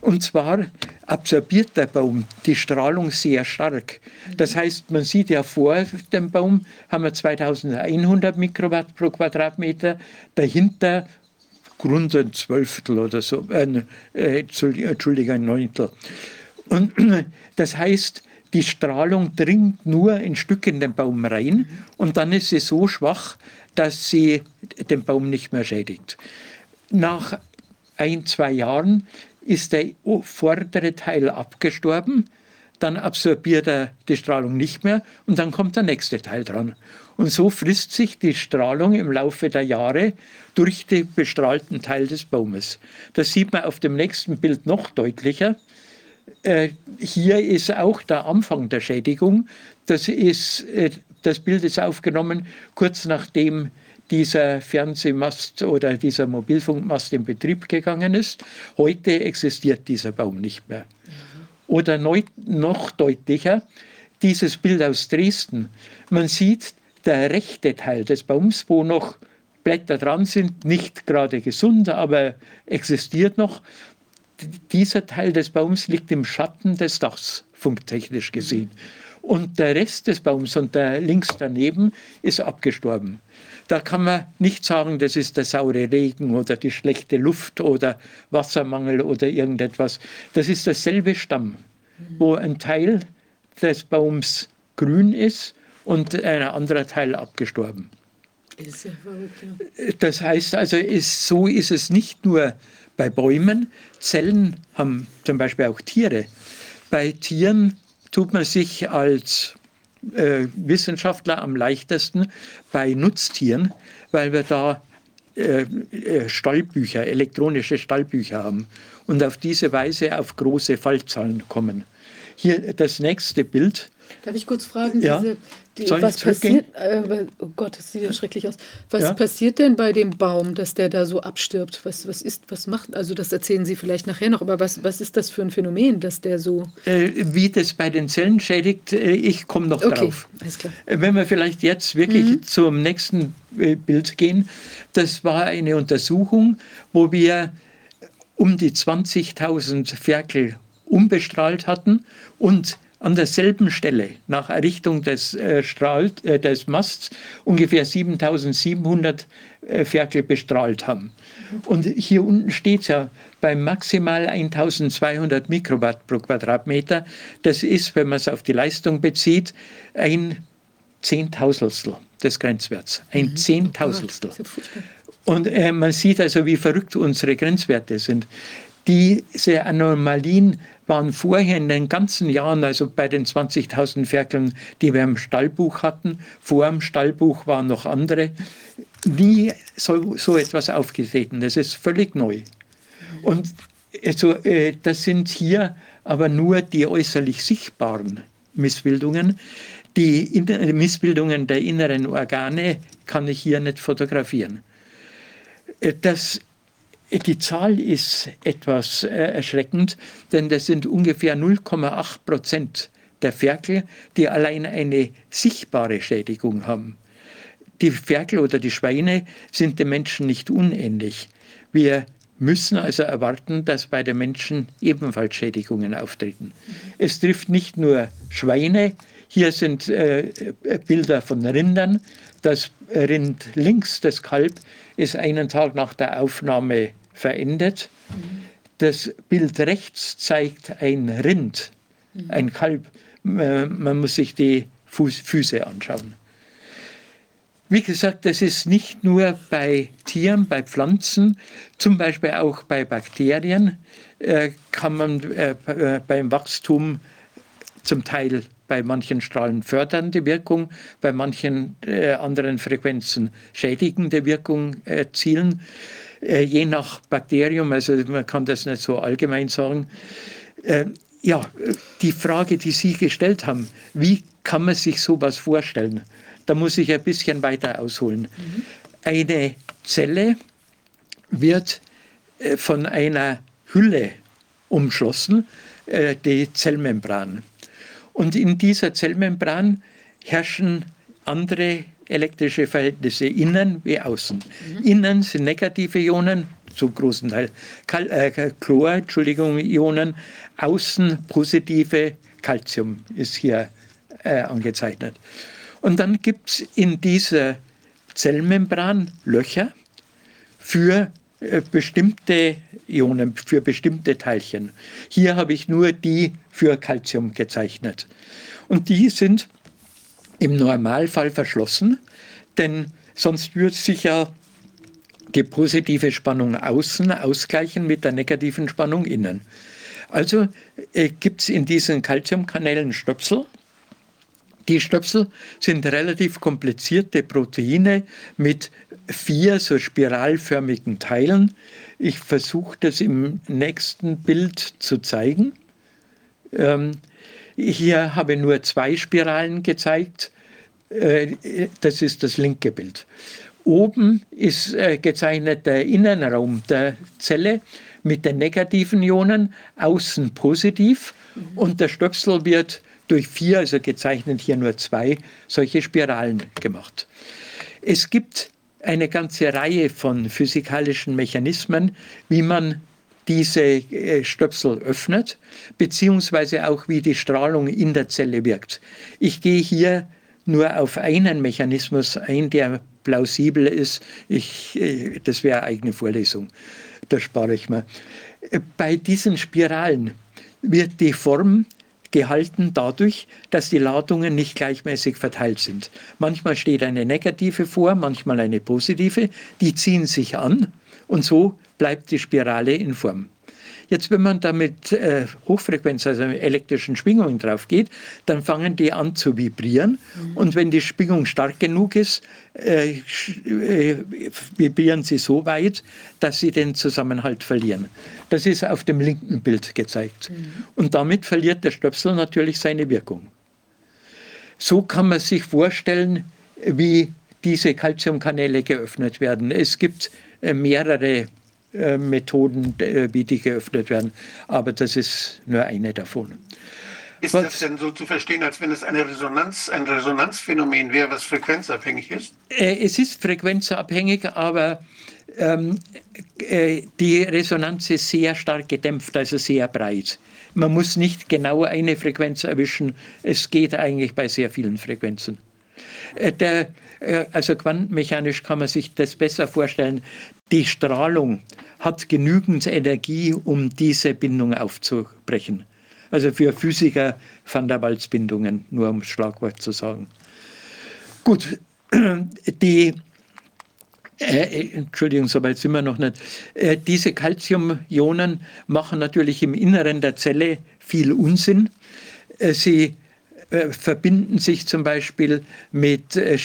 Und zwar absorbiert der Baum die Strahlung sehr stark. Das heißt, man sieht ja vor dem Baum haben wir 2100 Mikrowatt pro Quadratmeter, dahinter Grund ein Zwölftel oder so, äh Entschuldigung, ein Neuntel. Und das heißt, die Strahlung dringt nur ein Stück in den Baum rein und dann ist sie so schwach, dass sie den Baum nicht mehr schädigt. Nach ein, zwei Jahren ist der vordere Teil abgestorben, dann absorbiert er die Strahlung nicht mehr und dann kommt der nächste Teil dran. Und so frisst sich die Strahlung im Laufe der Jahre durch den bestrahlten Teil des Baumes. Das sieht man auf dem nächsten Bild noch deutlicher. Äh, hier ist auch der Anfang der Schädigung. Das, ist, äh, das Bild ist aufgenommen kurz nachdem dieser Fernsehmast oder dieser Mobilfunkmast in Betrieb gegangen ist. Heute existiert dieser Baum nicht mehr. Oder noch deutlicher, dieses Bild aus Dresden. Man sieht, der rechte Teil des Baums, wo noch Blätter dran sind, nicht gerade gesund, aber existiert noch. Dieser Teil des Baums liegt im Schatten des Dachs, funktechnisch gesehen. Und der Rest des Baums und der links daneben ist abgestorben. Da kann man nicht sagen, das ist der saure Regen oder die schlechte Luft oder Wassermangel oder irgendetwas. Das ist derselbe Stamm, wo ein Teil des Baums grün ist und ein anderer Teil abgestorben. Das heißt also, ist, so ist es nicht nur bei Bäumen. Zellen haben zum Beispiel auch Tiere. Bei Tieren tut man sich als äh, Wissenschaftler am leichtesten bei Nutztieren, weil wir da äh, äh, Stallbücher, elektronische Stallbücher haben und auf diese Weise auf große Fallzahlen kommen. Hier das nächste Bild. Darf ich kurz fragen, ja? diese, die, was passiert? Äh, oh Gott, das sieht ja schrecklich aus. Was ja? passiert denn bei dem Baum, dass der da so abstirbt? Was, was ist, was macht? Also das erzählen Sie vielleicht nachher noch. Aber was, was ist das für ein Phänomen, dass der so? Äh, wie das bei den Zellen schädigt, äh, ich komme noch okay, drauf. Alles klar. Äh, wenn wir vielleicht jetzt wirklich mhm. zum nächsten äh, Bild gehen, das war eine Untersuchung, wo wir um die 20.000 Ferkel umbestrahlt hatten und an derselben Stelle nach Errichtung des, äh, Strahl, äh, des Masts ungefähr 7700 äh, Ferkel bestrahlt haben. Und hier unten steht es ja bei maximal 1200 Mikrowatt pro Quadratmeter. Das ist, wenn man es auf die Leistung bezieht, ein Zehntausendstel des Grenzwerts. Ein mhm. Zehntausendstel. Und äh, man sieht also, wie verrückt unsere Grenzwerte sind. Diese Anomalien waren vorher in den ganzen Jahren, also bei den 20.000 Ferkeln, die wir im Stallbuch hatten, vor dem Stallbuch waren noch andere, nie so, so etwas aufgetreten. Das ist völlig neu. Und also, äh, das sind hier aber nur die äußerlich sichtbaren Missbildungen. Die Missbildungen der inneren Organe kann ich hier nicht fotografieren. Äh, das die Zahl ist etwas äh, erschreckend, denn das sind ungefähr 0,8 Prozent der Ferkel, die allein eine sichtbare Schädigung haben. Die Ferkel oder die Schweine sind den Menschen nicht unähnlich. Wir müssen also erwarten, dass bei den Menschen ebenfalls Schädigungen auftreten. Es trifft nicht nur Schweine, hier sind äh, Bilder von Rindern. Das Rind links, das Kalb, ist einen Tag nach der Aufnahme verendet. Das Bild rechts zeigt ein Rind, ein Kalb. Man muss sich die Füße anschauen. Wie gesagt, das ist nicht nur bei Tieren, bei Pflanzen, zum Beispiel auch bei Bakterien äh, kann man äh, äh, beim Wachstum zum Teil bei manchen Strahlen fördernde Wirkung, bei manchen anderen Frequenzen schädigende Wirkung erzielen. Äh, je nach Bakterium, also man kann das nicht so allgemein sagen. Äh, ja, die Frage, die Sie gestellt haben, wie kann man sich sowas vorstellen? Da muss ich ein bisschen weiter ausholen. Mhm. Eine Zelle wird äh, von einer Hülle umschlossen, äh, die Zellmembran. Und in dieser Zellmembran herrschen andere elektrische Verhältnisse innen wie außen. Mhm. Innen sind negative Ionen, zum großen Teil Kal äh, Chlor, Entschuldigung, Ionen, außen positive Calcium ist hier äh, angezeichnet. Und dann gibt es in dieser Zellmembran Löcher für bestimmte Ionen, für bestimmte Teilchen. Hier habe ich nur die für Calcium gezeichnet. Und die sind im Normalfall verschlossen, denn sonst würde sich ja die positive Spannung außen ausgleichen mit der negativen Spannung innen. Also äh, gibt es in diesen Calciumkanälen Stöpsel. Die Stöpsel sind relativ komplizierte Proteine mit vier so spiralförmigen Teilen. Ich versuche das im nächsten Bild zu zeigen. Ähm, hier habe ich nur zwei Spiralen gezeigt. Äh, das ist das linke Bild. Oben ist äh, gezeichnet der Innenraum der Zelle mit den negativen Ionen, außen positiv mhm. und der Stöpsel wird durch vier, also gezeichnet hier nur zwei, solche Spiralen gemacht. Es gibt eine ganze Reihe von physikalischen Mechanismen, wie man diese äh, Stöpsel öffnet, beziehungsweise auch wie die Strahlung in der Zelle wirkt. Ich gehe hier nur auf einen Mechanismus ein, der plausibel ist. Ich, äh, das wäre eigene Vorlesung. Da spare ich mir. Bei diesen Spiralen wird die Form gehalten dadurch, dass die Ladungen nicht gleichmäßig verteilt sind. Manchmal steht eine negative vor, manchmal eine positive. Die ziehen sich an und so bleibt die Spirale in Form. Jetzt, wenn man da mit äh, Hochfrequenz, also elektrischen Schwingungen drauf geht, dann fangen die an zu vibrieren. Mhm. Und wenn die Schwingung stark genug ist, äh, äh, vibrieren sie so weit, dass sie den Zusammenhalt verlieren. Das ist auf dem linken Bild gezeigt. Mhm. Und damit verliert der Stöpsel natürlich seine Wirkung. So kann man sich vorstellen, wie diese Calciumkanäle geöffnet werden. Es gibt äh, mehrere Methoden, äh, wie die geöffnet werden. Aber das ist nur eine davon. Ist was, das denn so zu verstehen, als wenn es eine Resonanz, ein Resonanzphänomen wäre, was frequenzabhängig ist? Äh, es ist frequenzabhängig, aber ähm, äh, die Resonanz ist sehr stark gedämpft, also sehr breit. Man muss nicht genau eine Frequenz erwischen. Es geht eigentlich bei sehr vielen Frequenzen. Äh, der, äh, also quantenmechanisch kann man sich das besser vorstellen. Die Strahlung hat genügend Energie, um diese Bindung aufzubrechen. Also für Physiker Van der Waals-Bindungen, nur um Schlagwort zu sagen. Gut, die, äh, Entschuldigung, soweit sind wir noch nicht. Äh, diese Calcium-Ionen machen natürlich im Inneren der Zelle viel Unsinn. Äh, sie äh, verbinden sich zum Beispiel mit äh,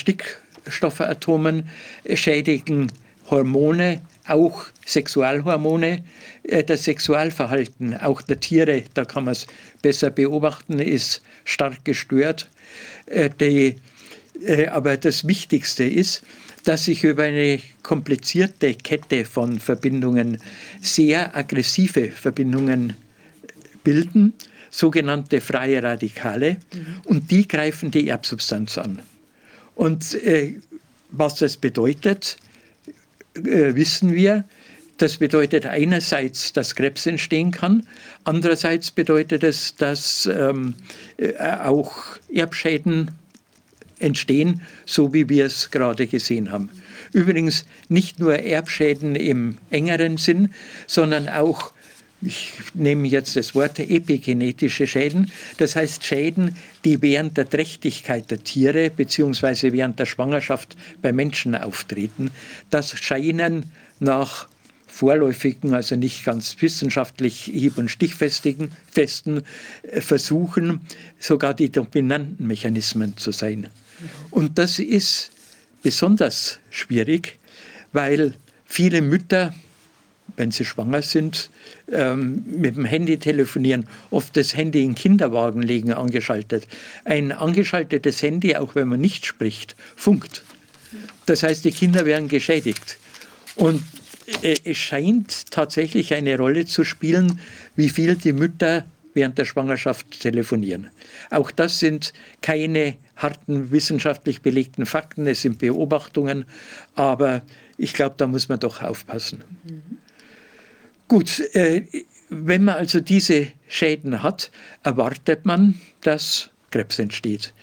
Stickstoffatomen, schädigen Hormone, auch Sexualhormone. Äh, das Sexualverhalten auch der Tiere, da kann man es besser beobachten, ist stark gestört. Äh, die, äh, aber das Wichtigste ist, dass sich über eine komplizierte Kette von Verbindungen sehr aggressive Verbindungen bilden, sogenannte freie Radikale, mhm. und die greifen die Erbsubstanz an. Und äh, was das bedeutet, äh, wissen wir, das bedeutet einerseits, dass Krebs entstehen kann, andererseits bedeutet es, dass ähm, äh, auch Erbschäden entstehen, so wie wir es gerade gesehen haben. Übrigens nicht nur Erbschäden im engeren Sinn, sondern auch, ich nehme jetzt das Wort epigenetische Schäden, das heißt Schäden, die während der Trächtigkeit der Tiere bzw. während der Schwangerschaft bei Menschen auftreten. Das scheinen nach vorläufigen, also nicht ganz wissenschaftlich hieb- und stichfestigen festen äh, Versuchen sogar die dominanten Mechanismen zu sein. Und das ist besonders schwierig, weil viele Mütter, wenn sie schwanger sind, ähm, mit dem Handy telefonieren, oft das Handy in Kinderwagen legen angeschaltet. Ein angeschaltetes Handy, auch wenn man nicht spricht, funkt. Das heißt, die Kinder werden geschädigt. Und äh, es scheint tatsächlich eine Rolle zu spielen, wie viel die Mütter während der Schwangerschaft telefonieren. Auch das sind keine harten wissenschaftlich belegten Fakten, es sind Beobachtungen, aber ich glaube, da muss man doch aufpassen. Mhm. Gut, äh, wenn man also diese Schäden hat, erwartet man, dass Krebs entsteht.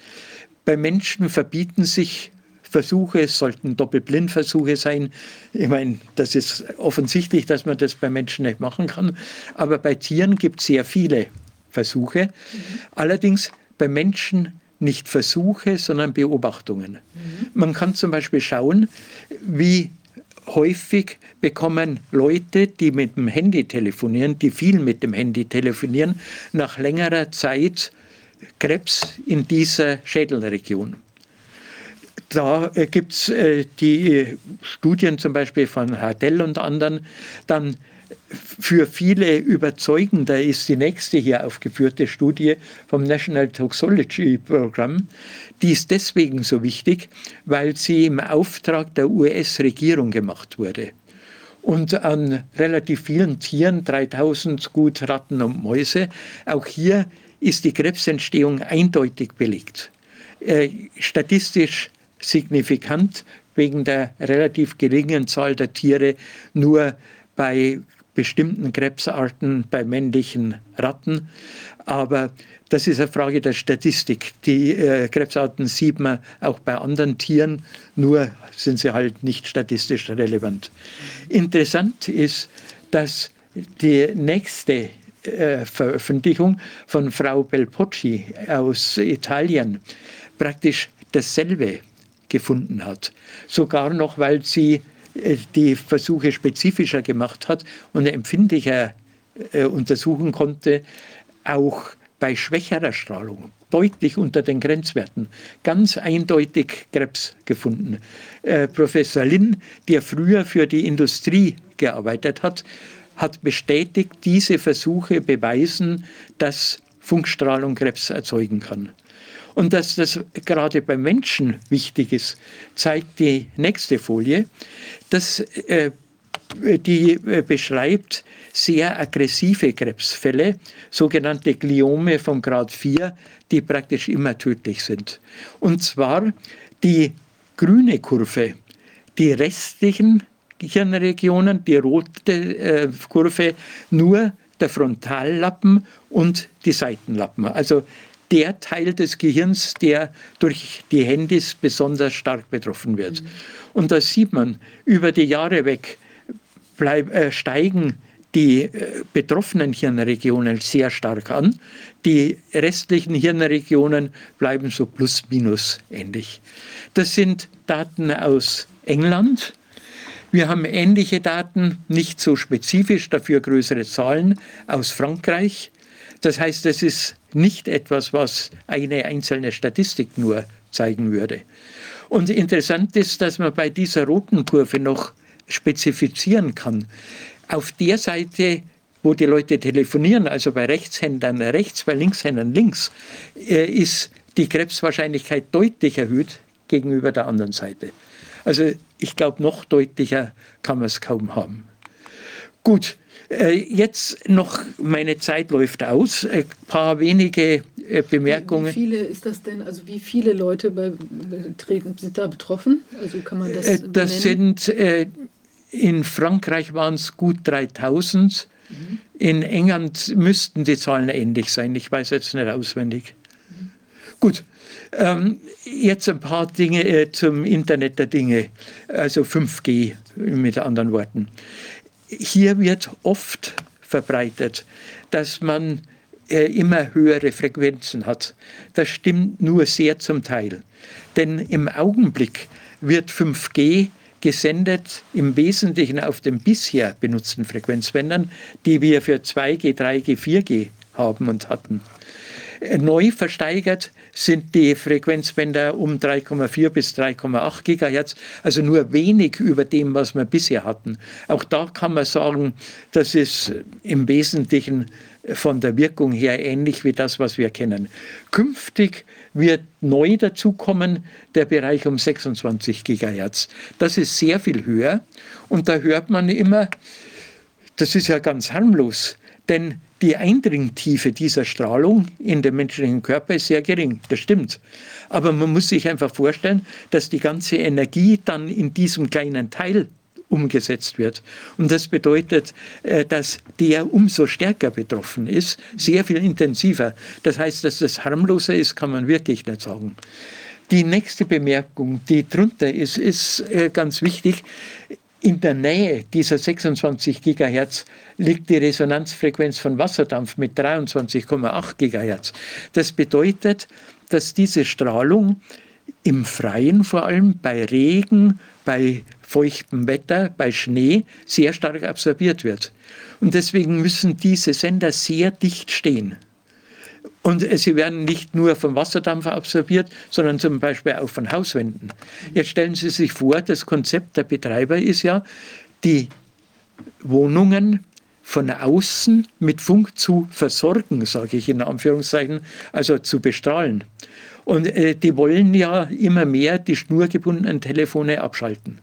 Bei Menschen verbieten sich Versuche, es sollten Doppelblindversuche sein. Ich meine, das ist offensichtlich, dass man das bei Menschen nicht machen kann. Aber bei Tieren gibt es sehr viele Versuche. Mhm. Allerdings bei Menschen nicht Versuche, sondern Beobachtungen. Mhm. Man kann zum Beispiel schauen, wie häufig bekommen Leute, die mit dem Handy telefonieren, die viel mit dem Handy telefonieren, nach längerer Zeit Krebs in dieser Schädelregion. Da äh, gibt es äh, die Studien zum Beispiel von Hardell und anderen, dann für viele überzeugender ist die nächste hier aufgeführte Studie vom National Toxology Program. Die ist deswegen so wichtig, weil sie im Auftrag der US-Regierung gemacht wurde. Und an relativ vielen Tieren, 3000 gut Ratten und Mäuse, auch hier ist die Krebsentstehung eindeutig belegt. Äh, statistisch signifikant wegen der relativ geringen Zahl der Tiere nur bei bestimmten Krebsarten bei männlichen Ratten. Aber das ist eine Frage der Statistik. Die äh, Krebsarten sieht man auch bei anderen Tieren, nur sind sie halt nicht statistisch relevant. Interessant ist, dass die nächste äh, Veröffentlichung von Frau Belpocci aus Italien praktisch dasselbe gefunden hat. Sogar noch, weil sie die Versuche spezifischer gemacht hat und empfindlicher äh, untersuchen konnte, auch bei schwächerer Strahlung, deutlich unter den Grenzwerten, ganz eindeutig Krebs gefunden. Äh, Professor Lin, der früher für die Industrie gearbeitet hat, hat bestätigt, diese Versuche beweisen, dass Funkstrahlung Krebs erzeugen kann. Und dass das gerade beim Menschen wichtig ist, zeigt die nächste Folie. Das, äh, die äh, beschreibt sehr aggressive Krebsfälle, sogenannte Gliome von Grad 4, die praktisch immer tödlich sind. Und zwar die grüne Kurve, die restlichen Hirnregionen, die rote äh, Kurve, nur der Frontallappen und die Seitenlappen. Also der Teil des Gehirns, der durch die Handys besonders stark betroffen wird. Mhm. Und da sieht man, über die Jahre weg bleib, äh, steigen die äh, betroffenen Hirnregionen sehr stark an. Die restlichen Hirnregionen bleiben so plus minus ähnlich. Das sind Daten aus England. Wir haben ähnliche Daten, nicht so spezifisch, dafür größere Zahlen aus Frankreich. Das heißt, es ist nicht etwas, was eine einzelne Statistik nur zeigen würde. Und interessant ist, dass man bei dieser roten Kurve noch spezifizieren kann. Auf der Seite, wo die Leute telefonieren, also bei Rechtshändern rechts, bei Linkshändern links, äh, ist die Krebswahrscheinlichkeit deutlich erhöht gegenüber der anderen Seite. Also ich glaube, noch deutlicher kann man es kaum haben. Gut, jetzt noch, meine Zeit läuft aus, ein paar wenige äh, Bemerkungen. Wie viele ist das denn? Also wie viele Leute bei, sind da betroffen? Also kann man das äh, Das benennen? sind, in Frankreich waren es gut 3000. Mhm. In England müssten die Zahlen ähnlich sein. Ich weiß jetzt nicht auswendig. Mhm. Gut, ähm, jetzt ein paar Dinge äh, zum Internet der Dinge, also 5G mit anderen Worten hier wird oft verbreitet, dass man äh, immer höhere Frequenzen hat. Das stimmt nur sehr zum Teil. Denn im Augenblick wird 5G gesendet im Wesentlichen auf den bisher benutzten Frequenzbändern, die wir für 2G, 3G, 4G haben und hatten. Neu versteigert sind die Frequenzbänder um 3,4 bis 3,8 Gigahertz, also nur wenig über dem, was wir bisher hatten. Auch da kann man sagen, das ist im Wesentlichen von der Wirkung her ähnlich wie das, was wir kennen. Künftig wird neu dazukommen der Bereich um 26 Gigahertz. Das ist sehr viel höher und da hört man immer, das ist ja ganz harmlos, denn die Eindringtiefe dieser Strahlung in den menschlichen Körper ist sehr gering, das stimmt. Aber man muss sich einfach vorstellen, dass die ganze Energie dann in diesem kleinen Teil umgesetzt wird. Und das bedeutet, äh, dass der umso stärker betroffen ist, sehr viel intensiver. Das heißt, dass das harmloser ist, kann man wirklich nicht sagen. Die nächste Bemerkung, die drunter ist, ist äh, ganz wichtig. In der Nähe dieser 26 Gigahertz liegt die Resonanzfrequenz von Wasserdampf mit 23,8 Gigahertz. Das bedeutet, dass diese Strahlung im Freien vor allem bei Regen, bei feuchtem Wetter, bei Schnee sehr stark absorbiert wird. Und deswegen müssen diese Sender sehr dicht stehen. Und sie werden nicht nur vom Wasserdampf absorbiert, sondern zum Beispiel auch von Hauswänden. Jetzt stellen Sie sich vor, das Konzept der Betreiber ist ja, die Wohnungen von außen mit Funk zu versorgen, sage ich in Anführungszeichen, also zu bestrahlen. Und äh, die wollen ja immer mehr die schnurgebundenen Telefone abschalten.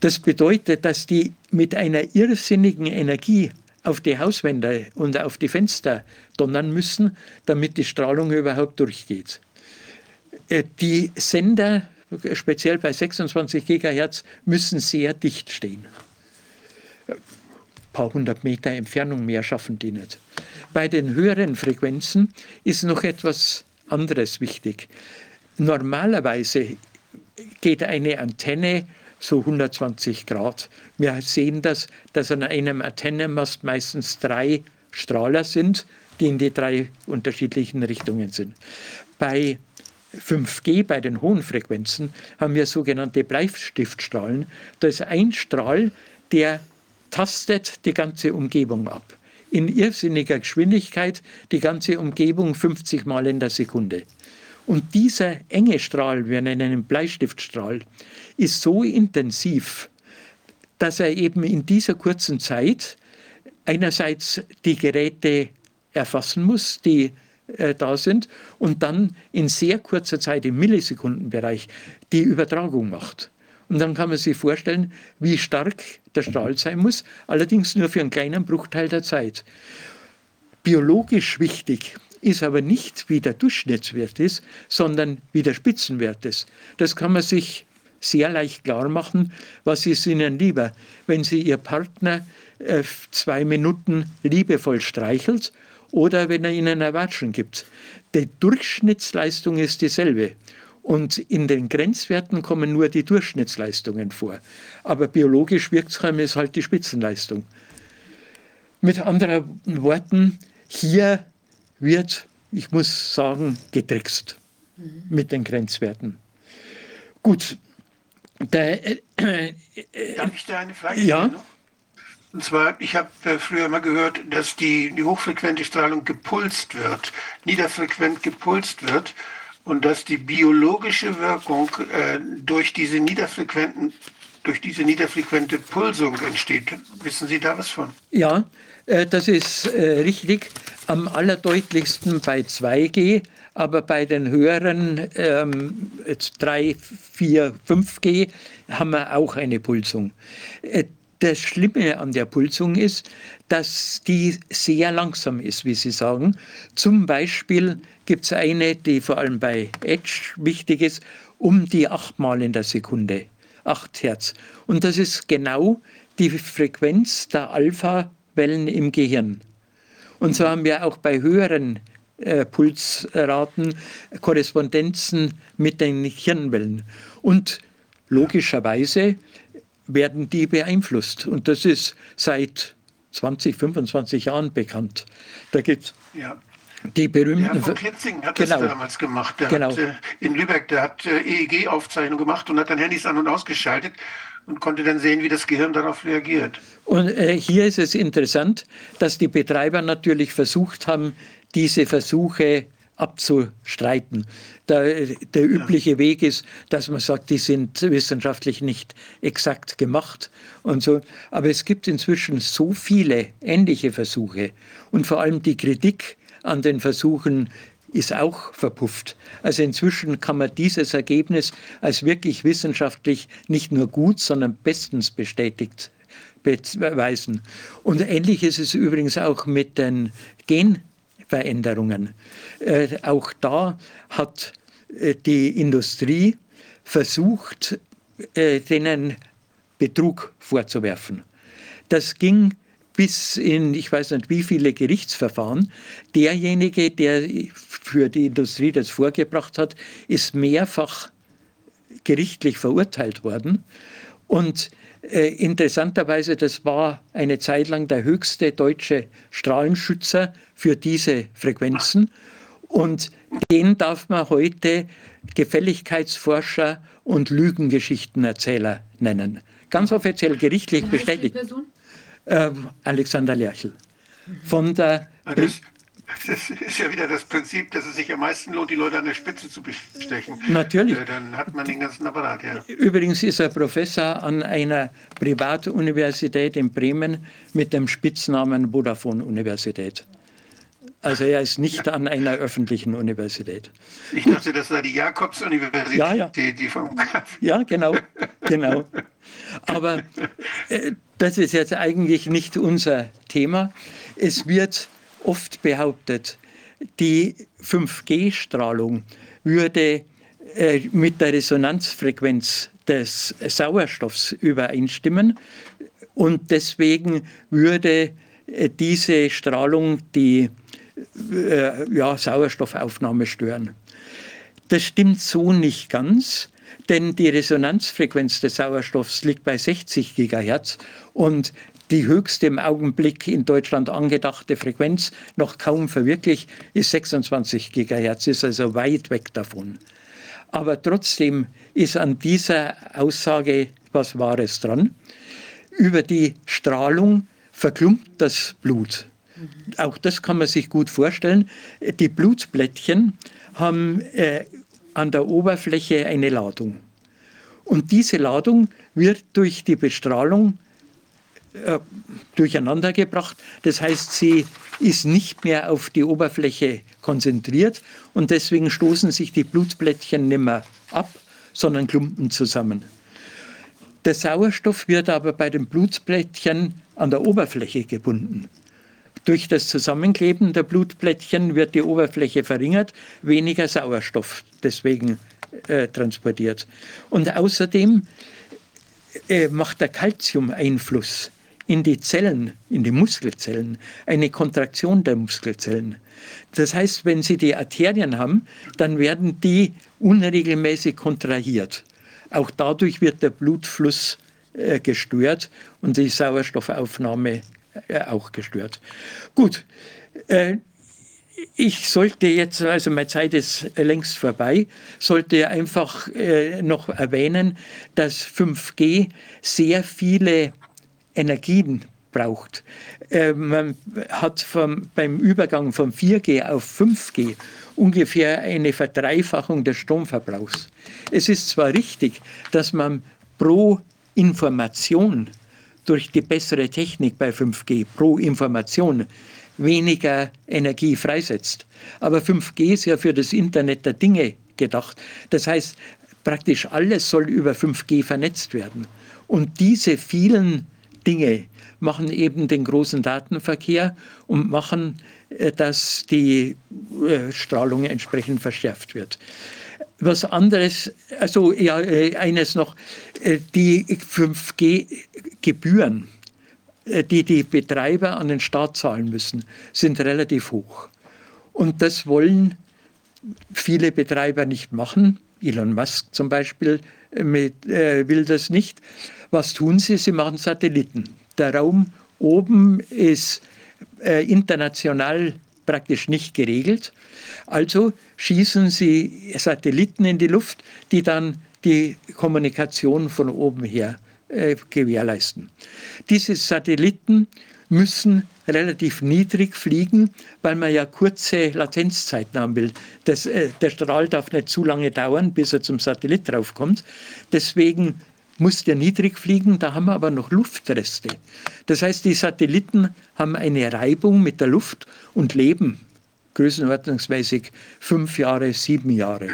Das bedeutet, dass die mit einer irrsinnigen Energie auf die Hauswände und auf die Fenster donnern müssen, damit die Strahlung überhaupt durchgeht. Äh, die Sender, speziell bei 26 Gigahertz, müssen sehr dicht stehen. Ein paar hundert Meter Entfernung mehr schaffen die nicht. Bei den höheren Frequenzen ist noch etwas anderes wichtig. Normalerweise geht eine Antenne so 120 Grad. Wir sehen das, dass an einem Antennenmast meistens drei Strahler sind, die in die drei unterschiedlichen Richtungen sind. Bei 5G, bei den hohen Frequenzen, haben wir sogenannte Bleistiftstrahlen. Da ist ein Strahl, der tastet die ganze Umgebung ab. In irrsinniger Geschwindigkeit die ganze Umgebung 50 Mal in der Sekunde. Und dieser enge Strahl, wir nennen ihn Bleistiftstrahl, ist so intensiv, dass er eben in dieser kurzen Zeit einerseits die Geräte erfassen muss, die äh, da sind, und dann in sehr kurzer Zeit im Millisekundenbereich die Übertragung macht. Und dann kann man sich vorstellen, wie stark der Strahl sein muss, allerdings nur für einen kleinen Bruchteil der Zeit. Biologisch wichtig ist aber nicht, wie der Durchschnittswert ist, sondern wie der Spitzenwert ist. Das kann man sich sehr leicht klar machen, was ist Ihnen lieber, wenn Sie Ihr Partner äh, zwei Minuten liebevoll streichelt oder wenn er Ihnen ein Watschen gibt. Die Durchschnittsleistung ist dieselbe. Und in den Grenzwerten kommen nur die Durchschnittsleistungen vor. Aber biologisch wirksam ist halt die Spitzenleistung. Mit anderen Worten, hier wird, ich muss sagen, getrickst mhm. mit den Grenzwerten. Gut. Der, äh, äh, Darf ich da eine Frage stellen? Ja. Noch? Und zwar, ich habe äh, früher mal gehört, dass die, die hochfrequente Strahlung gepulst wird, niederfrequent gepulst wird und dass die biologische Wirkung äh, durch diese niederfrequenten durch diese niederfrequente Pulsung entsteht. Wissen Sie da was von? Ja, äh, das ist äh, richtig. Am allerdeutlichsten bei 2G, aber bei den höheren ähm, 3, 4, 5G haben wir auch eine Pulsung. Äh, das Schlimme an der Pulsung ist, dass die sehr langsam ist, wie Sie sagen. Zum Beispiel gibt es eine, die vor allem bei Edge wichtig ist, um die achtmal in der Sekunde, 8 Hertz. Und das ist genau die Frequenz der Alpha-Wellen im Gehirn. Und so haben wir auch bei höheren äh, Pulsraten Korrespondenzen mit den Hirnwellen. Und logischerweise werden die beeinflusst. Und das ist seit 20, 25 Jahren bekannt. Da gibt ja. die berühmten. Herr von Klitzing hat genau. das damals gemacht. Der genau. hat, äh, in Lübeck, der hat äh, EEG-Aufzeichnung gemacht und hat dann Handys an- und ausgeschaltet und konnte dann sehen, wie das Gehirn darauf reagiert. Und äh, hier ist es interessant, dass die Betreiber natürlich versucht haben, diese Versuche abzustreiten. Der, der übliche Weg ist, dass man sagt, die sind wissenschaftlich nicht exakt gemacht und so. Aber es gibt inzwischen so viele ähnliche Versuche und vor allem die Kritik an den Versuchen ist auch verpufft. Also inzwischen kann man dieses Ergebnis als wirklich wissenschaftlich nicht nur gut, sondern bestens bestätigt beweisen. Und ähnlich ist es übrigens auch mit den Genveränderungen. Äh, auch da hat äh, die Industrie versucht, äh, denen Betrug vorzuwerfen. Das ging bis in, ich weiß nicht wie viele Gerichtsverfahren. Derjenige, der für die Industrie das vorgebracht hat, ist mehrfach gerichtlich verurteilt worden. Und äh, interessanterweise, das war eine Zeit lang der höchste deutsche Strahlenschützer für diese Frequenzen. Und den darf man heute Gefälligkeitsforscher und Lügengeschichtenerzähler nennen. Ganz offiziell gerichtlich bestätigt. Äh, Alexander Lerchel. Von der ah, das, das, ist ja wieder das Prinzip, dass es sich am meisten lohnt, die Leute an der Spitze zu bestechen. Natürlich. Äh, dann hat man den ganzen Apparat, ja. Übrigens ist er Professor an einer Privatuniversität in Bremen mit dem Spitznamen Vodafone-Universität. Also er ist nicht an einer öffentlichen Universität. Ich dachte, das sei die Jakobs-Universität, ja, ja. die, die vom Ja, genau, genau. Aber äh, das ist jetzt eigentlich nicht unser Thema. Es wird oft behauptet, die 5G-Strahlung würde äh, mit der Resonanzfrequenz des Sauerstoffs übereinstimmen und deswegen würde äh, diese Strahlung die äh, ja, Sauerstoffaufnahme stören. Das stimmt so nicht ganz, denn die Resonanzfrequenz des Sauerstoffs liegt bei 60 Gigahertz und die höchste im Augenblick in Deutschland angedachte Frequenz, noch kaum verwirklicht, ist 26 Gigahertz, ist also weit weg davon. Aber trotzdem ist an dieser Aussage was Wahres dran. Über die Strahlung verklumpt das Blut. Auch das kann man sich gut vorstellen. Die Blutblättchen haben äh, an der Oberfläche eine Ladung. Und diese Ladung wird durch die Bestrahlung äh, durcheinandergebracht. Das heißt, sie ist nicht mehr auf die Oberfläche konzentriert und deswegen stoßen sich die Blutblättchen nicht mehr ab, sondern klumpen zusammen. Der Sauerstoff wird aber bei den Blutblättchen an der Oberfläche gebunden. Durch das Zusammenkleben der Blutblättchen wird die Oberfläche verringert, weniger Sauerstoff deswegen äh, transportiert. Und außerdem äh, macht der Calcium-Einfluss in die Zellen, in die Muskelzellen, eine Kontraktion der Muskelzellen. Das heißt, wenn Sie die Arterien haben, dann werden die unregelmäßig kontrahiert. Auch dadurch wird der Blutfluss äh, gestört und die Sauerstoffaufnahme äh, auch gestört. Gut, äh, ich sollte jetzt, also meine Zeit ist längst vorbei, sollte einfach noch erwähnen, dass 5G sehr viele Energien braucht. man hat vom, beim Übergang von 4G auf 5G ungefähr eine Verdreifachung des Stromverbrauchs. Es ist zwar richtig, dass man pro Information durch die bessere Technik bei 5G pro Information weniger Energie freisetzt. Aber 5G ist ja für das Internet der Dinge gedacht. Das heißt, praktisch alles soll über 5G vernetzt werden. Und diese vielen Dinge machen eben den großen Datenverkehr und machen, äh, dass die äh, Strahlung entsprechend verschärft wird was anderes, also ja, äh, eines noch, die 5G-Gebühren, äh, die die Betreiber an den Staat zahlen müssen, sind relativ hoch. Und das wollen viele Betreiber nicht machen. Elon Musk zum Beispiel mit, äh, will das nicht. Was tun sie? Sie machen Satelliten. Der Raum oben ist äh, international praktisch nicht geregelt. Also schießen sie Satelliten in die Luft, die dann die Kommunikation von oben her äh, gewährleisten. Diese Satelliten müssen relativ niedrig fliegen, weil man ja kurze Latenzzeiten haben will. Das, äh, der Strahl darf nicht zu lange dauern, bis er zum Satellit draufkommt. Deswegen muss der niedrig fliegen, da haben wir aber noch Luftreste. Das heißt, die Satelliten haben eine Reibung mit der Luft und leben größenordnungsmäßig fünf Jahre, sieben Jahre.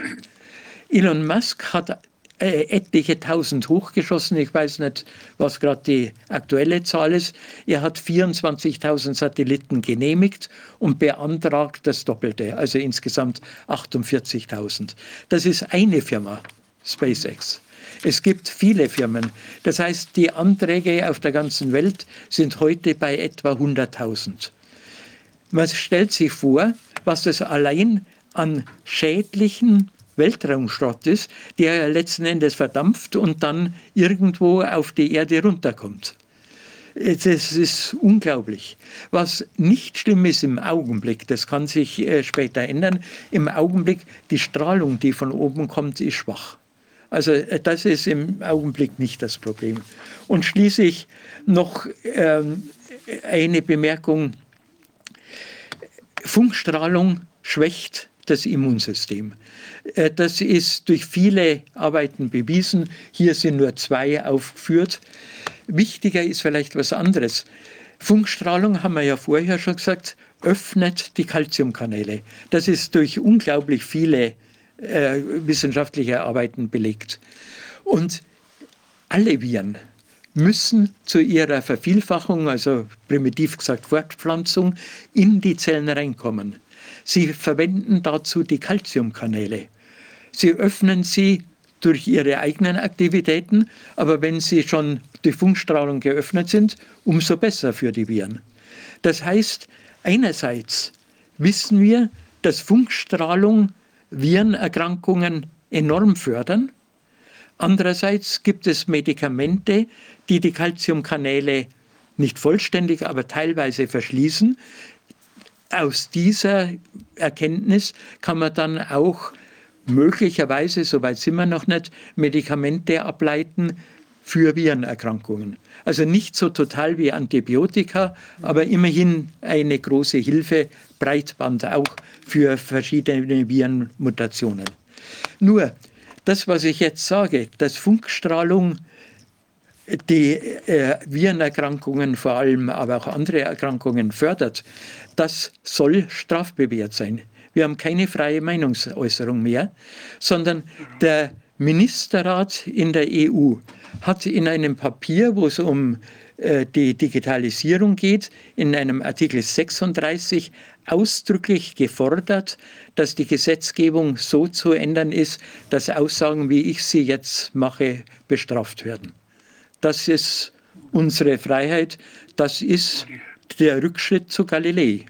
Elon Musk hat äh, etliche tausend hochgeschossen. Ich weiß nicht, was gerade die aktuelle Zahl ist. Er hat 24.000 Satelliten genehmigt und beantragt das Doppelte, also insgesamt 48.000. Das ist eine Firma, SpaceX. Es gibt viele Firmen. Das heißt, die Anträge auf der ganzen Welt sind heute bei etwa 100.000. Man stellt sich vor, was das allein an schädlichen Weltraumschrott ist, der letzten Endes verdampft und dann irgendwo auf die Erde runterkommt. Das ist unglaublich. Was nicht schlimm ist im Augenblick, das kann sich äh, später ändern, im Augenblick die Strahlung, die von oben kommt, ist schwach. Also äh, das ist im Augenblick nicht das Problem. Und schließlich noch ähm, eine Bemerkung. Funkstrahlung schwächt das Immunsystem. Äh, das ist durch viele Arbeiten bewiesen. Hier sind nur zwei aufgeführt. Wichtiger ist vielleicht was anderes. Funkstrahlung, haben wir ja vorher schon gesagt, öffnet die Calciumkanäle. Das ist durch unglaublich viele äh, wissenschaftliche Arbeiten belegt. Und alle Viren müssen zu ihrer Vervielfachung, also primitiv gesagt Fortpflanzung, in die Zellen reinkommen. Sie verwenden dazu die Calciumkanäle. Sie öffnen sie durch ihre eigenen Aktivitäten, aber wenn sie schon durch Funkstrahlung geöffnet sind, umso besser für die Viren. Das heißt, einerseits wissen wir, dass Funkstrahlung Virenerkrankungen enorm fördern. Andererseits gibt es Medikamente, die die Calciumkanäle nicht vollständig, aber teilweise verschließen. Aus dieser Erkenntnis kann man dann auch möglicherweise, soweit sind wir noch nicht, Medikamente ableiten für Virenerkrankungen. Also nicht so total wie Antibiotika, aber immerhin eine große Hilfe, Breitband auch für verschiedene Virenmutationen. Nur, das, was ich jetzt sage, dass Funkstrahlung die äh, Virenerkrankungen vor allem, aber auch andere Erkrankungen fördert, das soll strafbewehrt sein. Wir haben keine freie Meinungsäußerung mehr, sondern der Ministerrat in der EU hat in einem Papier, wo es um äh, die Digitalisierung geht, in einem Artikel 36 ausdrücklich gefordert, dass die Gesetzgebung so zu ändern ist, dass Aussagen, wie ich sie jetzt mache, bestraft werden. Das ist unsere Freiheit. Das ist der Rückschritt zu Galilei.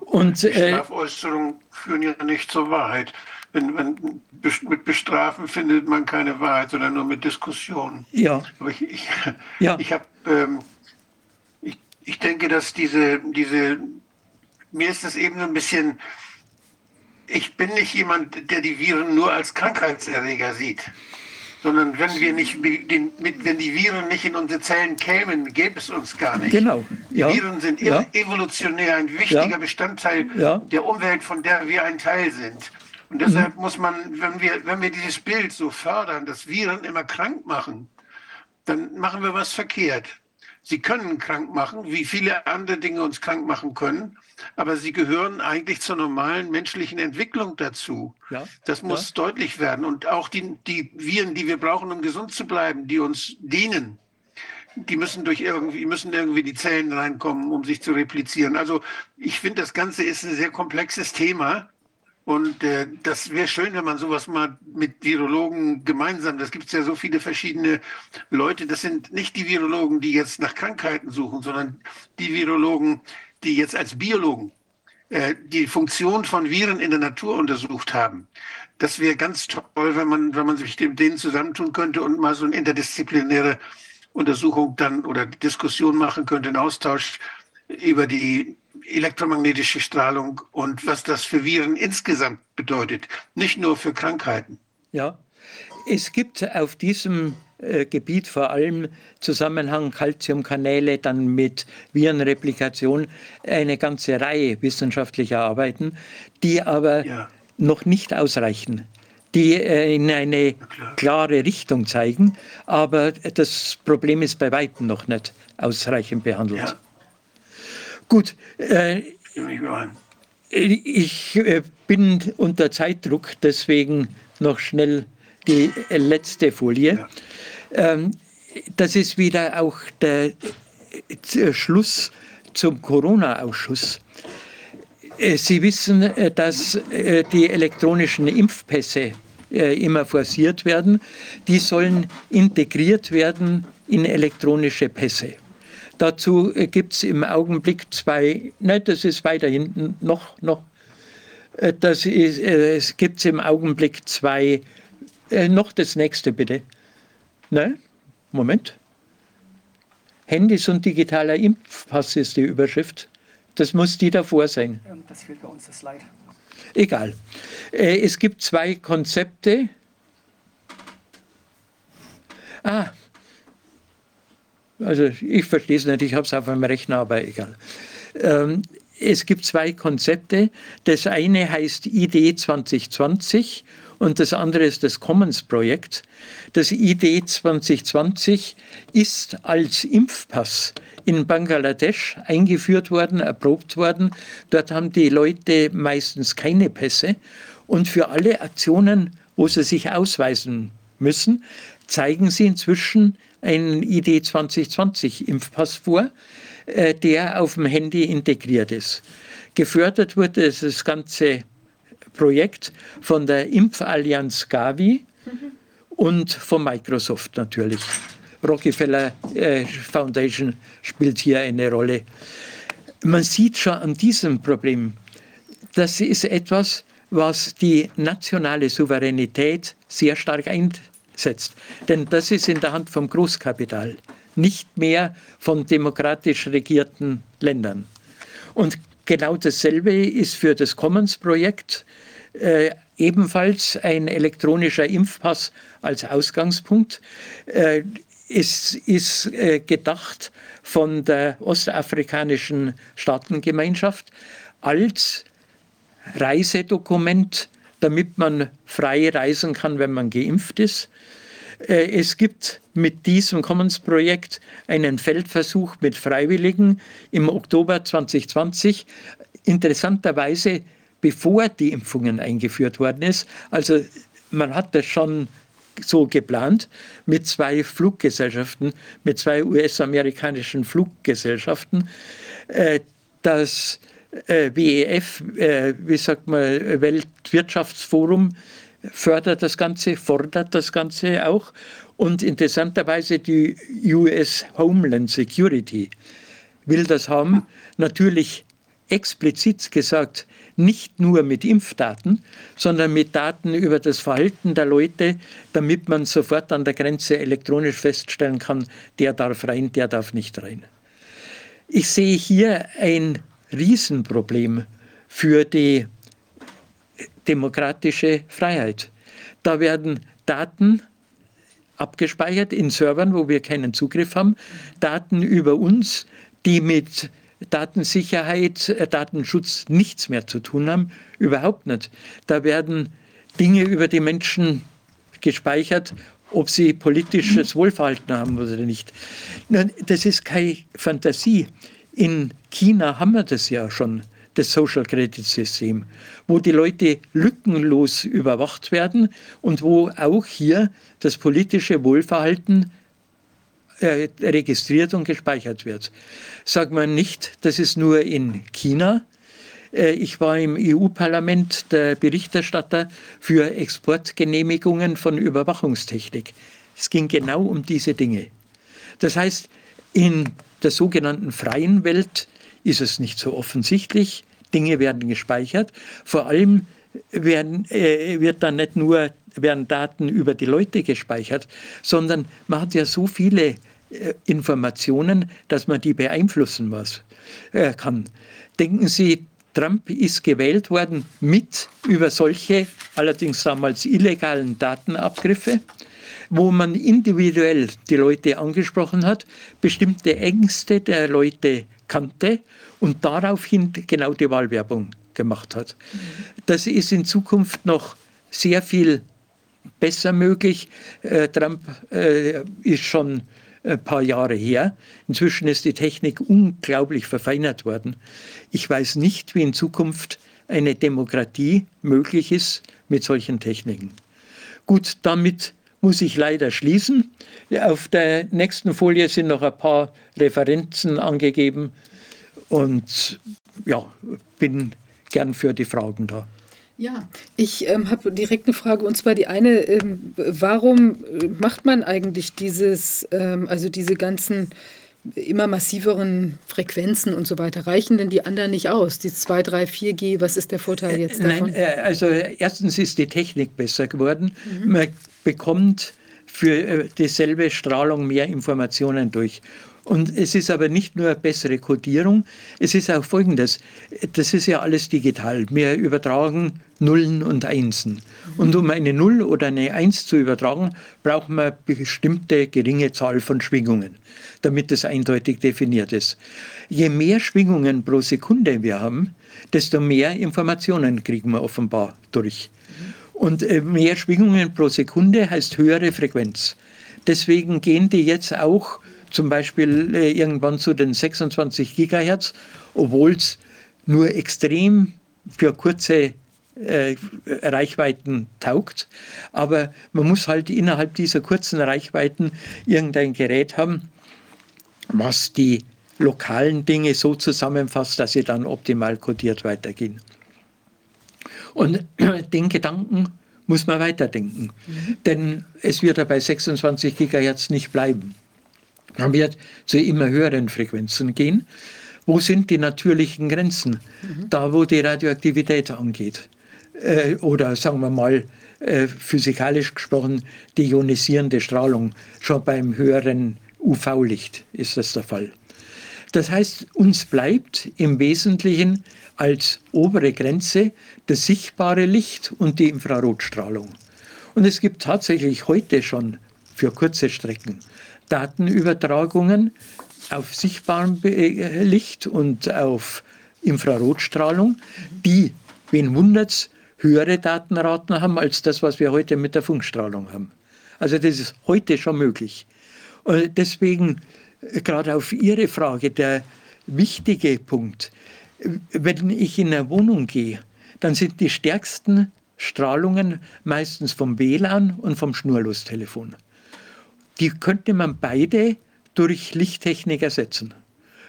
Und, äh, Strafäußerungen führen ja nicht zur Wahrheit. Wenn, wenn, mit Bestrafen findet man keine Wahrheit, sondern nur mit Diskussionen. Ja. Aber ich, ich, ja. ich habe, ähm, ich, denke, dass diese, diese, mir ist das eben so ein bisschen, ich bin nicht jemand, der die Viren nur als Krankheitserreger sieht sondern wenn wir nicht, wenn die Viren nicht in unsere Zellen kämen, gäbe es uns gar nicht. Genau. Ja. Viren sind ja. evolutionär ein wichtiger ja. Bestandteil der Umwelt, von der wir ein Teil sind. Und deshalb mhm. muss man, wenn wir, wenn wir dieses Bild so fördern, dass Viren immer krank machen, dann machen wir was verkehrt. Sie können krank machen, wie viele andere Dinge uns krank machen können aber sie gehören eigentlich zur normalen menschlichen Entwicklung dazu. Ja, das muss ja. deutlich werden. Und auch die, die Viren, die wir brauchen, um gesund zu bleiben, die uns dienen, die müssen durch irgendwie, müssen irgendwie die Zellen reinkommen, um sich zu replizieren. Also ich finde, das Ganze ist ein sehr komplexes Thema. Und äh, das wäre schön, wenn man sowas mal mit Virologen gemeinsam, das gibt es ja so viele verschiedene Leute, das sind nicht die Virologen, die jetzt nach Krankheiten suchen, sondern die Virologen, die jetzt als Biologen äh, die Funktion von Viren in der Natur untersucht haben. Das wäre ganz toll, wenn man, wenn man sich mit denen zusammentun könnte und mal so eine interdisziplinäre Untersuchung dann oder Diskussion machen könnte, einen Austausch über die elektromagnetische Strahlung und was das für Viren insgesamt bedeutet, nicht nur für Krankheiten. Ja, es gibt auf diesem Gebiet, vor allem Zusammenhang Calciumkanäle, dann mit Virenreplikation, eine ganze Reihe wissenschaftlicher Arbeiten, die aber ja. noch nicht ausreichen die äh, in eine klare Richtung zeigen, aber das Problem ist bei weitem noch nicht ausreichend behandelt. Ja. Gut, äh, ich äh, bin unter Zeitdruck, deswegen noch schnell die letzte Folie. Ja. Ähm, das ist wieder auch der Schluss zum Corona-Ausschuss. Äh, Sie wissen, äh, dass die elektronischen Impfpässe immer forciert werden. Die sollen integriert werden in elektronische Pässe. Dazu gibt es im Augenblick zwei, nein, das ist weiter hinten, noch, noch. Das ist, es gibt im Augenblick zwei äh, noch das nächste bitte. Nein, Moment. Handys und digitaler Impfpass ist die Überschrift. Das muss die davor sein. Das fehlt bei uns, das Slide. Egal. Äh, es gibt zwei Konzepte. Ah, also ich verstehe es nicht, ich habe es auf meinem Rechner, aber egal. Ähm, es gibt zwei Konzepte. Das eine heißt ID 2020 und das andere ist das Commons-Projekt. Das ID 2020 ist als Impfpass in Bangladesch eingeführt worden, erprobt worden. Dort haben die Leute meistens keine Pässe. Und für alle Aktionen, wo sie sich ausweisen müssen, zeigen sie inzwischen einen ID 2020 Impfpass vor, äh, der auf dem Handy integriert ist. Gefördert wurde das ganze Projekt von der Impfallianz Gavi mhm. und von Microsoft natürlich. Rockefeller äh, Foundation spielt hier eine Rolle. Man sieht schon an diesem Problem, das ist etwas, was die nationale Souveränität sehr stark einsetzt. Denn das ist in der Hand vom Großkapital, nicht mehr von demokratisch regierten Ländern. Und Genau dasselbe ist für das Commons-Projekt äh, ebenfalls ein elektronischer Impfpass als Ausgangspunkt. Äh, es ist äh, gedacht von der ostafrikanischen Staatengemeinschaft als Reisedokument, damit man frei reisen kann, wenn man geimpft ist. Äh, es gibt mit diesem Commons-Projekt einen Feldversuch mit Freiwilligen im Oktober 2020. Interessanterweise, bevor die Impfungen eingeführt worden ist. Also man hat das schon so geplant mit zwei Fluggesellschaften, mit zwei US-amerikanischen Fluggesellschaften. Äh, das WEF, äh, wie sagt man, Weltwirtschaftsforum, fördert das Ganze, fordert das Ganze auch. Und interessanterweise die US Homeland Security will das haben. Natürlich explizit gesagt, nicht nur mit Impfdaten, sondern mit Daten über das Verhalten der Leute, damit man sofort an der Grenze elektronisch feststellen kann, der darf rein, der darf nicht rein. Ich sehe hier ein Riesenproblem für die demokratische Freiheit. Da werden Daten abgespeichert in Servern, wo wir keinen Zugriff haben, Daten über uns, die mit Datensicherheit, äh, Datenschutz nichts mehr zu tun haben, überhaupt nicht. Da werden Dinge über die Menschen gespeichert, ob sie politisches Wohlverhalten haben oder nicht. Das ist keine Fantasie. In China haben wir das ja schon das Social Credit System, wo die Leute lückenlos überwacht werden und wo auch hier das politische Wohlverhalten äh, registriert und gespeichert wird. Sagt man nicht, das ist nur in China. Äh, ich war im EU-Parlament der Berichterstatter für Exportgenehmigungen von Überwachungstechnik. Es ging genau um diese Dinge. Das heißt, in der sogenannten freien Welt ist es nicht so offensichtlich. Dinge werden gespeichert. Vor allem werden, äh, wird dann nicht nur werden Daten über die Leute gespeichert, sondern man hat ja so viele äh, Informationen, dass man die beeinflussen muss, äh, kann. Denken Sie Trump ist gewählt worden mit über solche, allerdings damals illegalen Datenabgriffe, wo man individuell die Leute angesprochen hat, bestimmte Ängste der Leute kannte und daraufhin genau die Wahlwerbung gemacht hat. Das ist in Zukunft noch sehr viel besser möglich. Äh, Trump äh, ist schon ein paar Jahre her. Inzwischen ist die Technik unglaublich verfeinert worden. Ich weiß nicht, wie in Zukunft eine Demokratie möglich ist mit solchen Techniken. Gut, damit muss ich leider schließen. Auf der nächsten Folie sind noch ein paar Referenzen angegeben und ja, bin gern für die Fragen da. Ja, ich ähm, habe direkt eine Frage und zwar die eine, ähm, warum äh, macht man eigentlich dieses, ähm, also diese ganzen immer massiveren Frequenzen und so weiter, reichen denn die anderen nicht aus? Die 2, 3, 4G, was ist der Vorteil jetzt davon? Nein, äh, also erstens ist die Technik besser geworden. Mhm. Man bekommt für äh, dieselbe Strahlung mehr Informationen durch. Und es ist aber nicht nur bessere Kodierung, es ist auch Folgendes. Das ist ja alles digital. Wir übertragen Nullen und Einsen. Und um eine Null oder eine Eins zu übertragen, braucht man bestimmte geringe Zahl von Schwingungen, damit das eindeutig definiert ist. Je mehr Schwingungen pro Sekunde wir haben, desto mehr Informationen kriegen wir offenbar durch. Und äh, mehr Schwingungen pro Sekunde heißt höhere Frequenz. Deswegen gehen die jetzt auch zum Beispiel äh, irgendwann zu den 26 Gigahertz, obwohl es nur extrem für kurze äh, Reichweiten taugt. Aber man muss halt innerhalb dieser kurzen Reichweiten irgendein Gerät haben, was die lokalen Dinge so zusammenfasst, dass sie dann optimal kodiert weitergehen. Und den Gedanken muss man weiterdenken. Mhm. Denn es wird ja bei 26 Gigahertz nicht bleiben. Man wird zu immer höheren Frequenzen gehen. Wo sind die natürlichen Grenzen? Mhm. Da, wo die Radioaktivität angeht. Äh, oder sagen wir mal, äh, physikalisch gesprochen, die ionisierende Strahlung. Schon beim höheren UV-Licht ist das der Fall. Das heißt, uns bleibt im Wesentlichen als obere Grenze das sichtbare Licht und die Infrarotstrahlung. Und es gibt tatsächlich heute schon für kurze Strecken Datenübertragungen auf sichtbarem Licht und auf Infrarotstrahlung, die, wen wundert's, höhere Datenraten haben als das, was wir heute mit der Funkstrahlung haben. Also das ist heute schon möglich. Und deswegen äh, gerade auf Ihre Frage der wichtige Punkt. Wenn ich in eine Wohnung gehe, dann sind die stärksten Strahlungen meistens vom WLAN und vom Schnurlostelefon die könnte man beide durch Lichttechnik ersetzen.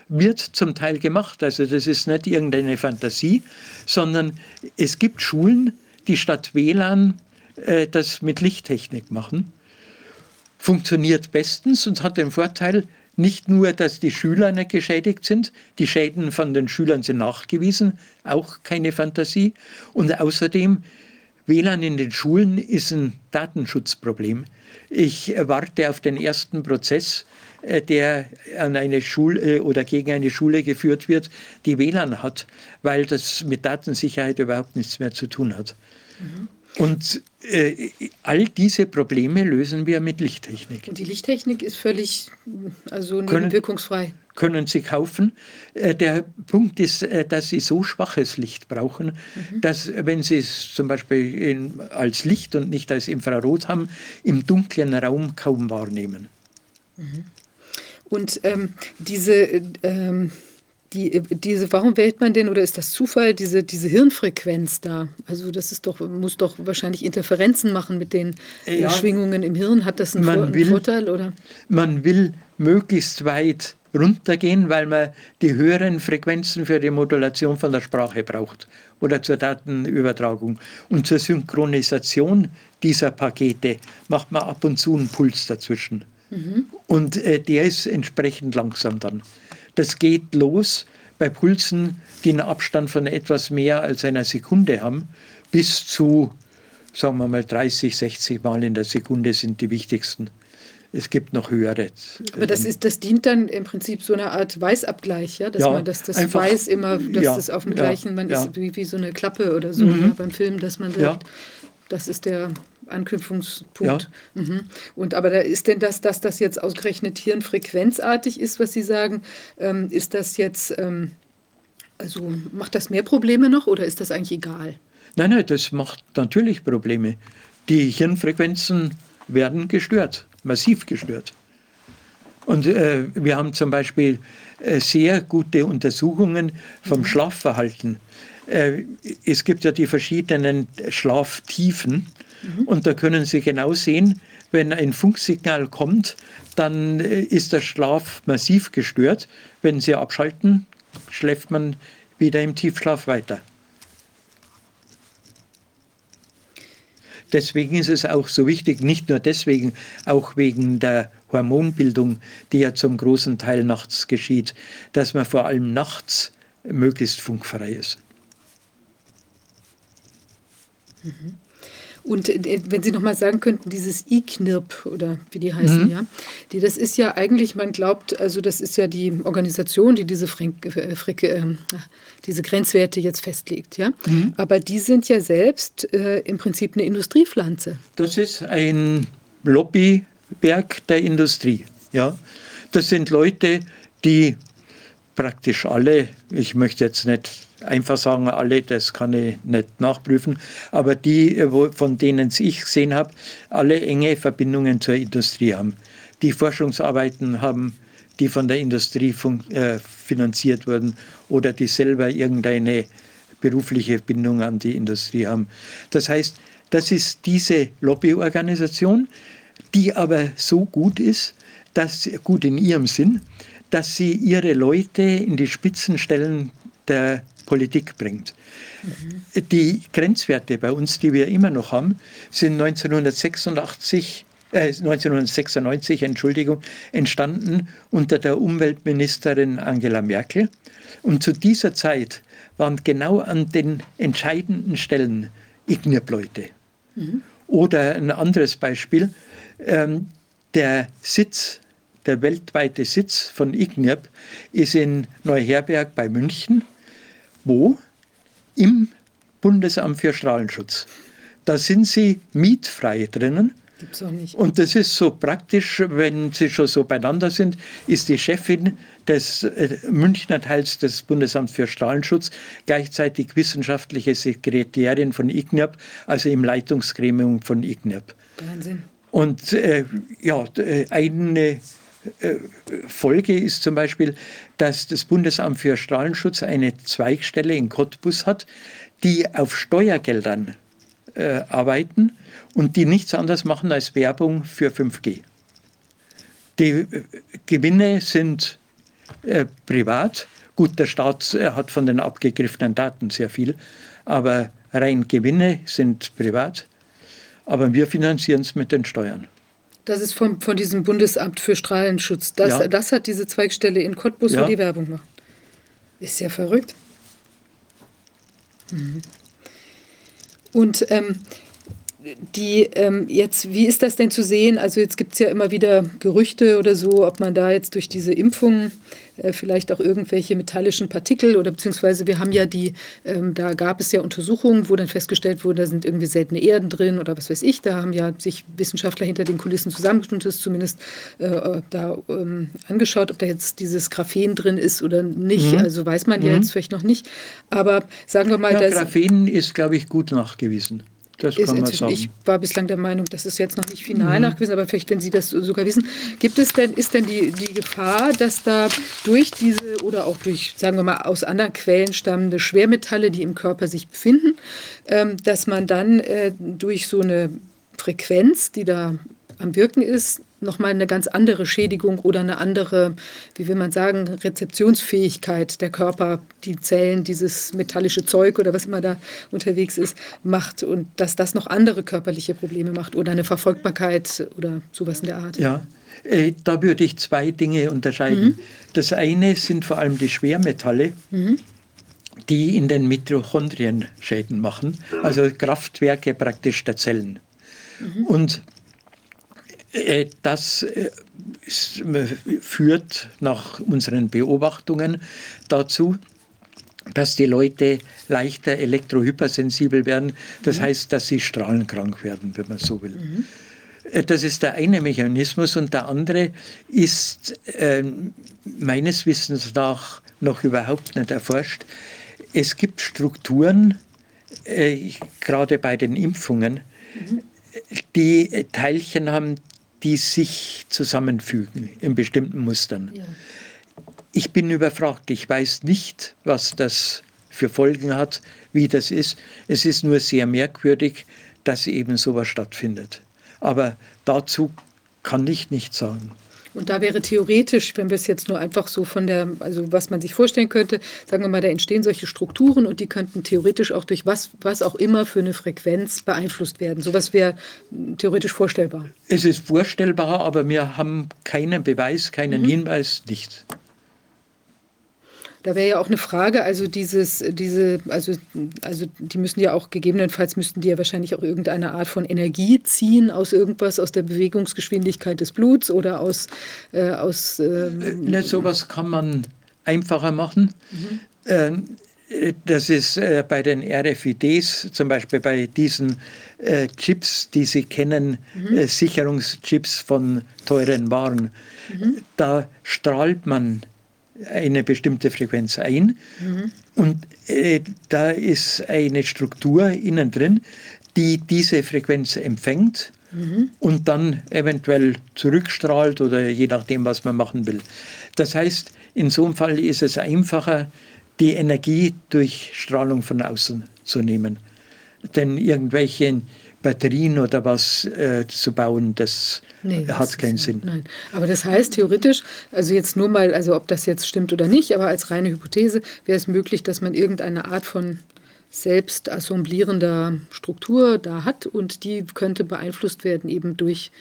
Wird zum Teil gemacht, also das ist nicht irgendeine Fantasie, sondern es gibt Schulen, die statt WLAN äh, das mit Lichttechnik machen. Funktioniert bestens und hat den Vorteil, nicht nur, dass die Schüler nicht geschädigt sind, die Schäden von den Schülern sind nachgewiesen, auch keine Fantasie. Und außerdem, WLAN in den Schulen ist ein Datenschutzproblem. Ich warte auf den ersten Prozess, äh, der an eine Schule äh, oder gegen eine Schule geführt wird, die WLAN hat, weil das mit Datensicherheit überhaupt nichts mehr zu tun hat. Mhm. Und äh, all diese Probleme lösen wir mit Lichttechnik. Und die Lichttechnik ist völlig also nebenwirkungsfrei. Können, Sie kaufen. Äh, der Punkt ist, äh, dass Sie so schwaches Licht brauchen, mhm. dass wenn Sie es zum Beispiel in, als Licht und nicht als Infrarot haben, im dunklen Raum kaum wahrnehmen. Mhm. Und ähm, diese ähm, die, diese, warum wählt man denn oder ist das Zufall, diese, diese Hirnfrequenz da? Also das ist doch, muss doch wahrscheinlich Interferenzen machen mit den ja, Schwingungen im Hirn. Hat das einen, Vor will, Vorteil? Oder? Man will möglichst weit runtergehen, weil man die höheren Frequenzen für die Modulation von der Sprache braucht oder zur Datenübertragung. Und zur Synchronisation dieser Pakete macht man ab und zu einen Puls dazwischen. Mhm. Und äh, der ist entsprechend langsam dann. Das geht los bei Pulsen, die einen Abstand von etwas mehr als einer Sekunde haben, bis zu, sagen wir mal, 30, 60 Mal in der Sekunde sind die wichtigsten. Es gibt noch höhere. Aber das, ist, das dient dann im Prinzip so einer Art Weißabgleich, ja? dass Ja, man das, das einfach- Weiß immer, dass ja, das auf dem ja, gleichen, man ja. ist wie, wie so eine Klappe oder so Mhm. ja, beim Film, dass man Ja. sagt, das ist der Anknüpfungspunkt. Mhm. Und aber da ist denn das, dass das jetzt ausgerechnet hirnfrequenzartig ist, was Sie sagen, ähm, ist das jetzt, ähm, also macht das mehr Probleme noch oder ist das eigentlich egal? Nein, nein, das macht natürlich Probleme. Die Hirnfrequenzen werden gestört, massiv gestört. Und äh, wir haben zum Beispiel äh, sehr gute Untersuchungen vom Schlafverhalten. Äh, es gibt ja die verschiedenen Schlaftiefen und da können Sie genau sehen, wenn ein Funksignal kommt, dann äh, ist der Schlaf massiv gestört. Wenn Sie abschalten, schläft man wieder im Tiefschlaf weiter. Deswegen ist es auch so wichtig, nicht nur deswegen, auch wegen der Hormonbildung, die ja zum großen Teil nachts geschieht, dass man vor allem nachts möglichst funkfrei ist. Und äh, wenn Sie noch mal sagen könnten, dieses IKNIRP oder wie die heißen, Mhm. ja, die, das ist ja eigentlich, man glaubt, also das ist ja die Organisation, die diese, Frink, äh, Frick, äh, diese Grenzwerte jetzt festlegt, ja. Mhm. Aber die sind ja selbst äh, im Prinzip eine Industriepflanze. Das ist ein Lobbywerk der Industrie. Ja? Das sind Leute, die praktisch alle, ich möchte jetzt nicht einfach sagen alle, das kann ich nicht nachprüfen, aber die, äh, von denen ich gesehen habe, alle enge Verbindungen zur Industrie haben. Die Forschungsarbeiten haben, die von der Industrie äh, finanziert wurden oder die selber irgendeine berufliche Bindung an die Industrie haben. Das heißt, das ist diese Lobbyorganisation, die aber so gut ist, dass gut in ihrem Sinn, dass sie ihre Leute in die Spitzenstellen der Politik bringt. Die Grenzwerte bei uns, die wir immer noch haben, sind 1986, äh, 1996 Entschuldigung, entstanden unter der Umweltministerin Angela Merkel. Und zu dieser Zeit waren genau an den entscheidenden Stellen IGNIRP-Leute. Oder ein anderes Beispiel, ähm, der Sitz, der weltweite Sitz von IGNIRP ist in Neuherberg bei München. Wo? Im Bundesamt für Strahlenschutz. Da sind sie mietfrei drinnen. Gibt es auch nicht. Und das ist so praktisch, wenn sie schon so beieinander sind, ist die Chefin des äh, Münchner Teils des Bundesamts für Strahlenschutz gleichzeitig wissenschaftliche Sekretärin von IGNIRP, also im Leitungsgremium von IGNIRP. Wahnsinn. Und äh, ja, äh, eine Folge ist zum Beispiel, dass das Bundesamt für Strahlenschutz eine Zweigstelle in Cottbus hat, die auf Steuergeldern äh, arbeiten und die nichts anderes machen als Werbung für 5G. Die äh, Gewinne sind äh, privat. Gut, der Staat äh, hat von den abgegriffenen Daten sehr viel, aber rein Gewinne sind privat. Aber wir finanzieren es mit den Steuern. Das ist vom, von diesem Bundesamt für Strahlenschutz. Das, Ja. das hat diese Zweigstelle in Cottbus, Ja. wo die Werbung macht. Ist ja verrückt. Mhm. Und ähm, die ähm, jetzt, wie ist das denn zu sehen? Also jetzt gibt es ja immer wieder Gerüchte oder so, ob man da jetzt durch diese Impfung äh, vielleicht auch irgendwelche metallischen Partikel oder beziehungsweise wir haben ja die, ähm, da gab es ja Untersuchungen, wo dann festgestellt wurde, da sind irgendwie seltene Erden drin oder was weiß ich. Da haben ja sich Wissenschaftler hinter den Kulissen zusammengestellt, das zumindest äh, da ähm, angeschaut, ob da jetzt dieses Graphen drin ist oder nicht. Mhm. Also weiß man ja Mhm. jetzt vielleicht noch nicht. Aber sagen wir mal, Ja, Graphen ist, glaube ich, gut nachgewiesen. Das ist inzwischen, ich war bislang der Meinung, das ist jetzt noch nicht final Mhm. nachgewiesen, aber vielleicht, wenn Sie das sogar wissen, gibt es denn, ist denn die, die Gefahr, dass da durch diese oder auch durch, sagen wir mal, aus anderen Quellen stammende Schwermetalle, die im Körper sich befinden, ähm, dass man dann äh, durch so eine Frequenz, die da am Wirken ist, nochmal eine ganz andere Schädigung oder eine andere, wie will man sagen, Rezeptionsfähigkeit der Körper, die Zellen, dieses metallische Zeug oder was immer da unterwegs ist, macht und dass das noch andere körperliche Probleme macht oder eine Verfolgbarkeit oder sowas in der Art. Ja, äh, da würde ich zwei Dinge unterscheiden. Mhm. Das eine sind vor allem die Schwermetalle, Mhm. die in den Mitochondrien Schäden machen, also Kraftwerke praktisch der Zellen. Mhm. Und das äh, führt nach unseren Beobachtungen dazu, dass die Leute leichter elektrohypersensibel werden. Das mhm. heißt, dass sie strahlenkrank werden, wenn man so will. Mhm. Äh, das ist der eine Mechanismus und der andere ist äh, meines Wissens nach noch überhaupt nicht erforscht. Es gibt Strukturen, äh, gerade bei den Impfungen, mhm. die Teilchen haben, die sich zusammenfügen in bestimmten Mustern. Ja. Ich bin überfragt. Ich weiß nicht, was das für Folgen hat, wie das ist. Es ist nur sehr merkwürdig, dass eben sowas stattfindet. Aber dazu kann ich nichts sagen. Und da wäre theoretisch, wenn wir es jetzt nur einfach so von der, also was man sich vorstellen könnte, sagen wir mal, da entstehen solche Strukturen und die könnten theoretisch auch durch was, was auch immer für eine Frequenz beeinflusst werden. Sowas wäre theoretisch vorstellbar. Es ist vorstellbar, aber wir haben keinen Beweis, keinen mhm. Hinweis, nichts. Da wäre ja auch eine Frage, also dieses, diese, also, also die müssen ja auch gegebenenfalls müssten die ja wahrscheinlich auch irgendeine Art von Energie ziehen aus irgendwas, aus der Bewegungsgeschwindigkeit des Bluts oder aus, äh, aus ähm, äh, ne, sowas kann man einfacher machen. Mhm. Ähm, das ist äh, bei den RFIDs, zum Beispiel bei diesen äh, Chips, die Sie kennen, mhm. äh, Sicherungschips von teuren Waren. Mhm. Da strahlt man eine bestimmte Frequenz ein. Mhm. Und äh, da ist eine Struktur innen drin, die diese Frequenz empfängt mhm. und dann eventuell zurückstrahlt oder je nachdem, was man machen will. Das heißt, in so einem Fall ist es einfacher, die Energie durch Strahlung von außen zu nehmen. Denn irgendwelche Batterien oder was äh, zu bauen, das nee, hat keinen Sinn. Nein, aber das heißt theoretisch, also jetzt nur mal, also ob das jetzt stimmt oder nicht, aber als reine Hypothese wäre es möglich, dass man irgendeine Art von selbst assemblierender Struktur da hat und die könnte beeinflusst werden eben durch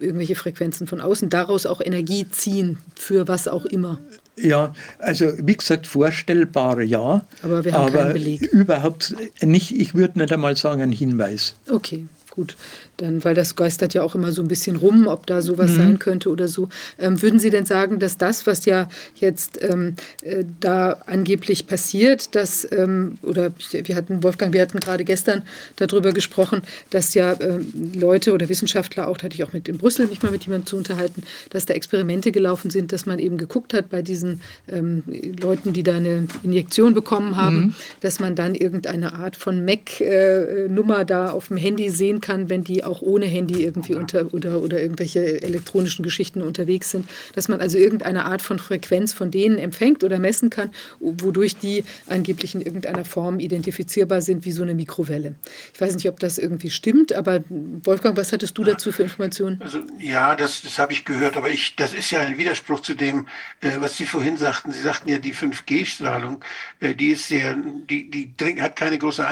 irgendwelche Frequenzen von außen, daraus auch Energie ziehen für was auch immer. Ja, also wie gesagt, vorstellbar ja. Aber wir haben aber keinen Beleg. Überhaupt nicht, ich würde nicht einmal sagen, ein Hinweis. Okay, gut. Dann, weil das geistert ja auch immer so ein bisschen rum, ob da sowas mhm. sein könnte oder so. Ähm, würden Sie denn sagen, dass das, was ja jetzt ähm, äh, da angeblich passiert, dass, ähm, oder wir hatten, Wolfgang, wir hatten gerade gestern darüber gesprochen, dass ja ähm, Leute oder Wissenschaftler, auch da hatte ich auch mit in Brüssel mich mal mit jemandem zu unterhalten, dass da Experimente gelaufen sind, dass man eben geguckt hat bei diesen ähm, Leuten, die da eine Injektion bekommen haben, mhm. dass man dann irgendeine Art von MAC-Nummer äh, da auf dem Handy sehen kann, wenn die auch ohne Handy irgendwie unter oder, oder irgendwelche elektronischen Geschichten unterwegs sind, dass man also irgendeine Art von Frequenz von denen empfängt oder messen kann, wodurch die angeblich in irgendeiner Form identifizierbar sind wie so eine Mikrowelle. Ich weiß nicht, ob das irgendwie stimmt, aber Wolfgang, was hattest du dazu für Informationen? Also, ja, das, das habe ich gehört, aber ich, das ist ja ein Widerspruch zu dem, äh, was Sie vorhin sagten. Sie sagten ja, die 5G-Strahlung, äh, die ist sehr, die, die hat keine große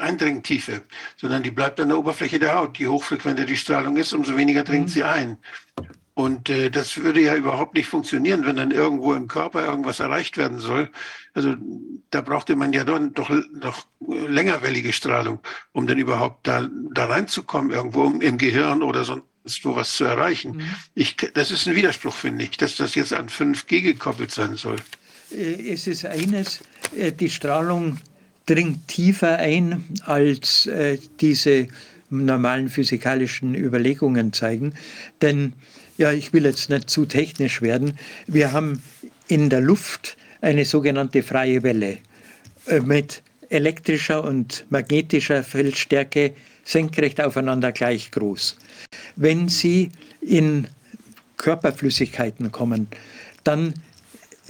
Ein Eindringtiefe, sondern die bleibt an der Oberfläche der Haut. Je hochfrequenter die Strahlung ist, umso weniger dringt mhm. sie ein. Und äh, das würde ja überhaupt nicht funktionieren, wenn dann irgendwo im Körper irgendwas erreicht werden soll. Also da brauchte man ja dann doch, doch längerwellige Strahlung, um dann überhaupt da, da reinzukommen, irgendwo im Gehirn oder sonst wo was zu erreichen. Mhm. Ich, das ist ein Widerspruch, finde ich, dass das jetzt an 5G gekoppelt sein soll. Äh, es ist eines, äh, die Strahlung dringt tiefer ein, als äh, diese normalen physikalischen Überlegungen zeigen. Denn, ja, ich will jetzt nicht zu technisch werden, wir haben in der Luft eine sogenannte freie Welle äh, mit elektrischer und magnetischer Feldstärke senkrecht aufeinander gleich groß. Wenn Sie in Körperflüssigkeiten kommen, dann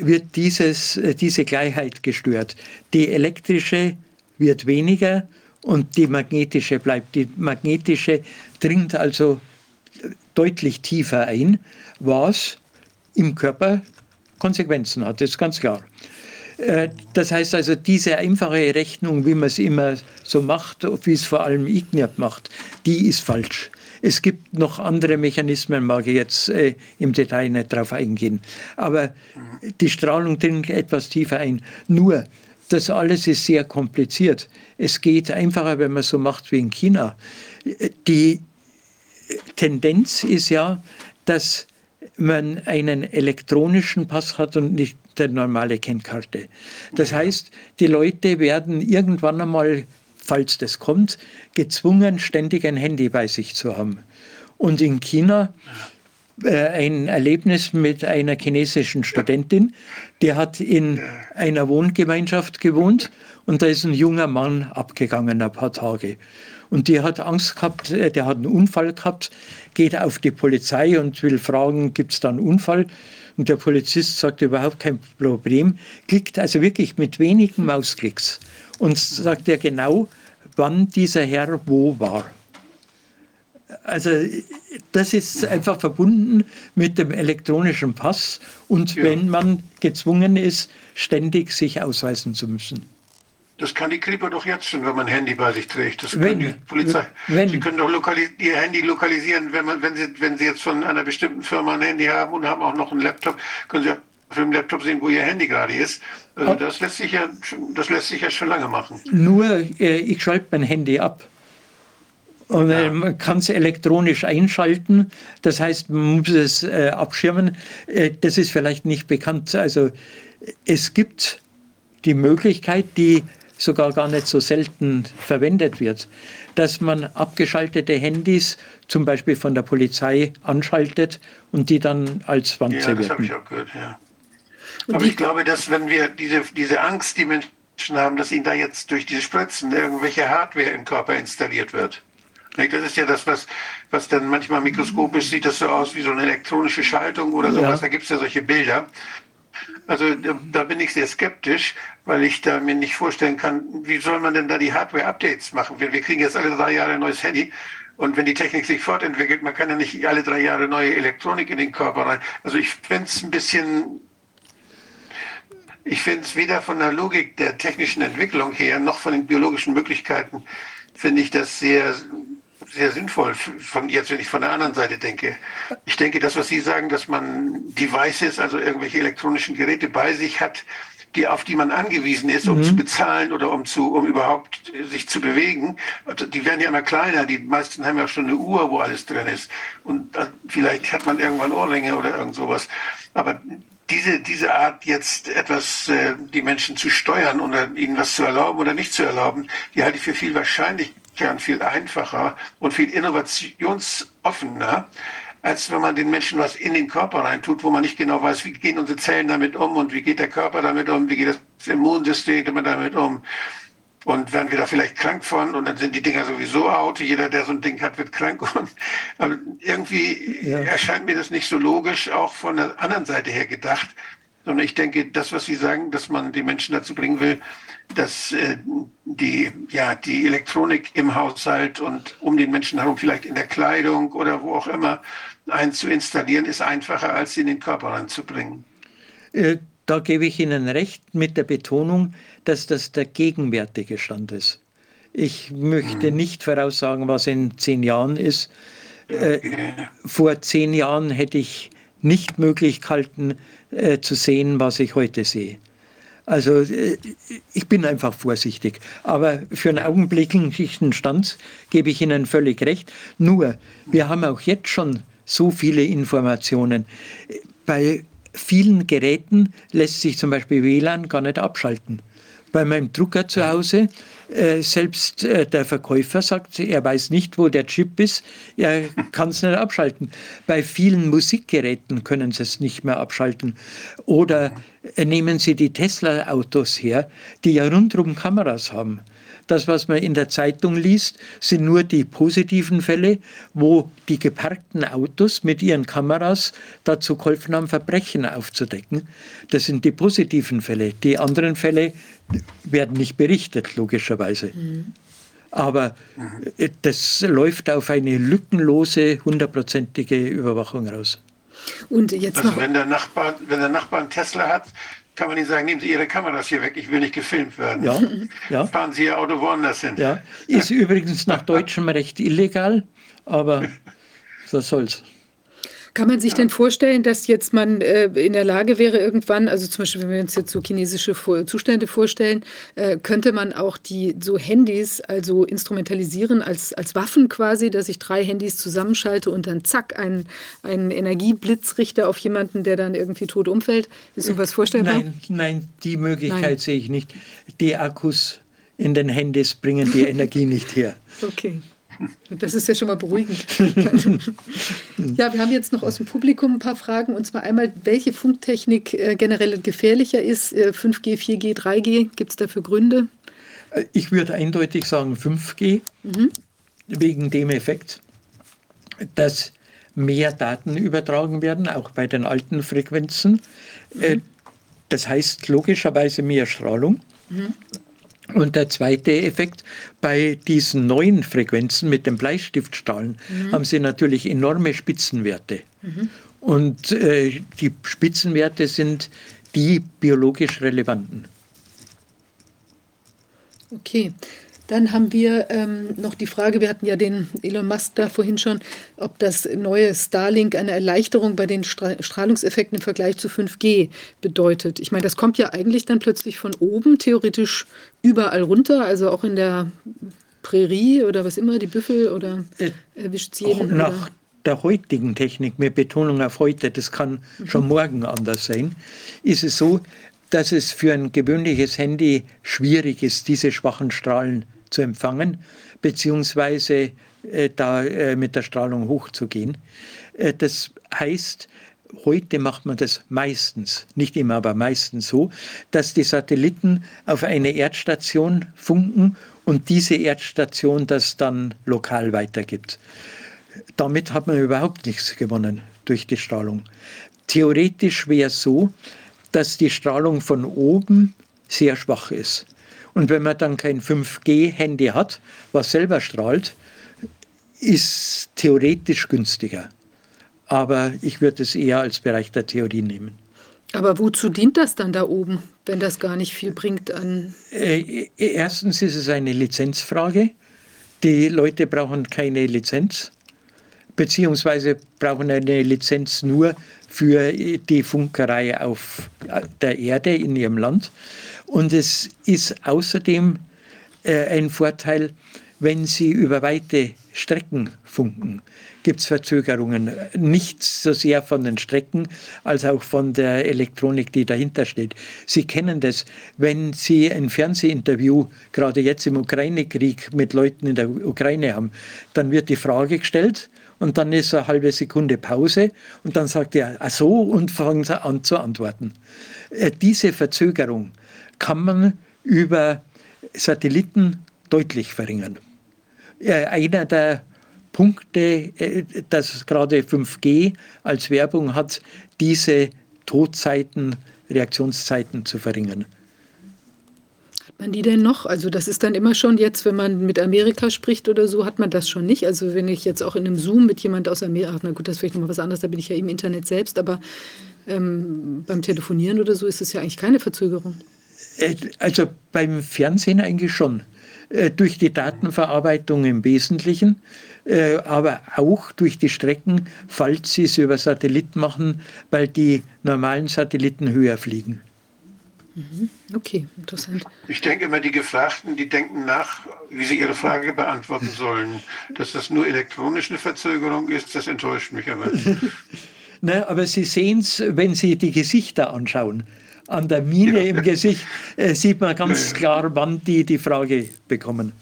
wird dieses, äh, diese Gleichheit gestört. Die elektrische wird weniger und die magnetische bleibt. Die magnetische dringt also deutlich tiefer ein, was im Körper Konsequenzen hat, das ist ganz klar. Äh, das heißt also, diese einfache Rechnung, wie man es immer so macht, wie es vor allem Ignat macht, die ist falsch. Es gibt noch andere Mechanismen, mag ich jetzt äh, im Detail nicht darauf eingehen. Aber die Strahlung dringt etwas tiefer ein. Nur, das alles ist sehr kompliziert. Es geht einfacher, wenn man so macht wie in China. Die Tendenz ist ja, dass man einen elektronischen Pass hat und nicht eine normale Kennkarte. Das heißt, die Leute werden irgendwann einmal, falls das kommt, gezwungen, ständig ein Handy bei sich zu haben. Und in China äh, ein Erlebnis mit einer chinesischen Studentin, die hat in einer Wohngemeinschaft gewohnt und da ist ein junger Mann abgegangen, ein paar Tage. Und die hat Angst gehabt, äh, der hat einen Unfall gehabt, geht auf die Polizei und will fragen, gibt es da einen Unfall? Und der Polizist sagt überhaupt kein Problem, klickt also wirklich mit wenigen Mausklicks und sagt er genau, wann dieser Herr wo war. Also das ist einfach verbunden mit dem elektronischen Pass und ja. wenn man gezwungen ist, ständig sich ausweisen zu müssen. Das kann die Kripo doch jetzt schon, wenn man ein Handy bei sich trägt. Das wenn, die Polizei. Wenn, sie können doch ihr Handy lokalisieren, wenn, man, wenn, sie, wenn sie jetzt von einer bestimmten Firma ein Handy haben und haben auch noch einen Laptop, können sie auf dem Laptop sehen, wo ihr Handy gerade ist. Also das lässt sich ja, das lässt sich ja schon lange machen. Nur, äh, ich schalte mein Handy ab. Und ja. man kann es elektronisch einschalten. Das heißt, man muss es äh, abschirmen. Äh, das ist vielleicht nicht bekannt. Also es gibt die Möglichkeit, die sogar gar nicht so selten verwendet wird, dass man abgeschaltete Handys zum Beispiel von der Polizei anschaltet und die dann als Wanze ja, das habe ich auch gehört, ja. Aber ich glaube, dass wenn wir diese, diese Angst, die Menschen haben, dass ihnen da jetzt durch diese Spritzen irgendwelche Hardware im Körper installiert wird. Das ist ja das, was, was dann manchmal mikroskopisch sieht das so aus wie so eine elektronische Schaltung oder sowas. Ja. Da gibt es ja solche Bilder. Also da bin ich sehr skeptisch, weil ich da mir nicht vorstellen kann, wie soll man denn da die Hardware-Updates machen? Wir, wir kriegen jetzt alle drei Jahre ein neues Handy. Und wenn die Technik sich fortentwickelt, man kann ja nicht alle drei Jahre neue Elektronik in den Körper rein. Also ich finde es ein bisschen, ich finde es weder von der Logik der technischen Entwicklung her, noch von den biologischen Möglichkeiten, finde ich das sehr sehr sinnvoll, von jetzt, wenn ich von der anderen Seite denke. Ich denke, das, was Sie sagen, dass man Devices, also irgendwelche elektronischen Geräte bei sich hat, die, auf die man angewiesen ist, um mhm. zu bezahlen oder um zu, um überhaupt sich zu bewegen. Also die werden ja immer kleiner. Die meisten haben ja schon eine Uhr, wo alles drin ist. Und dann, vielleicht hat man irgendwann Ohrringe oder irgend sowas. Aber diese, diese Art jetzt etwas, äh, die Menschen zu steuern oder ihnen was zu erlauben oder nicht zu erlauben, die halte ich für viel wahrscheinlich Kern viel einfacher und viel innovationsoffener, als wenn man den Menschen was in den Körper reintut, wo man nicht genau weiß, wie gehen unsere Zellen damit um und wie geht der Körper damit um, wie geht das Immunsystem damit um. Und werden wir da vielleicht krank von und dann sind die Dinger sowieso out. Jeder, der so ein Ding hat, wird krank. Und, aber irgendwie ja. erscheint mir das nicht so logisch, auch von der anderen Seite her gedacht. Sondern ich denke, das, was Sie sagen, dass man die Menschen dazu bringen will, dass äh, die, ja, die Elektronik im Haushalt und um den Menschen herum, vielleicht in der Kleidung oder wo auch immer, einzuinstallieren, ist einfacher, als sie in den Körper reinzubringen. Äh, da gebe ich Ihnen recht mit der Betonung, dass das der gegenwärtige Stand ist. Ich möchte hm. nicht voraussagen, was in zehn Jahren ist. Äh, vor zehn Jahren hätte ich nicht möglich gehalten, äh, zu sehen, was ich heute sehe. Also äh, ich bin einfach vorsichtig. Aber für einen augenblicklichen Stand gebe ich Ihnen völlig recht. Nur, wir haben auch jetzt schon so viele Informationen. Bei vielen Geräten lässt sich zum Beispiel WLAN gar nicht abschalten. Bei meinem Drucker zu Hause äh, selbst äh, der Verkäufer sagt, er weiß nicht, wo der Chip ist, er kann es nicht abschalten. Bei vielen Musikgeräten können sie es nicht mehr abschalten. Oder äh, nehmen Sie die Tesla-Autos her, die ja rundherum Kameras haben. Das, was man in der Zeitung liest, sind nur die positiven Fälle, wo die geparkten Autos mit ihren Kameras dazu geholfen haben, Verbrechen aufzudecken. Das sind die positiven Fälle. Die anderen Fälle werden nicht berichtet, logischerweise. Mhm. Aber äh, das läuft auf eine lückenlose, hundertprozentige Überwachung raus. Und jetzt also noch wenn der Nachbar, wenn der Nachbar einen Tesla hat, kann man nicht sagen, nehmen Sie Ihre Kameras hier weg, ich will nicht gefilmt werden. Ja, ja. Fahren Sie Ihr Auto woanders hin. Ja. Ist übrigens nach deutschem Recht illegal, aber was soll's. Kann man sich denn vorstellen, dass jetzt man äh, in der Lage wäre, irgendwann, also zum Beispiel, wenn wir uns jetzt so chinesische Zustände vorstellen, äh, könnte man auch die so Handys also instrumentalisieren als, als Waffen quasi, dass ich drei Handys zusammenschalte und dann zack, einen, einen Energieblitzrichter auf jemanden, der dann irgendwie tot umfällt? Ist sowas vorstellbar? Nein, nein, die Möglichkeit nein. sehe ich nicht. Die Akkus in den Handys bringen die Energie nicht her. Okay. Das ist ja schon mal beruhigend. ja, wir haben jetzt noch aus dem Publikum ein paar Fragen. Und zwar einmal, welche Funktechnik äh, generell gefährlicher ist? Äh, 5G, 4G, 3G? Gibt es dafür Gründe? Äh, ich würde eindeutig sagen 5G, mhm. wegen dem Effekt, dass mehr Daten übertragen werden, auch bei den alten Frequenzen. Äh, mhm. Das heißt logischerweise mehr Strahlung. Mhm. Und der zweite Effekt, bei diesen neuen Frequenzen mit den Bleistiftstrahlen mhm. haben sie natürlich enorme Spitzenwerte. Mhm. Und äh, die Spitzenwerte sind die biologisch relevanten. Okay. Dann haben wir ähm, noch die Frage, wir hatten ja den Elon Musk da vorhin schon, ob das neue Starlink eine Erleichterung bei den Strahlungseffekten im Vergleich zu 5G bedeutet. Ich meine, das kommt ja eigentlich dann plötzlich von oben, theoretisch überall runter, also auch in der Prärie oder was immer, die Büffel oder äh, erwischt es jeden. Nach oder? der heutigen Technik, mit Betonung auf heute, das kann mhm. schon morgen anders sein, ist es so, dass es für ein gewöhnliches Handy schwierig ist, diese schwachen Strahlen zu empfangen, beziehungsweise äh, da äh, mit der Strahlung hochzugehen. Äh, das heißt, heute macht man das meistens, nicht immer, aber meistens so, dass die Satelliten auf eine Erdstation funken und diese Erdstation das dann lokal weitergibt. Damit hat man überhaupt nichts gewonnen durch die Strahlung. Theoretisch wäre es so, dass die Strahlung von oben sehr schwach ist. Und wenn man dann kein 5G-Handy hat, was selber strahlt, ist theoretisch günstiger. Aber ich würde es eher als Bereich der Theorie nehmen. Aber wozu dient das dann da oben, wenn das gar nicht viel bringt an? Äh, erstens ist es eine Lizenzfrage. Die Leute brauchen keine Lizenz, beziehungsweise brauchen eine Lizenz nur für die Funkerei auf der Erde in ihrem Land. Und es ist außerdem äh, ein Vorteil, wenn Sie über weite Strecken funken, gibt es Verzögerungen. Nicht so sehr von den Strecken als auch von der Elektronik, die dahinter steht. Sie kennen das, wenn Sie ein Fernsehinterview gerade jetzt im Ukraine-Krieg mit Leuten in der Ukraine haben, dann wird die Frage gestellt und dann ist eine halbe Sekunde Pause und dann sagt er, ach so, und fangen sie an zu antworten. Äh, diese Verzögerung kann man über Satelliten deutlich verringern. Äh, einer der Punkte, äh, dass gerade 5G als Werbung hat, diese Todzeiten, Reaktionszeiten zu verringern man die denn noch? Also das ist dann immer schon jetzt, wenn man mit Amerika spricht oder so, hat man das schon nicht. Also wenn ich jetzt auch in einem Zoom mit jemand aus Amerika, na gut, das ist vielleicht nochmal was anderes, da bin ich ja im Internet selbst, aber ähm, beim Telefonieren oder so ist es ja eigentlich keine Verzögerung. Äh, also beim Fernsehen eigentlich schon. Äh, durch die Datenverarbeitung im Wesentlichen, äh, aber auch durch die Strecken, falls sie es über Satellit machen, weil die normalen Satelliten höher fliegen. Mhm. Okay, interessant. Ich denke immer, die Gefragten, die denken nach, wie sie ihre Frage beantworten sollen. Dass das nur elektronisch eine Verzögerung ist, das enttäuscht mich aber. ne, aber Sie sehen es, wenn Sie die Gesichter anschauen. An der Miene ja. im Gesicht äh, sieht man ganz ja, ja. klar, wann die die Frage bekommen.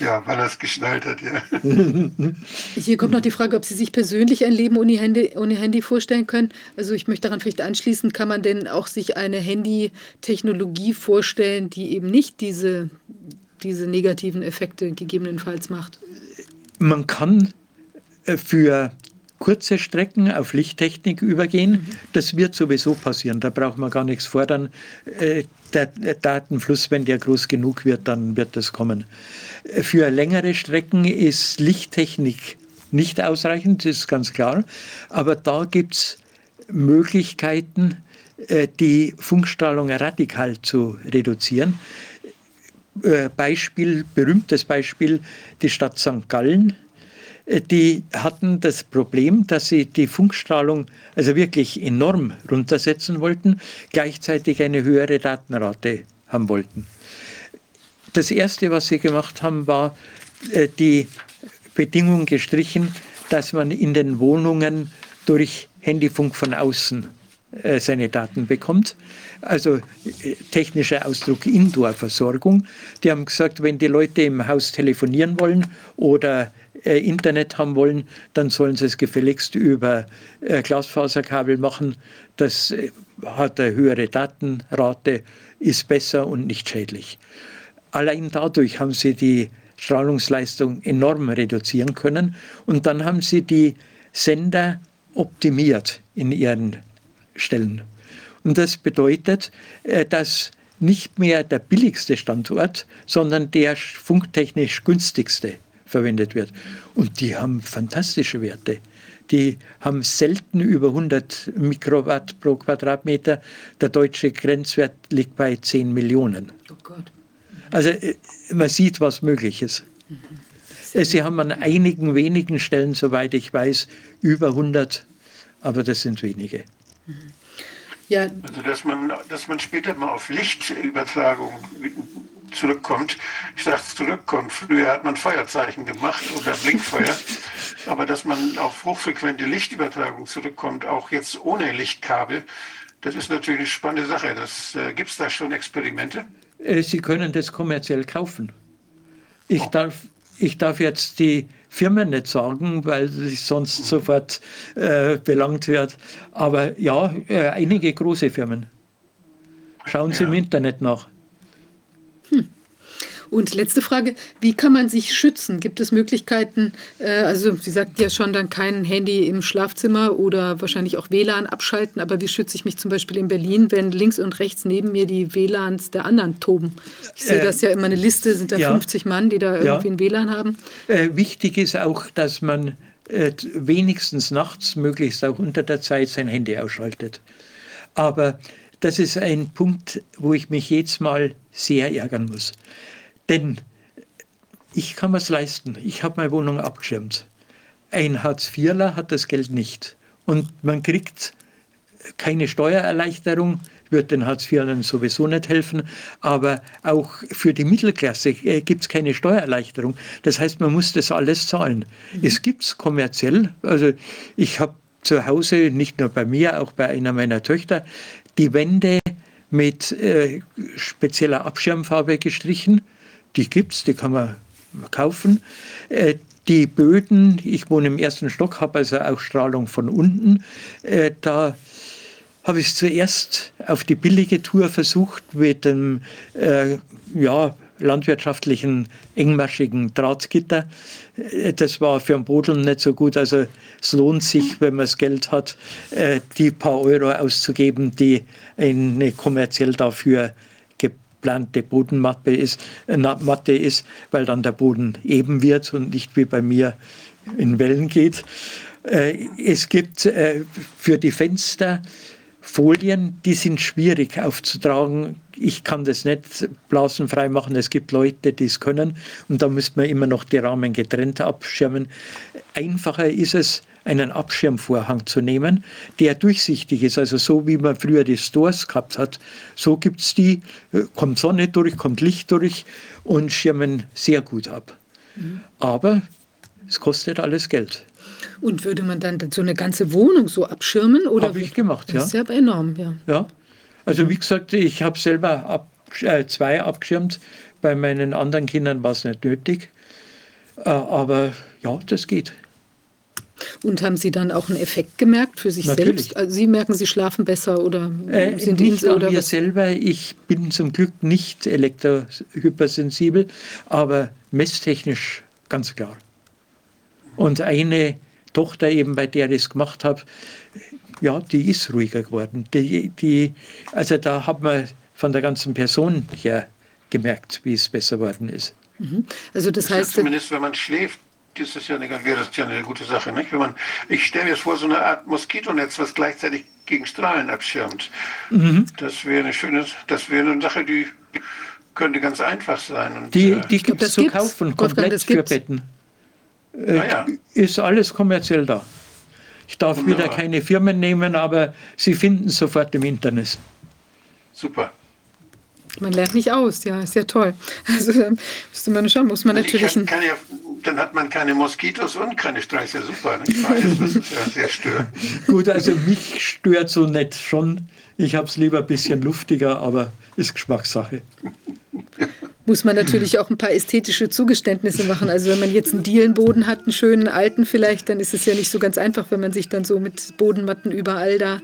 Ja, weil er es geschnallt hat, ja. Hier kommt noch die Frage, ob Sie sich persönlich ein Leben ohne Handy, ohne Handy vorstellen können. Also ich möchte daran vielleicht anschließen, kann man denn auch sich eine Handy-Technologie vorstellen, die eben nicht diese, diese negativen Effekte gegebenenfalls macht? Man kann äh, für kurze Strecken auf Lichttechnik übergehen. Das wird sowieso passieren, da braucht man gar nichts fordern. Äh, der Datenfluss, wenn der groß genug wird, dann wird das kommen. Für längere Strecken ist Lichttechnik nicht ausreichend, das ist ganz klar. Aber da gibt es Möglichkeiten, äh, die Funkstrahlung radikal zu reduzieren. Äh, Beispiel, berühmtes Beispiel, die Stadt St. Gallen äh, die hatten das Problem, dass sie die Funkstrahlung also wirklich enorm runtersetzen wollten, gleichzeitig eine höhere Datenrate haben wollten. Das Erste, was sie gemacht haben, war äh, die Bedingung gestrichen, dass man in den Wohnungen durch Handyfunk von außen äh, seine Daten bekommt. Also äh, technischer Ausdruck Indoor-Versorgung. Die haben gesagt, wenn die Leute im Haus telefonieren wollen oder äh, Internet haben wollen, dann sollen sie es gefälligst über Glasfaserkabel machen. Das hat eine höhere Datenrate, ist besser und nicht schädlich. Allein dadurch haben sie die Strahlungsleistung enorm reduzieren können und dann haben sie die Sender optimiert in ihren stellen. Und das bedeutet, äh, dass nicht mehr der billigste Standort, sondern der funktechnisch günstigste verwendet wird. Und die haben fantastische Werte. Die haben selten über 100 Mikrowatt pro Quadratmeter. Der deutsche Grenzwert liegt bei 10 Millionen. Oh Gott. Also äh, man sieht, was möglich ist. Sie haben an einigen wenigen Stellen, soweit ich weiß, über 100, aber das sind wenige. Ja. Also dass man, dass man später mal auf Lichtübertragung zurückkommt. Ich sage zurückkommt. Früher hat man Feuerzeichen gemacht oder Blinkfeuer. Aber dass man auf hochfrequente Lichtübertragung zurückkommt, auch jetzt ohne Lichtkabel, das ist natürlich eine spannende Sache. äh, Gibt es da schon Experimente? Äh, Sie können das kommerziell kaufen. Ich, oh. darf, ich darf jetzt die Firmen nicht sagen, weil sich sonst sofort äh, belangt wird. Aber ja, äh, einige große Firmen. Schauen Sie ja. im Internet nach. Und letzte Frage, wie kann man sich schützen? Gibt es Möglichkeiten, äh, also Sie sagten ja schon, dann kein Handy im Schlafzimmer oder wahrscheinlich auch WLAN abschalten, aber wie schütze ich mich zum Beispiel in Berlin, wenn links und rechts neben mir die WLANs der anderen toben? Ich sehe äh, das ja immer eine Liste, sind da ja, 50 Mann, die da irgendwie ja. ein WLAN haben. Äh, wichtig ist auch, dass man äh, wenigstens nachts, möglichst auch unter der Zeit, sein Handy ausschaltet. Aber das ist ein Punkt, wo ich mich jetzt mal sehr ärgern muss. Denn ich kann es leisten. Ich habe meine Wohnung abgeschirmt. Ein Hartz-IVler hat das Geld nicht. Und man kriegt keine Steuererleichterung, wird den Hartz-IVlern sowieso nicht helfen. Aber auch für die Mittelklasse äh, gibt es keine Steuererleichterung. Das heißt, man muss das alles zahlen. Mhm. Es gibt es kommerziell. Also ich habe zu Hause, nicht nur bei mir, auch bei einer meiner Töchter, die Wände mit äh, spezieller Abschirmfarbe gestrichen die gibt es, die kann man kaufen. Äh, die Böden, ich wohne im ersten Stock, habe also auch Strahlung von unten. Äh, da habe ich es zuerst auf die billige Tour versucht mit dem äh, ja, landwirtschaftlichen engmaschigen Drahtgitter. Äh, das war für den Boden nicht so gut. Also es lohnt sich, wenn man das Geld hat, die paar Euro auszugeben, die eine kommerziell dafür geplante Bodenmatte ist, äh, Matte ist, weil dann der Boden eben wird und nicht wie bei mir in Wellen geht. Äh, es gibt äh, für die Fenster Folien, die sind schwierig aufzutragen. Ich kann das nicht blasenfrei machen. Es gibt Leute, die es können. Und da müsste man immer noch die Rahmen getrennt abschirmen. Einfacher ist es, einen Abschirmvorhang zu nehmen, der durchsichtig ist. Also so wie man früher die Stores gehabt hat, so gibt es die, äh, kommt Sonne durch, kommt Licht durch und schirmen sehr gut ab. Mhm. Aber es kostet alles Geld. Und würde man dann so eine ganze Wohnung so abschirmen? Habe ich gemacht, ja. Das ist ja enorm, ja. Ja, also wie gesagt, ich habe selber ab, äh, zwei abgeschirmt. Bei meinen anderen Kindern war es nicht nötig. Äh, aber ja, das geht. Und haben Sie dann auch einen Effekt gemerkt für sich Natürlich. selbst? Also Sie merken, Sie schlafen besser oder äh, sind nicht Ihnen, oder mir was? selber. Ich bin zum Glück nicht elektrohypersensibel, aber messtechnisch ganz klar. Und eine Tochter eben, bei der ich es gemacht habe, ja, die ist ruhiger geworden. Die, die, also da hat man von der ganzen Person her gemerkt, wie es besser geworden ist. Mhm. Also das, das heißt, zumindest wenn man schläft, ist das ja eine, wäre das ja eine gute Sache. Nicht? Wenn man, ich stelle mir vor, so eine Art Moskitonetz, was gleichzeitig gegen Strahlen abschirmt. Mhm. Das wäre eine schöne, das wäre eine Sache, die könnte ganz einfach sein. Und, die äh, die gibt es zu kaufen, komplett für Betten. Äh, Ah ja. Ist alles kommerziell da. Ich darf wieder Wunderbar. keine Firmen nehmen, aber Sie finden es sofort im Internet. Super. Man lernt nicht aus, ja, ist ja toll. Also da müsste man schauen, muss man Ich natürlich kann ja, dann hat man keine Moskitos und keine Streichs. Ja, super. Beides, das ist ja sehr störend. Gut, also mich stört so nicht schon. Ich habe es lieber ein bisschen luftiger, aber ist Geschmackssache. muss man natürlich auch ein paar ästhetische Zugeständnisse machen. Also wenn man jetzt einen Dielenboden hat, einen schönen alten vielleicht, dann ist es ja nicht so ganz einfach, wenn man sich dann so mit Bodenmatten überall da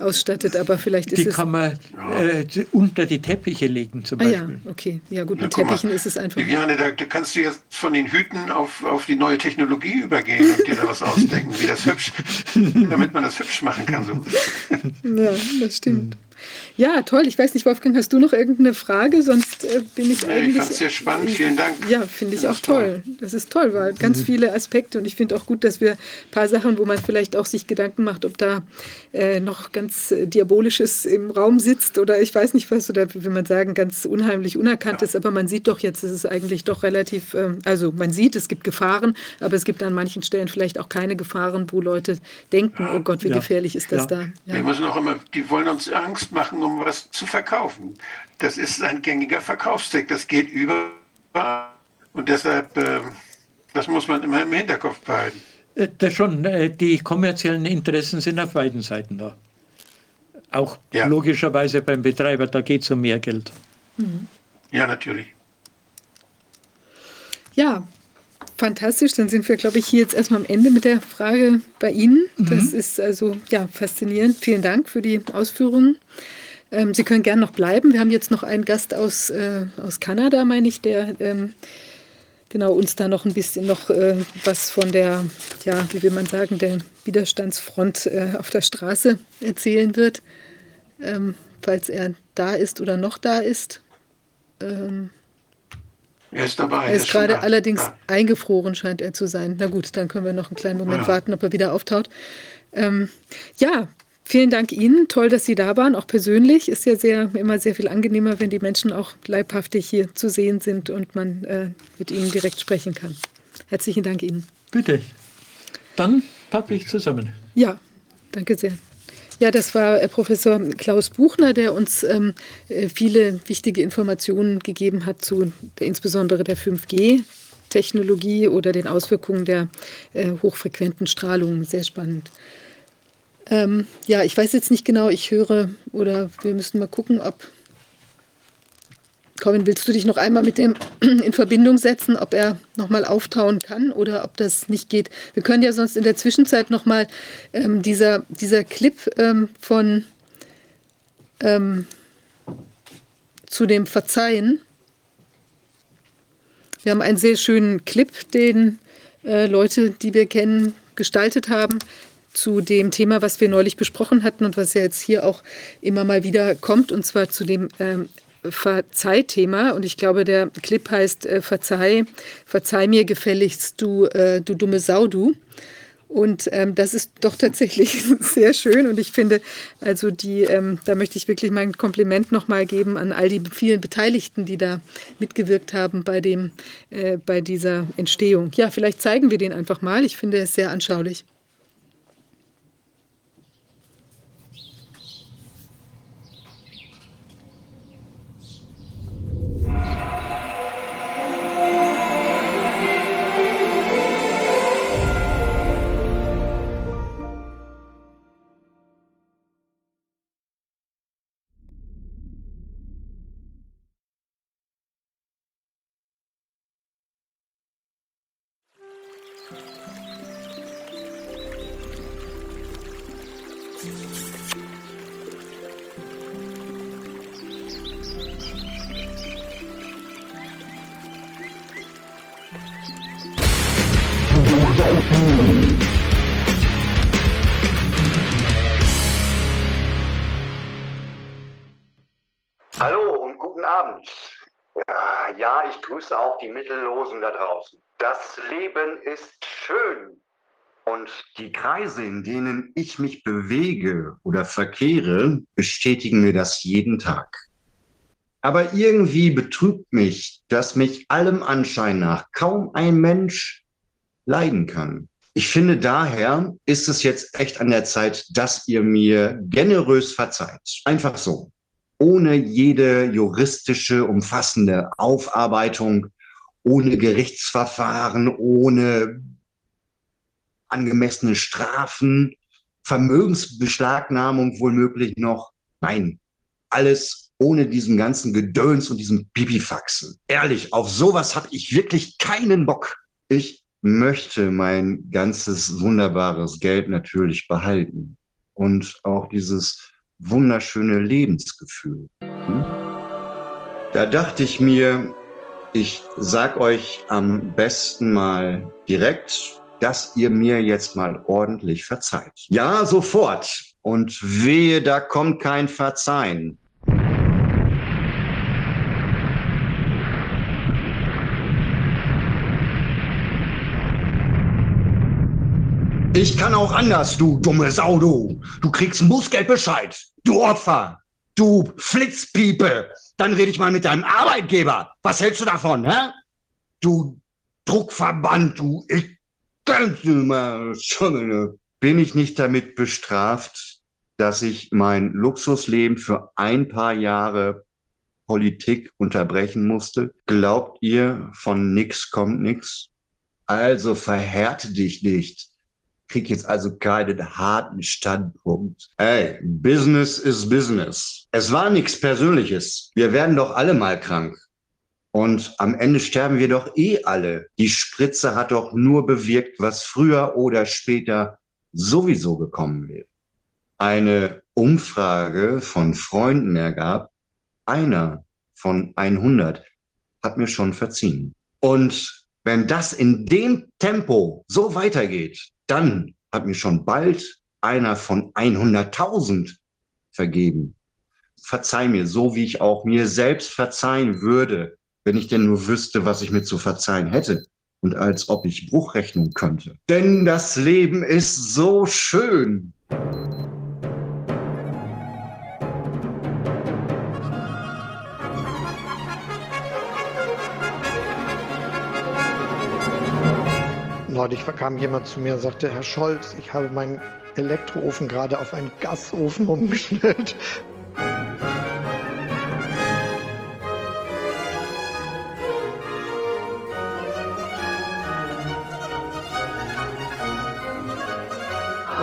ausstattet. Aber vielleicht ist Die es. kann man äh, unter die Teppiche legen zum Ah ja, Beispiel. okay. Ja gut, Na, mit guck mal. Teppichen ist es einfach. Viviane, da, da kannst du jetzt von den Hüten auf, auf die neue Technologie übergehen und dir da was ausdenken, wie das hübsch, damit man das hübsch machen kann. So. Ja, das stimmt. Ja, toll. Ich weiß nicht, Wolfgang, hast du noch irgendeine Frage? Sonst äh, bin ich ich eigentlich. fand es sehr spannend. Vielen Dank. Ja, finde ich Das auch toll. toll. Das ist toll, weil ganz viele Aspekte und ich finde auch gut, dass wir ein paar Sachen, wo man vielleicht auch sich Gedanken macht, ob da äh, noch ganz äh, Diabolisches im Raum sitzt oder ich weiß nicht was, oder wie will man sagen, ganz unheimlich Unerkanntes, aber man sieht doch jetzt, es ist eigentlich doch relativ, ähm, also man sieht, es gibt Gefahren, aber es gibt an manchen Stellen vielleicht auch keine Gefahren, wo Leute denken, oh Gott, wie Ja. gefährlich ist das Ja. da. Wir müssen auch immer, die wollen uns Angst machen, um was zu verkaufen. Das ist ein gängiger Verkaufstrick. Das geht über. Und deshalb, äh, das muss man immer im Hinterkopf behalten. Äh, Das schon, äh, die kommerziellen Interessen sind auf beiden Seiten da. Auch Ja. logischerweise beim Betreiber, da geht es um mehr Geld. Ja, natürlich. Ja, fantastisch. Dann sind wir, glaube ich, hier jetzt erstmal am Ende mit der Frage bei Ihnen. Das ist also ja faszinierend. Vielen Dank für die Ausführungen. Ähm, Sie können gern noch bleiben. Wir haben jetzt noch einen Gast aus, äh, aus Kanada, meine ich, der ähm, genau uns da noch ein bisschen noch äh, was von der, ja, wie will man sagen, der Widerstandsfront äh, auf der Straße erzählen wird, ähm, falls er da ist oder noch da ist. Ähm, Er ist dabei. er ist schon gerade allerdings Ja. eingefroren, scheint er zu sein. Na gut, dann können wir noch einen kleinen Moment Ja. warten, ob er wieder auftaucht. Ähm, ja, vielen Dank Ihnen. Toll, dass Sie da waren, auch persönlich. Ist ja sehr, immer sehr viel angenehmer, wenn die Menschen auch leibhaftig hier zu sehen sind und man äh, mit ihnen direkt sprechen kann. Herzlichen Dank Ihnen. Bitte. Dann packe ich zusammen. Ja, danke sehr. Ja, das war äh, Professor Klaus Buchner, der uns ähm, äh, viele wichtige Informationen gegeben hat zu der, insbesondere der 5G-Technologie oder den Auswirkungen der äh, hochfrequenten Strahlung. Sehr spannend. Ähm, ja, ich weiß jetzt nicht genau, ich höre oder wir müssen mal gucken, ob. Colin, willst du dich noch einmal mit dem in Verbindung setzen, ob er nochmal auftauen kann oder ob das nicht geht? Wir können ja sonst in der Zwischenzeit nochmal ähm, dieser, dieser Clip ähm, von ähm, zu dem Verzeihen. Wir haben einen sehr schönen Clip, den äh, Leute, die wir kennen, gestaltet haben zu dem Thema, was wir neulich besprochen hatten und was ja jetzt hier auch immer mal wieder kommt, und zwar zu dem ähm, Verzeih-Thema. Und ich glaube, der Clip heißt äh, Verzeih, verzeih mir gefälligst, du, äh, du dumme Sau, du. Und ähm, das ist doch tatsächlich sehr schön. Und ich finde, also die, ähm, da möchte ich wirklich mein Kompliment nochmal geben an all die vielen Beteiligten, die da mitgewirkt haben bei, dem, äh, bei dieser Entstehung. Ja, vielleicht zeigen wir den einfach mal. Ich finde es sehr anschaulich. Grüße auch die Mittellosen da draußen. Das Leben ist schön. Und die Kreise, in denen ich mich bewege oder verkehre, bestätigen mir das jeden Tag. Aber irgendwie betrübt mich, dass mich allem Anschein nach kaum ein Mensch leiden kann. Ich finde daher ist es jetzt echt an der Zeit, dass ihr mir generös verzeiht. Einfach so. Ohne jede juristische, umfassende Aufarbeitung, ohne Gerichtsverfahren, ohne angemessene Strafen, Vermögensbeschlagnahmung wohl noch. Nein, alles ohne diesen ganzen Gedöns und diesen Pipifaxen. Ehrlich, auf sowas habe ich wirklich keinen Bock. Ich möchte mein ganzes wunderbares Geld natürlich behalten und auch dieses wunderschöne Lebensgefühl. Hm? Da dachte ich mir, ich sag euch am besten mal direkt, dass ihr mir jetzt mal ordentlich verzeiht. Ja, sofort. Und wehe, da kommt kein Verzeihen. Ich kann auch anders, du dumme Sau, du. Kriegst Bußgeldbescheid. Du Opfer. Du Flitzpiepe. Dann rede ich mal mit deinem Arbeitgeber. Was hältst du davon, hä? Du Druckverband, du. Ich bin ich nicht damit bestraft, dass ich mein Luxusleben für ein paar Jahre Politik unterbrechen musste? Glaubt ihr, von nix kommt nix? Also verhärte dich nicht krieg jetzt also keinen harten Standpunkt. Hey, Business is Business. Es war nichts Persönliches. Wir werden doch alle mal krank. Und am Ende sterben wir doch eh alle. Die Spritze hat doch nur bewirkt, was früher oder später sowieso gekommen wäre. Eine Umfrage von Freunden ergab, einer von 100 hat mir schon verziehen. Und wenn das in dem Tempo so weitergeht, dann hat mir schon bald einer von 100.000 vergeben. Verzeih mir, so wie ich auch mir selbst verzeihen würde, wenn ich denn nur wüsste, was ich mir zu verzeihen hätte und als ob ich Bruchrechnung könnte. Denn das Leben ist so schön. Neulich kam jemand zu mir und sagte, Herr Scholz, ich habe meinen Elektroofen gerade auf einen Gasofen umgestellt.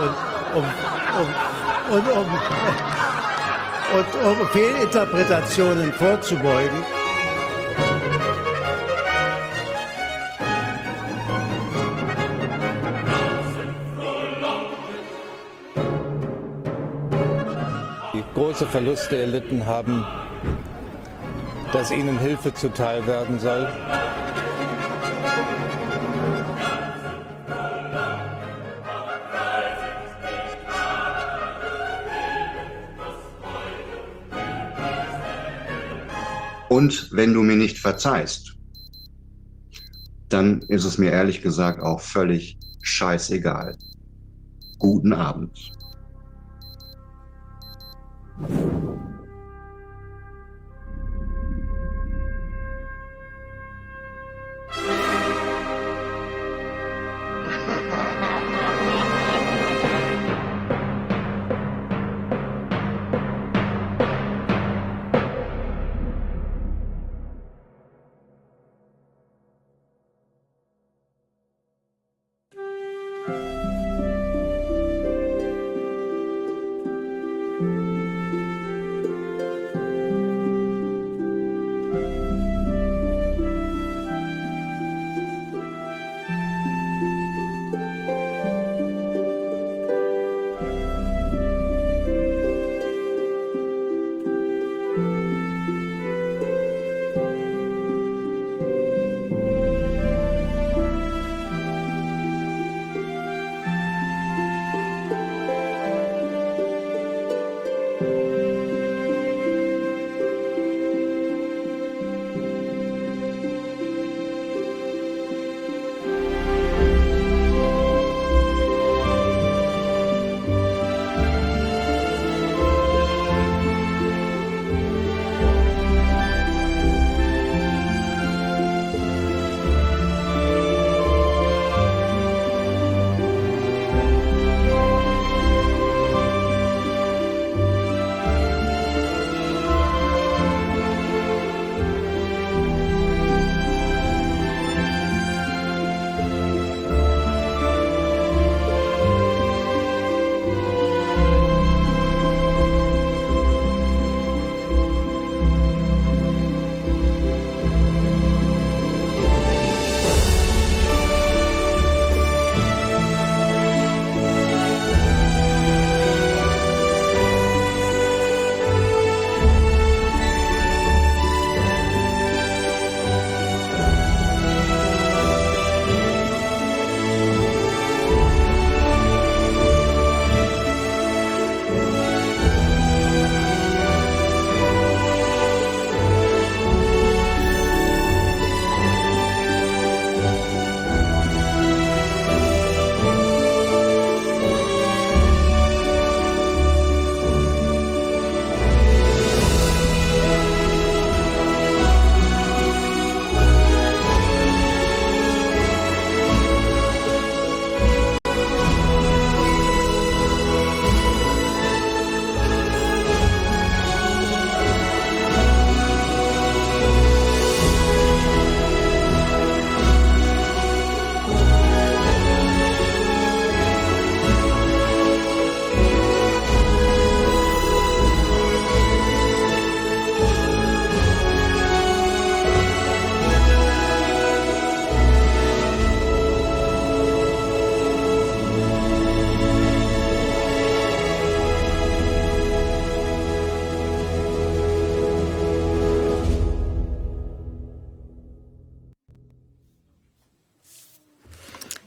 Und um, um, und um, und um Fehlinterpretationen vorzubeugen, große Verluste erlitten haben, dass ihnen Hilfe zuteil werden soll. Und wenn du mir nicht verzeihst, dann ist es mir ehrlich gesagt auch völlig scheißegal. Guten Abend. you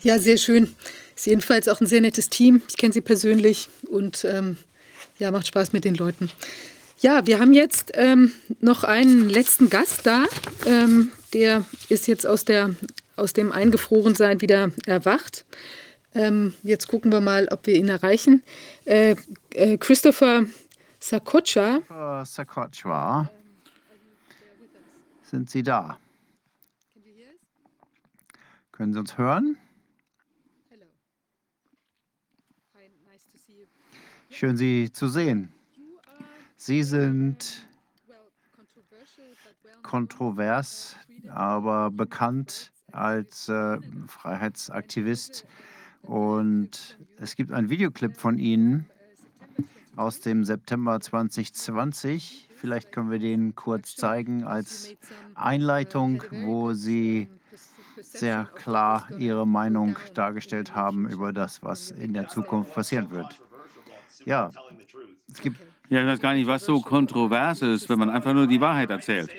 Ja, sehr schön. Ist jedenfalls auch ein sehr nettes Team. Ich kenne sie persönlich und ähm, ja, macht Spaß mit den Leuten. Ja, wir haben jetzt ähm, noch einen letzten Gast da. Ähm, der ist jetzt aus, der, aus dem Eingefrorensein wieder erwacht. Ähm, jetzt gucken wir mal, ob wir ihn erreichen. Äh, äh, Christopher Sakocha. Sakochwa, sind Sie da? Können Sie uns hören? Schön, Sie zu sehen. Sie sind kontrovers, aber bekannt als äh, Freiheitsaktivist. Und es gibt einen Videoclip von Ihnen aus dem September 2020. Vielleicht können wir den kurz zeigen als Einleitung, wo Sie sehr klar Ihre Meinung dargestellt haben über das, was in der Zukunft passieren wird. Ja, es gibt. Ja, ich weiß gar nicht, was so kontrovers ist, wenn man einfach nur die Wahrheit erzählt.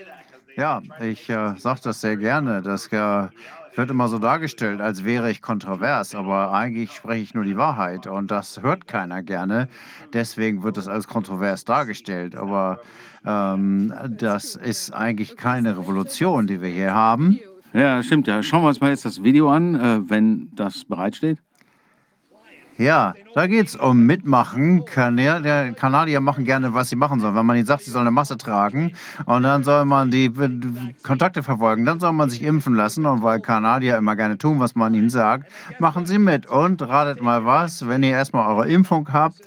Ja, ich äh, sage das sehr gerne. Das äh, wird immer so dargestellt, als wäre ich kontrovers, aber eigentlich spreche ich nur die Wahrheit und das hört keiner gerne. Deswegen wird das als kontrovers dargestellt. Aber ähm, das ist eigentlich keine Revolution, die wir hier haben. Ja, stimmt ja. Schauen wir uns mal jetzt das Video an, äh, wenn das bereitsteht. Ja, da geht es um Mitmachen. Kanä der Kanadier machen gerne, was sie machen sollen. Wenn man ihnen sagt, sie sollen eine Masse tragen und dann soll man die Kontakte verfolgen, dann soll man sich impfen lassen. Und weil Kanadier immer gerne tun, was man ihnen sagt, machen sie mit. Und ratet mal was, wenn ihr erstmal eure Impfung habt,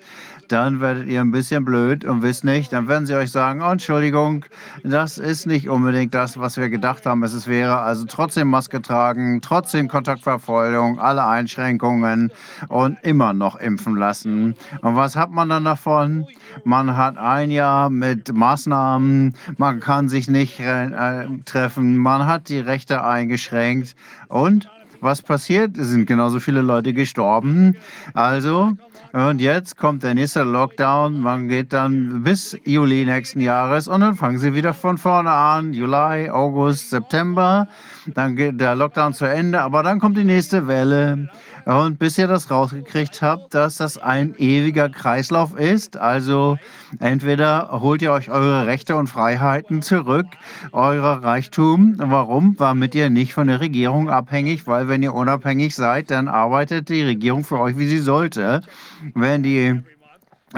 dann werdet ihr ein bisschen blöd und wisst nicht, dann werden sie euch sagen, oh, Entschuldigung, das ist nicht unbedingt das, was wir gedacht haben, es wäre. Also trotzdem Maske tragen, trotzdem Kontaktverfolgung, alle Einschränkungen und immer noch impfen lassen. Und was hat man dann davon? Man hat ein Jahr mit Maßnahmen, man kann sich nicht äh, treffen, man hat die Rechte eingeschränkt und was passiert? Es sind genauso viele Leute gestorben. Also, und jetzt kommt der nächste Lockdown. Man geht dann bis Juli nächsten Jahres und dann fangen sie wieder von vorne an. Juli, August, September. Dann geht der Lockdown zu Ende, aber dann kommt die nächste Welle. Und bis ihr das rausgekriegt habt, dass das ein ewiger Kreislauf ist, also entweder holt ihr euch eure Rechte und Freiheiten zurück, euer Reichtum. Warum? Damit ihr nicht von der Regierung abhängig, weil wenn ihr unabhängig seid, dann arbeitet die Regierung für euch, wie sie sollte. Wenn die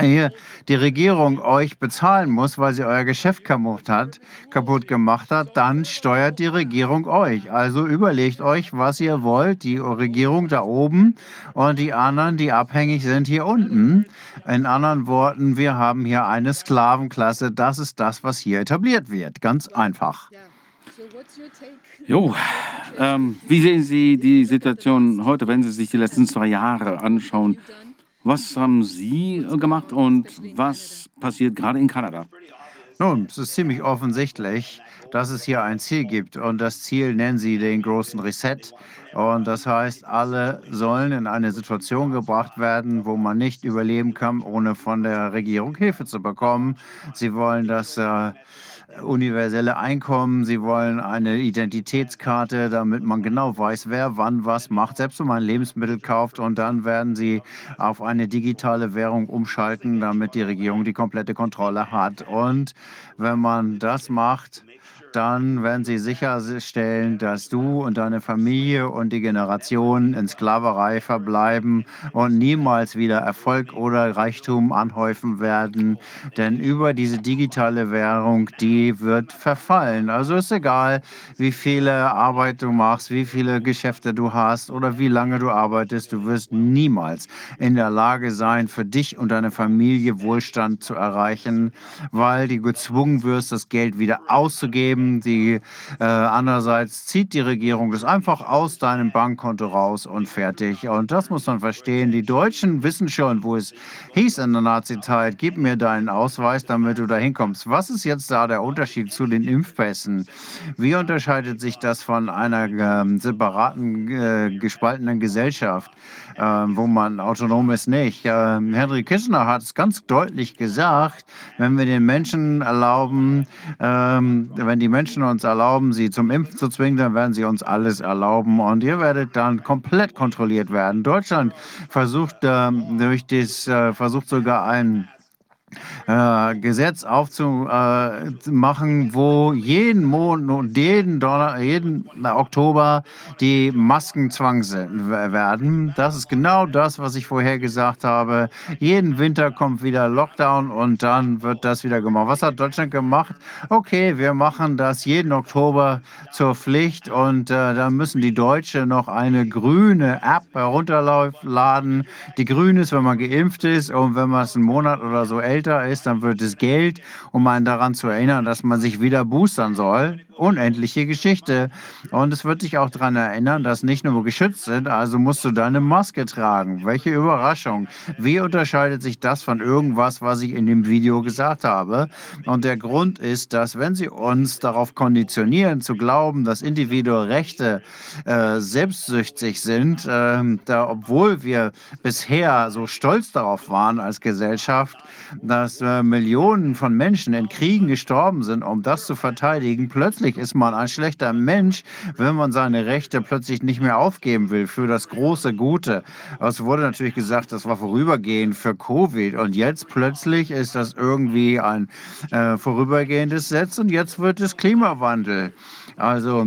hier die Regierung euch bezahlen muss, weil sie euer Geschäft kaputt hat, kaputt gemacht hat, dann steuert die Regierung euch. Also überlegt euch, was ihr wollt. Die Regierung da oben und die anderen, die abhängig sind, hier unten. In anderen Worten, wir haben hier eine Sklavenklasse. Das ist das, was hier etabliert wird. Ganz einfach. Jo, ähm, wie sehen Sie die Situation heute, wenn Sie sich die letzten zwei Jahre anschauen? Was haben Sie gemacht und was passiert gerade in Kanada? Nun, es ist ziemlich offensichtlich, dass es hier ein Ziel gibt. Und das Ziel nennen sie den großen Reset. Und das heißt, alle sollen in eine Situation gebracht werden, wo man nicht überleben kann, ohne von der Regierung Hilfe zu bekommen. Sie wollen das. Äh, universelle Einkommen, sie wollen eine Identitätskarte, damit man genau weiß, wer wann was macht, selbst wenn man Lebensmittel kauft und dann werden sie auf eine digitale Währung umschalten, damit die Regierung die komplette Kontrolle hat. Und wenn man das macht, dann werden sie sicherstellen, dass du und deine Familie und die Generationen in Sklaverei verbleiben und niemals wieder Erfolg oder Reichtum anhäufen werden. Denn über diese digitale Währung, die wird verfallen. Also ist egal, wie viele Arbeit du machst, wie viele Geschäfte du hast oder wie lange du arbeitest, du wirst niemals in der Lage sein, für dich und deine Familie Wohlstand zu erreichen, weil du gezwungen wirst, das Geld wieder auszugeben geben. Die, äh, andererseits zieht die Regierung das einfach aus deinem Bankkonto raus und fertig. Und das muss man verstehen. Die Deutschen wissen schon, wo es hieß in der Nazi-Zeit, gib mir deinen Ausweis, damit du da hinkommst. Was ist jetzt da der Unterschied zu den Impfpässen? Wie unterscheidet sich das von einer äh, separaten, äh, gespaltenen Gesellschaft? Äh, wo man autonom ist, nicht. Äh, Henry Kissinger hat es ganz deutlich gesagt, wenn wir den Menschen erlauben, ähm, wenn die Menschen uns erlauben, sie zum Impfen zu zwingen, dann werden sie uns alles erlauben und ihr werdet dann komplett kontrolliert werden. Deutschland versucht äh, durch das, äh, versucht sogar ein äh, Gesetz aufzumachen, wo jeden Monat und jeden, Donner, jeden Oktober die Masken zwangs werden. Das ist genau das, was ich vorher gesagt habe. Jeden Winter kommt wieder Lockdown und dann wird das wieder gemacht. Was hat Deutschland gemacht? Okay, wir machen das jeden Oktober zur Pflicht und äh, dann müssen die Deutsche noch eine grüne App herunterladen. Die grün ist, wenn man geimpft ist und wenn man es einen Monat oder so älter ist, dann wird es Geld, um einen daran zu erinnern, dass man sich wieder boostern soll unendliche Geschichte. Und es wird dich auch daran erinnern, dass nicht nur geschützt sind, also musst du deine Maske tragen. Welche Überraschung. Wie unterscheidet sich das von irgendwas, was ich in dem Video gesagt habe? Und der Grund ist, dass wenn sie uns darauf konditionieren, zu glauben, dass individuelle Rechte äh, selbstsüchtig sind, äh, da, obwohl wir bisher so stolz darauf waren als Gesellschaft, dass äh, Millionen von Menschen in Kriegen gestorben sind, um das zu verteidigen, plötzlich ist man ein schlechter Mensch, wenn man seine Rechte plötzlich nicht mehr aufgeben will für das große Gute. Es wurde natürlich gesagt, das war vorübergehend für Covid und jetzt plötzlich ist das irgendwie ein äh, vorübergehendes Setz und jetzt wird es Klimawandel. Also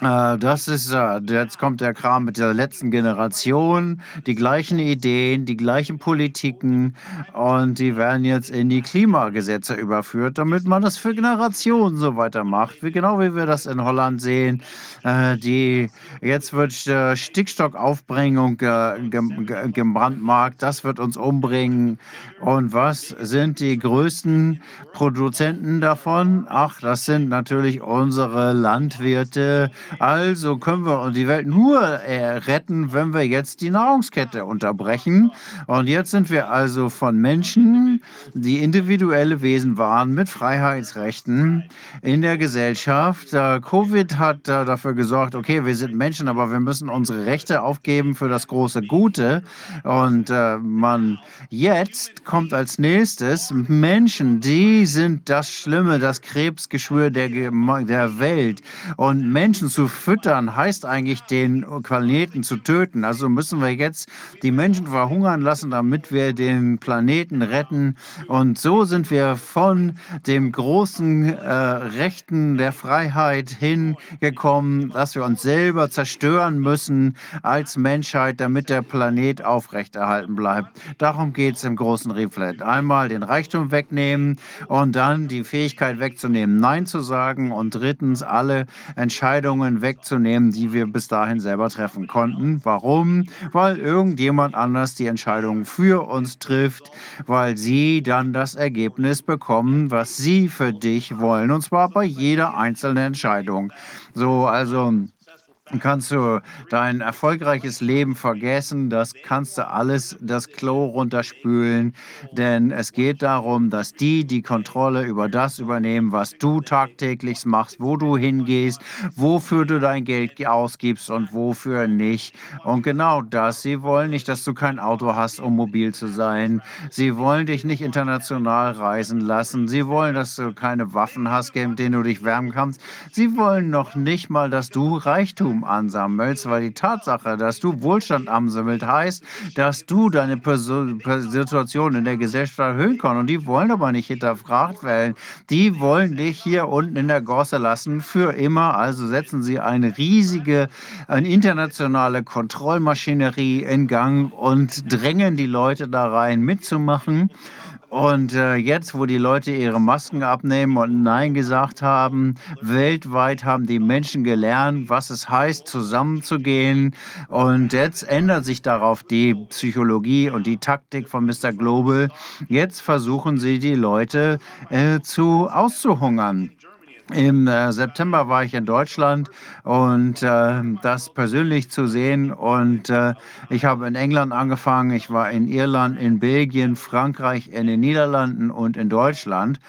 äh, das ist, äh, jetzt kommt der Kram mit der letzten Generation, die gleichen Ideen, die gleichen Politiken und die werden jetzt in die Klimagesetze überführt, damit man das für Generationen so weitermacht, wie genau wie wir das in Holland sehen. Äh, die jetzt wird Stickstoffaufbringung gebrandmarkt, das wird uns umbringen. Und was sind die größten Produzenten davon? Ach, das sind natürlich unsere Landwirte, also können wir die Welt nur äh, retten, wenn wir jetzt die Nahrungskette unterbrechen. Und jetzt sind wir also von Menschen, die individuelle Wesen waren mit Freiheitsrechten in der Gesellschaft. Äh, Covid hat äh, dafür gesorgt, okay, wir sind Menschen, aber wir müssen unsere Rechte aufgeben für das große Gute. Und äh, man jetzt kommt als nächstes Menschen, die sind das Schlimme, das Krebsgeschwür der, der Welt. Und Menschen zu füttern, heißt eigentlich, den Planeten zu töten. Also müssen wir jetzt die Menschen verhungern lassen, damit wir den Planeten retten. Und so sind wir von dem großen äh, Rechten der Freiheit hingekommen, dass wir uns selber zerstören müssen als Menschheit, damit der Planet aufrechterhalten bleibt. Darum geht es im großen Reflet. Einmal den Reichtum wegnehmen und dann die Fähigkeit wegzunehmen, Nein zu sagen und drittens alle Entscheidungen Entscheidungen wegzunehmen, die wir bis dahin selber treffen konnten. Warum? Weil irgendjemand anders die Entscheidung für uns trifft, weil sie dann das Ergebnis bekommen, was sie für dich wollen. Und zwar bei jeder einzelnen Entscheidung. So, also kannst du dein erfolgreiches Leben vergessen. Das kannst du alles das Klo runterspülen, denn es geht darum, dass die die Kontrolle über das übernehmen, was du tagtäglich machst, wo du hingehst, wofür du dein Geld ausgibst und wofür nicht. Und genau das. Sie wollen nicht, dass du kein Auto hast, um mobil zu sein. Sie wollen dich nicht international reisen lassen. Sie wollen, dass du keine Waffen hast, mit denen du dich wärmen kannst. Sie wollen noch nicht mal, dass du Reichtum ansammelst, weil die Tatsache, dass du Wohlstand ansammelst, heißt, dass du deine Person, Situation in der Gesellschaft erhöhen kannst. Und die wollen aber nicht hinterfragt werden. Die wollen dich hier unten in der Gosse lassen für immer. Also setzen sie eine riesige, eine internationale Kontrollmaschinerie in Gang und drängen die Leute da rein mitzumachen. Und äh, jetzt, wo die Leute ihre Masken abnehmen und Nein gesagt haben, weltweit haben die Menschen gelernt, was es heißt, zusammenzugehen. Und jetzt ändert sich darauf die Psychologie und die Taktik von Mr. Global. Jetzt versuchen sie, die Leute äh, zu auszuhungern. Im äh, September war ich in Deutschland und äh, das persönlich zu sehen. Und äh, ich habe in England angefangen, ich war in Irland, in Belgien, Frankreich, in den Niederlanden und in Deutschland.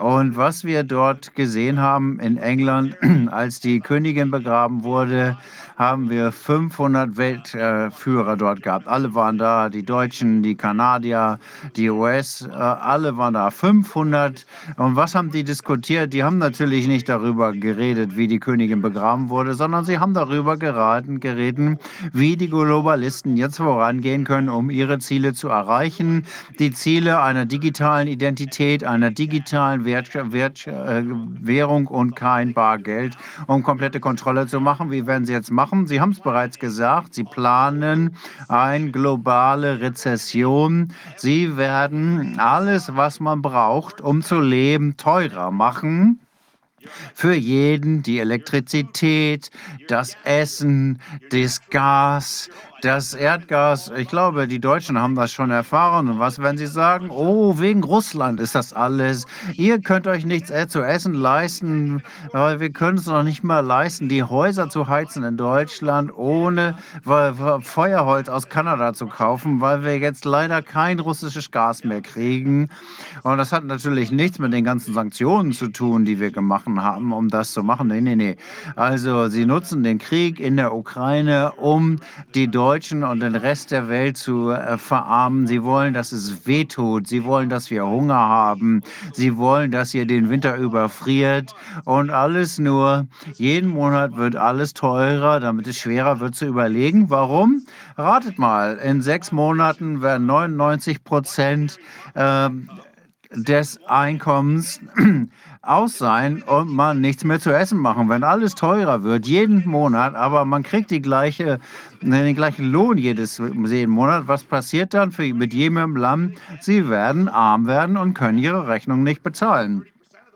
Und was wir dort gesehen haben in England, als die Königin begraben wurde, haben wir 500 Weltführer dort gehabt. Alle waren da, die Deutschen, die Kanadier, die US, äh, alle waren da. 500. Und was haben die diskutiert? Die haben natürlich nicht darüber geredet, wie die Königin begraben wurde, sondern sie haben darüber geraten, geredet, wie die Globalisten jetzt vorangehen können, um ihre Ziele zu erreichen. Die Ziele einer digitalen Identität, einer digitalen Wert, Wert, äh, Währung und kein Bargeld, um komplette Kontrolle zu machen. Wie werden sie jetzt machen? Sie haben es bereits gesagt, sie planen eine globale Rezession. Sie werden alles, was man braucht, um zu leben, teurer machen für jeden die Elektrizität, das Essen, das Gas, das Erdgas, ich glaube, die Deutschen haben das schon erfahren. Und was werden sie sagen? Oh, wegen Russland ist das alles. Ihr könnt euch nichts äh, zu essen leisten, weil wir können es noch nicht mal leisten, die Häuser zu heizen in Deutschland, ohne Feuerholz aus Kanada zu kaufen, weil wir jetzt leider kein russisches Gas mehr kriegen. Und das hat natürlich nichts mit den ganzen Sanktionen zu tun, die wir gemacht haben, um das zu machen. Nee, nee, nee. Also sie nutzen den Krieg in der Ukraine, um die Deutschen Deutschen und den Rest der Welt zu äh, verarmen. Sie wollen, dass es wehtut. Sie wollen, dass wir Hunger haben. Sie wollen, dass ihr den Winter überfriert. Und alles nur, jeden Monat wird alles teurer, damit es schwerer wird zu überlegen. Warum? Ratet mal, in sechs Monaten werden 99 Prozent äh, des Einkommens aus sein und man nichts mehr zu essen machen, wenn alles teurer wird, jeden Monat, aber man kriegt die gleiche, den gleichen Lohn jedes jeden Monat. Was passiert dann für, mit jedem Land? Sie werden arm werden und können ihre Rechnung nicht bezahlen.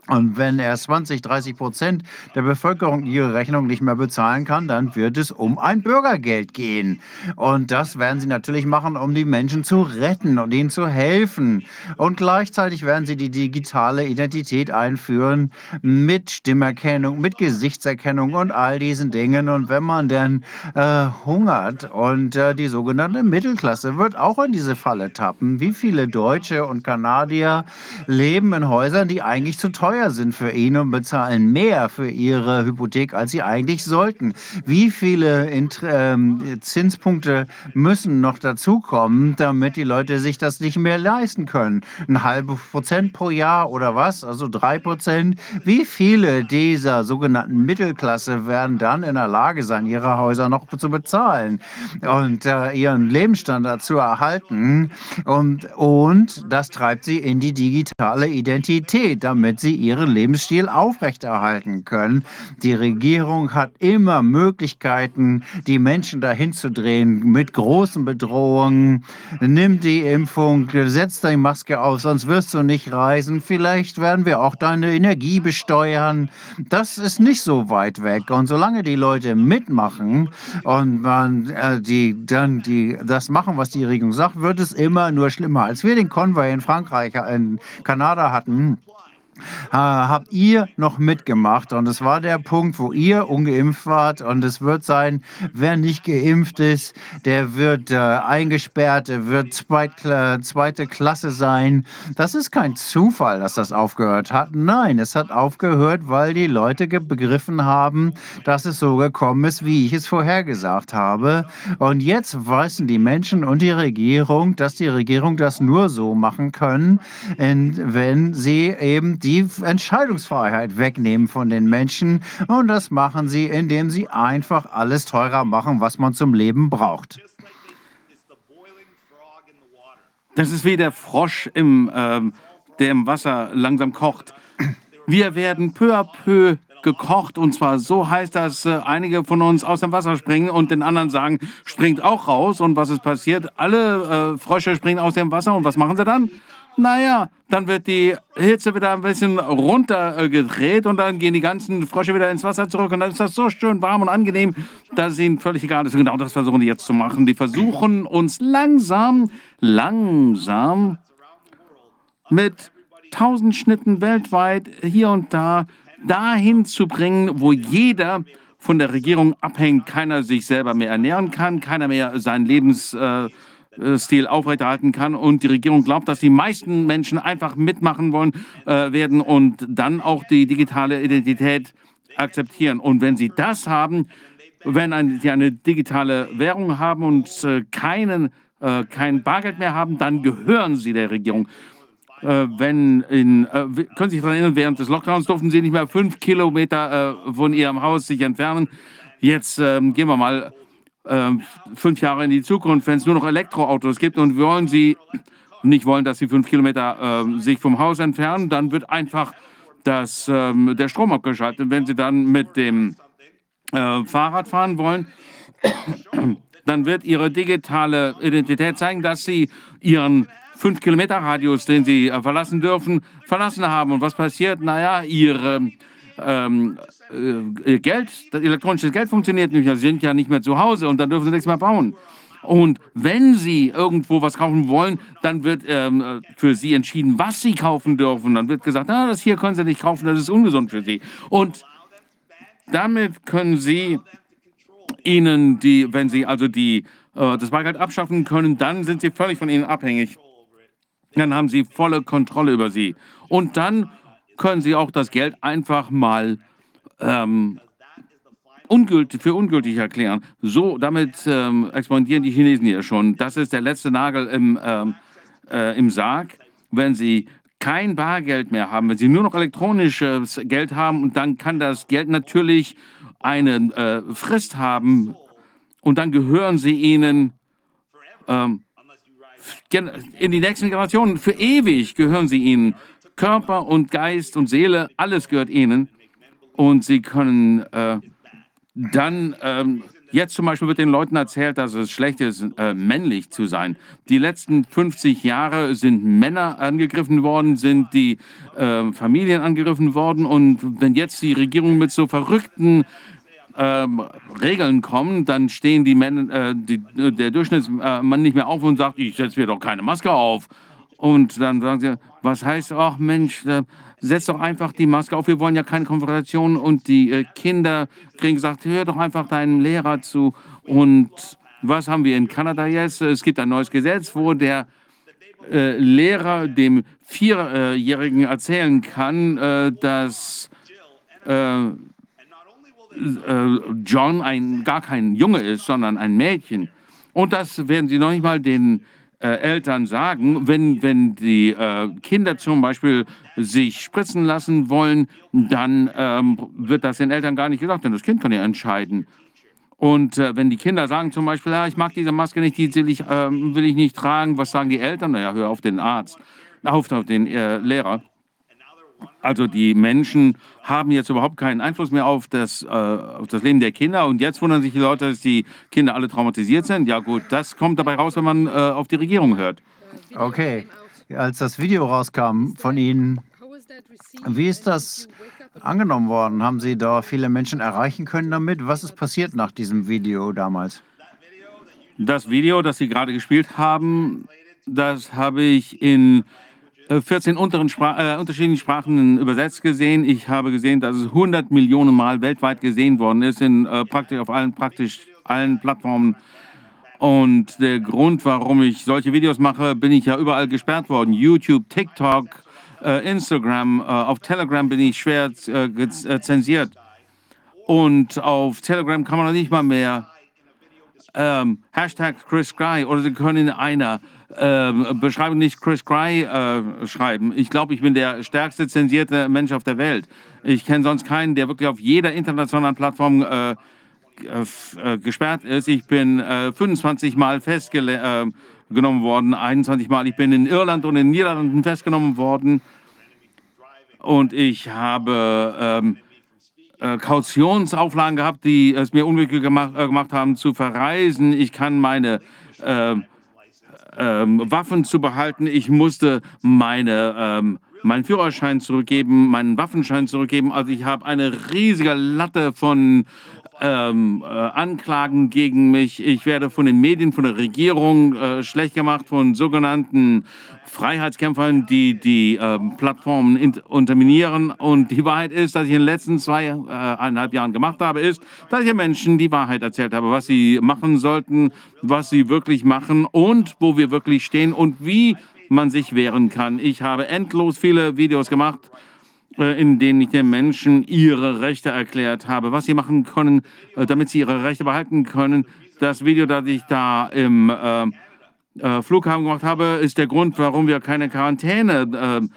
Und wenn erst 20, 30 Prozent der Bevölkerung ihre Rechnung nicht mehr bezahlen kann, dann wird es um ein Bürgergeld gehen. Und das werden sie natürlich machen, um die Menschen zu retten und ihnen zu helfen. Und gleichzeitig werden sie die digitale Identität einführen mit Stimmerkennung, mit Gesichtserkennung und all diesen Dingen. Und wenn man dann äh, hungert und äh, die sogenannte Mittelklasse wird auch in diese Falle tappen. Wie viele Deutsche und Kanadier leben in Häusern, die eigentlich zu teuer teuer sind für ihn und bezahlen mehr für ihre Hypothek, als sie eigentlich sollten. Wie viele Int ähm, Zinspunkte müssen noch dazukommen, damit die Leute sich das nicht mehr leisten können? Ein halbes Prozent pro Jahr oder was? Also drei Prozent? Wie viele dieser sogenannten Mittelklasse werden dann in der Lage sein, ihre Häuser noch zu bezahlen und äh, ihren Lebensstandard zu erhalten? Und, und das treibt sie in die digitale Identität, damit sie ihren Lebensstil aufrechterhalten können. Die Regierung hat immer Möglichkeiten, die Menschen dahin zu drehen mit großen Bedrohungen. Nimm die Impfung, setz deine Maske auf, sonst wirst du nicht reisen. Vielleicht werden wir auch deine Energie besteuern. Das ist nicht so weit weg. Und solange die Leute mitmachen und man äh, die dann die das machen, was die Regierung sagt, wird es immer nur schlimmer. Als wir den Konvoi in Frankreich, in Kanada hatten, habt ihr noch mitgemacht. Und es war der Punkt, wo ihr ungeimpft wart. Und es wird sein, wer nicht geimpft ist, der wird äh, eingesperrt, der wird zweit, zweite Klasse sein. Das ist kein Zufall, dass das aufgehört hat. Nein, es hat aufgehört, weil die Leute begriffen haben, dass es so gekommen ist, wie ich es vorhergesagt habe. Und jetzt wissen die Menschen und die Regierung, dass die Regierung das nur so machen können, wenn sie eben die Entscheidungsfreiheit wegnehmen von den Menschen. Und das machen sie, indem sie einfach alles teurer machen, was man zum Leben braucht. Das ist wie der Frosch, im, äh, der im Wasser langsam kocht. Wir werden peu à peu gekocht und zwar so heiß, dass äh, einige von uns aus dem Wasser springen und den anderen sagen, springt auch raus. Und was ist passiert? Alle äh, Frösche springen aus dem Wasser und was machen sie dann? Naja, dann wird die Hitze wieder ein bisschen runtergedreht und dann gehen die ganzen Frösche wieder ins Wasser zurück und dann ist das so schön warm und angenehm, dass es ihnen völlig egal ist. Genau das versuchen die jetzt zu machen. Die versuchen uns langsam, langsam mit tausend Schnitten weltweit hier und da dahin zu bringen, wo jeder von der Regierung abhängt, keiner sich selber mehr ernähren kann, keiner mehr sein Lebens... Äh, Stil aufrechterhalten kann. Und die Regierung glaubt, dass die meisten Menschen einfach mitmachen wollen äh, werden und dann auch die digitale Identität akzeptieren. Und wenn sie das haben, wenn ein, sie eine digitale Währung haben und äh, keinen, äh, kein Bargeld mehr haben, dann gehören sie der Regierung. Äh, wenn in, äh, können Sie sich daran erinnern, während des Lockdowns durften Sie nicht mehr fünf Kilometer äh, von Ihrem Haus sich entfernen. Jetzt ähm, gehen wir mal äh, fünf Jahre in die Zukunft, wenn es nur noch Elektroautos gibt und wollen Sie nicht wollen, dass Sie fünf Kilometer äh, sich vom Haus entfernen, dann wird einfach das, ähm, der Strom abgeschaltet. Wenn Sie dann mit dem äh, Fahrrad fahren wollen, dann wird Ihre digitale Identität zeigen, dass Sie Ihren 5 Kilometer Radius, den Sie äh, verlassen dürfen, verlassen haben. Und was passiert? Naja, Ihre ähm, äh, Geld, das elektronische Geld funktioniert nicht. Sie sind ja nicht mehr zu Hause und dann dürfen Sie nichts mehr bauen. Und wenn Sie irgendwo was kaufen wollen, dann wird ähm, für Sie entschieden, was Sie kaufen dürfen. Dann wird gesagt, ah, das hier können Sie nicht kaufen, das ist ungesund für Sie. Und damit können Sie Ihnen die, wenn Sie also die, äh, das Bargeld abschaffen können, dann sind Sie völlig von Ihnen abhängig. Dann haben Sie volle Kontrolle über Sie. Und dann können Sie auch das Geld einfach mal ähm, ungültig, für ungültig erklären. So, damit ähm, expandieren die Chinesen ja schon. Das ist der letzte Nagel im, ähm, äh, im Sarg. Wenn Sie kein Bargeld mehr haben, wenn Sie nur noch elektronisches Geld haben, und dann kann das Geld natürlich eine äh, Frist haben und dann gehören Sie Ihnen ähm, in die nächsten Generationen für ewig gehören Sie Ihnen. Körper und Geist und Seele, alles gehört Ihnen. Und Sie können äh, dann, ähm, jetzt zum Beispiel wird den Leuten erzählt, dass es schlecht ist, äh, männlich zu sein. Die letzten 50 Jahre sind Männer angegriffen worden, sind die äh, Familien angegriffen worden. Und wenn jetzt die Regierung mit so verrückten ähm, Regeln kommen, dann stehen die Männer, äh, die, der Durchschnittsmann nicht mehr auf und sagt, ich setze mir doch keine Maske auf. Und dann sagen sie, was heißt, ach Mensch, äh, setz doch einfach die Maske auf, wir wollen ja keine Konfrontation. Und die äh, Kinder kriegen gesagt, hör doch einfach deinem Lehrer zu. Und was haben wir in Kanada jetzt? Es gibt ein neues Gesetz, wo der äh, Lehrer dem Vierjährigen erzählen kann, äh, dass John ein, gar kein Junge ist, sondern ein Mädchen. Und das werden sie noch nicht mal den äh, Eltern sagen, wenn, wenn die äh, Kinder zum Beispiel sich spritzen lassen wollen, dann ähm, wird das den Eltern gar nicht gesagt, denn das Kind kann ja entscheiden. Und äh, wenn die Kinder sagen zum Beispiel, ja, ich mag diese Maske nicht, die will ich, ähm, will ich nicht tragen, was sagen die Eltern? Naja, hör auf den Arzt, auf, auf den äh, Lehrer. Also die Menschen haben jetzt überhaupt keinen Einfluss mehr auf das, äh, auf das Leben der Kinder. Und jetzt wundern sich die Leute, dass die Kinder alle traumatisiert sind. Ja gut, das kommt dabei raus, wenn man äh, auf die Regierung hört. Okay, als das Video rauskam von Ihnen, wie ist das angenommen worden? Haben Sie da viele Menschen erreichen können damit? Was ist passiert nach diesem Video damals? Das Video, das Sie gerade gespielt haben, das habe ich in 14 unteren Spra äh, unterschiedlichen Sprachen übersetzt gesehen. Ich habe gesehen, dass es 100 Millionen Mal weltweit gesehen worden ist, in äh, praktisch auf allen, praktisch allen Plattformen. Und der Grund, warum ich solche Videos mache, bin ich ja überall gesperrt worden. YouTube, TikTok, äh, Instagram, äh, auf Telegram bin ich schwer äh, äh, zensiert. Und auf Telegram kann man noch nicht mal mehr ähm, Hashtag Chris Guy oder Sie können in einer äh, Beschreibung nicht Chris Cry äh, schreiben. Ich glaube, ich bin der stärkste zensierte Mensch auf der Welt. Ich kenne sonst keinen, der wirklich auf jeder internationalen Plattform äh, äh gesperrt ist. Ich bin 25 äh, Mal festgenommen äh, worden, 21 Mal. Ich bin in Irland und in den Niederlanden festgenommen worden. Und ich habe ähm, Kautionsauflagen gehabt, die es mir unmöglich gemacht, gemacht haben, zu verreisen. Ich kann meine ähm, Waffen zu behalten. Ich musste meine, ähm, meinen Führerschein zurückgeben, meinen Waffenschein zurückgeben. Also ich habe eine riesige Latte von ähm, äh, Anklagen gegen mich. Ich werde von den Medien, von der Regierung äh, schlecht gemacht, von sogenannten Freiheitskämpfern, die die äh, Plattformen unterminieren. Und die Wahrheit ist, dass ich in den letzten zweieinhalb äh, Jahren gemacht habe, ist, dass ich Menschen die Wahrheit erzählt habe, was sie machen sollten, was sie wirklich machen und wo wir wirklich stehen und wie man sich wehren kann. Ich habe endlos viele Videos gemacht, äh, in denen ich den Menschen ihre Rechte erklärt habe, was sie machen können, äh, damit sie ihre Rechte behalten können. Das Video, das ich da im äh, äh, Flughafen gemacht habe, ist der Grund, warum wir keine Quarantäne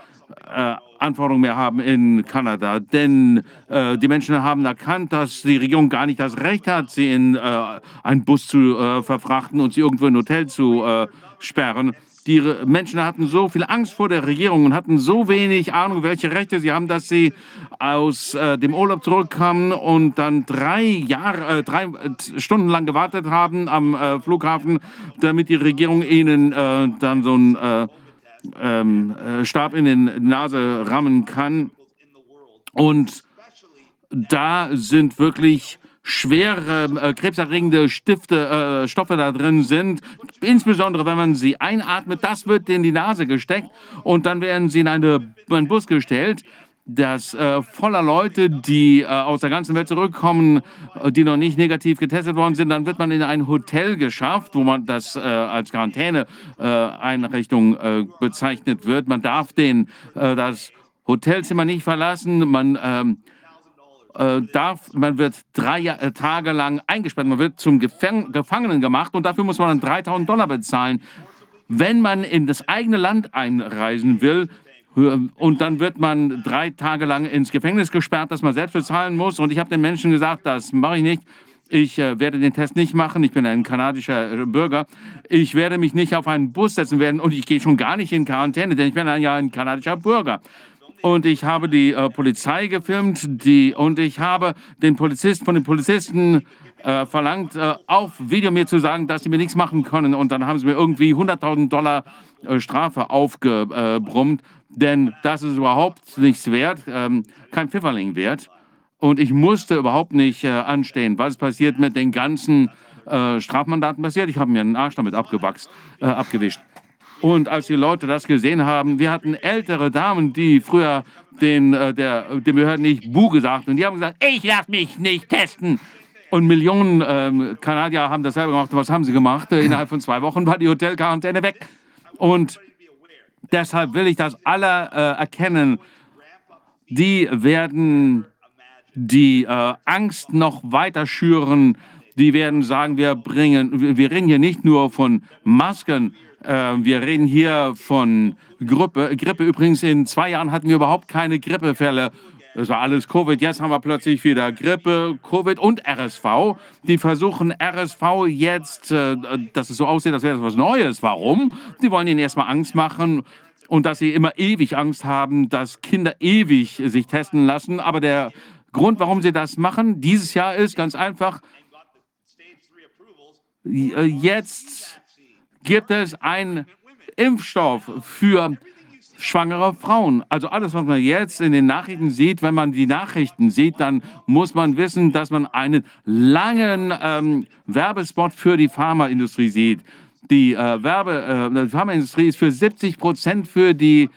äh, äh, Anforderungen mehr haben in Kanada. Denn äh, die Menschen haben erkannt, dass die Regierung gar nicht das Recht hat, sie in äh, einen Bus zu äh, verfrachten und sie irgendwo in ein Hotel zu äh, sperren. Die Menschen hatten so viel Angst vor der Regierung und hatten so wenig Ahnung, welche Rechte sie haben, dass sie aus äh, dem Urlaub zurückkamen und dann drei Jahre, äh, drei äh, Stunden lang gewartet haben am äh, Flughafen, damit die Regierung ihnen äh, dann so ein äh, ähm, Stab in den Nase rammen kann. Und da sind wirklich schwere äh, krebserregende Stifte, äh, Stoffe da drin sind, insbesondere wenn man sie einatmet, das wird in die Nase gesteckt und dann werden sie in eine, einen Bus gestellt, das äh, voller Leute, die äh, aus der ganzen Welt zurückkommen, äh, die noch nicht negativ getestet worden sind, dann wird man in ein Hotel geschafft, wo man das äh, als Quarantäneeinrichtung äh, bezeichnet wird. Man darf den, äh, das Hotelzimmer nicht verlassen, man ähm, äh, darf, man wird drei äh, Tage lang eingesperrt, man wird zum Gefäng Gefangenen gemacht und dafür muss man dann 3000 Dollar bezahlen. Wenn man in das eigene Land einreisen will, und dann wird man drei Tage lang ins Gefängnis gesperrt, das man selbst bezahlen muss. Und ich habe den Menschen gesagt, das mache ich nicht. Ich äh, werde den Test nicht machen. Ich bin ein kanadischer äh, Bürger. Ich werde mich nicht auf einen Bus setzen werden und ich gehe schon gar nicht in Quarantäne, denn ich bin ja ein kanadischer Bürger und ich habe die äh, Polizei gefilmt die, und ich habe den Polizisten von den Polizisten äh, verlangt, äh, auf Video mir zu sagen, dass sie mir nichts machen können. Und dann haben sie mir irgendwie 100.000 Dollar äh, Strafe aufgebrummt, denn das ist überhaupt nichts wert, ähm, kein Pfifferling wert. Und ich musste überhaupt nicht äh, anstehen. Was passiert mit den ganzen äh, Strafmandaten passiert? Ich habe mir einen Arsch damit abgewachst, abgewischt. Und als die Leute das gesehen haben, wir hatten ältere Damen, die früher den, äh, der, den Behörden nicht Bu gesagt und die haben gesagt, ich lasse mich nicht testen. Und Millionen ähm, Kanadier haben das selber gemacht. was haben sie gemacht? Äh, innerhalb von zwei Wochen war die Hotelquarantäne weg. Und deshalb will ich das alle äh, erkennen. Die werden die äh, Angst noch weiter schüren. Die werden sagen, wir bringen, wir reden hier nicht nur von Masken, wir reden hier von Grippe. Grippe übrigens, in zwei Jahren hatten wir überhaupt keine Grippefälle. Das war alles Covid. Jetzt haben wir plötzlich wieder Grippe, Covid und RSV. Die versuchen RSV jetzt, äh, dass es so aussieht, als wäre das was Neues. Warum? Die wollen ihnen erstmal Angst machen und dass sie immer ewig Angst haben, dass Kinder ewig sich testen lassen. Aber der Grund, warum sie das machen, dieses Jahr ist ganz einfach, äh, jetzt gibt es einen Impfstoff für schwangere Frauen. Also alles, was man jetzt in den Nachrichten sieht, wenn man die Nachrichten sieht, dann muss man wissen, dass man einen langen ähm, Werbespot für die Pharmaindustrie sieht. Die äh, Werbe, äh, die Pharmaindustrie ist für 70 Prozent für die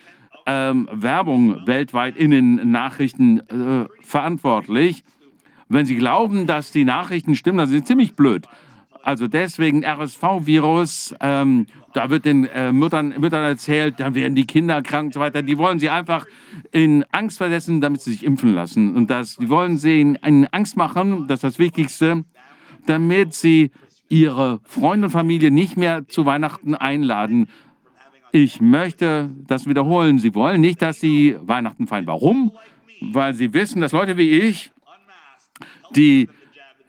ähm, Werbung weltweit in den Nachrichten äh, verantwortlich. Wenn Sie glauben, dass die Nachrichten stimmen, dann sind Sie ziemlich blöd. Also deswegen RSV-Virus, ähm, da wird den äh, Müttern, Müttern erzählt, da werden die Kinder krank und so weiter. Die wollen sie einfach in Angst versetzen, damit sie sich impfen lassen. Und das, die wollen sie in, in Angst machen, das ist das Wichtigste, damit sie ihre Freunde und Familie nicht mehr zu Weihnachten einladen. Ich möchte das wiederholen. Sie wollen nicht, dass sie Weihnachten feiern. Warum? Weil sie wissen, dass Leute wie ich, die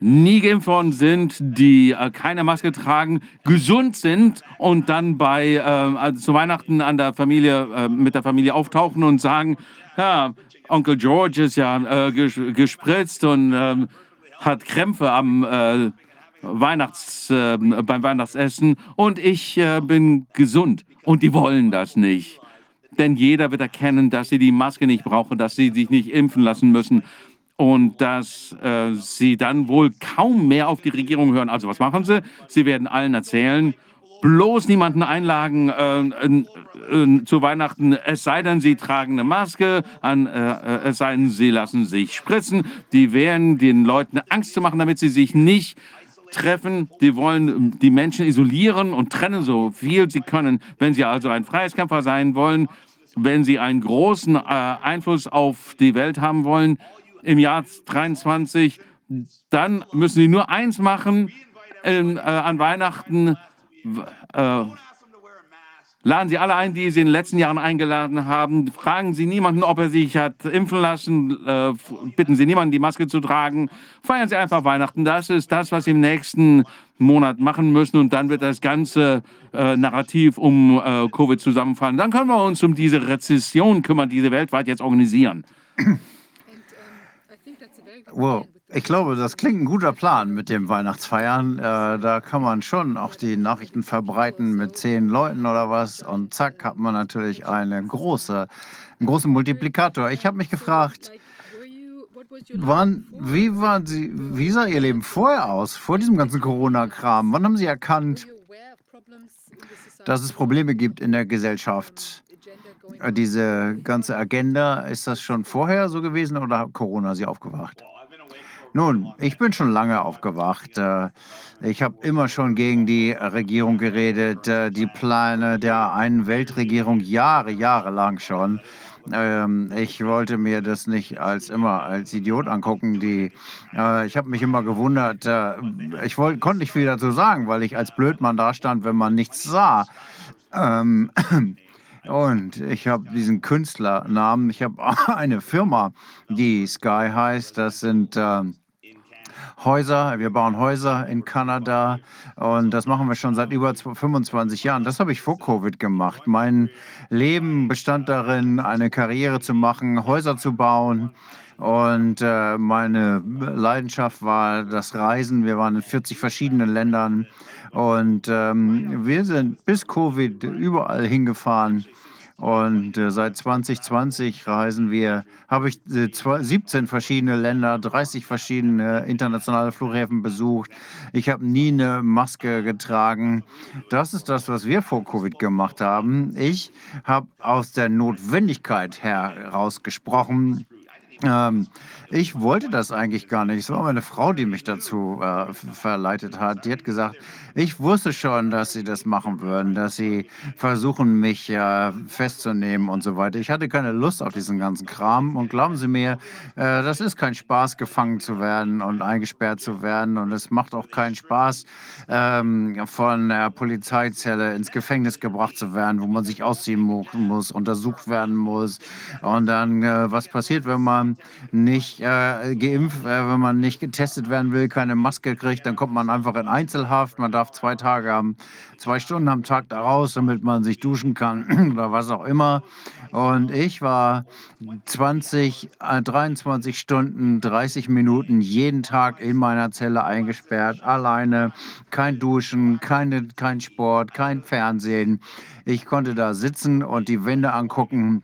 nie geimpft worden sind, die äh, keine Maske tragen, gesund sind und dann bei äh, also zu Weihnachten an der Familie äh, mit der Familie auftauchen und sagen, ja, Onkel George ist ja äh, ges gespritzt und ähm, hat Krämpfe am äh, Weihnachts, äh, beim Weihnachtsessen und ich bin gesund und die wollen das nicht. Denn jeder wird erkennen, dass sie die Maske nicht brauchen, dass sie sich nicht impfen lassen müssen und dass äh, sie dann wohl kaum mehr auf die Regierung hören. Also was machen sie? Sie werden allen erzählen, bloß niemanden einladen äh, äh, zu Weihnachten, es sei denn, sie tragen eine Maske, an, äh, äh, es sei denn, sie lassen sich spritzen. Die werden den Leuten Angst zu machen, damit sie sich nicht treffen. Die wollen die Menschen isolieren und trennen so viel sie können. Wenn sie also ein Freiheitskämpfer sein wollen, wenn sie einen großen äh, Einfluss auf die Welt haben wollen, im Jahr 23, dann müssen sie nur eins machen äh, an Weihnachten. Äh, Laden Sie alle ein, die Sie in den letzten Jahren eingeladen haben. Fragen Sie niemanden, ob er sich hat impfen lassen. Äh, bitten Sie niemanden, die Maske zu tragen. Feiern Sie einfach Weihnachten. Das ist das, was Sie im nächsten Monat machen müssen. Und dann wird das ganze äh, Narrativ um äh, Covid zusammenfallen. Dann können wir uns um diese Rezession kümmern, die Sie weltweit jetzt organisieren. Wow. Ich glaube, das klingt ein guter Plan mit dem Weihnachtsfeiern. Äh, da kann man schon auch die Nachrichten verbreiten mit zehn Leuten oder was. Und zack, hat man natürlich eine große, einen großen Multiplikator. Ich habe mich gefragt, wann, wie, waren Sie, wie sah Ihr Leben vorher aus, vor diesem ganzen Corona-Kram? Wann haben Sie erkannt, dass es Probleme gibt in der Gesellschaft? Äh, Diese ganze Agenda, ist das schon vorher so gewesen oder hat Corona Sie aufgewacht? Nun, ich bin schon lange aufgewacht. Äh, Ich habe immer schon gegen die Regierung geredet, äh, die Pläne der einen Weltregierung Jahre, Jahre lang schon. Ähm, Ich wollte mir das nicht als immer als Idiot angucken. Die, äh, ich habe mich immer gewundert. Ich wollt, konnte nicht viel dazu sagen, weil ich als Blödmann da stand, wenn man nichts sah. Ähm, und ich habe diesen Künstlernamen. Ich habe eine Firma, die Sky heißt. Das sind ähm, Häuser. Wir bauen Häuser in Kanada und das machen wir schon seit über 25 Jahren. Das habe ich vor Covid gemacht. Mein Leben bestand darin, eine Karriere zu machen, Häuser zu bauen. Und äh, meine Leidenschaft war das Reisen. Wir waren in 40 verschiedenen Ländern und ähm, wir sind bis Covid überall hingefahren. Und äh, seit 2020 reisen wir, habe ich äh, 17 verschiedene Länder, 30 verschiedene internationale Flughäfen besucht. Ich habe nie eine Maske getragen. Das ist das, was wir vor Covid gemacht haben. Ich habe aus der Notwendigkeit heraus gesprochen, ähm, ich wollte das eigentlich gar nicht. Es war meine Frau, die mich dazu äh, verleitet hat. Die hat gesagt, ich wusste schon, dass sie das machen würden, dass sie versuchen, mich äh, festzunehmen und so weiter. Ich hatte keine Lust auf diesen ganzen Kram. Und glauben Sie mir, äh, das ist kein Spaß, gefangen zu werden und eingesperrt zu werden. Und es macht auch keinen Spaß, ähm, von der Polizeizelle ins Gefängnis gebracht zu werden, wo man sich ausziehen mu muss, untersucht werden muss. Und dann, äh, was passiert, wenn man nicht äh, geimpft, äh, wenn man nicht getestet werden will, keine Maske kriegt, dann kommt man einfach in Einzelhaft. Man darf zwei Tage haben, zwei Stunden am Tag da raus, damit man sich duschen kann oder was auch immer. Und ich war 20, äh, 23 Stunden, 30 Minuten jeden Tag in meiner Zelle eingesperrt, alleine, kein Duschen, keine, kein Sport, kein Fernsehen. Ich konnte da sitzen und die Wände angucken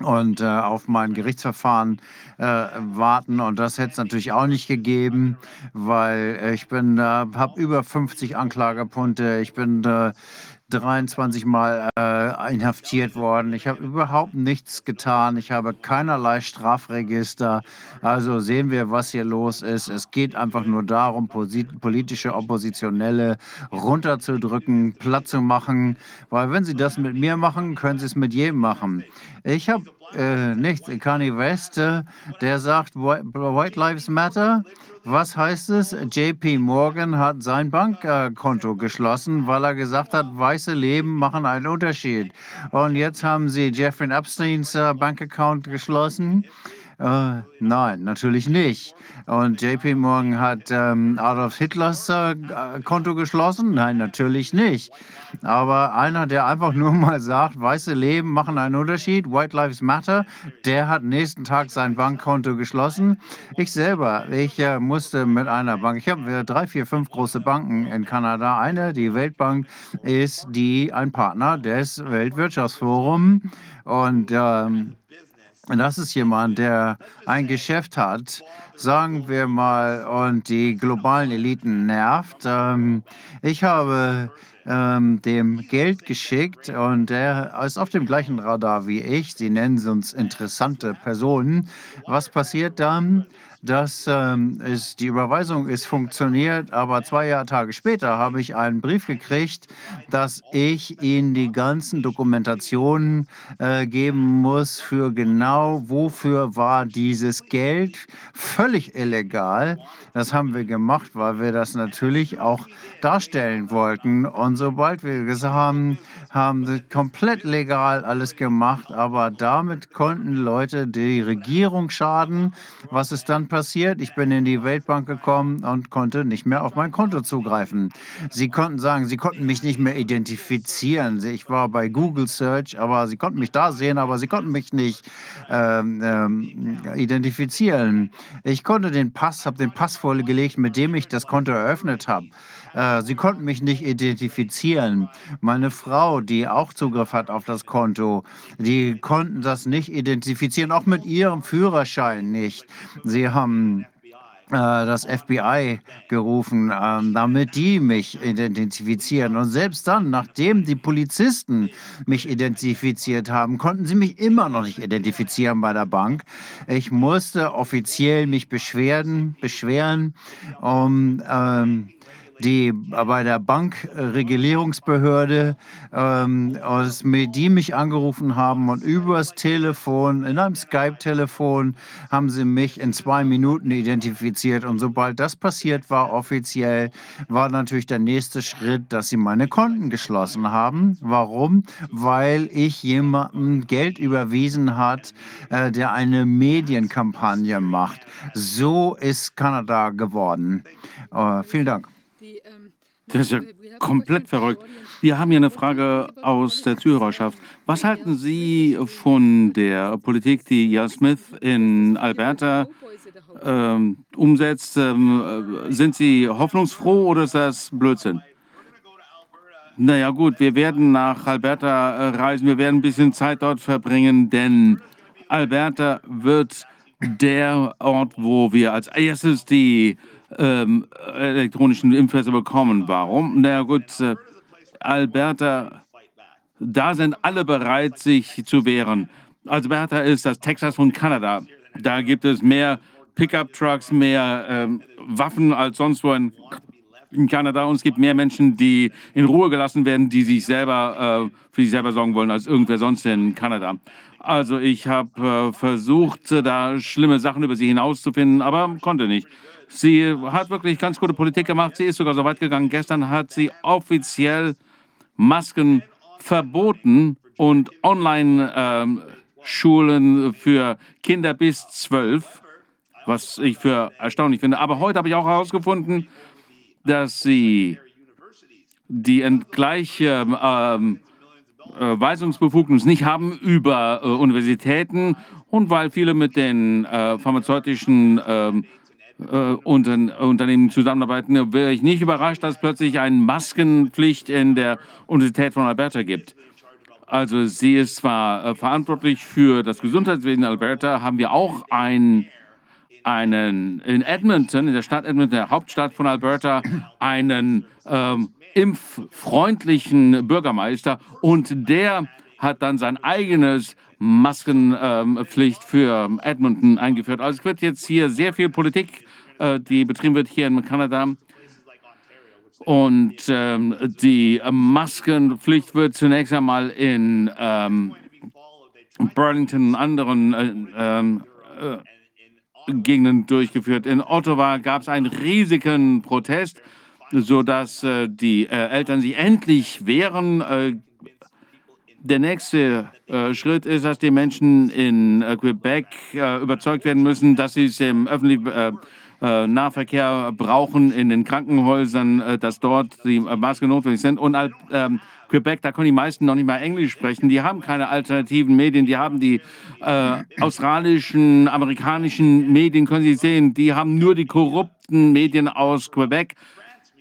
und äh, auf mein Gerichtsverfahren äh, warten. Und das hätte es natürlich auch nicht gegeben, weil ich bin, äh, habe über 50 Anklagepunkte. Ich bin äh, 23 Mal äh, inhaftiert worden. Ich habe überhaupt nichts getan. Ich habe keinerlei Strafregister. Also sehen wir, was hier los ist. Es geht einfach nur darum, politische Oppositionelle runterzudrücken, platt zu machen. Weil wenn Sie das mit mir machen, können Sie es mit jedem machen. Ich habe äh, nicht Kanye West, äh, der sagt, White Lives Matter. Was heißt es? JP Morgan hat sein Bankkonto geschlossen, weil er gesagt hat, weiße Leben machen einen Unterschied. Und jetzt haben sie Jeffrey Epsteins äh, Bankaccount geschlossen. Äh, nein, natürlich nicht. Und JP Morgan hat ähm, Adolf Hitlers äh, Konto geschlossen? Nein, natürlich nicht. Aber einer, der einfach nur mal sagt, weiße Leben machen einen Unterschied, White Lives Matter, der hat nächsten Tag sein Bankkonto geschlossen. Ich selber, ich äh, musste mit einer Bank, ich habe äh, drei, vier, fünf große Banken in Kanada. Eine, die Weltbank, ist die ein Partner des Weltwirtschaftsforums. Und ähm, das ist jemand, der ein Geschäft hat, sagen wir mal, und die globalen Eliten nervt. Ähm, ich habe ähm, dem Geld geschickt und er ist auf dem gleichen Radar wie ich. Sie nennen uns interessante Personen. Was passiert dann? Dass ähm, es, die Überweisung ist funktioniert, aber zwei Jahr, Tage später habe ich einen Brief gekriegt, dass ich Ihnen die ganzen Dokumentationen äh, geben muss für genau, wofür war dieses Geld völlig illegal. Das haben wir gemacht, weil wir das natürlich auch darstellen wollten. Und sobald wir gesagt haben, haben sie komplett legal alles gemacht, aber damit konnten Leute die Regierung schaden. Was ist dann passiert? Ich bin in die Weltbank gekommen und konnte nicht mehr auf mein Konto zugreifen. Sie konnten sagen, sie konnten mich nicht mehr identifizieren. Ich war bei Google Search, aber sie konnten mich da sehen, aber sie konnten mich nicht ähm, ähm, identifizieren. Ich konnte den Pass, habe den Pass vorgelegt, mit dem ich das Konto eröffnet habe. Äh, sie konnten mich nicht identifizieren. Meine Frau, die auch Zugriff hat auf das Konto, die konnten das nicht identifizieren, auch mit ihrem Führerschein nicht. Sie haben äh, das FBI gerufen, ähm, damit die mich identifizieren. Und selbst dann, nachdem die Polizisten mich identifiziert haben, konnten sie mich immer noch nicht identifizieren bei der Bank. Ich musste offiziell mich beschweren, beschweren, um ähm, die bei der Bankregulierungsbehörde, ähm, aus, die mich angerufen haben und übers Telefon, in einem Skype-Telefon, haben sie mich in zwei Minuten identifiziert. Und sobald das passiert war, offiziell, war natürlich der nächste Schritt, dass sie meine Konten geschlossen haben. Warum? Weil ich jemandem Geld überwiesen hat, äh, der eine Medienkampagne macht. So ist Kanada geworden. Äh, vielen Dank. Das ist ja komplett verrückt. Wir haben hier eine Frage aus der Zuhörerschaft. Was halten Sie von der Politik, die Jan Smith in Alberta ähm, umsetzt? Ähm, sind Sie hoffnungsfroh oder ist das Blödsinn? Naja gut, wir werden nach Alberta äh, reisen, wir werden ein bisschen Zeit dort verbringen, denn Alberta wird der Ort, wo wir als erstes die ähm, elektronischen Impfpässe bekommen. Warum? Na ja, gut, äh, Alberta, da sind alle bereit, sich zu wehren. Alberta ist das Texas von Kanada. Da gibt es mehr Pickup-Trucks, mehr ähm, Waffen als sonst wo in, in, Kanada. Und es gibt mehr Menschen, die in Ruhe gelassen werden, die sich selber äh, für sich selber sorgen wollen, als irgendwer sonst in Kanada. Also ich habe äh, versucht, da schlimme Sachen über sie hinauszufinden, aber konnte nicht. Sie hat wirklich ganz gute Politik gemacht. Sie ist sogar so weit gegangen. Gestern hat sie offiziell Masken verboten und Online-Schulen ähm, für Kinder bis zwölf, was ich für erstaunlich finde. Aber heute habe ich auch herausgefunden, dass sie die gleiche ähm, äh, Weisungsbefugnis nicht haben über äh, Universitäten und weil viele mit den äh, pharmazeutischen ähm, Unternehmen zusammenarbeiten, wäre ich nicht überrascht, dass es plötzlich eine Maskenpflicht in der Universität von Alberta gibt. Also sie ist zwar äh, verantwortlich für das Gesundheitswesen in Alberta, haben wir auch ein, einen in Edmonton, in der Stadt Edmonton, der Hauptstadt von Alberta, einen ähm, impffreundlichen Bürgermeister und der hat dann sein eigenes Maskenpflicht ähm, für Edmonton eingeführt. Also es wird jetzt hier sehr viel Politik äh, die betrieben wird hier in Kanada. Und ähm, die Maskenpflicht wird zunächst einmal in ähm, Burlington und anderen äh, ähm, äh, Gegenden durchgeführt. In Ottawa gab es einen riesigen Protest, sodass äh, die äh, Eltern sich endlich wehren. Äh, der nächste äh, Schritt ist, dass die Menschen in Quebec überzeugt werden müssen, dass sie es im öffentlichen äh, Nahverkehr brauchen in den Krankenhäusern, äh, dass dort die Masken notwendig sind. Und ähm, Quebec, da können die meisten noch nicht mal Englisch sprechen. Die haben keine alternativen Medien. Die haben die äh, australischen, amerikanischen Medien, können Sie sehen, die haben nur die korrupten Medien aus Quebec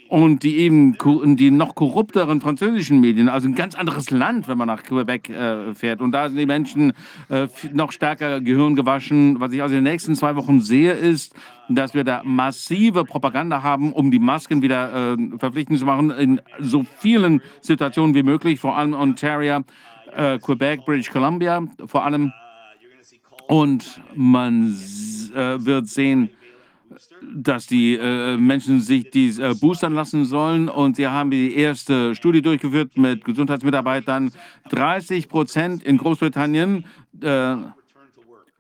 und die eben die noch korrupteren französischen Medien, also ein ganz anderes Land, wenn man nach Quebec äh, fährt. Und da sind die Menschen äh, noch stärker Gehirn gewaschen. Was ich also in den nächsten zwei Wochen sehe, ist, dass wir da massive Propaganda haben, um die Masken wieder äh, verpflichtend zu machen, in so vielen Situationen wie möglich, vor allem Ontario, äh, Quebec, British Columbia, vor allem. Und man äh, wird sehen, dass die äh, Menschen sich die äh, boostern lassen sollen. Und sie haben die erste Studie durchgeführt mit Gesundheitsmitarbeitern. 30 Prozent in Großbritannien äh,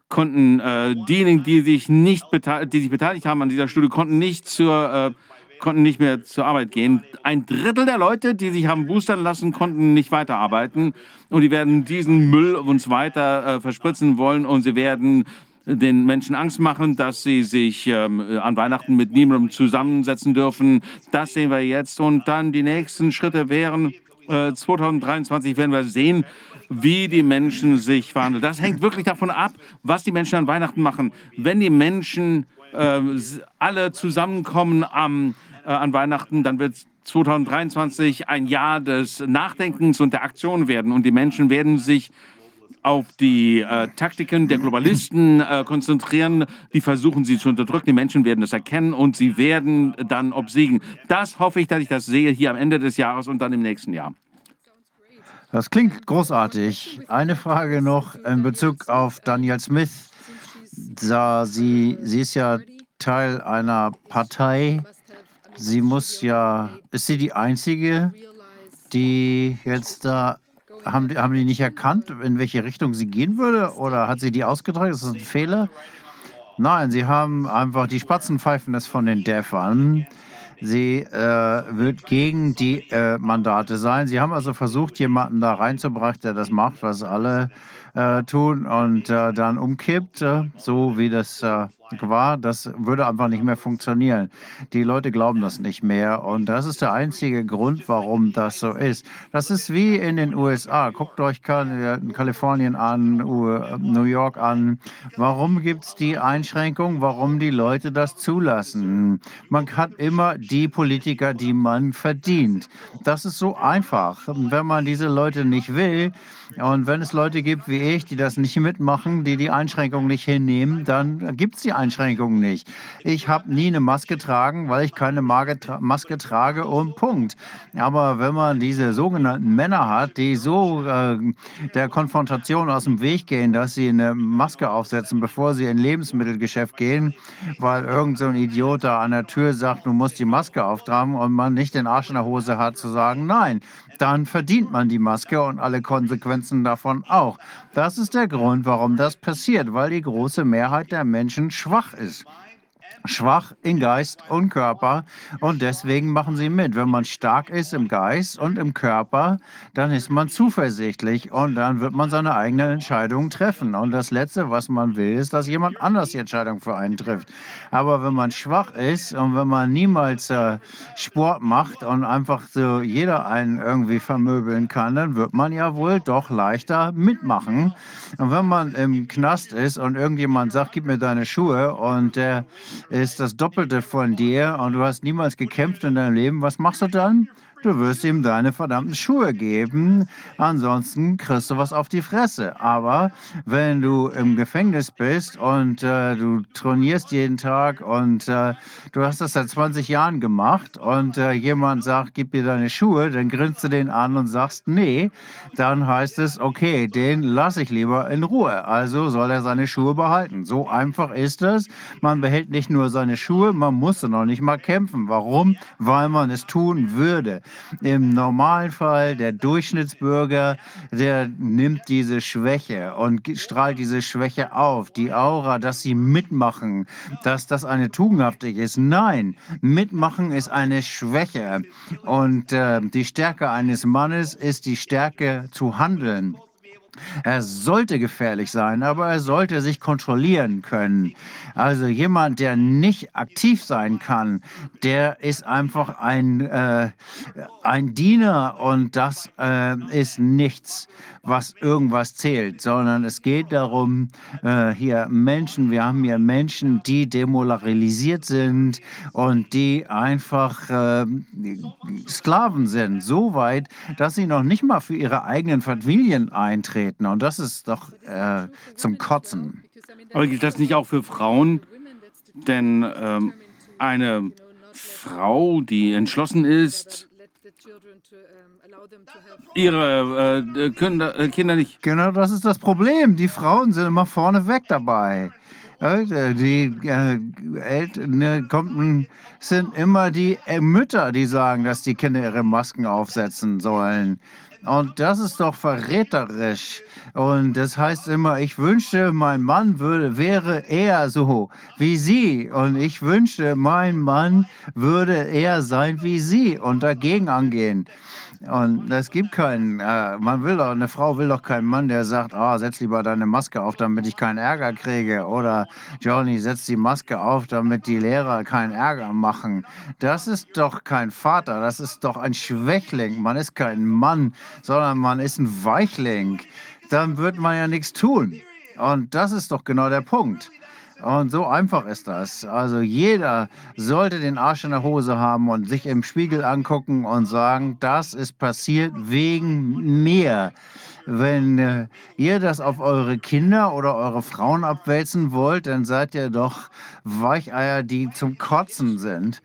konnten äh, diejenigen, die sich nicht die sich beteiligt haben an dieser Studie, konnten nicht zur äh, konnten nicht mehr zur Arbeit gehen. Ein Drittel der Leute, die sich haben boostern lassen, konnten nicht weiterarbeiten. Und die werden diesen Müll uns weiter äh, verspritzen wollen und sie werden den Menschen Angst machen, dass sie sich ähm, an Weihnachten mit niemandem zusammensetzen dürfen. Das sehen wir jetzt. Und dann die nächsten Schritte wären, äh, 2023 werden wir sehen, wie die Menschen sich verhandeln. Das hängt wirklich davon ab, was die Menschen an Weihnachten machen. Wenn die Menschen äh, alle zusammenkommen am, äh, an Weihnachten, dann wird 2023 ein Jahr des Nachdenkens und der Aktion werden. Und die Menschen werden sich auf die äh, Taktiken der Globalisten äh, konzentrieren. Die versuchen sie zu unterdrücken. Die Menschen werden das erkennen und sie werden dann obsiegen. Das hoffe ich, dass ich das sehe hier am Ende des Jahres und dann im nächsten Jahr. Das klingt großartig. Eine Frage noch in Bezug auf Daniel Smith. Da sie, sie ist ja Teil einer Partei. Sie muss ja, ist sie die Einzige, die jetzt da haben, haben die nicht erkannt, in welche Richtung sie gehen würde? Oder hat sie die ausgetragen? Ist das ein Fehler? Nein, sie haben einfach die Spatzen pfeifen das von den Däffern. Sie äh, wird gegen die äh, Mandate sein. Sie haben also versucht, jemanden da reinzubringen, der das macht, was alle äh, tun und äh, dann umkippt, äh, so wie das äh, war, das würde einfach nicht mehr funktionieren. Die Leute glauben das nicht mehr und das ist der einzige Grund, warum das so ist. Das ist wie in den USA. Guckt euch Kalifornien an, New York an. Warum gibt es die Einschränkung? Warum die Leute das zulassen? Man hat immer die Politiker, die man verdient. Das ist so einfach. Wenn man diese Leute nicht will, und wenn es Leute gibt wie ich, die das nicht mitmachen, die die Einschränkungen nicht hinnehmen, dann gibt es die Einschränkungen nicht. Ich habe nie eine Maske getragen, weil ich keine Maske trage und Punkt. Aber wenn man diese sogenannten Männer hat, die so äh, der Konfrontation aus dem Weg gehen, dass sie eine Maske aufsetzen, bevor sie in Lebensmittelgeschäft gehen, weil irgend so ein Idiot da an der Tür sagt, du musst die Maske auftragen und man nicht den Arsch in der Hose hat zu sagen, nein, dann verdient man die Maske und alle Konsequenzen davon auch. Das ist der Grund, warum das passiert, weil die große Mehrheit der Menschen schwach ist schwach in Geist und Körper und deswegen machen sie mit. Wenn man stark ist im Geist und im Körper, dann ist man zuversichtlich und dann wird man seine eigenen Entscheidungen treffen. Und das Letzte, was man will, ist, dass jemand anders die Entscheidung für einen trifft. Aber wenn man schwach ist und wenn man niemals äh, Sport macht und einfach so jeder einen irgendwie vermöbeln kann, dann wird man ja wohl doch leichter mitmachen. Und wenn man im Knast ist und irgendjemand sagt, gib mir deine Schuhe und der ist das Doppelte von dir und du hast niemals gekämpft in deinem Leben, was machst du dann? Du wirst ihm deine verdammten Schuhe geben, ansonsten kriegst du was auf die Fresse. Aber wenn du im Gefängnis bist und äh, du trainierst jeden Tag und äh, du hast das seit 20 Jahren gemacht und äh, jemand sagt, gib mir deine Schuhe, dann grinst du den an und sagst, nee, dann heißt es, okay, den lasse ich lieber in Ruhe. Also soll er seine Schuhe behalten. So einfach ist es. Man behält nicht nur seine Schuhe, man muss noch nicht mal kämpfen. Warum? Weil man es tun würde. Im normalen Fall, der Durchschnittsbürger, der nimmt diese Schwäche und strahlt diese Schwäche auf. Die Aura, dass sie mitmachen, dass das eine tugendhaftig ist. Nein, mitmachen ist eine Schwäche. Und äh, die Stärke eines Mannes ist die Stärke zu handeln. Er sollte gefährlich sein, aber er sollte sich kontrollieren können. Also jemand, der nicht aktiv sein kann, der ist einfach ein, äh, ein Diener und das äh, ist nichts, was irgendwas zählt, sondern es geht darum, äh, hier Menschen, wir haben hier Menschen, die demoralisiert sind und die einfach äh, Sklaven sind, so weit, dass sie noch nicht mal für ihre eigenen Familien eintreten. Und das ist doch äh, zum Kotzen. Aber gilt das nicht auch für Frauen? Denn ähm, eine Frau, die entschlossen ist, ihre äh, Kinder, äh, Kinder nicht. Genau, das ist das Problem. Die Frauen sind immer vorne weg dabei. Äh, Die äh, Eltern ne, kommen, sind immer die äh, Mütter, die sagen, dass die Kinder ihre Masken aufsetzen sollen. Und das ist doch verräterisch. Und das heißt immer, ich wünschte, mein Mann würde, wäre eher so wie Sie. Und ich wünschte, mein Mann würde eher sein wie Sie und dagegen angehen. Und es gibt keinen, äh, man will doch, eine Frau will doch keinen Mann, der sagt, ah, setz lieber deine Maske auf, damit ich keinen Ärger kriege. Oder Johnny, setz die Maske auf, damit die Lehrer keinen Ärger machen. Das ist doch kein Vater, das ist doch ein Schwächling. Man ist kein Mann, sondern man ist ein Weichling. Dann wird man ja nichts tun. Und das ist doch genau der Punkt. Und so einfach ist das. Also jeder sollte den Arsch in der Hose haben und sich im Spiegel angucken und sagen, das ist passiert wegen mir. Wenn äh, ihr das auf eure Kinder oder eure Frauen abwälzen wollt, dann seid ihr doch Weicheier, die zum Kotzen sind.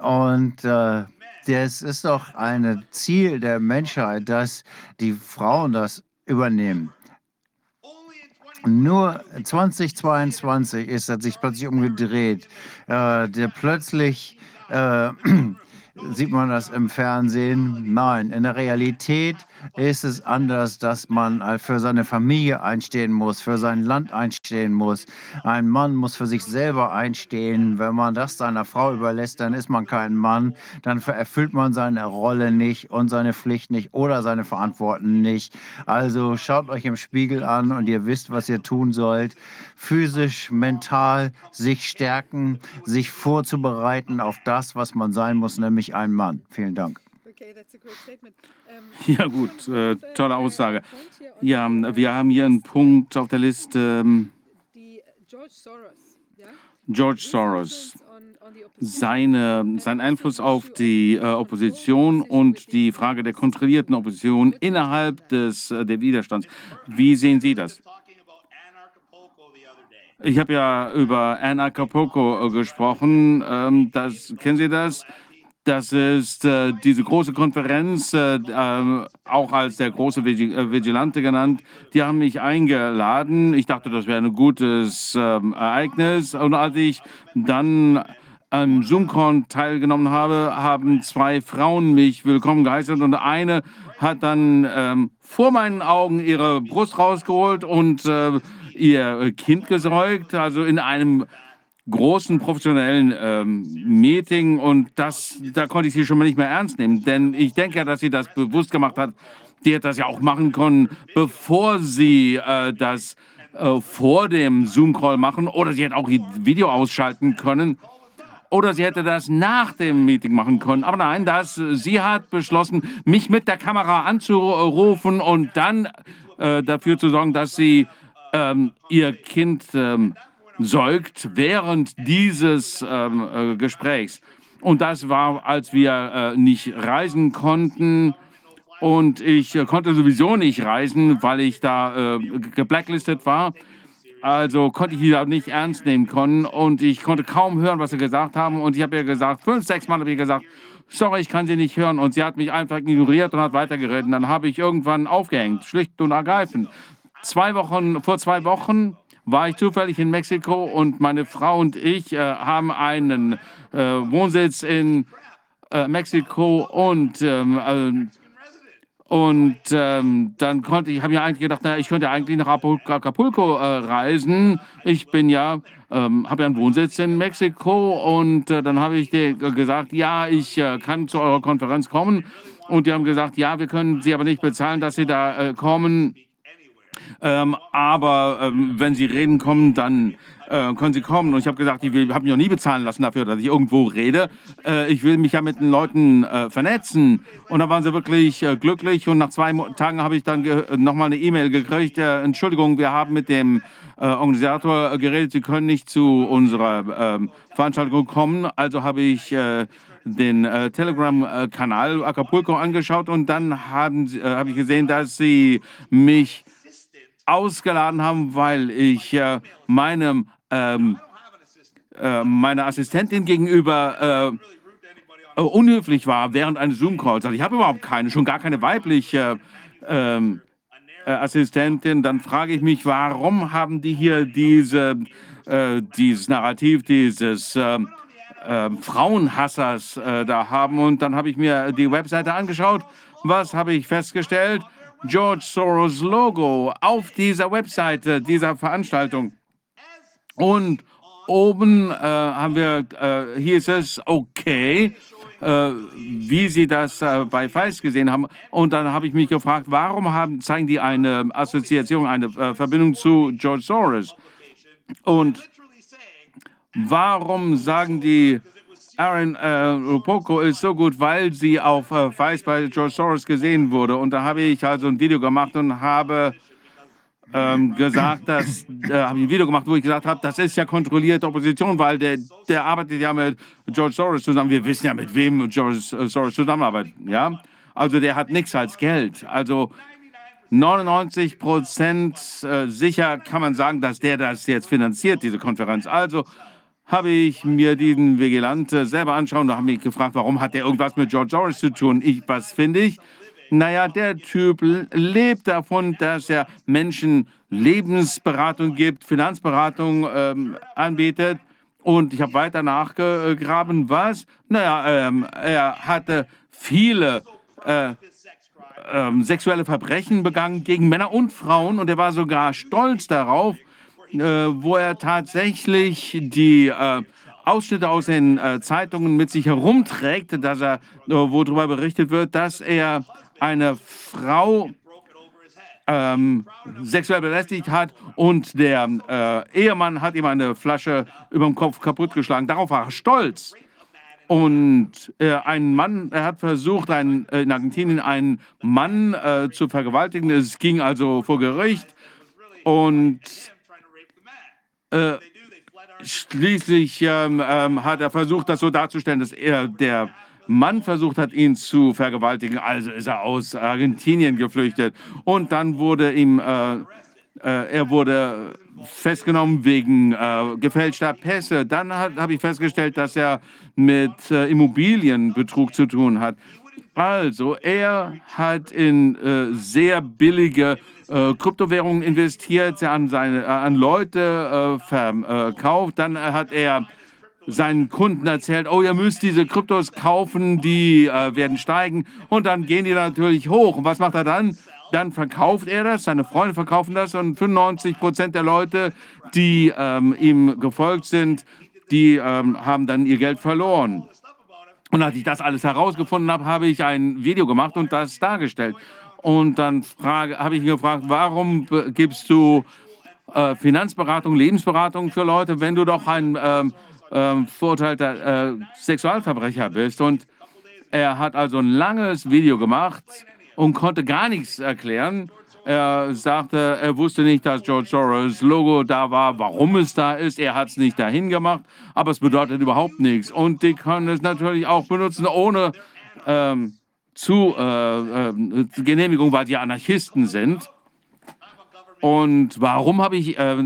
Und äh, das ist doch ein Ziel der Menschheit, dass die Frauen das übernehmen. Nur 2022 ist er sich plötzlich umgedreht. Äh, der plötzlich äh, sieht man das im Fernsehen. Nein, in der Realität ist es anders, dass man für seine Familie einstehen muss, für sein Land einstehen muss. Ein Mann muss für sich selber einstehen. Wenn man das seiner Frau überlässt, dann ist man kein Mann. Dann erfüllt man seine Rolle nicht und seine Pflicht nicht oder seine Verantwortung nicht. Also schaut euch im Spiegel an und ihr wisst, was ihr tun sollt. Physisch, mental sich stärken, sich vorzubereiten auf das, was man sein muss, nämlich ein Mann. Vielen Dank. Ja gut, äh, tolle Aussage. Ja, wir haben hier einen Punkt auf der Liste. ähm, George Soros, seine, sein Einfluss auf die äh, Opposition und die Frage der kontrollierten Opposition innerhalb des, äh, der Widerstands. Wie sehen Sie das? Ich habe ja über Ann Acapulco äh, gesprochen. Ähm, das, kennen Sie das? Das ist äh, diese große Konferenz, äh, äh, auch als der große äh, Vigilante genannt. Die haben mich eingeladen. Ich dachte, das wäre ein gutes ähm, Ereignis. Und als ich dann am Zoom-Con teilgenommen habe, haben zwei Frauen mich willkommen geheißen und eine hat dann ähm, vor meinen Augen ihre Brust rausgeholt und äh, ihr Kind gesäugt, also in einem großen professionellen ähm, Meeting und das, da konnte ich sie schon mal nicht mehr ernst nehmen, denn ich denke ja, dass sie das bewusst gemacht hat. Die hätte das ja auch machen können, bevor sie äh, das äh, vor dem Zoom-Call machen oder sie hätte auch ihr Video ausschalten können oder sie hätte das nach dem Meeting machen können. Aber nein, das, sie hat beschlossen, mich mit der Kamera anzurufen und dann äh, dafür zu sorgen, dass sie ähm, ihr Kind ähm, säugt während dieses ähm, äh, Gesprächs. Und das war, als wir äh, nicht reisen konnten. Und ich äh, konnte sowieso nicht reisen, weil ich da äh, geblacklistet war. Also konnte ich da nicht ernst nehmen können. Und ich konnte kaum hören, was sie gesagt haben. Und ich habe ihr gesagt, fünf, sechs Mal habe ich gesagt, sorry, ich kann sie nicht hören. Und sie hat mich einfach ignoriert und hat weitergeredet. Dann habe ich irgendwann aufgehängt, schlicht und ergreifend. Zwei Wochen, vor zwei Wochen war ich zufällig in Mexiko und meine Frau und ich äh, haben einen äh, Wohnsitz in äh, Mexiko und ähm, äh, und ähm, dann konnte ich, habe mir eigentlich gedacht, naja, ich könnte eigentlich nach Acapulco äh, reisen. Ich bin ja, ähm, habe ja einen Wohnsitz in Mexiko und äh, dann habe ich dir gesagt, ja, ich äh, kann zu eurer Konferenz kommen. Und die haben gesagt, ja, wir können Sie aber nicht bezahlen, dass Sie da äh, kommen. Ähm, aber ähm, wenn Sie reden kommen, dann äh, können Sie kommen. Und ich habe gesagt, ich habe mich noch nie bezahlen lassen dafür, dass ich irgendwo rede. Äh, ich will mich ja mit den Leuten äh, vernetzen. Und da waren sie wirklich äh, glücklich. Und nach zwei Mo Tagen habe ich dann nochmal eine E-Mail gekriegt. Äh, Entschuldigung, wir haben mit dem äh, Organisator geredet, Sie können nicht zu unserer ähm, Veranstaltung kommen. Also habe ich den äh, Telegram-Kanal Acapulco angeschaut und dann äh, habe ich gesehen, dass sie mich ausgeladen haben, weil ich äh, meinem, ähm, äh, meiner Assistentin gegenüber äh, unhöflich war während eines Zoom-Calls. Also ich habe überhaupt keine, schon gar keine weibliche ähm, äh, Assistentin. Dann frage ich mich, warum haben die hier diese äh, dieses Narrativ dieses äh, äh, Frauenhassers äh, da haben. Und dann habe ich mir die Webseite angeschaut. Was habe ich festgestellt? George Soros Logo auf dieser Webseite dieser Veranstaltung. Und oben äh, haben wir, äh, hieß es, okay, äh, wie Sie das äh, bei Feist gesehen haben. Und dann habe ich mich gefragt, warum haben, zeigen die eine Assoziation, eine äh, Verbindung zu George Soros? Und warum sagen die, Aaron äh, Rupoko ist so gut, weil sie auf äh, Feist bei George Soros gesehen wurde. Und da habe ich also ein Video gemacht und habe ähm, gesagt, dass, äh, habe ein Video gemacht, wo ich gesagt habe, das ist ja kontrollierte Opposition, weil der, der arbeitet ja mit George Soros zusammen. Wir wissen ja, mit wem George Soros zusammenarbeitet. Ja? Also der hat nichts als Geld. Also 99 Prozent äh, sicher kann man sagen, dass der das jetzt finanziert, diese Konferenz. Also habe ich mir diesen Vigilante selber anschauen und habe mich gefragt, warum hat der irgendwas mit George Soros zu tun? Ich, was finde ich? Naja, der Typ lebt davon, dass er Menschen Lebensberatung gibt, Finanzberatung ähm, anbietet. Und ich habe weiter nachgegraben, was? Naja, ähm, er hatte viele äh, ähm, sexuelle Verbrechen begangen gegen Männer und Frauen und er war sogar stolz darauf, wo er tatsächlich die äh, Ausschnitte aus den äh, Zeitungen mit sich herumträgt, dass er, äh, wo darüber berichtet wird, dass er eine Frau ähm, sexuell belästigt hat und der äh, Ehemann hat ihm eine Flasche über dem Kopf kaputtgeschlagen. Darauf war er stolz. Und äh, ein Mann, er hat versucht, einen, äh, in Argentinien einen Mann äh, zu vergewaltigen. Es ging also vor Gericht. Und äh, schließlich ähm, ähm, hat er versucht, das so darzustellen, dass er der Mann versucht hat, ihn zu vergewaltigen. Also ist er aus Argentinien geflüchtet. Und dann wurde ihm, äh, äh, er wurde festgenommen wegen äh, gefälschter Pässe. Dann habe ich festgestellt, dass er mit äh, Immobilienbetrug zu tun hat. Also, er hat in äh, sehr billige äh, Kryptowährungen investiert, an, seine, an Leute verkauft. Dann hat er seinen Kunden erzählt, oh, ihr müsst diese Kryptos kaufen, die äh, werden steigen und dann gehen die natürlich hoch. Und was macht er dann? Dann verkauft er das, seine Freunde verkaufen das und 95 Prozent der Leute, die ähm, ihm gefolgt sind, die ähm, haben dann ihr Geld verloren. Und als ich das alles herausgefunden habe, habe ich ein Video gemacht und das dargestellt. Und dann habe ich ihn gefragt, warum gibst du äh, Finanzberatung, Lebensberatung für Leute, wenn du doch ein ähm, ähm, verurteilter äh, Sexualverbrecher bist. Und er hat also ein langes Video gemacht und konnte gar nichts erklären. Er sagte, er wusste nicht, dass George Soros Logo da war, warum es da ist. Er hat es nicht dahin gemacht, aber es bedeutet überhaupt nichts. Und die können es natürlich auch benutzen ohne ähm, zu, äh, äh, Genehmigung, weil die Anarchisten sind. Und warum habe ich äh,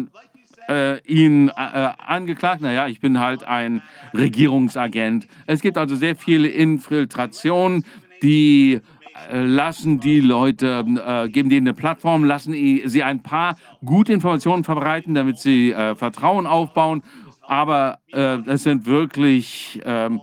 äh, ihn äh, angeklagt. Naja, ich bin halt ein Regierungsagent. Es gibt also sehr viele Infiltrationen, die lassen die Leute, äh, geben denen eine Plattform, lassen sie ein paar gute Informationen verbreiten, damit sie äh, Vertrauen aufbauen. Aber äh, es sind wirklich ähm,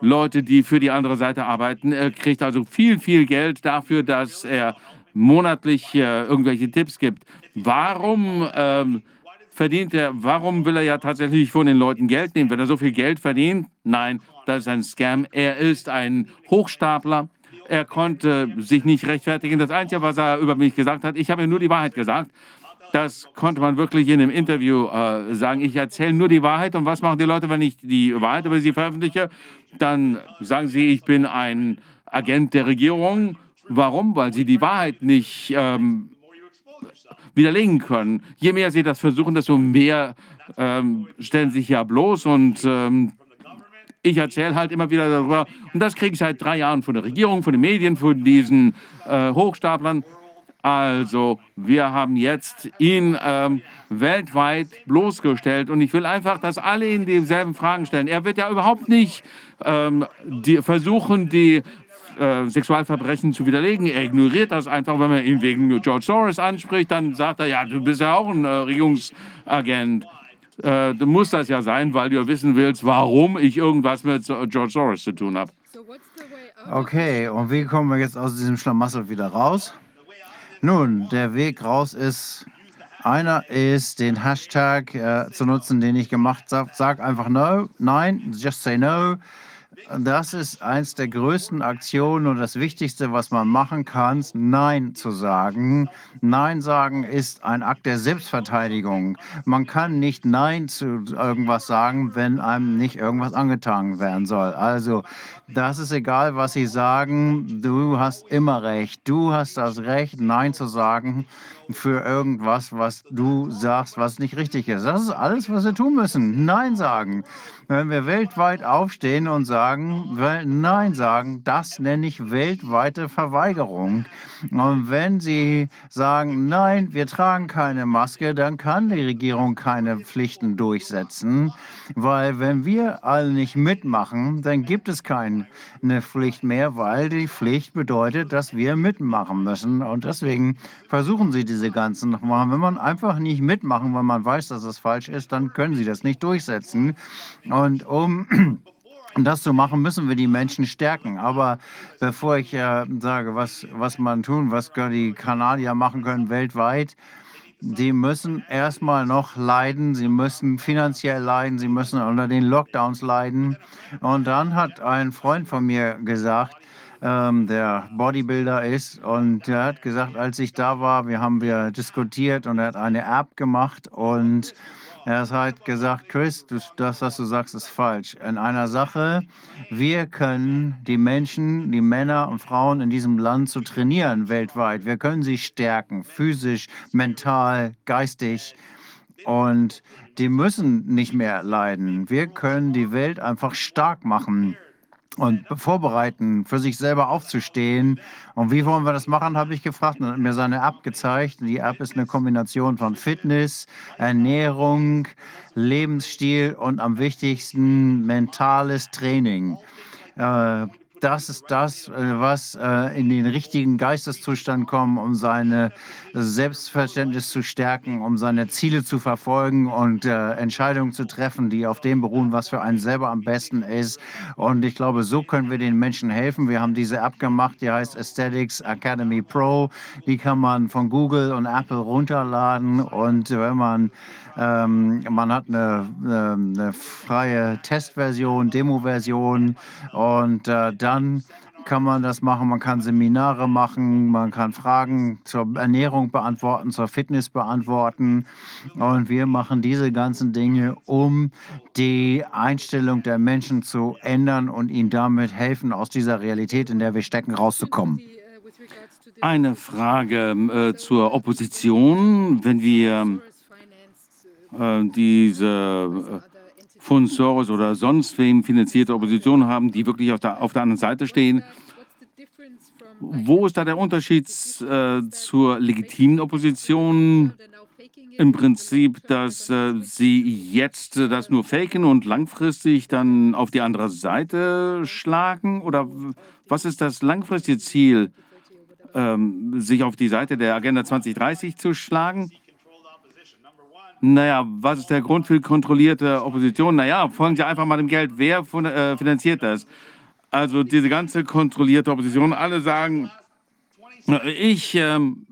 Leute, die für die andere Seite arbeiten. Er kriegt also viel, viel Geld dafür, dass er monatlich irgendwelche Tipps gibt. Warum ähm, verdient er, warum will er ja tatsächlich von den Leuten Geld nehmen? Wenn er so viel Geld verdient, nein, das ist ein Scam. Er ist ein Hochstapler. Er konnte sich nicht rechtfertigen. Das Einzige, was er über mich gesagt hat, ich habe ihm nur die Wahrheit gesagt. Das konnte man wirklich in einem Interview äh, sagen. Ich erzähle nur die Wahrheit. Und was machen die Leute, wenn ich die Wahrheit über sie veröffentliche? Dann sagen sie, ich bin ein Agent der Regierung. Warum? Weil sie die Wahrheit nicht ähm, widerlegen können. Je mehr sie das versuchen, desto mehr ähm, stellen sich ja bloß und ähm, ich erzähle halt immer wieder darüber. Und das kriege ich seit drei Jahren von der Regierung, von den Medien, von diesen äh, Hochstaplern. Also, wir haben jetzt ihn ähm, weltweit bloßgestellt und ich will einfach, dass alle ihn dieselben Fragen stellen. Er wird ja überhaupt nicht ähm, die, versuchen, die äh, Sexualverbrechen zu widerlegen. Er ignoriert das einfach, wenn man ihn wegen George Soros anspricht, dann sagt er, ja, du bist ja auch ein äh, Regierungsagent. Äh, musst das ja sein, weil du wissen willst, warum ich irgendwas mit George Soros zu tun habe. Okay, und wie kommen wir jetzt aus diesem Schlamassel wieder raus? Nun, der Weg raus ist, einer ist, den Hashtag äh, zu nutzen, den ich gemacht habe. Sag einfach no, nein, just say no. Das ist eins der größten Aktionen und das Wichtigste, was man machen kann, Nein zu sagen. Nein sagen ist ein Akt der Selbstverteidigung. Man kann nicht Nein zu irgendwas sagen, wenn einem nicht irgendwas angetan werden soll. Also, das ist egal, was Sie sagen. Du hast immer recht. Du hast das Recht, Nein zu sagen für irgendwas, was du sagst, was nicht richtig ist. Das ist alles, was wir tun müssen. Nein sagen. Wenn wir weltweit aufstehen und sagen, Nein sagen, das nenne ich weltweite Verweigerung. Und wenn Sie sagen, nein, wir tragen keine Maske, dann kann die Regierung keine Pflichten durchsetzen, weil wenn wir alle nicht mitmachen, dann gibt es keine Pflicht mehr, weil die Pflicht bedeutet, dass wir mitmachen müssen. Und deswegen versuchen Sie diese ganzen mal. Wenn man einfach nicht mitmachen, weil man weiß, dass es falsch ist, dann können Sie das nicht durchsetzen. Und um das zu machen, müssen wir die Menschen stärken. Aber bevor ich äh, sage, was, was man tun, was die Kanadier machen können weltweit, die müssen erstmal noch leiden, sie müssen finanziell leiden, sie müssen unter den Lockdowns leiden. Und dann hat ein Freund von mir gesagt, ähm, der Bodybuilder ist, und der hat gesagt, als ich da war, wir haben wir diskutiert und er hat eine App gemacht und er hat halt gesagt, Chris, das, was du sagst, ist falsch. In einer Sache, wir können die Menschen, die Männer und Frauen in diesem Land zu trainieren weltweit. Wir können sie stärken, physisch, mental, geistig. Und die müssen nicht mehr leiden. Wir können die Welt einfach stark machen und vorbereiten, für sich selber aufzustehen. Und wie wollen wir das machen, habe ich gefragt und hat mir seine App gezeigt. Die App ist eine Kombination von Fitness, Ernährung, Lebensstil und am wichtigsten mentales Training. Äh, das ist das, äh, was äh, in den richtigen Geisteszustand kommt, um seine Selbstverständnis zu stärken, um seine Ziele zu verfolgen und äh, Entscheidungen zu treffen, die auf dem beruhen, was für einen selber am besten ist. Und ich glaube, so können wir den Menschen helfen. Wir haben diese App gemacht, die heißt Aesthetics Academy Pro. Die kann man von Google und Apple runterladen. Und wenn man ähm, man hat eine, eine, eine, freie Testversion, Demo-Version und äh, dann kann man das machen. Man kann Seminare machen, man kann Fragen zur Ernährung beantworten, zur Fitness beantworten. Und wir machen diese ganzen Dinge, um die Einstellung der Menschen zu ändern und ihnen damit helfen, aus dieser Realität, in der wir stecken, rauszukommen. Eine Frage äh, zur Opposition. Wenn wir äh, diese äh, von Soros oder sonst wem finanzierte Opposition haben, die wirklich auf der, auf der anderen Seite stehen. Wo ist da der Unterschied äh, zur legitimen Opposition? Im Prinzip, dass äh, sie jetzt äh, das nur faken und langfristig dann auf die andere Seite schlagen? Oder was ist das langfristige Ziel, ähm, sich auf die Seite der Agenda 2030 zu schlagen? Naja, was ist der Grund für kontrollierte Opposition? Naja, folgen Sie einfach mal dem Geld. Wer äh, finanziert das? Also diese ganze kontrollierte Opposition, alle sagen, ich ähm,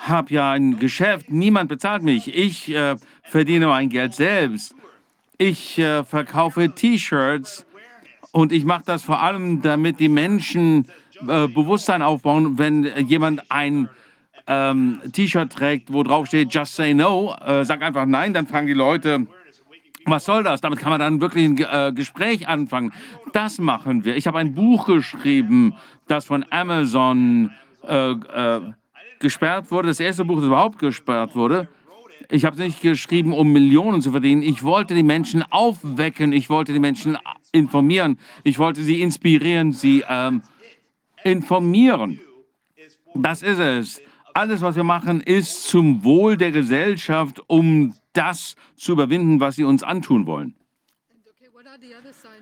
habe ja ein Geschäft, niemand bezahlt mich. Ich äh, verdiene mein Geld selbst. Ich äh, verkaufe T-Shirts und ich mache das vor allem, damit die Menschen äh, Bewusstsein aufbauen, wenn jemand ein ähm, T-Shirt trägt, wo drauf steht Just Say No, äh, sag einfach Nein, dann fragen die Leute, was soll das? Damit kann man dann wirklich ein äh, Gespräch anfangen. Das machen wir. Ich habe ein Buch geschrieben, das von Amazon äh, äh, gesperrt wurde. Das erste Buch, das überhaupt gesperrt wurde. Ich habe es nicht geschrieben, um Millionen zu verdienen. Ich wollte die Menschen aufwecken. Ich wollte die Menschen informieren. Ich wollte sie inspirieren, sie ähm, informieren. Das ist es. Alles, was wir machen, ist zum Wohl der Gesellschaft, um das zu überwinden, was sie uns antun wollen.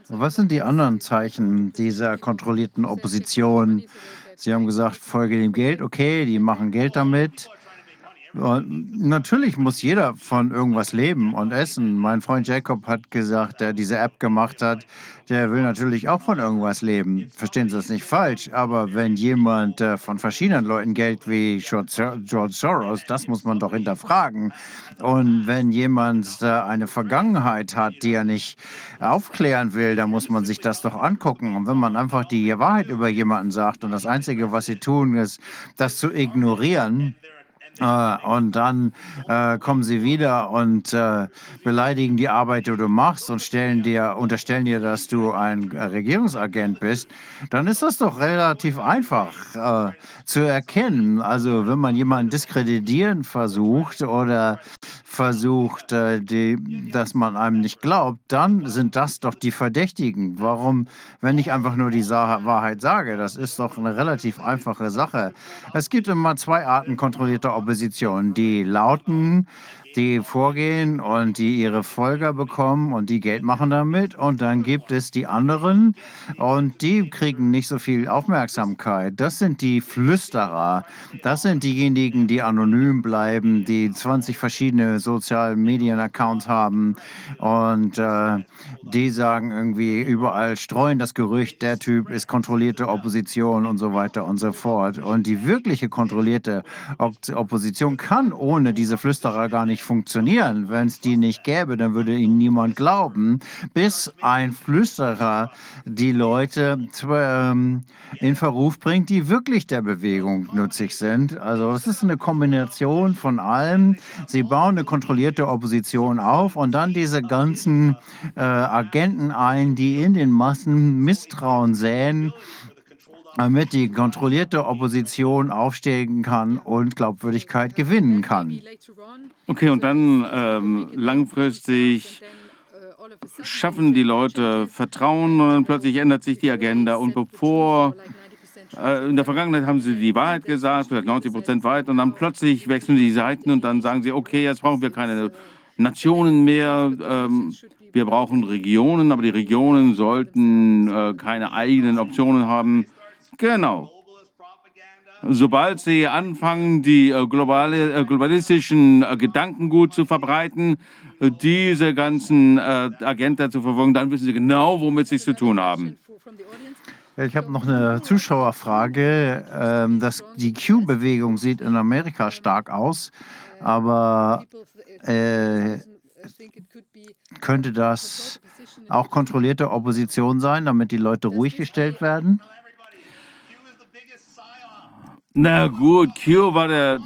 Was sind die anderen Zeichen dieser kontrollierten Opposition? Sie haben gesagt, folge dem Geld, okay, die machen Geld damit. Natürlich muss jeder von irgendwas leben und essen. Mein Freund Jacob hat gesagt, der diese App gemacht hat, der will natürlich auch von irgendwas leben. Verstehen Sie das nicht falsch, aber wenn jemand äh, von verschiedenen Leuten Geld wie George Soros, das muss man doch hinterfragen. Und wenn jemand äh, eine Vergangenheit hat, die er nicht aufklären will, dann muss man sich das doch angucken. Und wenn man einfach die Wahrheit über jemanden sagt und das Einzige, was sie tun, ist, das zu ignorieren, äh, und dann äh, kommen sie wieder und äh, beleidigen die Arbeit, die du machst und stellen dir, unterstellen dir, dass du ein Regierungsagent bist, dann ist das doch relativ einfach äh, zu erkennen. Also wenn man jemanden diskreditieren versucht oder versucht, äh, die, dass man einem nicht glaubt, dann sind das doch die Verdächtigen. Warum, wenn ich einfach nur die Sa Wahrheit sage? Das ist doch eine relativ einfache Sache. Es gibt immer zwei Arten kontrollierter Opposition. Die lauten, die vorgehen und die ihre Folger bekommen und die Geld machen damit. Und dann gibt es die anderen und die kriegen nicht so viel Aufmerksamkeit. Das sind die Flüsterer. Das sind diejenigen, die anonym bleiben, die 20 verschiedene sozialen Medien-Accounts haben und äh, die sagen irgendwie überall, streuen das Gerücht, der Typ ist kontrollierte Opposition und so weiter und so fort. Und die wirkliche kontrollierte Opposition kann ohne diese Flüsterer gar nicht nicht funktionieren. Wenn es die nicht gäbe, dann würde ihnen niemand glauben, bis ein Flüsterer die Leute ähm, in Verruf bringt, die wirklich der Bewegung nützlich sind. Also es ist eine Kombination von allem. Sie bauen eine kontrollierte Opposition auf und dann diese ganzen äh, Agenten ein, die in den Massen Misstrauen säen damit die kontrollierte Opposition aufsteigen kann und Glaubwürdigkeit gewinnen kann. Okay, und dann ähm, langfristig schaffen die Leute Vertrauen und plötzlich ändert sich die Agenda. Und bevor, äh, in der Vergangenheit haben sie die Wahrheit gesagt, 90 Prozent Wahrheit, und dann plötzlich wechseln die Seiten und dann sagen sie, okay, jetzt brauchen wir keine Nationen mehr. Ähm, wir brauchen Regionen, aber die Regionen sollten äh, keine eigenen Optionen haben. Genau. Sobald sie anfangen, die äh, globale, äh, globalistischen äh, Gedankengut zu verbreiten, diese ganzen Agenten zu verfolgen, dann wissen sie genau, womit sie es zu tun haben. Ich habe noch eine Zuschauerfrage. Ähm, das, die Q-Bewegung sieht in Amerika stark aus, aber äh, könnte das auch kontrollierte Opposition sein, damit die Leute ruhig gestellt werden? Na gut, Q war der,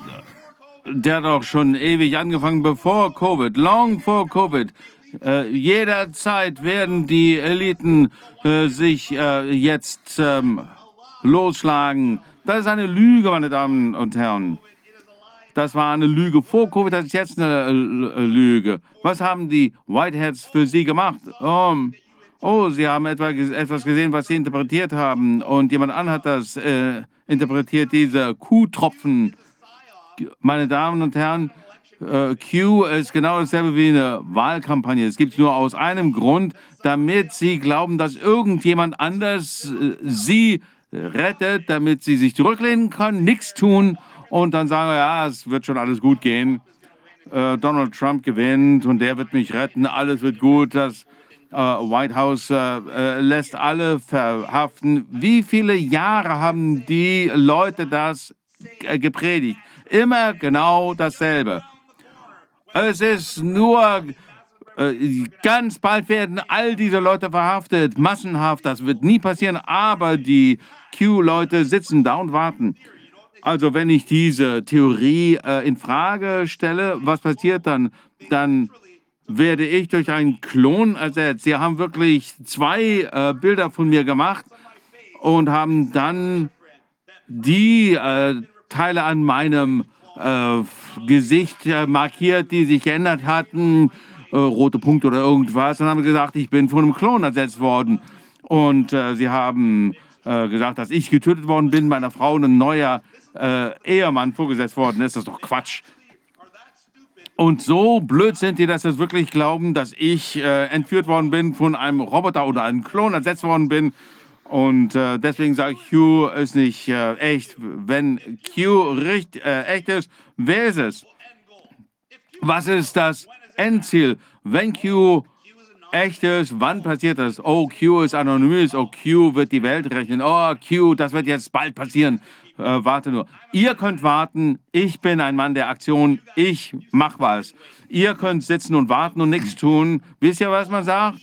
der hat doch schon ewig angefangen, bevor Covid, long vor Covid. Äh, jederzeit werden die Eliten äh, sich äh, jetzt ähm, losschlagen. Das ist eine Lüge, meine Damen und Herren. Das war eine Lüge vor Covid, das ist jetzt eine äh, Lüge. Was haben die Whiteheads für Sie gemacht? Um, oh, Sie haben etwa, etwas gesehen, was Sie interpretiert haben und jemand an hat das äh, interpretiert diese Kuhtropfen. Meine Damen und Herren, äh, Q ist genau dasselbe wie eine Wahlkampagne. Es gibt es nur aus einem Grund, damit sie glauben, dass irgendjemand anders äh, sie rettet, damit sie sich zurücklehnen können, nichts tun und dann sagen, ja, es wird schon alles gut gehen. Äh, Donald Trump gewinnt und der wird mich retten, alles wird gut. Das White House äh, äh, lässt alle verhaften. Wie viele Jahre haben die Leute das gepredigt? Immer genau dasselbe. Es ist nur ganz bald werden all diese Leute verhaftet, massenhaft. Das wird nie passieren, aber die Q-Leute sitzen da und warten. Also wenn ich diese Theorie äh, in Frage stelle, was passiert dann? Dann werde ich durch einen Klon ersetzt. Sie haben wirklich zwei äh, Bilder von mir gemacht und haben dann die äh, Teile an meinem äh, Gesicht äh, markiert, die sich geändert hatten, äh, rote Punkte oder irgendwas, und haben gesagt, ich bin von einem Klon ersetzt worden. Und äh, sie haben gesagt, dass ich getötet worden bin, meiner Frau ein neuer Ehemann vorgesetzt worden ist. Das ist doch Quatsch. Und so blöd sind die, dass sie wirklich glauben, dass ich äh, entführt worden bin von einem Roboter oder einem Klon ersetzt worden bin. Und äh, deswegen sage ich, Q ist nicht äh, echt. Wenn Q richtig, äh, echt ist, wer ist es? Was ist das Endziel? Wenn Q echt ist, wann passiert das? Oh, Q ist anonym, oh, Q wird die Welt rechnen. Oh, Q, das wird jetzt bald passieren. Äh, warte nur. Ihr könnt warten. Ich bin ein Mann der Aktion. Ich mach was. Ihr könnt sitzen und warten und nichts tun. Wisst ihr, was man sagt?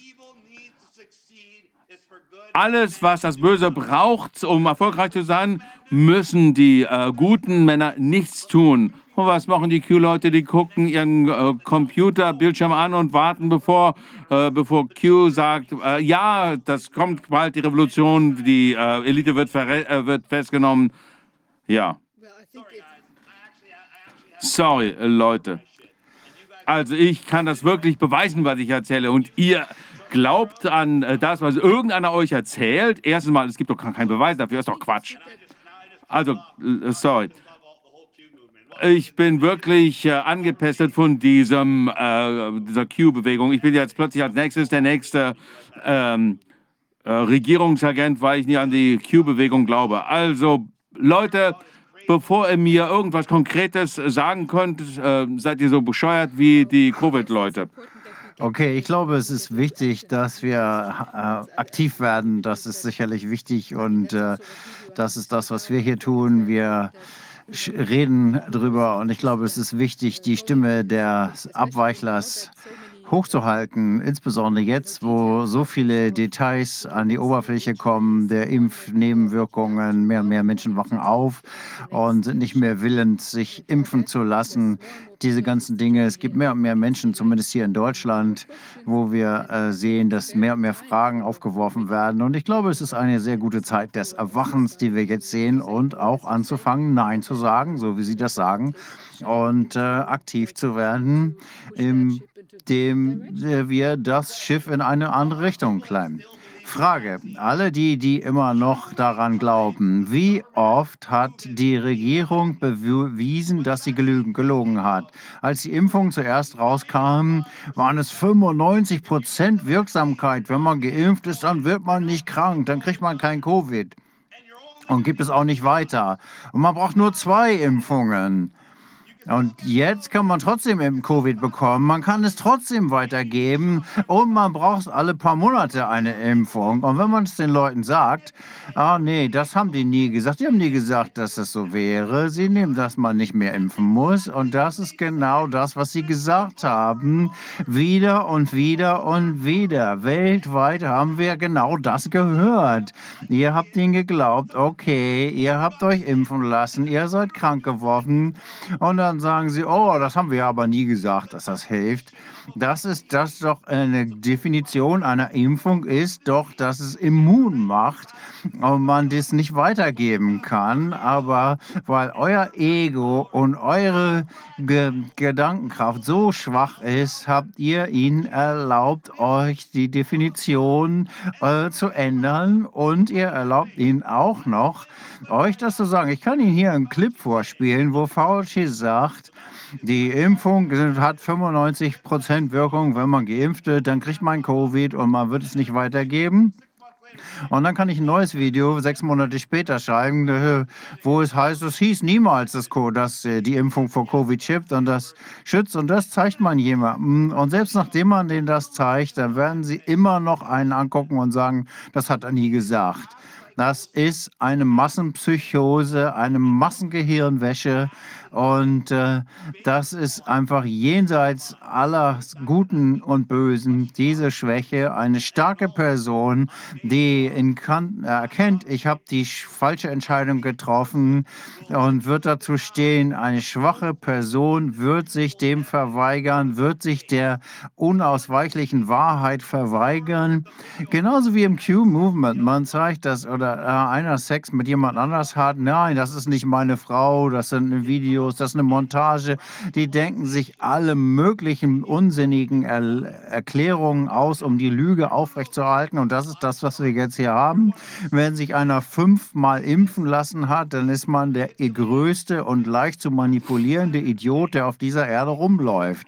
Alles, was das Böse braucht, um erfolgreich zu sein, müssen die äh, guten Männer nichts tun. Und was machen die Q-Leute? Die gucken ihren äh, Computerbildschirm an und warten, bevor, äh, bevor Q sagt, äh, ja, das kommt bald, die Revolution, die äh, Elite wird, äh, wird festgenommen. Ja. Sorry, Leute. Also ich kann das wirklich beweisen, was ich erzähle. Und ihr glaubt an äh, das, was irgendeiner euch erzählt. Erstens mal, es gibt doch keinen Beweis dafür, ist doch Quatsch. Also, äh, sorry. Ich bin wirklich äh, angepestet von diesem, äh, dieser Q-Bewegung. Ich bin jetzt plötzlich als nächstes der nächste ähm, äh, Regierungsagent, weil ich nie an die Q-Bewegung glaube. Also, Leute, bevor ihr mir irgendwas Konkretes sagen könnt, äh, seid ihr so bescheuert wie die Covid-Leute. Okay, ich glaube, es ist wichtig, dass wir äh, aktiv werden. Das ist sicherlich wichtig und äh, das ist das, was wir hier tun. Wir reden drüber und ich glaube, es ist wichtig, die Stimme des Abweichlers hochzuhalten, insbesondere jetzt, wo so viele Details an die Oberfläche kommen, der Impfnebenwirkungen, mehr und mehr Menschen wachen auf und sind nicht mehr willens, sich impfen zu lassen. Diese ganzen Dinge, es gibt mehr und mehr Menschen, zumindest hier in Deutschland, wo wir äh, sehen, dass mehr und mehr Fragen aufgeworfen werden. Und ich glaube, es ist eine sehr gute Zeit des Erwachens, die wir jetzt sehen und auch anzufangen, Nein zu sagen, so wie Sie das sagen, und äh, aktiv zu werden im dem wir das Schiff in eine andere Richtung klemmen. Frage, alle die, die immer noch daran glauben, wie oft hat die Regierung bewiesen, dass sie gelogen hat? Als die Impfung zuerst rauskam, waren es 95 Prozent Wirksamkeit. Wenn man geimpft ist, dann wird man nicht krank, dann kriegt man kein Covid und gibt es auch nicht weiter. Und man braucht nur zwei Impfungen. Und jetzt kann man trotzdem eben Covid bekommen. Man kann es trotzdem weitergeben und man braucht alle paar Monate eine Impfung. Und wenn man es den Leuten sagt, ah nee, das haben die nie gesagt. Die haben nie gesagt, dass das so wäre. Sie nehmen, dass man nicht mehr impfen muss. Und das ist genau das, was sie gesagt haben. Wieder und wieder und wieder. Weltweit haben wir genau das gehört. Ihr habt ihnen geglaubt, okay, ihr habt euch impfen lassen, ihr seid krank geworden. Und dann dann sagen sie, oh, das haben wir aber nie gesagt, dass das hilft. Das ist das doch eine Definition einer Impfung ist doch, dass es immun macht und man das nicht weitergeben kann. Aber weil euer Ego und eure Ge Gedankenkraft so schwach ist, habt ihr ihnen erlaubt, euch die Definition äh, zu ändern und ihr erlaubt ihnen auch noch, euch das zu sagen. Ich kann Ihnen hier einen Clip vorspielen, wo Fauci sagt, die Impfung hat 95 Prozent Wirkung, wenn man geimpft wird, dann kriegt man Covid und man wird es nicht weitergeben. Und dann kann ich ein neues Video sechs Monate später schreiben, äh, wo es heißt, es hieß niemals, dass, dass äh, die Impfung vor Covid schippt und das schützt. Und das zeigt man jemandem. Und selbst nachdem man denen das zeigt, dann werden sie immer noch einen angucken und sagen, das hat er nie gesagt. Das ist eine Massenpsychose, eine Massengehirnwäsche. Und äh, das ist einfach jenseits aller Guten und Bösen, diese Schwäche. Eine starke Person, die in Kant erkennt, ich habe die falsche Entscheidung getroffen und wird dazu stehen, eine schwache Person wird sich dem verweigern, wird sich der unausweichlichen Wahrheit verweigern. Genauso wie im Q-Movement. Man zeigt das oder äh, einer Sex mit jemand anders hat. Nein, das ist nicht meine Frau, das sind ein Video Videos, das ist eine Montage. Die denken sich alle möglichen unsinnigen er Erklärungen aus, um die Lüge aufrechtzuerhalten. Und das ist das, was wir jetzt hier haben. Wenn sich einer fünfmal impfen lassen hat, dann ist man der größte und leicht zu manipulierende Idiot, der auf dieser Erde rumläuft.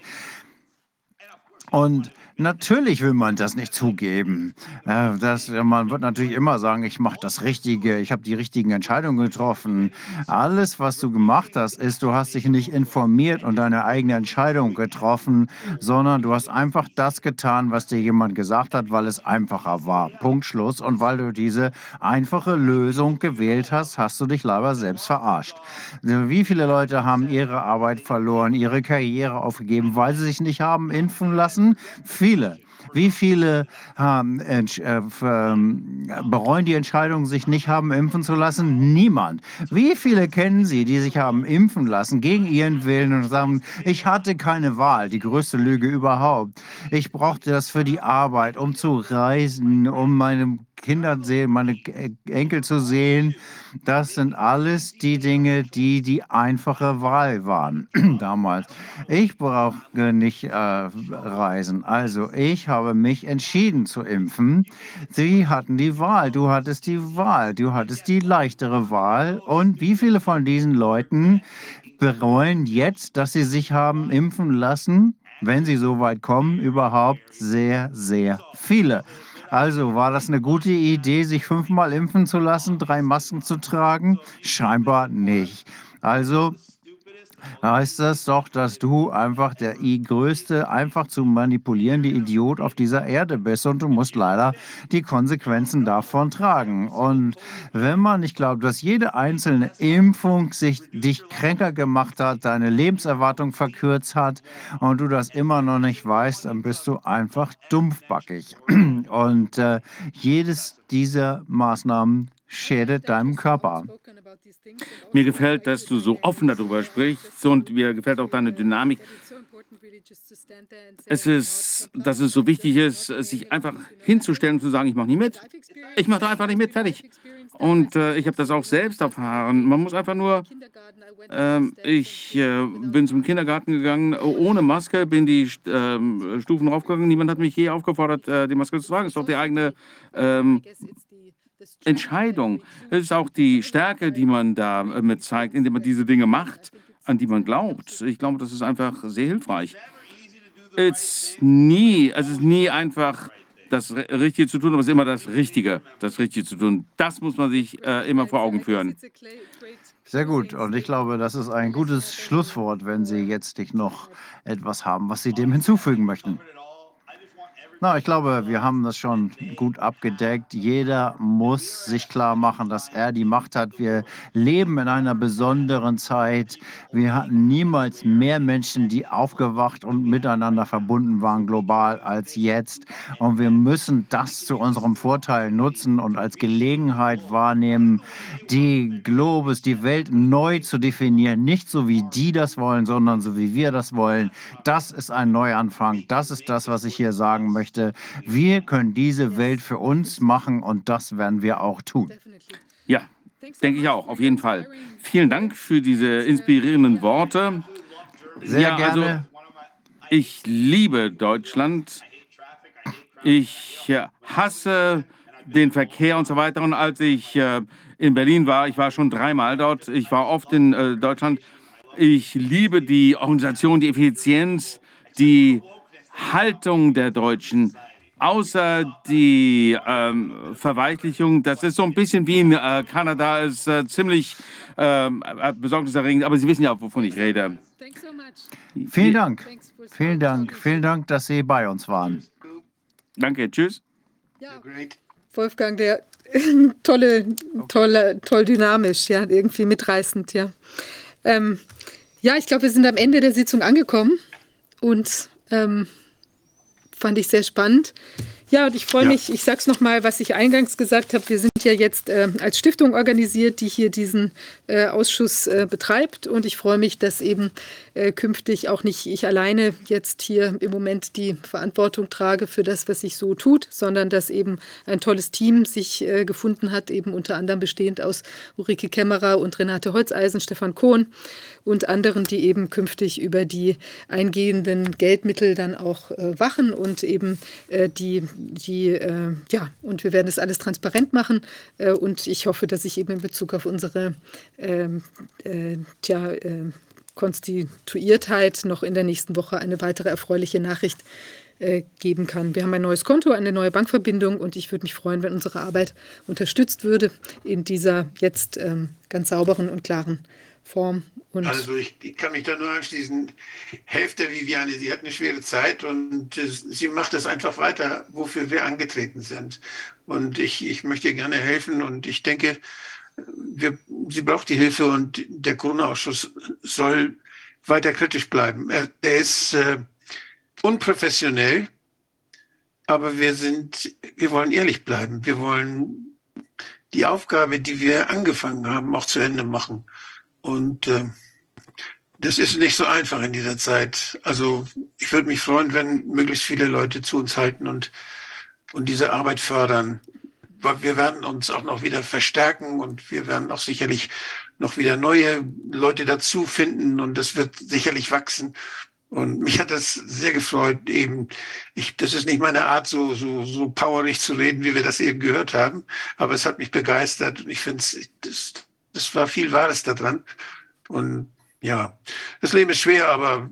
Und Natürlich will man das nicht zugeben. Äh, das, man wird natürlich immer sagen, ich mache das Richtige, ich habe die richtigen Entscheidungen getroffen. Alles, was du gemacht hast, ist, du hast dich nicht informiert und deine eigene Entscheidung getroffen, sondern du hast einfach das getan, was dir jemand gesagt hat, weil es einfacher war. Punkt Schluss. Und weil du diese einfache Lösung gewählt hast, hast du dich leider selbst verarscht. Wie viele Leute haben ihre Arbeit verloren, ihre Karriere aufgegeben, weil sie sich nicht haben impfen lassen? Viele. Wie viele haben, äh, ähm, bereuen die Entscheidung, sich nicht haben impfen zu lassen? Niemand. Wie viele kennen Sie, die sich haben impfen lassen gegen ihren Willen und sagen, ich hatte keine Wahl, die größte Lüge überhaupt. Ich brauchte das für die Arbeit, um zu reisen, um meine Kinder sehen, meine Enkel zu sehen. Das sind alles die Dinge, die die einfache Wahl waren damals. Ich brauche nicht äh, reisen. Also ich habe mich entschieden zu impfen. Sie hatten die Wahl. Du hattest die Wahl. Du hattest die leichtere Wahl. Und wie viele von diesen Leuten bereuen jetzt, dass sie sich haben impfen lassen? wenn sie so weit kommen, überhaupt sehr, sehr viele. Also war das eine gute Idee, sich fünfmal impfen zu lassen, drei Masken zu tragen? Scheinbar nicht. Also heißt das doch, dass du einfach der größte, einfach zu manipulierende Idiot auf dieser Erde bist und du musst leider die Konsequenzen davon tragen. Und wenn man nicht glaubt, dass jede einzelne Impfung sich dich kränker gemacht hat, deine Lebenserwartung verkürzt hat und du das immer noch nicht weißt, dann bist du einfach dumpfbackig. Und äh, jedes dieser Maßnahmen schädet deinem Körper. Mir gefällt, dass du so offen darüber sprichst und mir gefällt auch deine Dynamik. Es ist, dass es so wichtig ist, sich einfach hinzustellen und zu sagen, ich mache nicht mit. Ich mache da einfach nicht mit, fertig. Und äh, ich habe das auch selbst erfahren. Man muss einfach nur, äh, ich äh, bin zum Kindergarten gegangen ohne Maske, bin die ähm, Stufen raufgegangen. Niemand hat mich je aufgefordert, äh, die Maske zu tragen. Das ist doch die eigene ähm, Entscheidung. Es ist auch die Stärke, die man damit zeigt, indem man diese Dinge macht, an die man glaubt. Ich glaube, das ist einfach sehr hilfreich. Es nie, es ist nie einfach das Richtige zu tun, aber es ist immer das Richtige, das Richtige zu tun. Das muss man sich äh, immer vor Augen führen. Sehr gut. Und ich glaube, das ist ein gutes Schlusswort, wenn Sie jetzt nicht noch etwas haben, was Sie dem hinzufügen möchten. Na, ich glaube, wir haben das schon gut abgedeckt. Jeder muss sich klar machen, dass er die Macht hat. Wir leben in einer besonderen Zeit. Wir hatten niemals mehr Menschen, die aufgewacht und miteinander verbunden waren global als jetzt. Und wir müssen das zu unserem Vorteil nutzen und als Gelegenheit wahrnehmen, die Globus, die Welt neu zu definieren. Nicht so, wie die das wollen, sondern so, wie wir das wollen. Das ist ein Neuanfang. Das ist das, was ich hier sagen möchte möchte. Wir können diese Welt für uns machen und das werden wir auch tun. Ja, denke ich auch, auf jeden Fall. Vielen Dank für diese inspirierenden Worte. Sehr ja, gerne. Also, ich liebe Deutschland. Ich äh, hasse den Verkehr und so weiter. Und als ich äh, in Berlin war, ich war schon dreimal dort, ich war oft in äh, Deutschland. Ich liebe die Organisation, die Effizienz, die Haltung der Deutschen, außer die ähm, Verweichlichung, das ist so ein bisschen wie in äh, Kanada, ist äh, ziemlich ähm, äh, besorgniserregend, aber Sie wissen ja, wovon ich rede. Vielen Dank. Vielen Dank. Vielen Dank, dass Sie bei uns waren. Danke, tschüss. Ja, Wolfgang, der tolle, tolle, toll dynamisch, ja, irgendwie mitreißend, ja. Ähm, ja, ich glaube, wir sind am Ende der Sitzung angekommen und ähm, fand ich sehr spannend. Ja, und ich freue ja. mich, ich sage es nochmal, was ich eingangs gesagt habe. Wir sind ja jetzt äh, als Stiftung organisiert, die hier diesen äh, Ausschuss äh, betreibt. Und ich freue mich, dass eben äh, künftig auch nicht ich alleine jetzt hier im Moment die Verantwortung trage für das, was sich so tut, sondern dass eben ein tolles Team sich äh, gefunden hat, eben unter anderem bestehend aus Ulrike Kämmerer und Renate Holzeisen, Stefan Kohn und anderen, die eben künftig über die eingehenden Geldmittel dann auch äh, wachen und eben äh, die, die äh, ja, und wir werden das alles transparent machen äh, und ich hoffe, dass ich eben in Bezug auf unsere ähm, äh, tja, äh, Konstituiertheit noch in der nächsten Woche eine weitere erfreuliche Nachricht äh, geben kann. Wir haben ein neues Konto, eine neue Bankverbindung und ich würde mich freuen, wenn unsere Arbeit unterstützt würde in dieser jetzt ähm, ganz sauberen und klaren Form. Und also ich, ich, kann mich da nur anschließen. Helft der Viviane, sie hat eine schwere Zeit und äh, sie macht es einfach weiter, wofür wir angetreten sind. Und ich, ich möchte gerne helfen und ich denke, wir, sie braucht die Hilfe und der Corona-Ausschuss soll weiter kritisch bleiben. Er, er ist äh, unprofessionell, aber wir sind, wir wollen ehrlich bleiben. Wir wollen die Aufgabe, die wir angefangen haben, auch zu Ende machen. Und äh, das ist nicht so einfach in dieser Zeit. Also ich würde mich freuen, wenn möglichst viele Leute zu uns halten und, und diese Arbeit fördern. Wir werden uns auch noch wieder verstärken und wir werden auch sicherlich noch wieder neue Leute dazu finden und das wird sicherlich wachsen. Und mich hat das sehr gefreut, eben, ich, das ist nicht meine Art, so, so, so powerig zu reden, wie wir das eben gehört haben, aber es hat mich begeistert und ich finde es, das, das war viel Wahres daran. Und ja, das Leben ist schwer, aber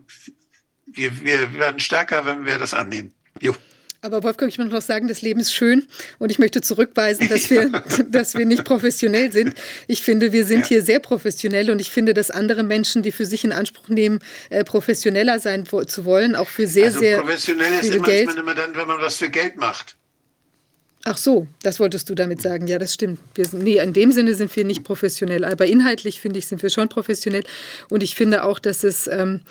wir, wir werden stärker, wenn wir das annehmen. Jo. Aber Wolfgang, ich möchte noch sagen, das Leben ist schön und ich möchte zurückweisen, dass wir, dass wir nicht professionell sind. Ich finde, wir sind ja. hier sehr professionell und ich finde, dass andere Menschen, die für sich in Anspruch nehmen, äh, professioneller sein zu wollen, auch für sehr, also sehr professionell ist immer, Geld. Ist man immer dann, wenn man was für Geld macht. Ach so, das wolltest du damit sagen. Ja, das stimmt. Wir sind, nee, in dem Sinne sind wir nicht professionell, aber inhaltlich finde ich, sind wir schon professionell. Und ich finde auch, dass es ähm,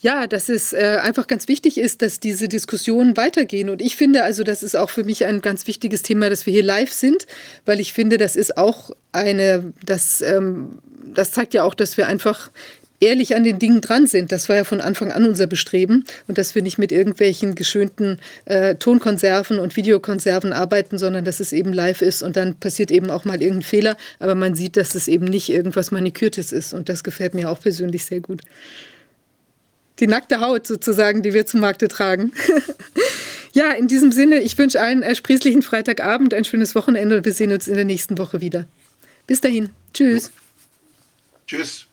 ja, dass es äh, einfach ganz wichtig ist, dass diese Diskussionen weitergehen. Und ich finde also, das ist auch für mich ein ganz wichtiges Thema, dass wir hier live sind, weil ich finde, das ist auch eine, das, ähm, das zeigt ja auch, dass wir einfach ehrlich an den Dingen dran sind. Das war ja von Anfang an unser Bestreben und dass wir nicht mit irgendwelchen geschönten äh, Tonkonserven und Videokonserven arbeiten, sondern dass es eben live ist und dann passiert eben auch mal irgendein Fehler, aber man sieht, dass es eben nicht irgendwas Manikürtes ist und das gefällt mir auch persönlich sehr gut die nackte Haut sozusagen, die wir zum Markte tragen. ja, in diesem Sinne, ich wünsche allen ersprießlichen Freitagabend, ein schönes Wochenende und wir sehen uns in der nächsten Woche wieder. Bis dahin. Tschüss. Tschüss.